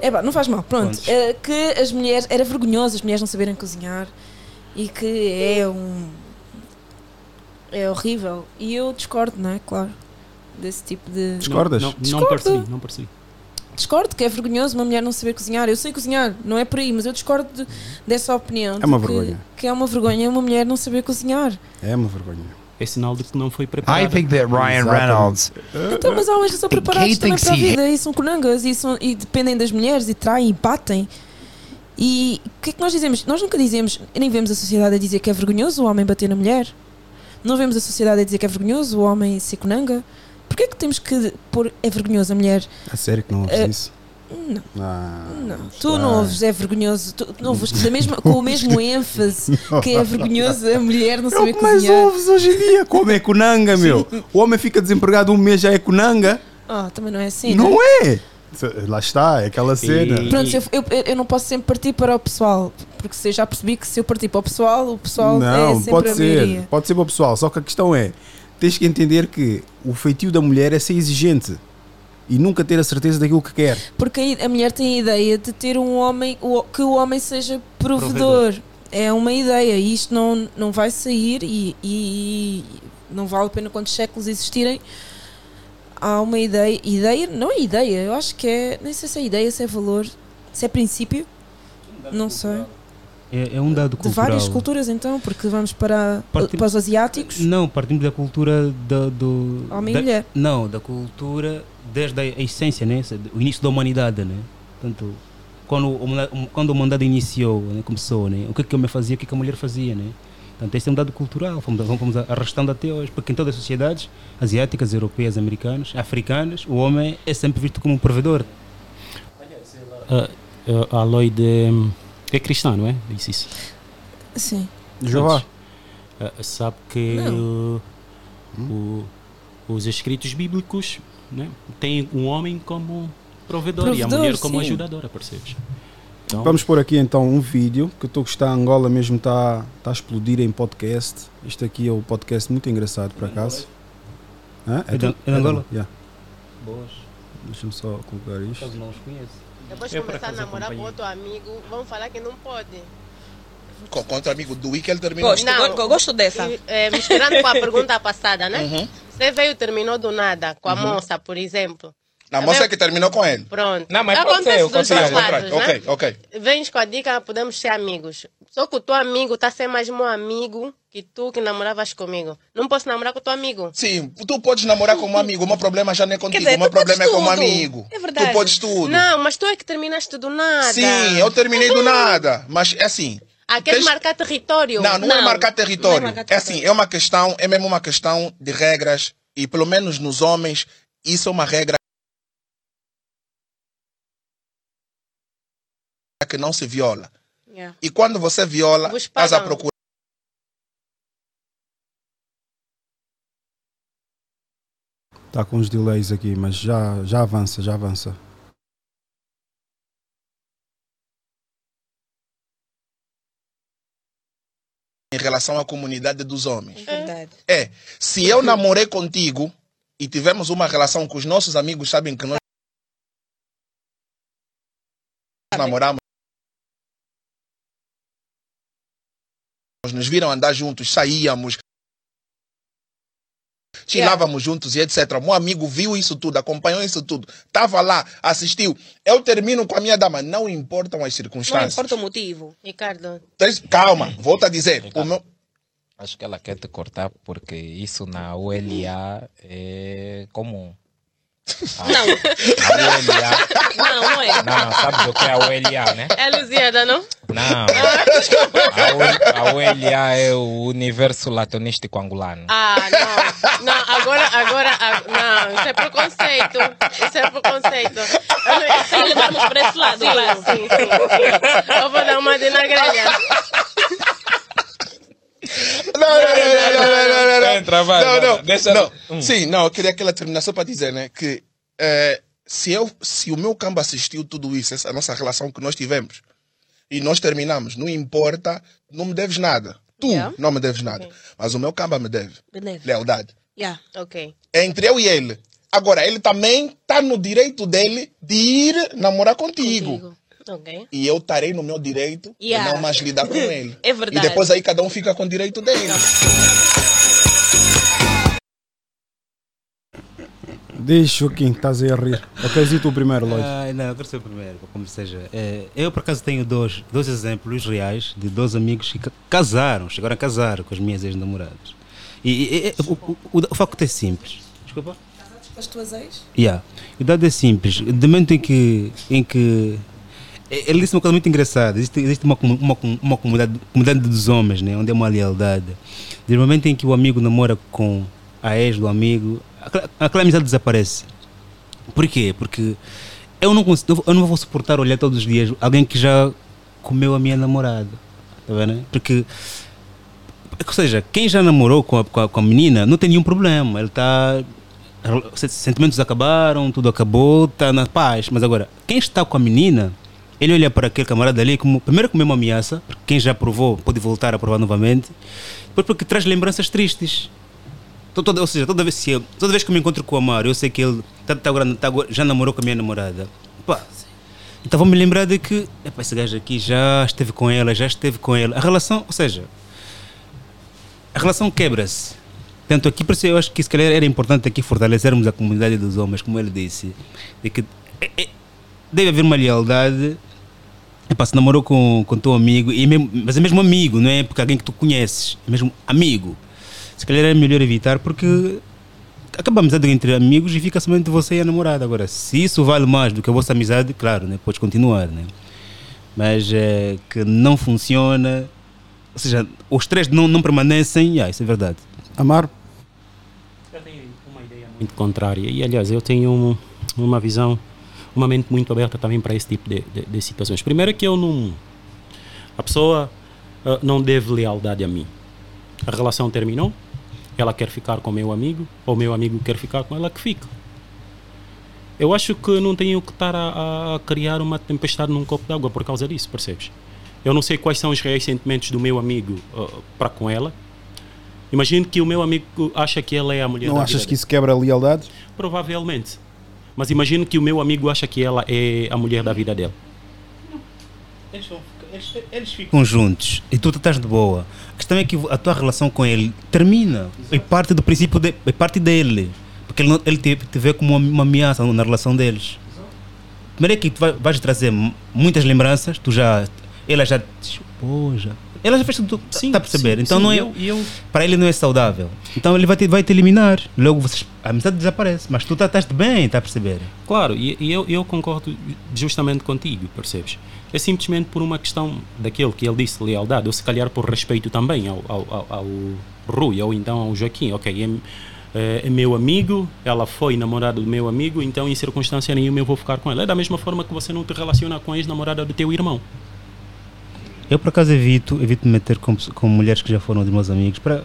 É pá, não faz mal, pronto. É que as mulheres. Era vergonhoso as mulheres não saberem cozinhar e que é um. É horrível. E eu discordo, não é? Claro. Desse tipo de. Discordas? Não, não, não Discordo. percebi, não percebi. Discordo que é vergonhoso uma mulher não saber cozinhar. Eu sei cozinhar, não é por aí, mas eu discordo de- dessa opinião. É uma que, vergonha. Que é uma vergonha uma mulher não saber cozinhar. É uma vergonha. É sinal de que não foi preparado. I think that Ryan. Reynolds. Então, mas há homens que são preparados também para a vida e são conangas e, são, e dependem das mulheres e traem e batem. E o que é que nós dizemos? Nós nunca dizemos, nem vemos a sociedade a dizer que é vergonhoso o homem bater na mulher. Não vemos a sociedade a dizer que é vergonhoso o homem ser conanga. Porquê é que temos que pôr é vergonhoso a mulher? A sério que não ouves Eh, isso? Não. Ah, Não, tu não ouves, é vergonhoso. Tu não ouves da mesma, com o mesmo ênfase que é vergonhoso a mulher não É o saber que mais cozinhar. ouves hoje em dia. Como é conanga, meu? O homem fica desempregado um mês já é conanga. Ah, também não é assim. não né? é? Lá está, é aquela cena. E- Pronto, eu, eu, eu não posso sempre partir para o pessoal, porque se já percebi que se eu partir para o pessoal, o pessoal é Não, sempre pode a ser. maioria. Pode ser para o pessoal. Só que a questão é: tens que entender que o feitio da mulher é ser exigente e nunca ter a certeza daquilo que quer. Porque a mulher tem a ideia de ter um homem, que o homem seja provedor. é uma ideia e isto não, não vai sair e, e não vale a pena quantos séculos existirem. Há uma ideia, ideia, não é ideia, eu acho que é, nem sei se é ideia, se é valor, se é princípio, não sei. É, é um dado De cultural. várias culturas então, porque vamos para, Partimos- para os asiáticos. Não, partimos da cultura da, do. Homem e da- mulher. Não, da cultura desde a essência, né? o início da humanidade, né? Portanto, quando, o quando a humanidade iniciou, né? começou, né? o que, é que o homem fazia, o que, é que a mulher fazia, né? Portanto, esse é um dado cultural, fomos, vamos arrastando até hoje, porque em todas as sociedades, asiáticas, europeias, americanas, africanas, o homem é sempre visto como um provedor. Ah, ah, a Lloyd hum, é cristã, não é? Disse isso. Sim. Jeová. Ah, sabe que uh, o- os escritos bíblicos né, têm um homem como provedor, e a Provedor, mulher como sim. ajudadora, percebes? Então, Vamos pôr aqui então um vídeo que estou que está Angola mesmo está está a explodir em podcast. Isto aqui é um podcast muito engraçado por acaso. Hã? É de- tu- é de Angola? Yeah. Boas. Deixa-me só colocar isto. Caso não os conheço. Depois Eu, por começar a namorar com outro amigo, vão falar que não pode. Co- Contra o amigo do Wiki, ele terminou. Gosto, go- gosto dessa. misturando com a pergunta passada, né? Uhum. Você veio e terminou do nada, com a Uhum. moça, por exemplo. Na Tá moça vendo? que terminou com ele. Pronto. Não, mas pode Acontece ser, o dos dois lados, contrário. né? Ok, ok. Vens com a dica, podemos ser amigos. Só que o teu amigo está a ser mais meu amigo que tu que namoravas comigo. Não posso namorar com o teu amigo. Sim, tu podes namorar como amigo, o meu problema já não é contigo, dizer, o meu problema é como tudo. amigo. É verdade. Tu podes tudo. Não, mas tu é que terminaste do nada. Sim, eu terminei do nada, mas é assim. Ah, queres Tens- marcar território? Não, não, é marcar território. Não é marcar É assim, é uma questão, é mesmo uma questão de regras e pelo menos nos homens isso é uma regra que não se viola. Yeah. E quando você viola, estás a procurar Está com uns delays aqui, mas já, já avança, já avança. em relação à comunidade dos homens. Verdade. É, se eu namorei contigo e tivemos uma relação que os nossos amigos sabem que nós namoramos, nos viram andar juntos, saíamos, chilávamos juntos e etc. Meu amigo viu isso tudo, acompanhou isso tudo, estava lá, assistiu. Eu termino com a minha dama, não importam as circunstâncias. o motivo. Ricardo. Três- Calma, volto a dizer. O meu, Acho que ela quer te cortar porque isso na ULA é comum. A, Não. A ULA. Não, não é. Não, sabes o que é a ULA, né? É Luziana, não? Não. A, U- a ULA é o universo latonístico angolano. Ah, não. Não, agora, agora, ah, não, isso é preconceito. Isso é preconceito. Que levarmos para esse lado, sim. Sim, sim, sim. Eu vou dar uma de na grelha. Não, não, não, não, não, não, não, não. Entra, vai, não, vai, não, vai. Deixa- não. Hum. Sim, não, eu queria que ela terminasse só para dizer, né, que eh, se, eu, se o meu campo assistiu tudo isso, essa nossa relação que nós tivemos, e nós terminamos, não importa, não me deves nada. Tu Yeah. não me deves nada. Mas o meu camba me deve. Beleza. Lealdade. Yeah. Ok. É entre eu e ele. Agora, ele também está no direito dele de ir namorar contigo. Ok. E eu estarei no meu direito Yeah. de não mais lidar com ele. É verdade. E depois aí cada um fica com o direito dele. Diz, Joaquim, estás aí a rir. Ok, e tu primeiro, Lloyd. Ah, não, eu quero ser o primeiro, como seja. É, eu, por acaso, tenho dois, dois exemplos reais de dois amigos que ca- casaram, chegaram a casar com as minhas ex-namoradas. E, e- e- o, o, o, o facto é simples. Desculpa? Com as tuas ex? Yeah. O dado é simples. Do momento em que, em que ele disse uma coisa muito engraçada. Existe, existe uma, uma, uma comunidade, comunidade dos homens, né? onde é uma lealdade. Do momento em que o amigo namora com a ex do amigo, aquela, aquela amizade desaparece. Por quê? Porque eu não, consigo, eu não vou suportar olhar todos os dias alguém que já comeu a minha namorada. Tá vendo? Porque ou seja, quem já namorou com a, com a, com a menina não tem nenhum problema. Ele está. Sentimentos acabaram, tudo acabou, está na paz. Mas agora, quem está com a menina, ele olha para aquele camarada ali como. Primeiro, como uma ameaça, porque quem já provou pode voltar a provar novamente. Depois, porque traz lembranças tristes. Então, toda, ou seja, toda vez, que eu, toda vez que me encontro com o Amaro, eu sei que ele tá, tá tá já namorou com a minha namorada. Pá, Então vou me lembrar de que epá, esse gajo aqui já esteve com ela, já esteve com ela. A relação, ou seja, a relação quebra-se. Tanto aqui, por isso eu acho que se calhar era importante aqui fortalecermos a comunidade dos homens, como ele disse, de que é- é- deve haver uma lealdade. Epá, se namorou com, com teu amigo, e mesmo, mas é mesmo amigo, não é porque alguém que tu conheces, é mesmo amigo. Se calhar é melhor evitar porque acaba a amizade entre amigos e fica somente você e a namorada. Agora, se isso vale mais do que a vossa amizade, claro, né, podes continuar, né? Mas é, que não funciona, ou seja, os três não, não permanecem, yeah, isso é verdade. Amaro? muito contrária. E aliás, eu tenho um- uma visão, uma mente muito aberta também para esse tipo de, de- de situações. Primeiro é que eu não. A pessoa ah, não deve lealdade a mim. A relação terminou, ela quer ficar com o meu amigo, ou meu amigo quer ficar com ela, que fica. Eu acho que não tenho que estar a, a criar uma tempestade num copo d'água por causa disso, percebes? Eu não sei quais são os reais sentimentos do meu amigo ah, para com ela. Imagino que o meu amigo acha que ela é a mulher Não achas que isso quebra lealdades? Provavelmente. Mas imagino que o meu amigo acha que ela é a mulher da vida dele. Eles ficam juntos e tu estás de boa. A questão é que a tua relação com ele termina e parte do princípio de, e parte dele. Porque ele, ele te, te vê como uma, uma ameaça na relação deles. Primeiro é que tu vai, vais trazer muitas lembranças, tu já. Ela já. Pô, já. Ela já fez tudo. Sim, tá a perceber? sim, então sim, não é. eu- eu- Para ele não é saudável. Então ele vai te, vai te eliminar. Logo vocês, a amizade desaparece. Mas tu tá- estás bem, está a perceber? Claro, e, e eu, eu concordo justamente contigo, percebes? É simplesmente por uma questão daquilo que ele disse, lealdade, ou se calhar por respeito também ao, ao, ao, ao Rui, ou então ao Joaquim. Ok, é, é, é meu amigo, ela foi namorada do meu amigo, então em circunstância nenhuma eu vou ficar com ela. É da mesma forma que você não te relaciona com a ex-namorada do teu irmão. Eu por acaso evito, evito me meter com, com mulheres que já foram de meus amigos. Para,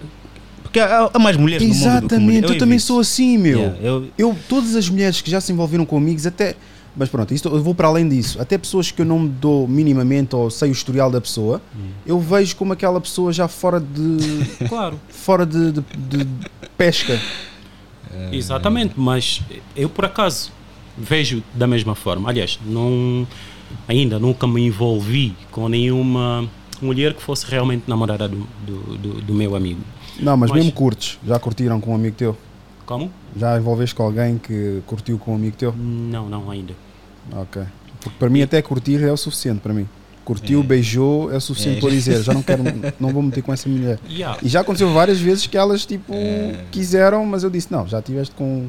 porque há, há mais mulheres no mundo Exatamente, mulheres. eu, também sou assim, meu. Yeah, eu- eu... todas as mulheres que já se envolveram com amigos, até. Mas pronto, isto, eu vou para além disso. Até pessoas que eu não me dou minimamente ou sei o historial da pessoa, eu vejo como aquela pessoa já fora de. Claro. Fora de, de- de pesca. Exatamente, mas eu por acaso vejo da mesma forma. Aliás, não, ainda nunca me envolvi com nenhuma mulher que fosse realmente namorada do, do, do- do meu amigo. Não, mas, mesmo curtes. Já curtiram com um amigo teu? Como? Já envolveste com alguém que curtiu com um amigo teu? Não, não ainda. Ok. Porque para mim até curtir é o suficiente para mim. Curtiu, beijou é o suficiente É. para dizer, já não quero, não vou meter com essa mulher. Yeah. E já aconteceu várias vezes que elas tipo quiseram, mas eu disse, não, já tiveste com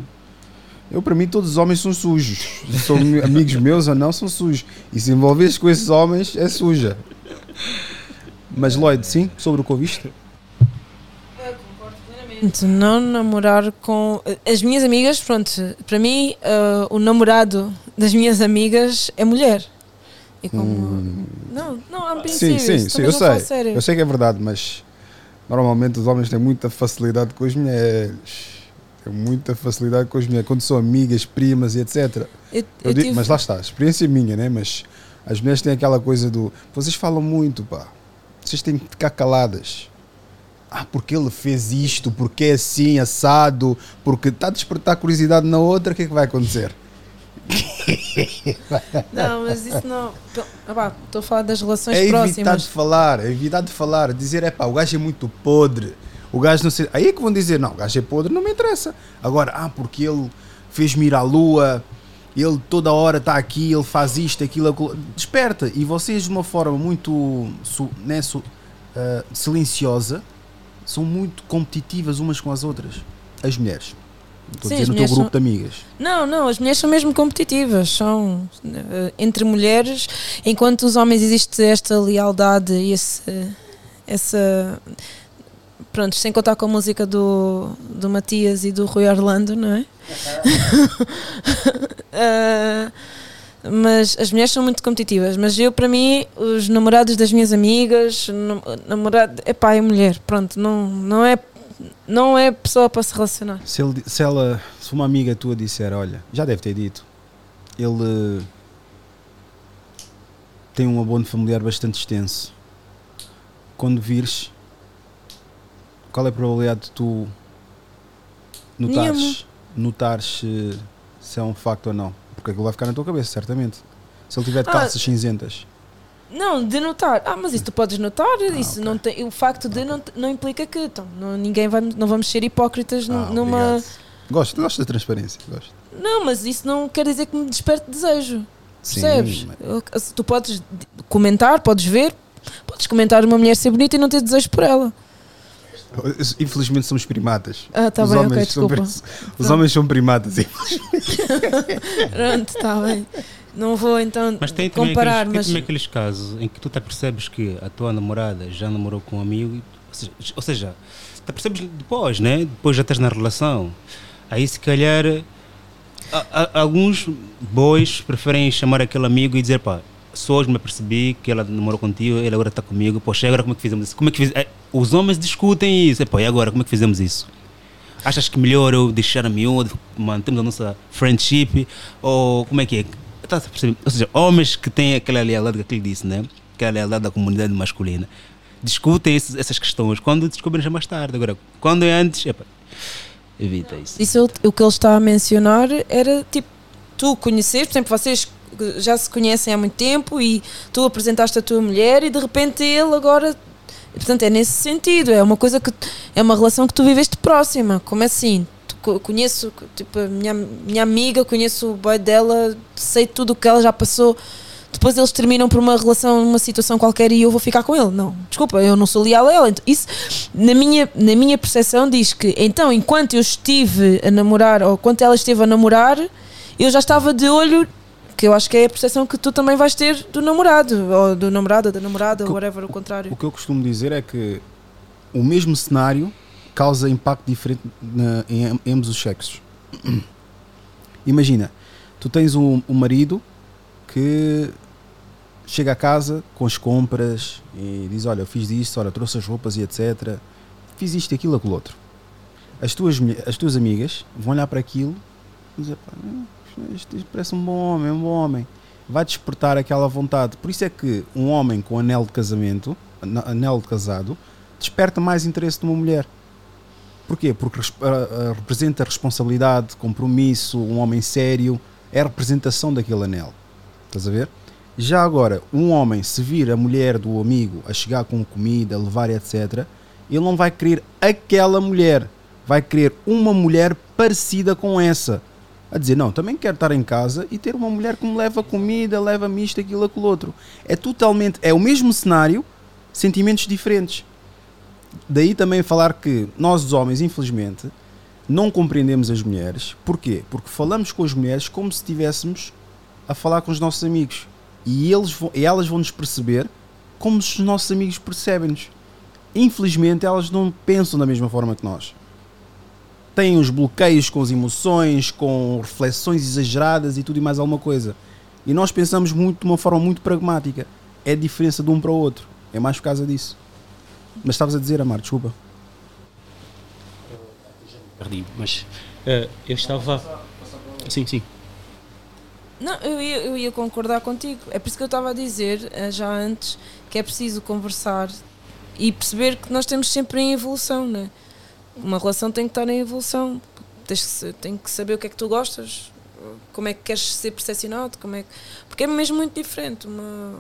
eu para mim todos os homens são sujos. São mi- amigos meus ou não são sujos. E se envolveres com esses homens é suja. Mas Lloyd, sim, sobre o que ouviste? Não namorar com. As minhas amigas, pronto, para mim, ah, o namorado das minhas amigas é mulher. E como. Não, não, I'm being Sim, serious, sim, sim, também eu não sei. Eu sei que é verdade, mas normalmente os homens têm muita facilidade com as mulheres. Muita facilidade com as mulheres. Quando são amigas, primas e etc. Eu- Eu digo- tive- Mas lá está, experiência minha, né? Mas as mulheres têm aquela coisa do. Vocês falam muito, pá. Vocês têm que ficar caladas. Ah, porque ele fez isto, porque é assim, assado, porque está a despertar curiosidade na outra, o que é que vai acontecer? Não, mas isso não. Estou a falar das relações É evitar próximas. de falar, é evitar de falar, dizer, é pá, o gajo é muito podre, o gajo não sei. Aí é que vão dizer, não, o gajo é podre, não me interessa. Agora, ah, porque ele fez-me ir à lua, ele toda hora está aqui, ele faz isto, aquilo, aquilo. Desperta. E vocês, de uma forma muito né, ah, silenciosa, são muito competitivas umas com as outras. As mulheres. Estou a Sim, dizer as no teu grupo são- de amigas. Não, não, as mulheres são mesmo competitivas, são eh, entre mulheres, enquanto os homens existe esta lealdade e esse, essa. Pronto, sem contar com a música do, do Matias e do Rui Orlando, não é? Ah, mas as mulheres são muito competitivas. Mas eu, para mim, os namorados das minhas amigas, nam- namorado, é pá, é mulher, pronto, não, não, é, não é pessoa para se relacionar. Se, ele, se ela, se uma amiga tua disser, olha, já deve ter dito, ele tem um abono familiar bastante extenso. Quando vires, qual é a probabilidade de tu notares, notares se, se é um facto ou não? Porque aquilo vai ficar na tua cabeça, certamente. Se ele tiver de Ah. calças cinzentas. Não, de notar. Ah, mas isso tu podes notar. isso não tem, o facto de não, não implica que então, não, ninguém vai, não vamos ser hipócritas Ah, numa. obrigado. Gosto, gosto da transparência. Gosto. Não, mas isso não quer dizer que me desperte desejo. Sim, Percebes? mas- Tu podes comentar, podes ver, podes comentar uma mulher ser bonita e não ter desejo por ela. Infelizmente somos primatas. Ah, tá os bem, homens ok, são desculpa. pers- Os Pronto. homens são primatas, infelizmente. Pronto, está bem. Não vou então Mas tem também, comparar, aqueles, tem mas. também aqueles casos em que tu te percebes que a tua namorada já namorou com um amigo, ou seja, te percebes depois, né? Depois já estás na relação. Aí se calhar a- a- alguns boys preferem chamar aquele amigo e dizer pá, só hoje me apercebi que ela namorou contigo, ele agora está comigo, poxa, e agora como é que fizemos isso? Como é que é, Os homens discutem isso, é, pá, e agora como é que fizemos isso? Achas que melhor eu deixar a miúdo, mantemos a nossa friendship, ou como é que é? A perceber? Ou seja, homens que têm aquela lealdade que ele disse, né? Aquela lealdade da comunidade masculina, discutem esses- essas questões quando descobrem já mais tarde. Agora, quando é antes, epa, evita isso. Isso ele- o que ele está a mencionar era tipo, tu conheces, por exemplo, vocês já se conhecem há muito tempo e tu apresentaste a tua mulher e de repente ele agora. Portanto, é nesse sentido, é uma coisa que. É uma relação que tu viveste próxima. Como assim? Tu co- conheço, tipo, a minha, minha amiga, conheço o boy dela, sei tudo o que ela já passou. Depois eles terminam por uma relação, uma situação qualquer e eu vou ficar com ele. Não, desculpa, eu não sou leal a ela. Então, isso, na minha, na minha percepção, diz que então, enquanto eu estive a namorar, ou enquanto ela esteve a namorar, eu já estava de olho, que eu acho que é a percepção que tu também vais ter do namorado, ou do namorado, da namorada, ou whatever, o contrário. O que eu costumo dizer é que o mesmo cenário causa impacto diferente na- em, am- ambos os sexos. Imagina, tu tens um, um marido que chega a casa com as compras e diz: Olha, eu fiz isto, olha, trouxe as roupas e etc. Fiz isto, aquilo, aquilo outro. As tuas, as tuas amigas vão olhar para aquilo e dizer: "Pá, isto, isto parece um bom homem, um bom homem. Vai despertar aquela vontade. Por isso é que um homem com anel de casamento, anel de casado, desperta mais interesse de uma mulher. Porquê? Porque a- a- representa responsabilidade, compromisso, um homem sério, é a representação daquele anel. Estás a ver? Já agora, um homem, se vir a mulher do amigo a chegar com comida, a levar etc., ele não vai querer aquela mulher, vai querer uma mulher parecida com essa. A dizer, não, também quero estar em casa e ter uma mulher que me leva comida, leva-me isto, aquilo, aquilo outro. É totalmente, é o mesmo cenário, sentimentos diferentes. Daí também falar que nós, os homens, infelizmente, não compreendemos as mulheres. Porquê? Porque falamos com as mulheres como se estivéssemos a falar com os nossos amigos. E, eles vão, e elas vão nos perceber como os nossos amigos percebem-nos. Infelizmente, elas não pensam da mesma forma que nós. Têm os bloqueios com as emoções, com reflexões exageradas e tudo e mais alguma coisa. E nós pensamos muito de uma forma muito pragmática. É a diferença de um para o outro. É mais por causa disso. Mas estavas a dizer, Amar, desculpa. Perdi, mas eh, eu estava. Sim, sim. Não, eu ia, eu ia concordar contigo. É por isso que eu estava a dizer eh, já antes que é preciso conversar e perceber que nós estamos sempre em evolução, né? Uma relação tem que estar em evolução. Tens que, tem que saber o que é que tu gostas, como é que queres ser percepcionado, como é que... porque é mesmo muito diferente. Uma...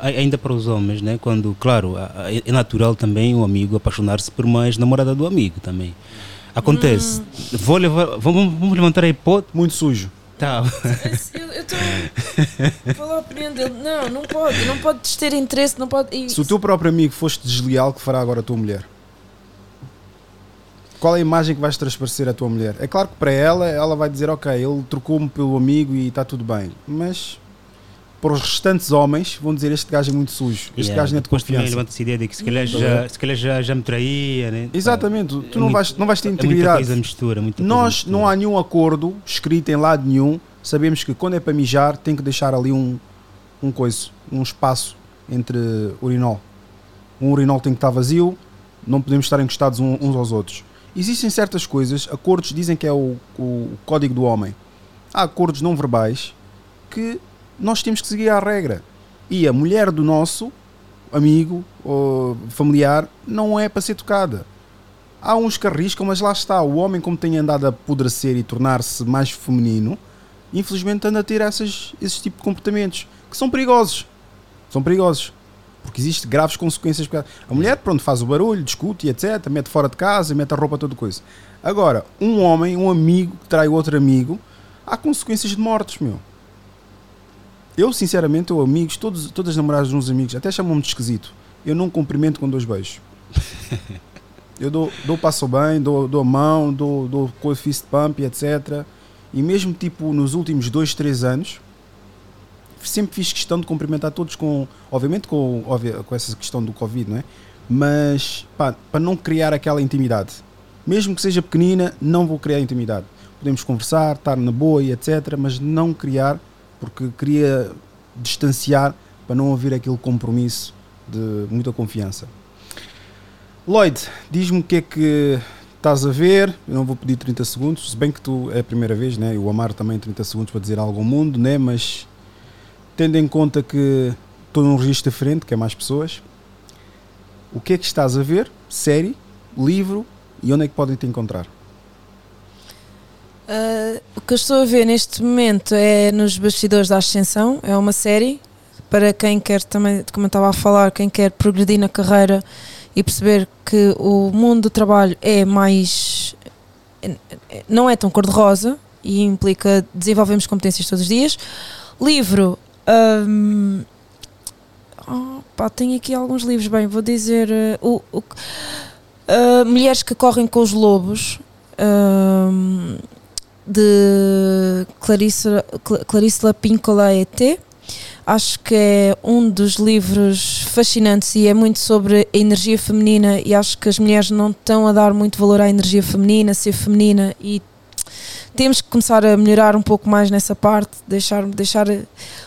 A- Ainda para os homens, né? Quando, claro, é natural também o amigo apaixonar-se por mais namorada do amigo também. Acontece. Vou levar, vamos, vamos levantar a hipótese. Muito sujo. Tá. Eu estou a falar a opinião dele. Não, não pode, não podes ter interesse, não pode. e- Se o teu próprio amigo foste desleal, que fará agora a tua mulher? Qual é a imagem que vais transparecer à tua mulher? É claro que para ela, ela vai dizer, ok, ele trocou-me pelo amigo e está tudo bem. Mas para os restantes homens, vão dizer, este gajo é muito sujo, este Yeah, gajo não é de confiança. levanta-se a ideia de que se calhar, Tá já, bem? se calhar já, já me traía, né? Exatamente, tu É não, muito- vais, não vais ter é muita integridade. mistura, muita Nós não há nenhum acordo escrito em lado nenhum. Sabemos que quando é para mijar, tem que deixar ali um, um coisa, um espaço entre urinol. Um urinol tem que estar vazio, não podemos estar encostados uns aos outros. Existem certas coisas, acordos dizem que é o, o código do homem. Há acordos não verbais que nós temos que seguir à regra. E a mulher do nosso amigo ou familiar não é para ser tocada. Há uns que arriscam, mas lá está. O homem, como tem andado a apodrecer e tornar-se mais feminino, infelizmente anda a ter essas, esses tipos de comportamentos que são perigosos. São perigosos. Porque existem graves consequências. A mulher, pronto, faz o barulho, discute e etc. Mete fora de casa, mete a roupa, toda coisa. Agora, um homem, um amigo que trai outro amigo, há consequências de mortes, meu. Eu, sinceramente, eu amigos, todos, todas as namoradas dos meus amigos, até chamam-me de esquisito. Eu não cumprimento com dois beijos. Eu dou, dou passo bem, dou, dou a mão, dou, dou fist pump, etc. E mesmo tipo nos últimos dois, três anos, sempre fiz questão de cumprimentar todos com, obviamente com, com essa questão do Covid, não é? Mas para não criar aquela intimidade. Mesmo que seja pequenina, não vou criar intimidade. Podemos conversar, estar na boa e etc. Mas não criar, porque queria distanciar para não haver aquele compromisso de muita confiança. Lloyd, diz-me o que é que estás a ver. Eu não vou pedir 30 segundos, se bem que tu é a primeira vez, né? O Amar também 30 segundos para dizer algo ao mundo, né? Mas tendo em conta que estou num registro diferente, que é mais pessoas, o que é que estás a ver? Série, livro e onde é que podem te encontrar? Uh, o que eu estou a ver neste momento é nos Bastidores da Ascensão, é uma série para quem quer também, como eu estava a falar, quem quer progredir na carreira e perceber que o mundo do trabalho é mais. não é tão cor-de-rosa e implica desenvolvermos competências todos os dias. Livro. Um, oh, pá, tenho aqui alguns livros, bem, vou dizer. Uh, uh, Mulheres que Correm com os Lobos. De Clarissa, Clarissa Pincola ET Acho que é um dos livros fascinantes e é muito sobre a energia feminina e acho que as mulheres não estão a dar muito valor à energia feminina, ser feminina e temos que começar a melhorar um pouco mais nessa parte, deixar, deixar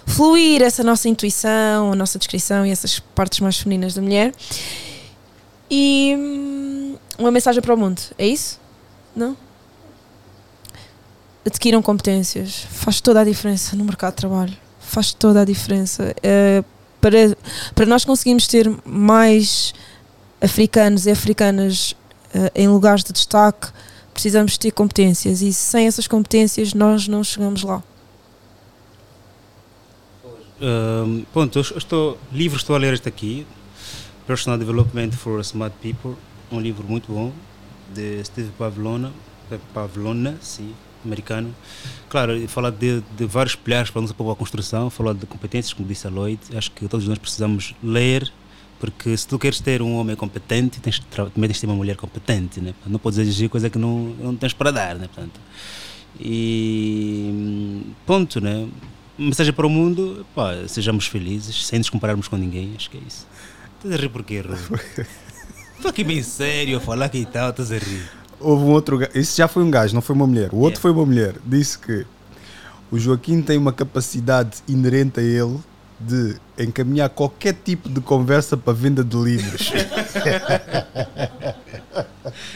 fluir essa nossa intuição, a nossa descrição e essas partes mais femininas da mulher. E hum, uma mensagem para o mundo, é isso? Não? Adquiram competências, faz toda a diferença no mercado de trabalho. Faz toda a diferença. Uh, para, para nós conseguirmos ter mais africanos e africanas uh, em lugares de destaque, precisamos ter competências. E sem essas competências nós não chegamos lá. Um, pronto, eu estou livro estou a ler este aqui, Personal Development for Smart People, um livro muito bom de Steve Pavlona, Pavlona, sim, americano. Claro, fala de, de vários pilares para a nossa boa construção, fala de competências, como disse a Lloyd. Acho que todos nós precisamos ler, porque se tu queres ter um homem competente, tens, também tens de ter uma mulher competente. Né? Não podes exigir coisa que não, não tens para dar. Né? Portanto, e ponto, né? Mensagem para o mundo: pá, sejamos felizes, sem nos compararmos com ninguém. Acho que é isso. Estás a rir porquê, Estou aqui bem sério a falar que tal, estás a rir houve um outro gajo, isso já foi um gajo, não foi uma mulher. O outro yeah. foi uma mulher. Disse que o Joaquim tem uma capacidade inerente a ele de encaminhar qualquer tipo de conversa para venda de livros.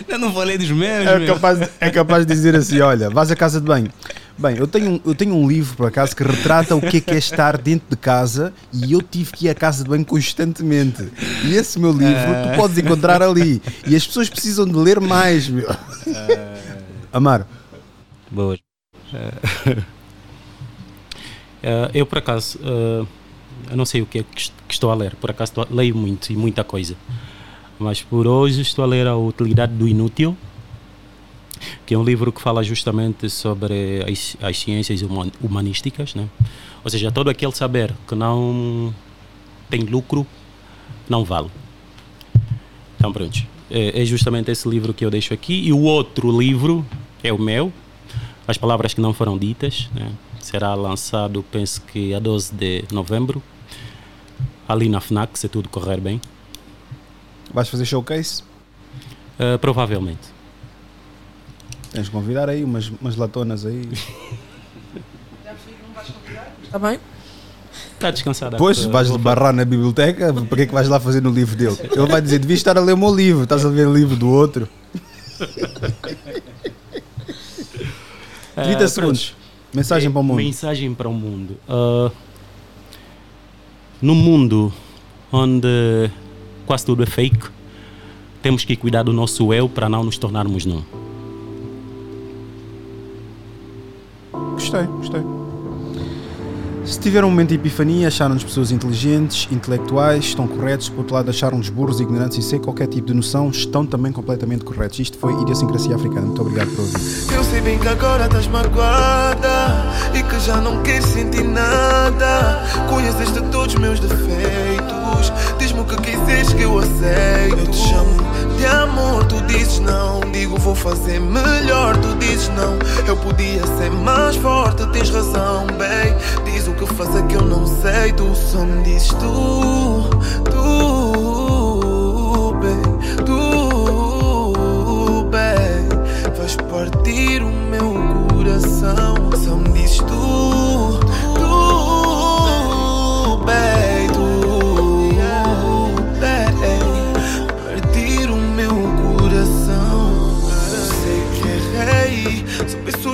Eu não falei dos meus. É capaz, de, é capaz de dizer assim: olha, vais à casa de banho. Bem, eu tenho, eu tenho um livro, por acaso, que retrata o que é, que é estar dentro de casa e eu tive que ir à casa de banho constantemente. E esse meu livro tu ah. podes encontrar ali. E as pessoas precisam de ler mais, meu. Ah. Amar. Boas. Uh, eu, por acaso, uh, eu não sei o que é que estou a ler. Por acaso, leio muito e muita coisa. Mas por hoje estou a ler A Utilidade do Inútil que é um livro que fala justamente sobre as, as ciências humanísticas, né? ou seja, todo aquele saber que não tem lucro não vale. Então, pronto. É, é justamente esse livro que eu deixo aqui. E o outro livro é o meu, As Palavras que Não Foram Ditas. Né? Será lançado, penso que a 12 de novembro, ali na FNAC, se tudo correr bem. Vais fazer showcase? Uh, provavelmente. Tens de convidar aí umas, umas latonas aí. Está bem? Está descansado. Depois vais barrar na biblioteca, para que é que vais lá fazer no livro dele? Ele vai dizer: devias estar a ler o meu livro, estás a ler o livro do outro. 30 uh, segundos. Mensagem para o mundo. Mensagem para o mundo. Uh, no mundo onde quase tudo é fake, temos que cuidar do nosso eu para não nos tornarmos não. Gostei, gostei. Se tiveram um momento de epifania, acharam-nos pessoas inteligentes, intelectuais, estão corretos, por outro lado acharam-nos burros, ignorantes e sem qualquer tipo de noção, estão também completamente corretos. Isto foi Idiosincrasia Africana. Muito obrigado por ouvir. Eu sei bem que agora estás magoada e que já não queres sentir nada. Conheces de todos os meus defeitos. Diz-me o que quiseres que eu aceito. Eu te chamo de amor, tu dizes não. Digo vou fazer melhor, tu dizes não. Eu podia ser mais forte, tens razão, bem. Diz o que fazer que eu não sei, tu só me dizes tu, tu, bem, tu, bem. Vais partir o meu coração, só me dizes tu, tu, bem.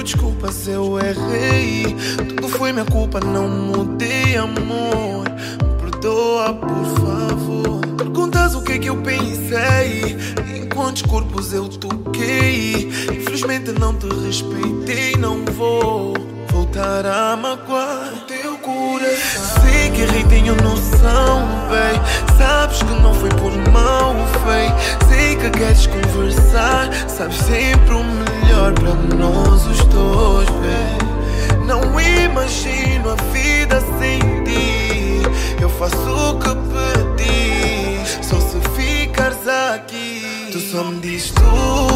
Desculpas, eu errei. Tudo foi minha culpa, não mudei, amor. Me perdoa, por favor. Perguntas o que é que eu pensei. Em quantos corpos eu toquei. Infelizmente não te respeitei, não vou voltar a magoar o teu coração. Que errei, tenho noção, bem. Sabes que não foi por mal, feio. Sei que queres conversar. Sabes sempre o melhor para nós os dois, bem. Não imagino a vida sem ti. Eu faço o que pedi. Só se ficares aqui. Tu só me dizes tu, tu.